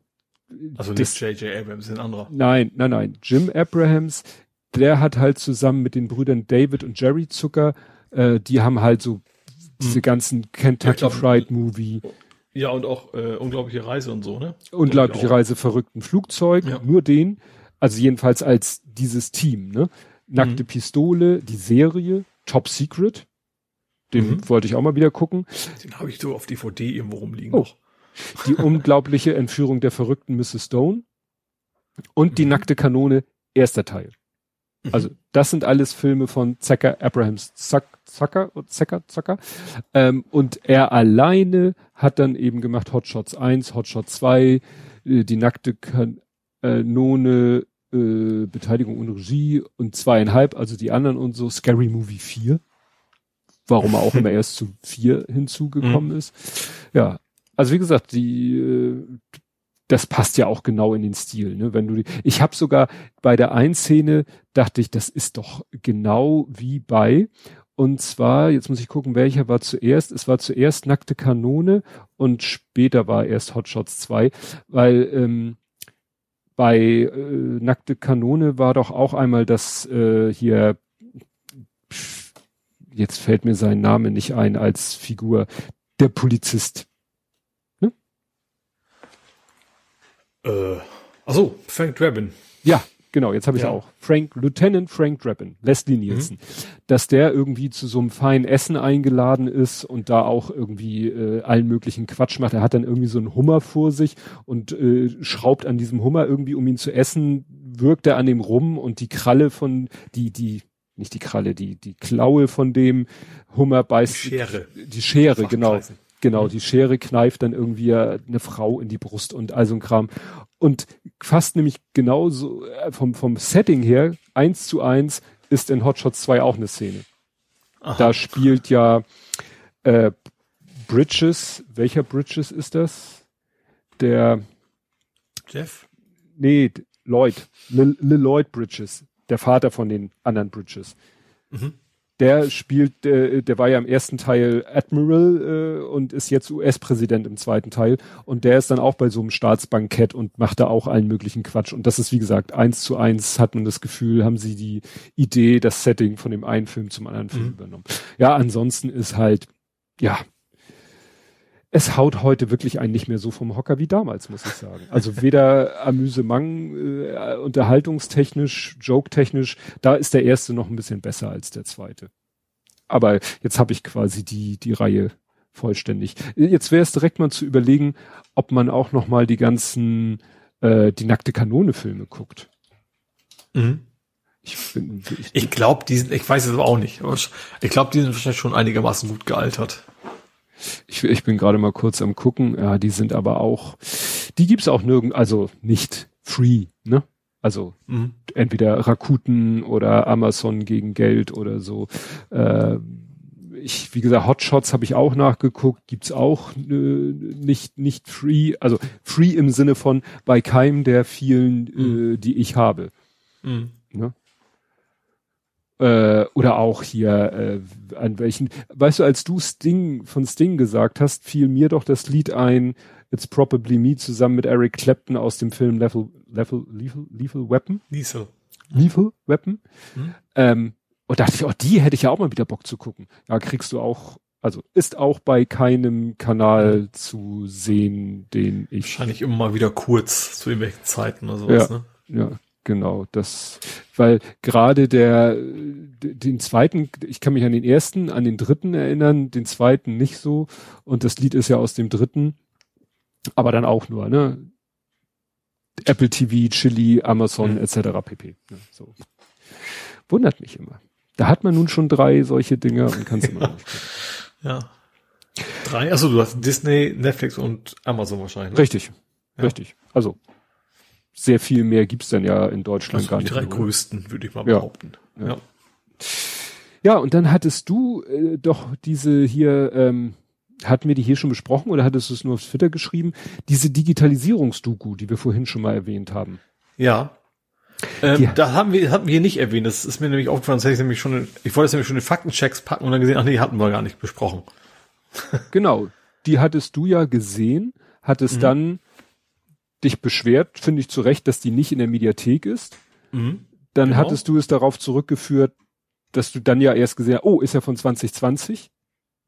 Also nicht JJ Abrams, ein anderer. nein, nein, nein, Jim Abrahams, der hat halt zusammen mit den Brüdern David und Jerry Zucker, äh, die haben halt so diese ganzen Kentucky glaub- Fried Movie, Ja, und auch äh, unglaubliche Reise und so, ne? unglaubliche. Reise verrückten Flugzeug, Ja. nur den, also jedenfalls als dieses Team, ne? Nackte Mhm. Pistole, die Serie, Top Secret, den Mhm. wollte ich auch mal wieder gucken. Den habe ich so auf DVD irgendwo rumliegen. Oh. Die unglaubliche Entführung der verrückten Mrs. Stone und die nackte Kanone, erster Teil. Also das sind alles Filme von Zucker, Abrahams Zuck, Zucker, Zucker, Zucker. Ähm, und er alleine hat dann eben gemacht Hotshots 1, Hotshots 2, äh, die nackte Kanone, äh, Beteiligung und Regie und zweieinhalb, also die anderen und so, Scary Movie 4. Warum er auch immer *laughs* erst zu vier hinzugekommen ist. Ja, also wie gesagt, die äh, das passt ja auch genau in den Stil, ne? Wenn du die, ich habe sogar bei der einen Szene dachte ich, das ist doch genau wie bei und zwar jetzt muss ich gucken, welcher war zuerst. Es war zuerst nackte Kanone und später war erst Hotshots 2, weil ähm, bei äh, nackte Kanone war doch auch einmal das äh, hier jetzt fällt mir sein Name nicht ein als Figur der Polizist. Äh, achso, Frank Drabin. Ja, genau, jetzt habe ich Ja. auch. Frank, Lieutenant Frank Drabin, Leslie Nielsen. Dass der irgendwie zu so einem feinen Essen eingeladen ist und da auch irgendwie äh, allen möglichen Quatsch macht. Er hat dann irgendwie so einen Hummer vor sich und äh, schraubt an diesem Hummer irgendwie, um ihn zu essen, wirkt er an dem rum und die Kralle von, die, die, nicht die Kralle, die, die Klaue von dem Hummer beißt. Schere. Die Schere, genau. Genau, die Schere kneift dann irgendwie eine Frau in die Brust und all so ein Kram. Und fast nämlich genauso äh, vom, vom Setting her, eins zu eins, ist in Hot Shots 2 auch eine Szene. Aha. Da spielt ja äh, Bridges, welcher Bridges ist das? Der, Jeff? nee, Lloyd, Lil Lloyd Bridges, der Vater von den anderen Bridges. Mhm. Der spielt, äh, der war ja im ersten Teil Admiral äh, und ist jetzt US-Präsident im zweiten Teil. Und der ist dann auch bei so einem Staatsbankett und macht da auch allen möglichen Quatsch. Und das ist, wie gesagt, eins zu eins hat man das Gefühl, haben sie die Idee, das Setting von dem einen Film zum anderen Film Mhm. übernommen. Ja, ansonsten ist halt, ja, es haut heute wirklich einen nicht mehr so vom Hocker wie damals, muss ich sagen. Also weder *laughs* Amüsement, äh, unterhaltungstechnisch, joke-technisch, da ist der erste noch ein bisschen besser als der zweite. Aber jetzt habe ich quasi die, die Reihe vollständig. Jetzt wäre es direkt mal zu überlegen, ob man auch noch mal die ganzen, äh, die nackte Kanone-Filme guckt. Mhm. Ich bin, ich, Ich glaube, die sind, ich weiß es aber auch nicht, aber ich glaube, die sind wahrscheinlich schon einigermaßen gut gealtert. Ich, ich bin gerade mal kurz am gucken. Ja, die sind aber auch, die gibt's auch nirgend, also nicht free, ne? Also Mhm. entweder Rakuten oder Amazon gegen Geld oder so. Äh, ich, wie gesagt, Hotshots habe ich auch nachgeguckt, gibt's auch äh, nicht nicht free, also free im Sinne von bei keinem der vielen, äh, die ich habe. Mhm. Ne? Äh, oder auch hier, äh, an welchen, weißt du, als du Sting von Sting gesagt hast, fiel mir doch das Lied ein, It's Probably Me zusammen mit Eric Clapton aus dem Film Lethal, Lethal, Lethal, Lethal Weapon? Diesel. Lethal Weapon? Mhm. Ähm, und dachte ich, oh, die hätte ich ja auch mal wieder Bock zu gucken. Ja, kriegst du auch, also ist auch bei keinem Kanal zu sehen, den ich Wahrscheinlich immer mal wieder kurz zu irgendwelchen Zeiten oder sowas, Ja. ne? Ja, genau. Das, weil gerade der, d- den zweiten, ich kann mich an den ersten, an den dritten erinnern, den zweiten nicht so. Und das Lied ist ja aus dem dritten, aber dann auch nur, ne? Apple TV, Chili, Amazon, Mhm. etc. pp. Ne? So. Wundert mich immer. Da hat man nun schon drei solche Dinger und kann es immer noch. *laughs* Ja. Drei? Also du hast Disney, Netflix und Amazon wahrscheinlich. Ne? Richtig, ja. richtig. Also sehr viel mehr gibt's dann ja in Deutschland also gar die nicht. drei mehr. größten, würde ich mal behaupten. Ja. Ja. Ja, und dann hattest du äh, doch diese hier, ähm, hatten wir die hier schon besprochen oder hattest du es nur auf Twitter geschrieben, diese Digitalisierungsdoku, die wir vorhin schon mal erwähnt haben. Ja. Ähm, Ja. Da haben wir, hatten wir nicht erwähnt. Das ist mir nämlich aufgefallen, das hätte ich nämlich schon, ich wollte es nämlich schon in Faktenchecks packen und dann gesehen, ach nee, hatten wir gar nicht besprochen. Genau, die hattest du ja gesehen, hattest Mhm. dann dich beschwert, finde ich zu Recht, dass die nicht in der Mediathek ist. Dann Genau. hattest du es darauf zurückgeführt, dass du dann ja erst gesehen hast, oh, ist ja von 2020,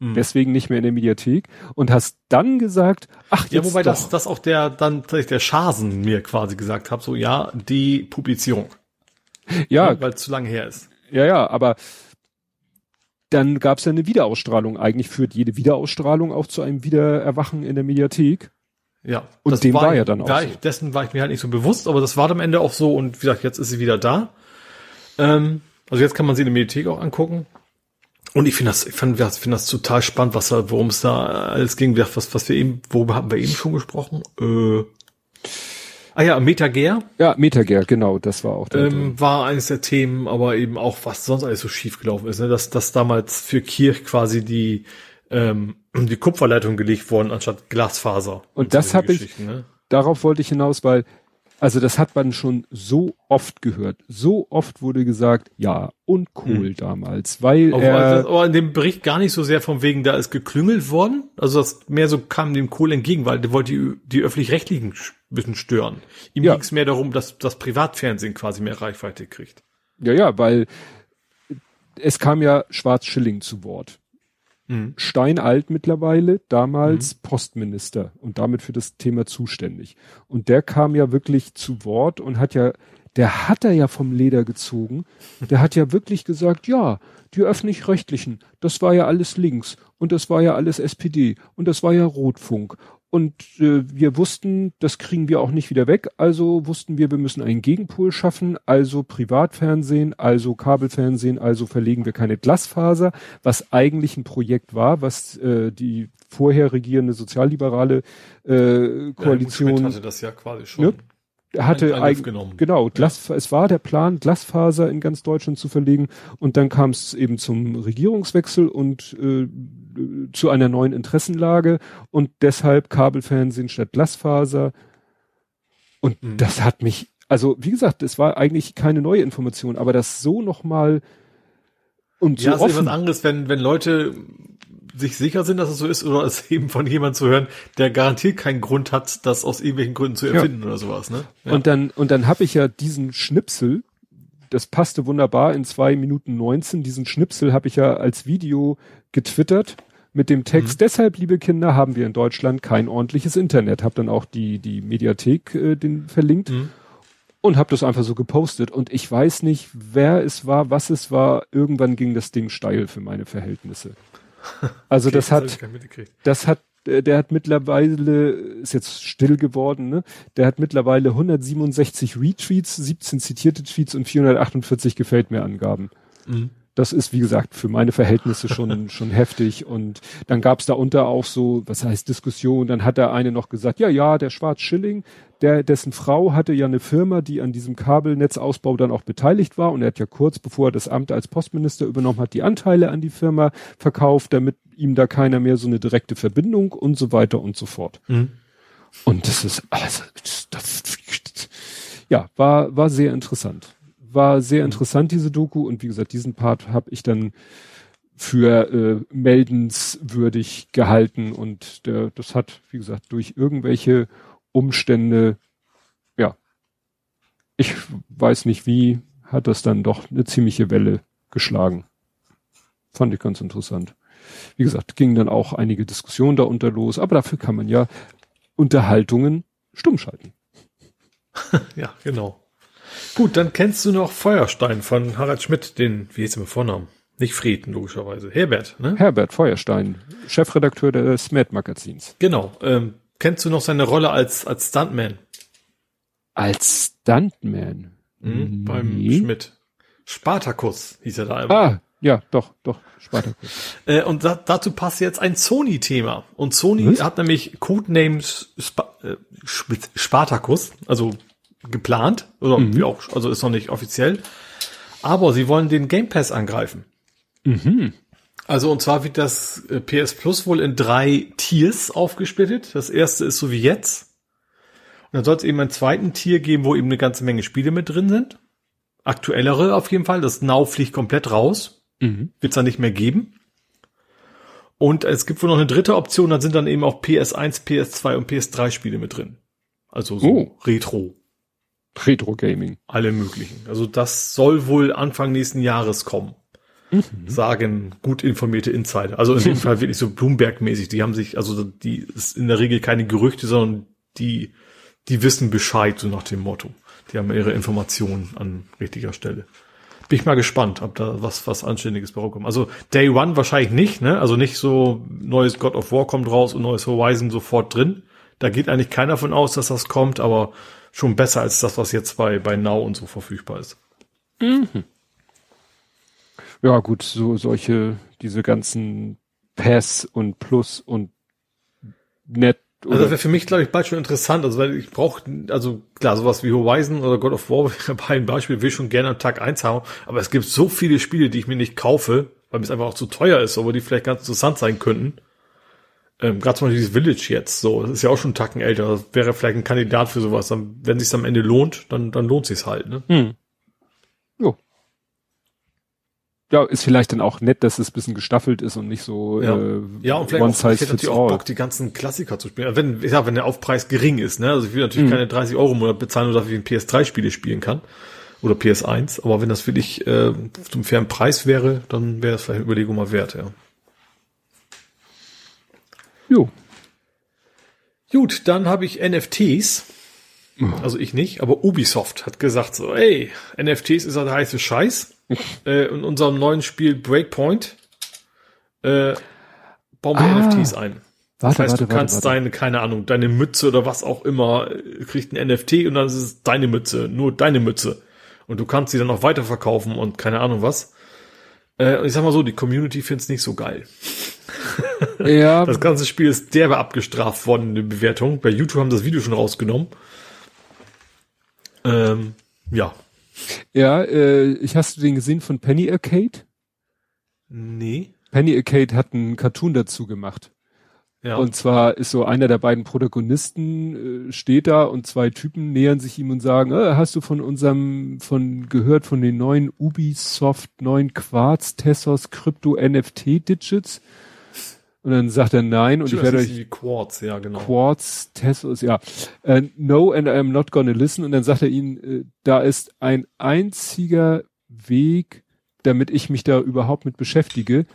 Mhm. deswegen nicht mehr in der Mediathek und hast dann gesagt, ach, jetzt Ja, wobei doch. das, das auch der, dann, der Schasen mir quasi gesagt hat, so, ja, die Publizierung. ja, Weil es zu lange her ist. Ja, ja, aber dann gab es ja eine Wiederausstrahlung. Eigentlich führt jede Wiederausstrahlung auch zu einem Wiedererwachen in der Mediathek. Ja. Und dem war ich- ja dann auch war so. Ich, dessen war ich mir halt nicht so bewusst, aber das war am Ende auch so und wie gesagt, jetzt ist sie wieder da. Ähm, also jetzt kann man sie in der Mediathek auch angucken. Und ich finde das, ich finde das, finde das total spannend, was da, worum es da alles ging, was, was wir eben, worüber haben wir eben schon gesprochen? Äh, ah ja, Metager Ja, Metager, genau, das war auch der. ähm, war eines der Themen, aber eben auch, was sonst alles so schief gelaufen ist, ne? dass, dass damals für Kirch quasi die, ähm, die Kupferleitung gelegt worden, anstatt Glasfaser. Und das solche hab ich- Ne? Darauf wollte ich hinaus, weil, also das hat man schon so oft gehört. So oft wurde gesagt, ja, und Kohl damals, weil Aber, er, aber in dem Bericht gar nicht so sehr von wegen, da ist geklüngelt worden. Also das mehr so kam dem Kohl entgegen, weil der wollte die, die öffentlich-rechtlichen sch- bisschen stören. Ihm Ja. ging es mehr darum, dass das Privatfernsehen quasi mehr Reichweite kriegt. ja, ja, weil es kam ja Schwarz-Schilling zu Wort. Mhm. steinalt mittlerweile, damals Postminister und damit für das Thema zuständig. Und der kam ja wirklich zu Wort und hat ja, der hat er ja vom Leder gezogen. Der hat ja wirklich gesagt, ja, die öffentlich-rechtlichen, das war ja alles links und das war ja alles SPD und das war ja Rotfunk. Und äh, wir wussten, das kriegen wir auch nicht wieder weg. Also wussten wir, wir müssen einen Gegenpol schaffen. Also Privatfernsehen, also Kabelfernsehen, also verlegen wir keine Glasfaser, was eigentlich ein Projekt war, was äh, die vorher regierende sozialliberale äh, Koalition Schmidt hatte das ja quasi schon. Ne? hatte eigentlich genau Glas, es war der Plan Glasfaser in ganz Deutschland zu verlegen und dann kam es eben zum Regierungswechsel und äh, zu einer neuen Interessenlage und deshalb Kabelfernsehen statt Glasfaser und Mhm. das hat mich also wie gesagt es war eigentlich keine neue Information aber das so noch mal und so ja, ist offen etwas anderes, wenn, wenn Leute sich sicher sind, dass es so ist, oder es *laughs* eben von jemandem zu hören, der garantiert keinen Grund hat, das aus irgendwelchen Gründen zu erfinden oder sowas, ne? Ja. Und dann, und dann habe ich ja diesen Schnipsel, das passte wunderbar in zwei Minuten 19, diesen Schnipsel habe ich ja als Video getwittert mit dem Text, deshalb, liebe Kinder, haben wir in Deutschland kein ordentliches Internet. Hab dann auch die, die Mediathek äh, den verlinkt Mhm. und habe das einfach so gepostet. Und ich weiß nicht, wer es war, was es war. Irgendwann ging das Ding steil für meine Verhältnisse. *laughs* Also Okay, das hab hat, das hat, äh, der hat mittlerweile, ist jetzt still geworden, ne? Der hat mittlerweile 167 Retweets, 17 zitierte Tweets und 448 gefällt mir Angaben. Mhm. Das ist, wie gesagt, für meine Verhältnisse schon, *laughs* schon heftig. Und dann gab es da unter auch so, was heißt Diskussion, dann hat der eine noch gesagt, ja, ja, der Schwarz-Schilling, der, dessen Frau hatte ja eine Firma, die an diesem Kabelnetzausbau dann auch beteiligt war. Und er hat ja kurz bevor er das Amt als Postminister übernommen hat, die Anteile an die Firma verkauft, damit ihm da keiner mehr so eine direkte Verbindung und so weiter und so fort. Mhm. Und das ist, also, das, das, ja, war, war sehr interessant. War sehr interessant, diese Doku. Und wie gesagt, diesen Part habe ich dann für äh, meldenswürdig gehalten. Und der, das hat, wie gesagt, durch irgendwelche Umstände, ja, ich weiß nicht wie, hat das dann doch eine ziemliche Welle geschlagen. Fand ich ganz interessant. Wie gesagt, gingen dann auch einige Diskussionen darunter los, aber dafür kann man ja Unterhaltungen stumm schalten. *laughs* Ja, genau. Gut, dann kennst du noch Feuerstein von Harald Schmidt, den, wie er mit Vornamen? Nicht Fried, logischerweise. Herbert, ne? Herbert Feuerstein, Chefredakteur des Mad Magazins. Genau. Ähm, kennst du noch seine Rolle als, als Stuntman? Als Stuntman. Mhm, Beim Nee. Schmidt. Spartacus hieß er da immer. Ah, Ja, doch, doch, Spartacus. Äh, und da, dazu passt jetzt ein Sony-Thema. Und Sony Was? hat nämlich Codenames Spa äh, Sp- Spartacus, also geplant, oder wie auch, also ist noch nicht offiziell. Aber sie wollen den Game Pass angreifen. Also und zwar wird das äh, PS Plus wohl in drei Tiers aufgesplittet. Das erste ist so wie jetzt. Und dann soll es eben einen zweiten Tier geben, wo eben eine ganze Menge Spiele mit drin sind. Aktuellere auf jeden Fall. Das Now fliegt komplett raus. Wird es dann nicht mehr geben. Und es gibt wohl noch eine dritte Option, da sind dann eben auch PS1, PS2 und PS3 Spiele mit drin. Also so Oh. Retro, Retro Gaming. alle möglichen. Also das soll wohl Anfang nächsten Jahres kommen. Sagen gut informierte Insider. Also in dem *laughs* Fall wirklich so Bloomberg-mäßig. Die haben sich, also die ist in der Regel keine Gerüchte, sondern die, die wissen Bescheid, so nach dem Motto. Die haben ihre Informationen an richtiger Stelle. Bin ich mal gespannt, ob da was, was Anständiges bei rauskommt. Also Day One wahrscheinlich nicht, ne? Also nicht so neues God of War kommt raus und neues Horizon sofort drin. Da geht eigentlich keiner von aus, dass das kommt, aber schon besser als das, was jetzt bei, bei Now und so verfügbar ist. Ja, gut, so solche, diese ganzen Pass und Plus und Net Also das wäre für mich, glaube ich, bald schon interessant. Also weil ich brauche, also klar, sowas wie Horizon oder God of War *laughs* wäre bei ein Beispiel, will ich schon gerne am Tag eins haben. Aber es gibt so viele Spiele, die ich mir nicht kaufe, weil mir es einfach auch zu teuer ist, aber die vielleicht ganz interessant sein könnten. Ähm, Gerade zum Beispiel dieses Village jetzt, so, das ist ja auch schon einen Tacken älter. Das wäre vielleicht ein Kandidat für sowas. Dann, wenn sich's am Ende lohnt, dann, dann lohnt sich's halt. Ne? Hm. Jo. Ja, ist vielleicht dann auch nett, dass es ein bisschen gestaffelt ist und nicht so Ja. äh, Ja, und vielleicht one auch, ich size hätte fits natürlich auch. Bock, die ganzen Klassiker zu spielen. Wenn, ja, wenn der Aufpreis gering ist, ne? Also ich will natürlich keine 30 Euro im Monat bezahlen, nur dass ich ein PS3-Spiele spielen kann. Oder PS1. Aber wenn das wirklich äh, zum fairen Preis wäre, dann wäre das vielleicht eine Überlegung mal wert, ja. Jo. Gut, dann habe ich NFTs. Also ich nicht, aber Ubisoft hat gesagt so, ey, NFTs ist der heiße Scheiß. *laughs* äh, in unserem neuen Spiel Breakpoint äh, bauen wir Ah. NFTs ein. Das Warte, heißt, warte, du kannst warte, deine, keine Ahnung, deine Mütze oder was auch immer, äh, kriegt ein NFT und dann ist es deine Mütze, nur deine Mütze. Und du kannst sie dann auch weiterverkaufen und keine Ahnung was. Äh, ich sag mal so, die Community find's nicht so geil. *laughs* Ja, *laughs* Das ganze Spiel ist derbe abgestraft worden in der Bewertung. Bei YouTube haben das Video schon rausgenommen. Ähm, ja. ja, äh, ich hast du den gesehen von Penny Arcade? Nee. Penny Arcade hat einen Cartoon dazu gemacht. Ja. Und zwar ist so einer der beiden Protagonisten äh, steht da und zwei Typen nähern sich ihm und sagen, äh, hast du von unserem, von gehört von den neuen Ubisoft neuen Quarz Tessos Krypto NFT Digits? Und dann sagt er nein und ich das werde euch wie Quartz, ja, genau. Quartz Tessos, ja. Äh, no and I'm not gonna listen. Und dann sagt er ihnen, äh, da ist ein einziger Weg, damit ich mich da überhaupt mit beschäftige,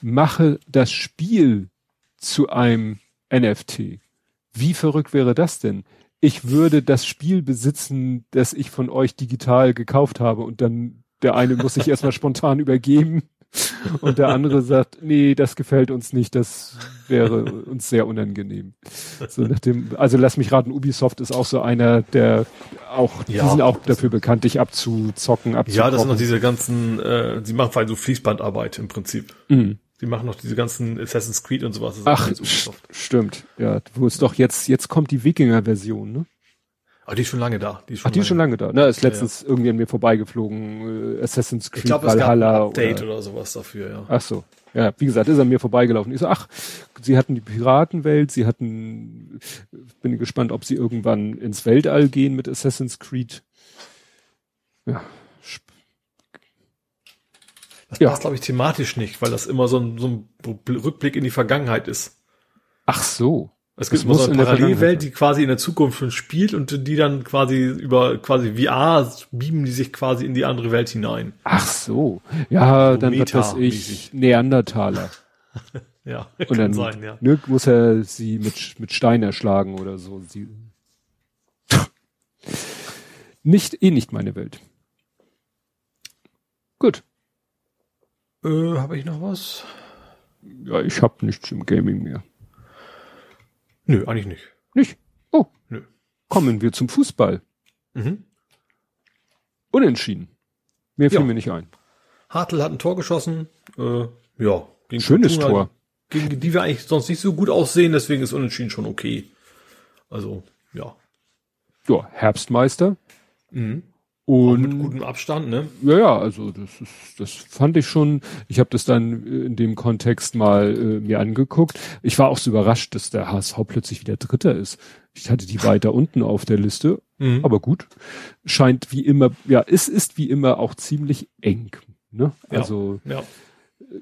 mache das Spiel zu einem NFT. Wie verrückt wäre das denn? Ich würde das Spiel besitzen, das ich von euch digital gekauft habe und dann der eine muss sich erstmal *laughs* spontan übergeben und der andere sagt, nee, das gefällt uns nicht, das wäre uns sehr unangenehm. So nach dem, also lass mich raten, Ubisoft ist auch so einer, der auch, Ja, die sind auch dafür bekannt, dich abzuzocken, abzuzocken. Ja, das sind noch diese ganzen, äh, die machen vor allem so Fließbandarbeit im Prinzip. Mhm. Die machen noch diese ganzen Assassin's Creed und sowas. Ach, stimmt. Ja, wo es doch jetzt, jetzt kommt die Wikinger-Version, ne? Aber die ist schon lange da. Die ist schon Ach, die ist schon lange da. Ne, ist Ja, letztens irgendwie an mir vorbeigeflogen. Äh, Assassin's Creed Ich glaube, es gab ein Valhalla. Update oder, oder sowas dafür, ja. ach so. Ja, wie gesagt, ist an mir vorbeigelaufen. Ich so, ach, sie hatten die Piratenwelt, sie hatten, bin gespannt, ob sie irgendwann ins Weltall gehen mit Assassin's Creed. Ja. Das Ja. passt, glaube ich, thematisch nicht, weil das immer so ein, so ein Rückblick in die Vergangenheit ist. Ach so. Es gibt immer muss so eine Parallelwelt, die quasi in der Zukunft schon spielt und die dann quasi über quasi VR beamen die sich quasi in die andere Welt hinein. Ach so. Ja, So dann wird das ich Neandertaler. *laughs* Ja, Und kann dann sein, ja. ne, muss er sie mit, mit Stein erschlagen oder so. Sie *laughs* nicht, eh nicht meine Welt. Gut. Äh, Habe ich noch was? Ja, ich hab nichts im Gaming mehr. Nö, eigentlich nicht. Nicht? Oh. Nö. Kommen wir zum Fußball. Mhm. Unentschieden. Mehr fiel Ja. mir nicht ein. Hartl hat ein Tor geschossen. Äh, ja. Gegen Schönes Fortuna, Tor. Gegen die wir eigentlich sonst nicht so gut aussehen, deswegen ist Unentschieden schon okay. Also, ja. Ja, Herbstmeister. Mhm. Auch Und mit gutem Abstand, ne? Ja, ja, also das ist, das fand ich schon. Ich habe das dann äh, in dem Kontext mal äh, mir angeguckt. Ich war auch so überrascht, dass der HSV plötzlich wieder Dritter ist. Ich hatte die weiter *laughs* unten auf der Liste, Mhm. aber gut. Scheint wie immer, ja, es ist wie immer auch ziemlich eng. Ne? Ja. Also Ja.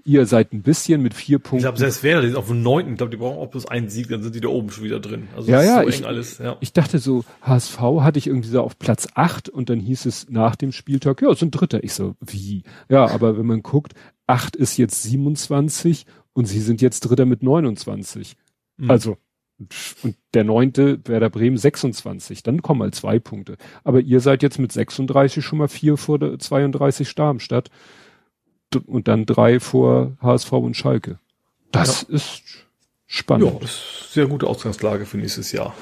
Ihr seid ein bisschen mit vier Ich Punkten. glaube, selbst Werder, die ist auf dem neunten, ich glaube, die brauchen auch bloß einen Sieg, dann sind die da oben schon wieder drin. Also Ja, es ist ja, so ich- eng alles, ja. Ich dachte so, HSV hatte ich irgendwie so auf Platz acht und dann hieß es nach dem Spieltag, ja, sind Dritter. Ich so, wie? Ja, aber wenn man guckt, acht ist jetzt 27 und sie sind jetzt Dritter mit 29. Mhm. Also, und der neunte Werder Bremen 26. Dann kommen mal zwei Punkte. Aber ihr seid jetzt mit 36 schon mal vier vor der 32 Darmstadt und dann drei vor HSV und Schalke. Das ist spannend. ja, das ist sehr gute Ausgangslage für nächstes Jahr.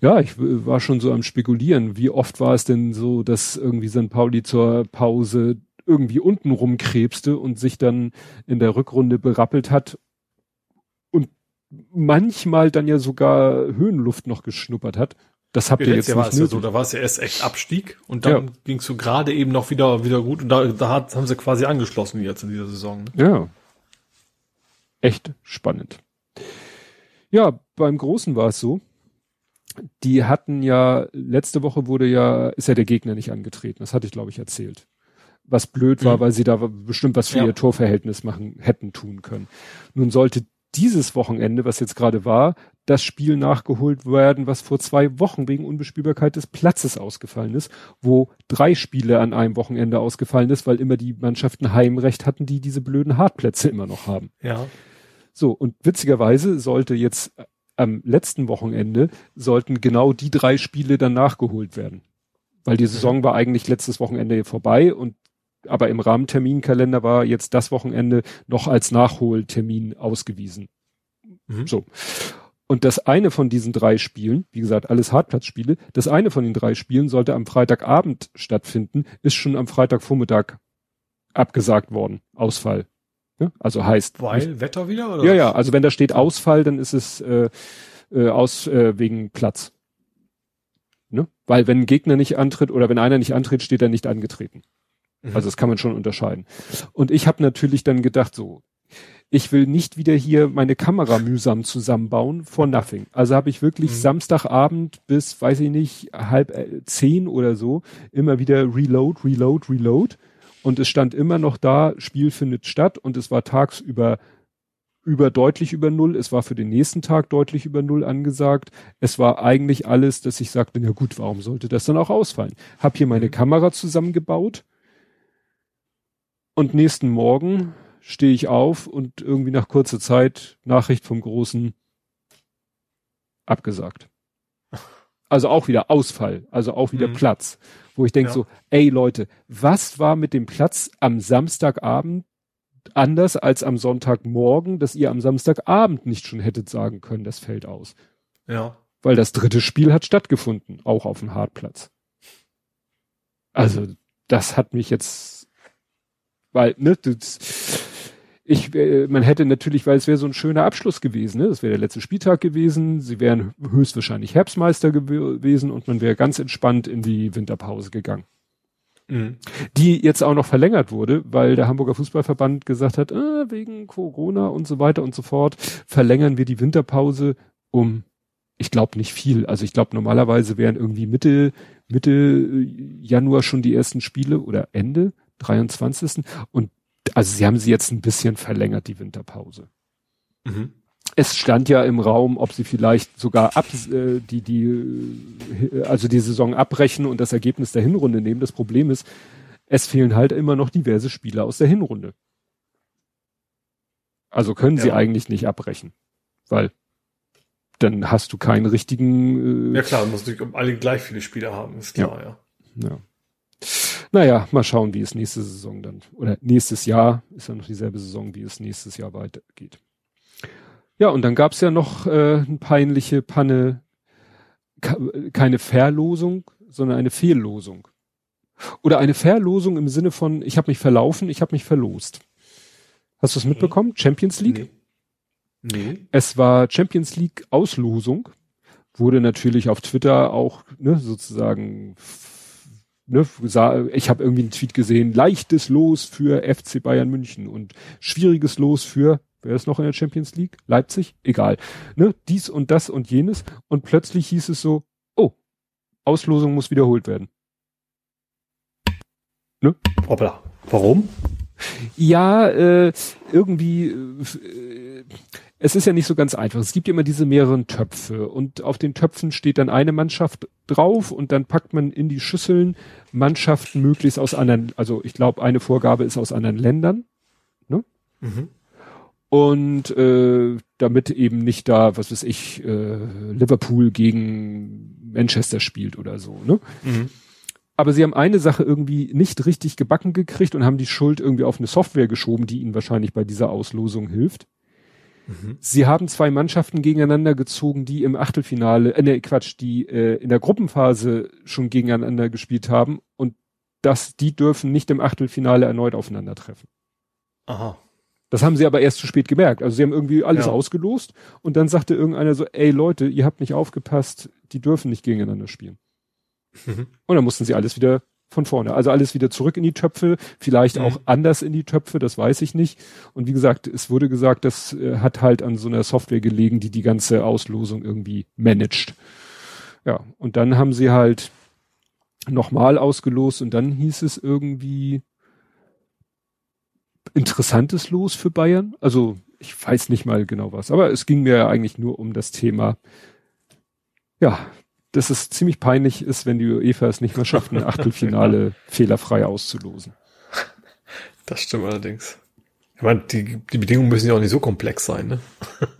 Ja, ich war schon so am spekulieren. Wie oft war es denn so, dass irgendwie St. Pauli zur Pause irgendwie unten rumkrebste und sich dann in der Rückrunde berappelt hat und manchmal dann ja sogar Höhenluft noch geschnuppert hat. Das habt ihr jetzt Jahr war nicht es ja so, da war es ja erst echt Abstieg und dann ging's so gerade eben noch wieder wieder gut und da, da hat, haben sie quasi angeschlossen jetzt in dieser Saison. Ne? Ja. Echt spannend. Ja, beim Großen war es so. Die hatten ja, letzte Woche wurde ja, ist ja der Gegner nicht angetreten. Das hatte ich, glaube ich, erzählt. Was blöd war, Mhm. weil sie da bestimmt was für Ja. ihr Torverhältnis machen, hätten tun können. Nun sollte dieses Wochenende, was jetzt gerade war, das Spiel nachgeholt werden, was vor zwei Wochen wegen Unbespielbarkeit des Platzes ausgefallen ist, wo drei Spiele an einem Wochenende ausgefallen ist, weil immer die Mannschaften Heimrecht hatten, die diese blöden Hartplätze immer noch haben. Ja. So, und witzigerweise sollte jetzt äh, am letzten Wochenende sollten genau die drei Spiele dann nachgeholt werden. Weil die Saison war eigentlich letztes Wochenende vorbei und aber im Rahmenterminkalender war jetzt das Wochenende noch als Nachholtermin ausgewiesen. Mhm. So. Und das eine von diesen drei Spielen, wie gesagt, alles Hartplatzspiele, das eine von den drei Spielen sollte am Freitagabend stattfinden, ist schon am Freitagvormittag abgesagt worden. Ausfall. Ne? Also heißt. Weil Wetter wieder oder? Ja, ja, also wenn da steht Ausfall, dann ist es äh, äh, aus äh, wegen Platz. Ne? Weil wenn ein Gegner nicht antritt oder wenn einer nicht antritt, steht er nicht angetreten. Mhm. Also das kann man schon unterscheiden. Und ich habe natürlich dann gedacht, so, ich will nicht wieder hier meine Kamera mühsam zusammenbauen for nothing. Also habe ich wirklich Mhm. Samstagabend bis, weiß ich nicht, halb äh, zehn oder so immer wieder Reload, Reload, Reload. Und es stand immer noch da, Spiel findet statt und es war tagsüber über deutlich über Null. Es war für den nächsten Tag deutlich über Null angesagt. Es war eigentlich alles, dass ich sagte, na gut, warum sollte das dann auch ausfallen? Hab hier meine Kamera zusammengebaut und nächsten Morgen stehe ich auf und irgendwie nach kurzer Zeit Nachricht vom Großen abgesagt. Also auch wieder Ausfall, also auch wieder Mhm. Platz, wo ich denke Ja. so, ey Leute, was war mit dem Platz am Samstagabend anders als am Sonntagmorgen, dass ihr am Samstagabend nicht schon hättet sagen können, das fällt aus? Ja. Weil das dritte Spiel hat stattgefunden, auch auf dem Hartplatz. Also, das hat mich jetzt, weil, ne, das, ich, äh, man hätte natürlich, weil es wäre so ein schöner Abschluss gewesen, ne, das wäre der letzte Spieltag gewesen, sie wären höchstwahrscheinlich Herbstmeister gew gewesen und man wäre ganz entspannt in die Winterpause gegangen Mhm. die jetzt auch noch verlängert wurde, weil der Hamburger Fußballverband gesagt hat, äh, wegen Corona und so weiter und so fort, verlängern wir die Winterpause um, ich glaube nicht viel. Also ich glaube normalerweise wären irgendwie Mitte, Mitte äh, Januar schon die ersten Spiele oder Ende 23. Und also sie haben sie jetzt ein bisschen verlängert, die Winterpause Mhm. es stand ja im Raum, ob sie vielleicht sogar ab, äh, die, die, äh, also die Saison abbrechen und das Ergebnis der Hinrunde nehmen. Das Problem ist, es fehlen halt immer noch diverse Spieler aus der Hinrunde. Also können sie Ja. eigentlich nicht abbrechen, weil dann hast du keinen richtigen, äh, Ja klar, muss natürlich alle gleich viele Spieler haben, ist klar, ja. ja. Naja, mal schauen, wie es nächste Saison dann, oder nächstes Jahr, ist ja noch dieselbe Saison, wie es nächstes Jahr weitergeht. Ja, und dann gab's ja noch äh, eine peinliche Panne, keine Verlosung, sondern eine Fehllosung. Oder eine Verlosung im Sinne von, ich habe mich verlaufen, ich habe mich verlost. Hast du es mitbekommen? Champions League? Nee. nee. Es war Champions League Auslosung. Wurde natürlich auf Twitter auch ne, sozusagen ne, ich habe irgendwie einen Tweet gesehen, leichtes Los für FC Bayern München und schwieriges Los für, wer ist noch in der Champions League? Leipzig? Egal. Ne, dies und das und jenes. Und plötzlich hieß es so, oh, Auslosung muss wiederholt werden. Ne? Hoppla. Warum? Ja, äh, irgendwie, äh, es ist ja nicht so ganz einfach. Es gibt ja immer diese mehreren Töpfe und auf den Töpfen steht dann eine Mannschaft drauf und dann packt man in die Schüsseln Mannschaften möglichst aus anderen, also ich glaube, eine Vorgabe ist aus anderen Ländern. Ne? Mhm. Und äh, damit eben nicht da, was weiß ich, äh, Liverpool gegen Manchester spielt oder so. Ne? Mhm aber sie haben eine Sache irgendwie nicht richtig gebacken gekriegt und haben die Schuld irgendwie auf eine Software geschoben, die ihnen wahrscheinlich bei dieser Auslosung hilft. Mhm. Sie haben zwei Mannschaften gegeneinander gezogen, die im Achtelfinale, äh, nee, Quatsch, die äh, in der Gruppenphase schon gegeneinander gespielt haben und das, die dürfen nicht im Achtelfinale erneut aufeinandertreffen. Aha. Das haben sie aber erst zu spät gemerkt. Also sie haben irgendwie alles ja. ausgelost und dann sagte irgendeiner so, ey Leute, ihr habt nicht aufgepasst, die dürfen nicht gegeneinander spielen. Mhm. Und dann mussten sie alles wieder von vorne. Also alles wieder zurück in die Töpfe, vielleicht mhm. auch anders in die Töpfe, das weiß ich nicht. Und wie gesagt, es wurde gesagt, das äh, hat halt an so einer Software gelegen, die die ganze Auslosung irgendwie managt. Ja, und dann haben sie halt nochmal ausgelost und dann hieß es irgendwie interessantes Los für Bayern. Also ich weiß nicht mal genau was, aber es ging mir ja eigentlich nur um das Thema, ja, dass es ziemlich peinlich ist, wenn die UEFA es nicht mehr schafft, ein Achtelfinale *laughs* fehlerfrei auszulosen. Das stimmt allerdings. Ich meine, die, die Bedingungen müssen ja auch nicht so komplex sein, ne?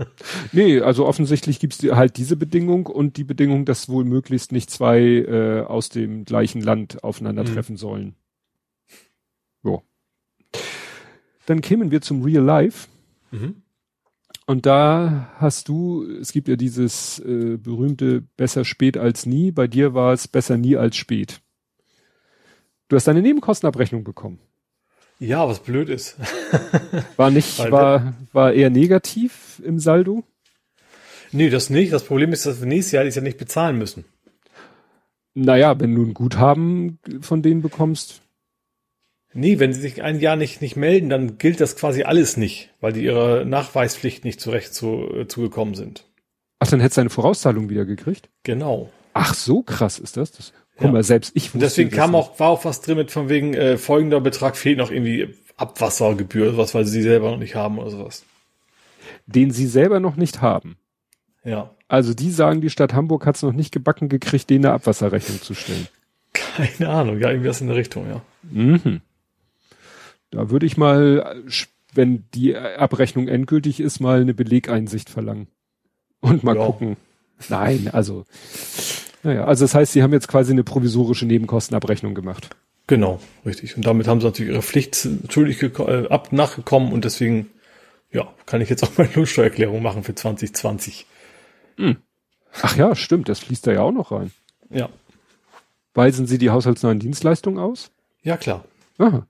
*laughs* nee, also offensichtlich gibt's die, halt diese Bedingung und die Bedingung, dass wohl möglichst nicht zwei äh, aus dem gleichen Land aufeinandertreffen mhm. sollen. So. Dann kämen wir zum Real Life. Mhm. Und da hast du, es gibt ja dieses äh, berühmte besser spät als nie. Bei dir war es besser nie als spät. Du hast deine Nebenkostenabrechnung bekommen. Ja, was blöd ist. *laughs* war nicht, war, war eher negativ im Saldo? Nee, das nicht. Das Problem ist, dass wir nächstes Jahr das ja nicht bezahlen müssen. Naja, wenn du ein Guthaben von denen bekommst. Nee, wenn sie sich ein Jahr nicht, nicht melden, dann gilt das quasi alles nicht, weil die ihrer Nachweispflicht nicht zurecht zu, äh, zugekommen sind. Ach, dann hättest du eine Vorauszahlung wieder gekriegt? Genau. Ach, so krass ist das. das guck ja. mal, selbst ich wusste Deswegen kam auch, war auch was drin mit von wegen, äh, folgender Betrag fehlt noch irgendwie Abwassergebühr, was, weil sie selber noch nicht haben oder sowas. Den sie selber noch nicht haben. Ja. Also die sagen, die Stadt Hamburg hat es noch nicht gebacken gekriegt, denen eine Abwasserrechnung zu stellen. *laughs* Keine Ahnung, ja, irgendwie was in der Richtung, ja. Mhm. Da würde ich mal, wenn die Abrechnung endgültig ist, mal eine Belegeinsicht verlangen. Und mal ja. gucken. Nein, also, naja, also das heißt, sie haben jetzt quasi eine provisorische Nebenkostenabrechnung gemacht. Genau, richtig. Und damit haben sie natürlich ihre Pflicht natürlich äh, ab nachgekommen und deswegen, ja, kann ich jetzt auch meine Lohnsteuererklärung machen für 2020. Hm. Ach ja, stimmt, das fließt da ja auch noch rein. Ja. Weisen Sie die haushaltsneuen Dienstleistungen aus? Ja, klar. Aha.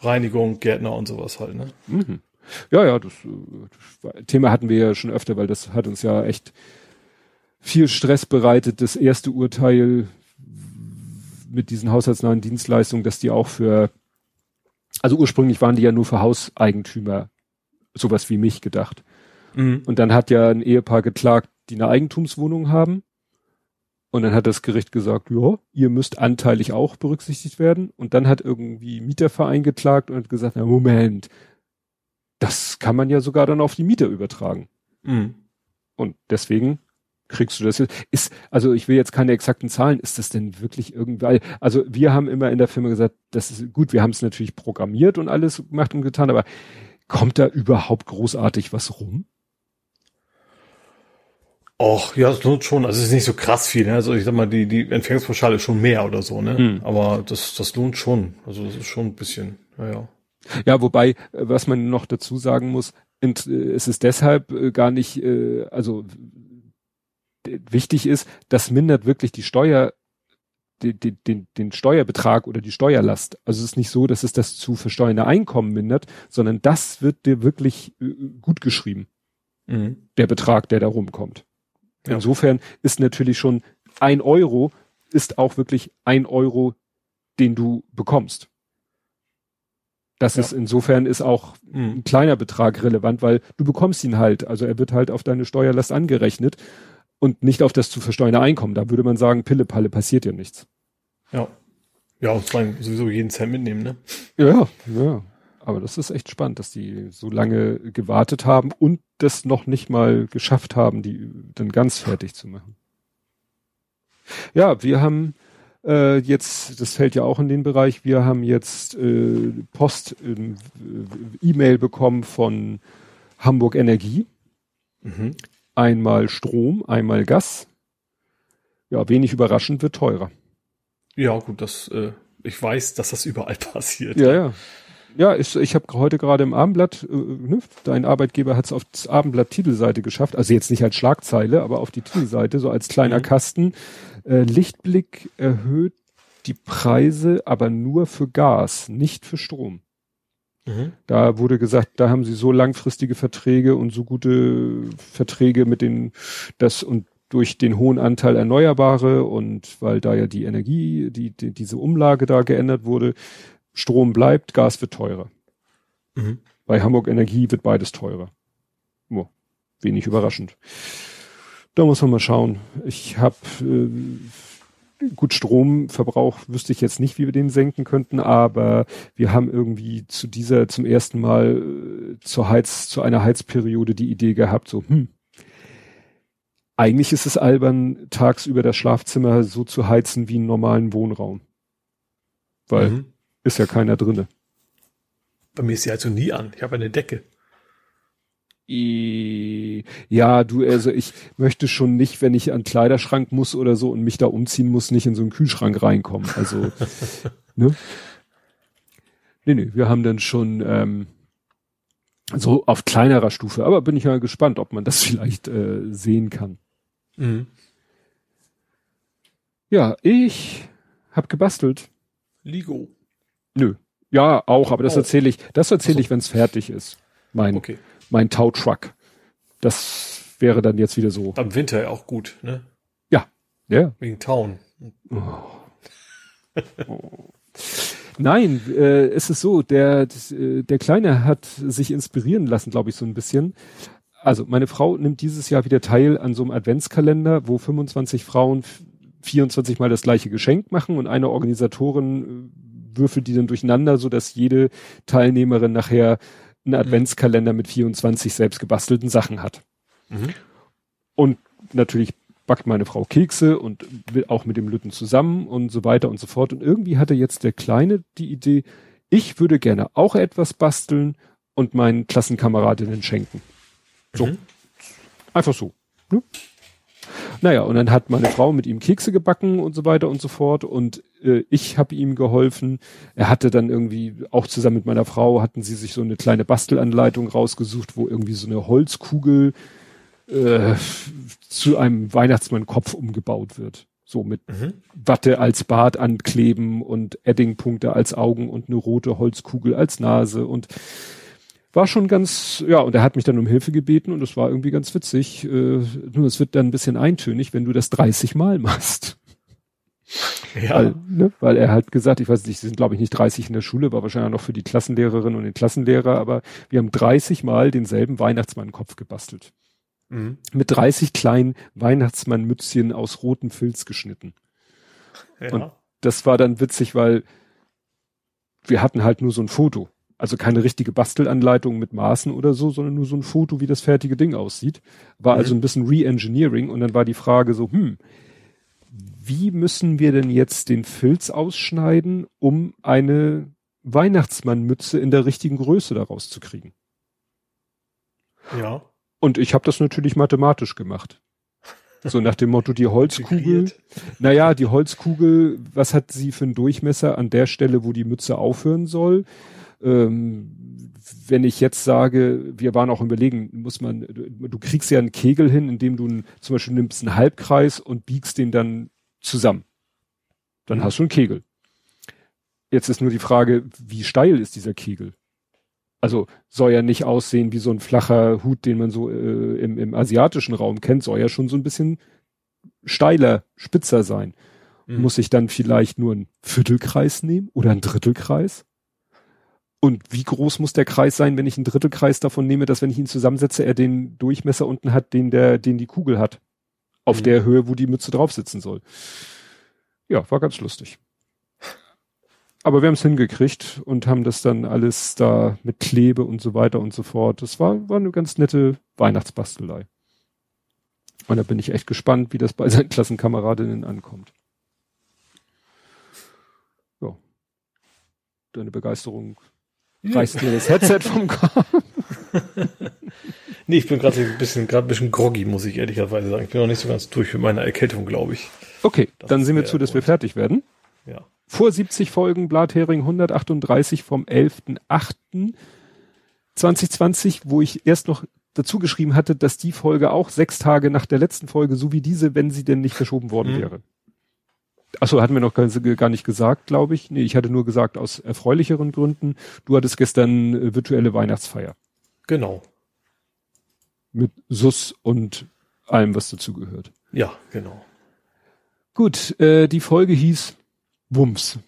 Reinigung, Gärtner und sowas halt, ne? Mhm. Ja, ja, das, das äh, Thema hatten wir ja schon öfter, weil das hat uns ja echt viel Stress bereitet, das erste Urteil mit diesen haushaltsnahen Dienstleistungen, dass die auch für, also ursprünglich waren die ja nur für Hauseigentümer sowas wie mich gedacht. Mhm. Und dann hat ja ein Ehepaar geklagt, die eine Eigentumswohnung haben und dann hat das Gericht gesagt, ja, ihr müsst anteilig auch berücksichtigt werden. Und dann hat irgendwie Mieterverein geklagt und hat gesagt, na Moment, das kann man ja sogar dann auf die Mieter übertragen. Mhm. Und deswegen kriegst du das jetzt. Ist, also ich will jetzt keine exakten Zahlen, ist das denn wirklich irgendwie, also wir haben immer in der Firma gesagt, das ist gut, wir haben es natürlich programmiert und alles gemacht und getan, aber kommt da überhaupt großartig was rum? Och, ja, das lohnt schon. Also es ist nicht so krass viel. Ne? Also ich sag mal, die, die Empfängnispauschale ist schon mehr oder so, ne? Hm. Aber das, das lohnt schon. Also das ist schon ein bisschen, ja, ja. Wobei, was man noch dazu sagen muss, äh, es ist deshalb äh, gar nicht, äh, also wichtig ist, das mindert wirklich die Steuer den, den, den Steuerbetrag oder die Steuerlast. Also es ist nicht so, dass es das zu versteuernde Einkommen mindert, sondern das wird dir wirklich gut geschrieben. Mhm. Der Betrag, der da rumkommt. Ja. Insofern ist natürlich schon ein Euro ist auch wirklich ein Euro, den du bekommst. Das ja. ist insofern ist auch mhm. ein kleiner Betrag relevant, weil du bekommst ihn halt. Also er wird halt auf deine Steuerlast angerechnet und nicht auf das zu versteuernde Einkommen. Da würde man sagen, Pille Palle passiert ja nichts. Ja. Ja, und sowieso jeden Cent mitnehmen, ne? Ja, ja. Aber das ist echt spannend, dass die so lange gewartet haben und das noch nicht mal geschafft haben, die dann ganz fertig zu machen. Ja, wir haben äh, jetzt, das fällt ja auch in den Bereich, wir haben jetzt äh, Post, äh, E-Mail bekommen von Hamburg Energie. Mhm. Einmal Strom, einmal Gas. Ja, wenig überraschend wird teurer. Ja, gut, das, äh, ich weiß, dass das überall *laughs* passiert. Ja, ja. Ja, ich, ich habe heute gerade im Abendblatt, äh, ne, dein Arbeitgeber hat es auf das Abendblatt Titelseite geschafft, also jetzt nicht als Schlagzeile, aber auf die Titelseite, so als kleiner mhm. Kasten. Äh, Lichtblick erhöht die Preise, aber nur für Gas, nicht für Strom. Mhm. Da wurde gesagt, da haben sie so langfristige Verträge und so gute Verträge mit den, das und durch den hohen Anteil Erneuerbare und weil da ja die Energie, die, die diese Umlage da geändert wurde, Strom bleibt, Gas wird teurer. Mhm. Bei Hamburg Energie wird beides teurer. Oh, wenig überraschend. Da muss man mal schauen. Ich habe äh, gut Stromverbrauch wüsste ich jetzt nicht, wie wir den senken könnten, aber wir haben irgendwie zu dieser zum ersten Mal äh, zur Heiz zu einer Heizperiode die Idee gehabt, so hm, eigentlich ist es albern, tagsüber das Schlafzimmer so zu heizen wie einen normalen Wohnraum. Weil mhm. Ist ja keiner drinne. Bei mir ist sie also nie an. Ich habe eine Decke. Ja, du, also ich möchte schon nicht, wenn ich an Kleiderschrank muss oder so und mich da umziehen muss, nicht in so einen Kühlschrank reinkommen. Also, *laughs* ne? Nee, nee, wir haben dann schon ähm, so auf kleinerer Stufe, aber bin ich mal gespannt, ob man das *laughs* vielleicht äh, sehen kann. Mhm. Ja, ich habe gebastelt. Ligo. Nö. Ja, auch, aber das oh. erzähle ich, das erzähle ich, wenn es fertig ist. Mein, okay. mein Tow-Truck. Das wäre dann jetzt wieder so. Am Winter ja auch gut, ne? Ja. Ja. Wegen Town. Oh. oh. Nein, äh, es ist so, der, äh, der Kleine hat sich inspirieren lassen, glaube ich, so ein bisschen. Also meine Frau nimmt dieses Jahr wieder teil an so einem Adventskalender, wo 25 Frauen 24 mal das gleiche Geschenk machen und eine Organisatorin äh, würfelt die dann durcheinander, so dass jede Teilnehmerin nachher einen Adventskalender mit 24 selbst gebastelten Sachen hat. Mhm. Und natürlich backt meine Frau Kekse und will auch mit dem Lütten zusammen und so weiter und so fort. Und irgendwie hatte jetzt der Kleine die Idee, ich würde gerne auch etwas basteln und meinen Klassenkameradinnen schenken. So. Mhm. Einfach so. Ne? Naja, und dann hat meine Frau mit ihm Kekse gebacken und so weiter und so fort. Und äh, ich habe ihm geholfen. Er hatte dann irgendwie, auch zusammen mit meiner Frau, hatten sie sich so eine kleine Bastelanleitung rausgesucht, wo irgendwie so eine Holzkugel äh, zu einem Weihnachtsmann-Kopf umgebaut wird. So mit mhm. Watte als Bart ankleben und Eddingpunkte als Augen und eine rote Holzkugel als Nase und war schon ganz, ja, und er hat mich dann um Hilfe gebeten und es war irgendwie ganz witzig. Äh, nur es wird dann ein bisschen eintönig, wenn du das 30 Mal machst. Ja. Weil, ne, weil er hat gesagt, ich weiß nicht, sie sind glaube ich nicht 30 in der Schule, war wahrscheinlich noch für die Klassenlehrerin und den Klassenlehrer, aber wir haben 30 Mal denselben Weihnachtsmann-Kopf gebastelt. Mhm. Mit 30 kleinen Weihnachtsmann-Mützchen aus rotem Filz geschnitten. Ja. Und das war dann witzig, weil wir hatten halt nur so ein Foto. Also keine richtige Bastelanleitung mit Maßen oder so, sondern nur so ein Foto, wie das fertige Ding aussieht. War mhm. also ein bisschen Re-Engineering und dann war die Frage so, hm, wie müssen wir denn jetzt den Filz ausschneiden, um eine Weihnachtsmannmütze in der richtigen Größe daraus zu kriegen? Ja. Und ich habe das natürlich mathematisch gemacht. So nach dem Motto, die Holzkugel, naja, die Holzkugel, was hat sie für einen Durchmesser an der Stelle, wo die Mütze aufhören soll? Ähm, wenn ich jetzt sage, wir waren auch überlegen, muss man, du, du kriegst ja einen Kegel hin, indem du einen, zum Beispiel nimmst einen Halbkreis und biegst den dann zusammen. Dann hast du einen Kegel. Jetzt ist nur die Frage, wie steil ist dieser Kegel? Also soll ja nicht aussehen wie so ein flacher Hut, den man so äh, im, im asiatischen Raum kennt, soll ja schon so ein bisschen steiler, spitzer sein. Mhm. Muss ich dann vielleicht nur einen Viertelkreis nehmen oder einen Drittelkreis? Und wie groß muss der Kreis sein, wenn ich einen Drittelkreis davon nehme, dass wenn ich ihn zusammensetze, er den Durchmesser unten hat, den der, den die Kugel hat. Auf Mhm. der Höhe, wo die Mütze drauf sitzen soll. Ja, war ganz lustig. Aber wir haben es hingekriegt und haben das dann alles da mit Klebe und so weiter und so fort. Das war, war eine ganz nette Weihnachtsbastelei. Und da bin ich echt gespannt, wie das bei *laughs* seinen Klassenkameradinnen ankommt. Ja. Deine Begeisterung reißt mir das Headset vom Kopf. *laughs* Nee, ich bin gerade ein bisschen, gerade ein bisschen groggy, muss ich ehrlicherweise sagen. Ich bin noch nicht so ganz durch mit meiner Erkältung, glaube ich. Okay, Das dann sehen wir zu, dass wir fertig werden. Ja. Vor 70 Folgen Blathering 138 vom 11.08.2020, wo ich erst noch dazu geschrieben hatte, dass die Folge auch sechs Tage nach der letzten Folge, so wie diese, wenn sie denn nicht verschoben worden Mhm. wäre. Achso, hatten wir noch gar, nicht gesagt, glaube ich. Nee, ich hatte nur gesagt, aus erfreulicheren Gründen. Du hattest gestern äh, virtuelle Weihnachtsfeier Genau. mit SUS und allem, was dazugehört. Ja, genau. Gut, äh, die Folge hieß Wumms.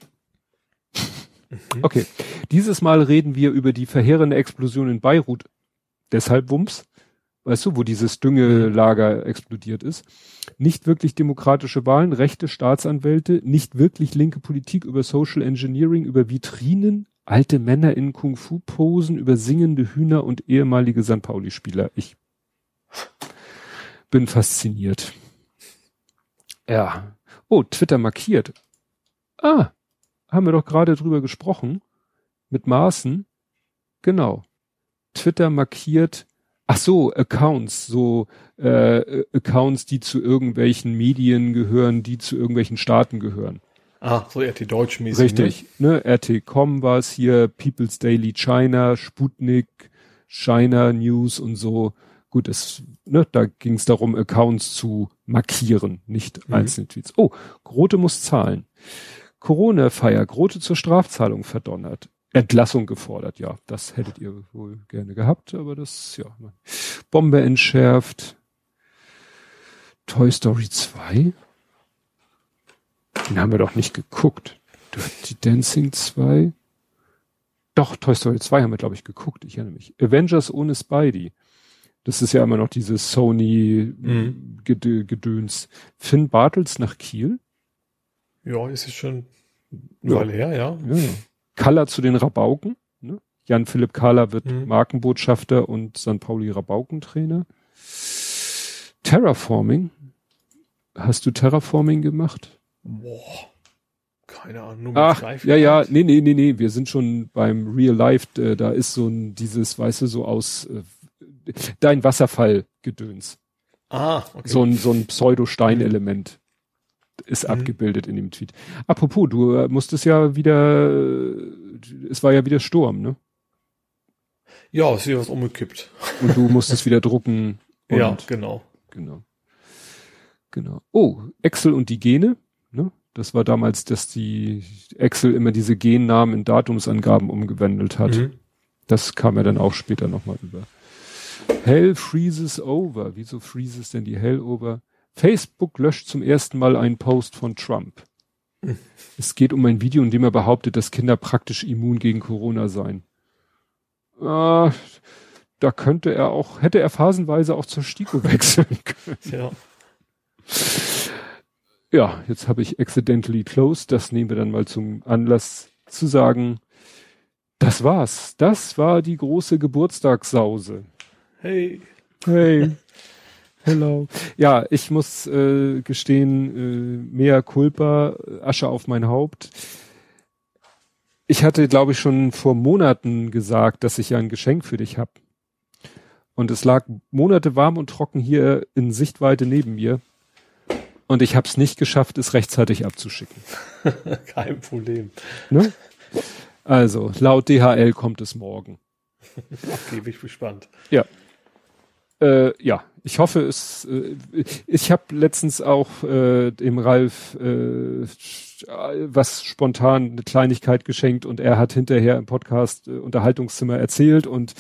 Okay, dieses Mal reden wir über die verheerende Explosion in Beirut. Deshalb Wumms, weißt du, wo dieses Düngelager explodiert ist. Nicht wirklich demokratische Wahlen, rechte Staatsanwälte, nicht wirklich linke Politik über Social Engineering, über Vitrinen, alte Männer in Kung-Fu-Posen, über singende Hühner und ehemalige St. Pauli-Spieler. Ich bin fasziniert. Ja. Oh, Twitter markiert. Ah, haben wir doch gerade drüber gesprochen. Mit Maßen. Genau. Twitter markiert. Ach so, Accounts, so äh, Accounts, die zu irgendwelchen Medien gehören, die zu irgendwelchen Staaten gehören. Ah, so RT Deutsch mäßig. Richtig, ne? RT.com war es hier, People's Daily China, Sputnik, China News und so. Gut, es, ne, da ging es darum, Accounts zu markieren, nicht Mhm. einzelne Tweets. Oh, Grote muss zahlen. Corona-Feier, Grote zur Strafzahlung verdonnert. Entlassung gefordert, ja, das hättet ihr wohl gerne gehabt, aber das, ja. Bombe entschärft. Toy Story 2? Den haben wir doch nicht geguckt. Die Dancing 2? Doch, Toy Story 2 haben wir, glaube ich, geguckt. Ich erinnere mich. Avengers ohne Spidey. Das ist ja immer noch dieses Sony Mhm. Finn Bartels nach Kiel. Ja, ist jetzt schon eine Ja. Weile her. Ja, ja. Kaller zu den Rabauken. Ne? Jan-Philipp Kahler wird Mhm. Markenbotschafter und St. Pauli Rabaukentrainer. Terraforming. Hast du Terraforming gemacht? Boah. Keine Ahnung. Ach, ja, ja, nee, nee, nee, nee, wir sind schon beim Real Life, äh, da ist so ein, dieses, weißt du, so aus, äh, dein Wasserfall-Gedöns. Ah, okay. So ein, so ein Pseudo-Steinelement ist Mhm. abgebildet in dem Tweet. Apropos, du äh, musstest ja wieder, äh, es war ja wieder Sturm, ne? Ja, ist hier was umgekippt. Und du musstest wieder drucken. *laughs* Ja, genau. Genau. Genau. Oh, Excel und die Gene. Ne? Das war damals, dass die Excel immer diese Gennamen in Datumsangaben umgewandelt hat. Mhm. Das kam ja dann auch später nochmal über. Hell freezes over. Wieso freezes denn die Hell over? Facebook löscht zum ersten Mal einen Post von Trump. Es geht um ein Video, in dem er behauptet, dass Kinder praktisch immun gegen Corona seien. Ah, da könnte er auch, hätte er phasenweise auch zur STIKO *laughs* wechseln können. Ja. Ja, jetzt habe ich accidentally closed. Das nehmen wir dann mal zum Anlass zu sagen, das war's. Das war die große Geburtstagssause. Hey. Hey. Hello. Ja, ich muss äh, gestehen, äh, mehr Culpa, Asche auf mein Haupt. Ich hatte, glaube ich, schon vor Monaten gesagt, dass ich ja ein Geschenk für dich habe. Und es lag Monate warm und trocken hier in Sichtweite neben mir. Und ich habe es nicht geschafft, es rechtzeitig abzuschicken. *laughs* Kein Problem. Ne? Also, laut DHL kommt es morgen. *laughs* Okay, bin ich gespannt. Ja. Äh, ja, ich hoffe es. Äh, ich habe letztens auch äh, dem Ralf äh, was spontan eine Kleinigkeit geschenkt und er hat hinterher im Podcast äh, Unterhaltungszimmer erzählt und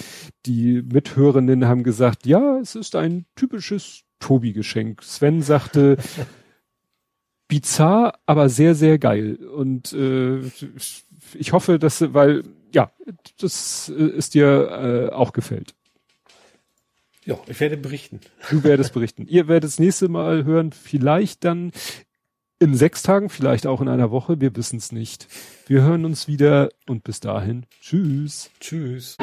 die Mithörenden haben gesagt, ja, es ist ein typisches Tobi-Geschenk. Sven sagte *laughs* bizarr, aber sehr sehr geil und äh, ich hoffe, dass weil ja, das äh, ist dir äh, auch gefällt. Ja, ich werde berichten. Du werdest berichten. Ihr werdet das nächste Mal hören, vielleicht dann in sechs Tagen, vielleicht auch in einer Woche, wir wissen es nicht. Wir hören uns wieder und bis dahin, tschüss. Tschüss.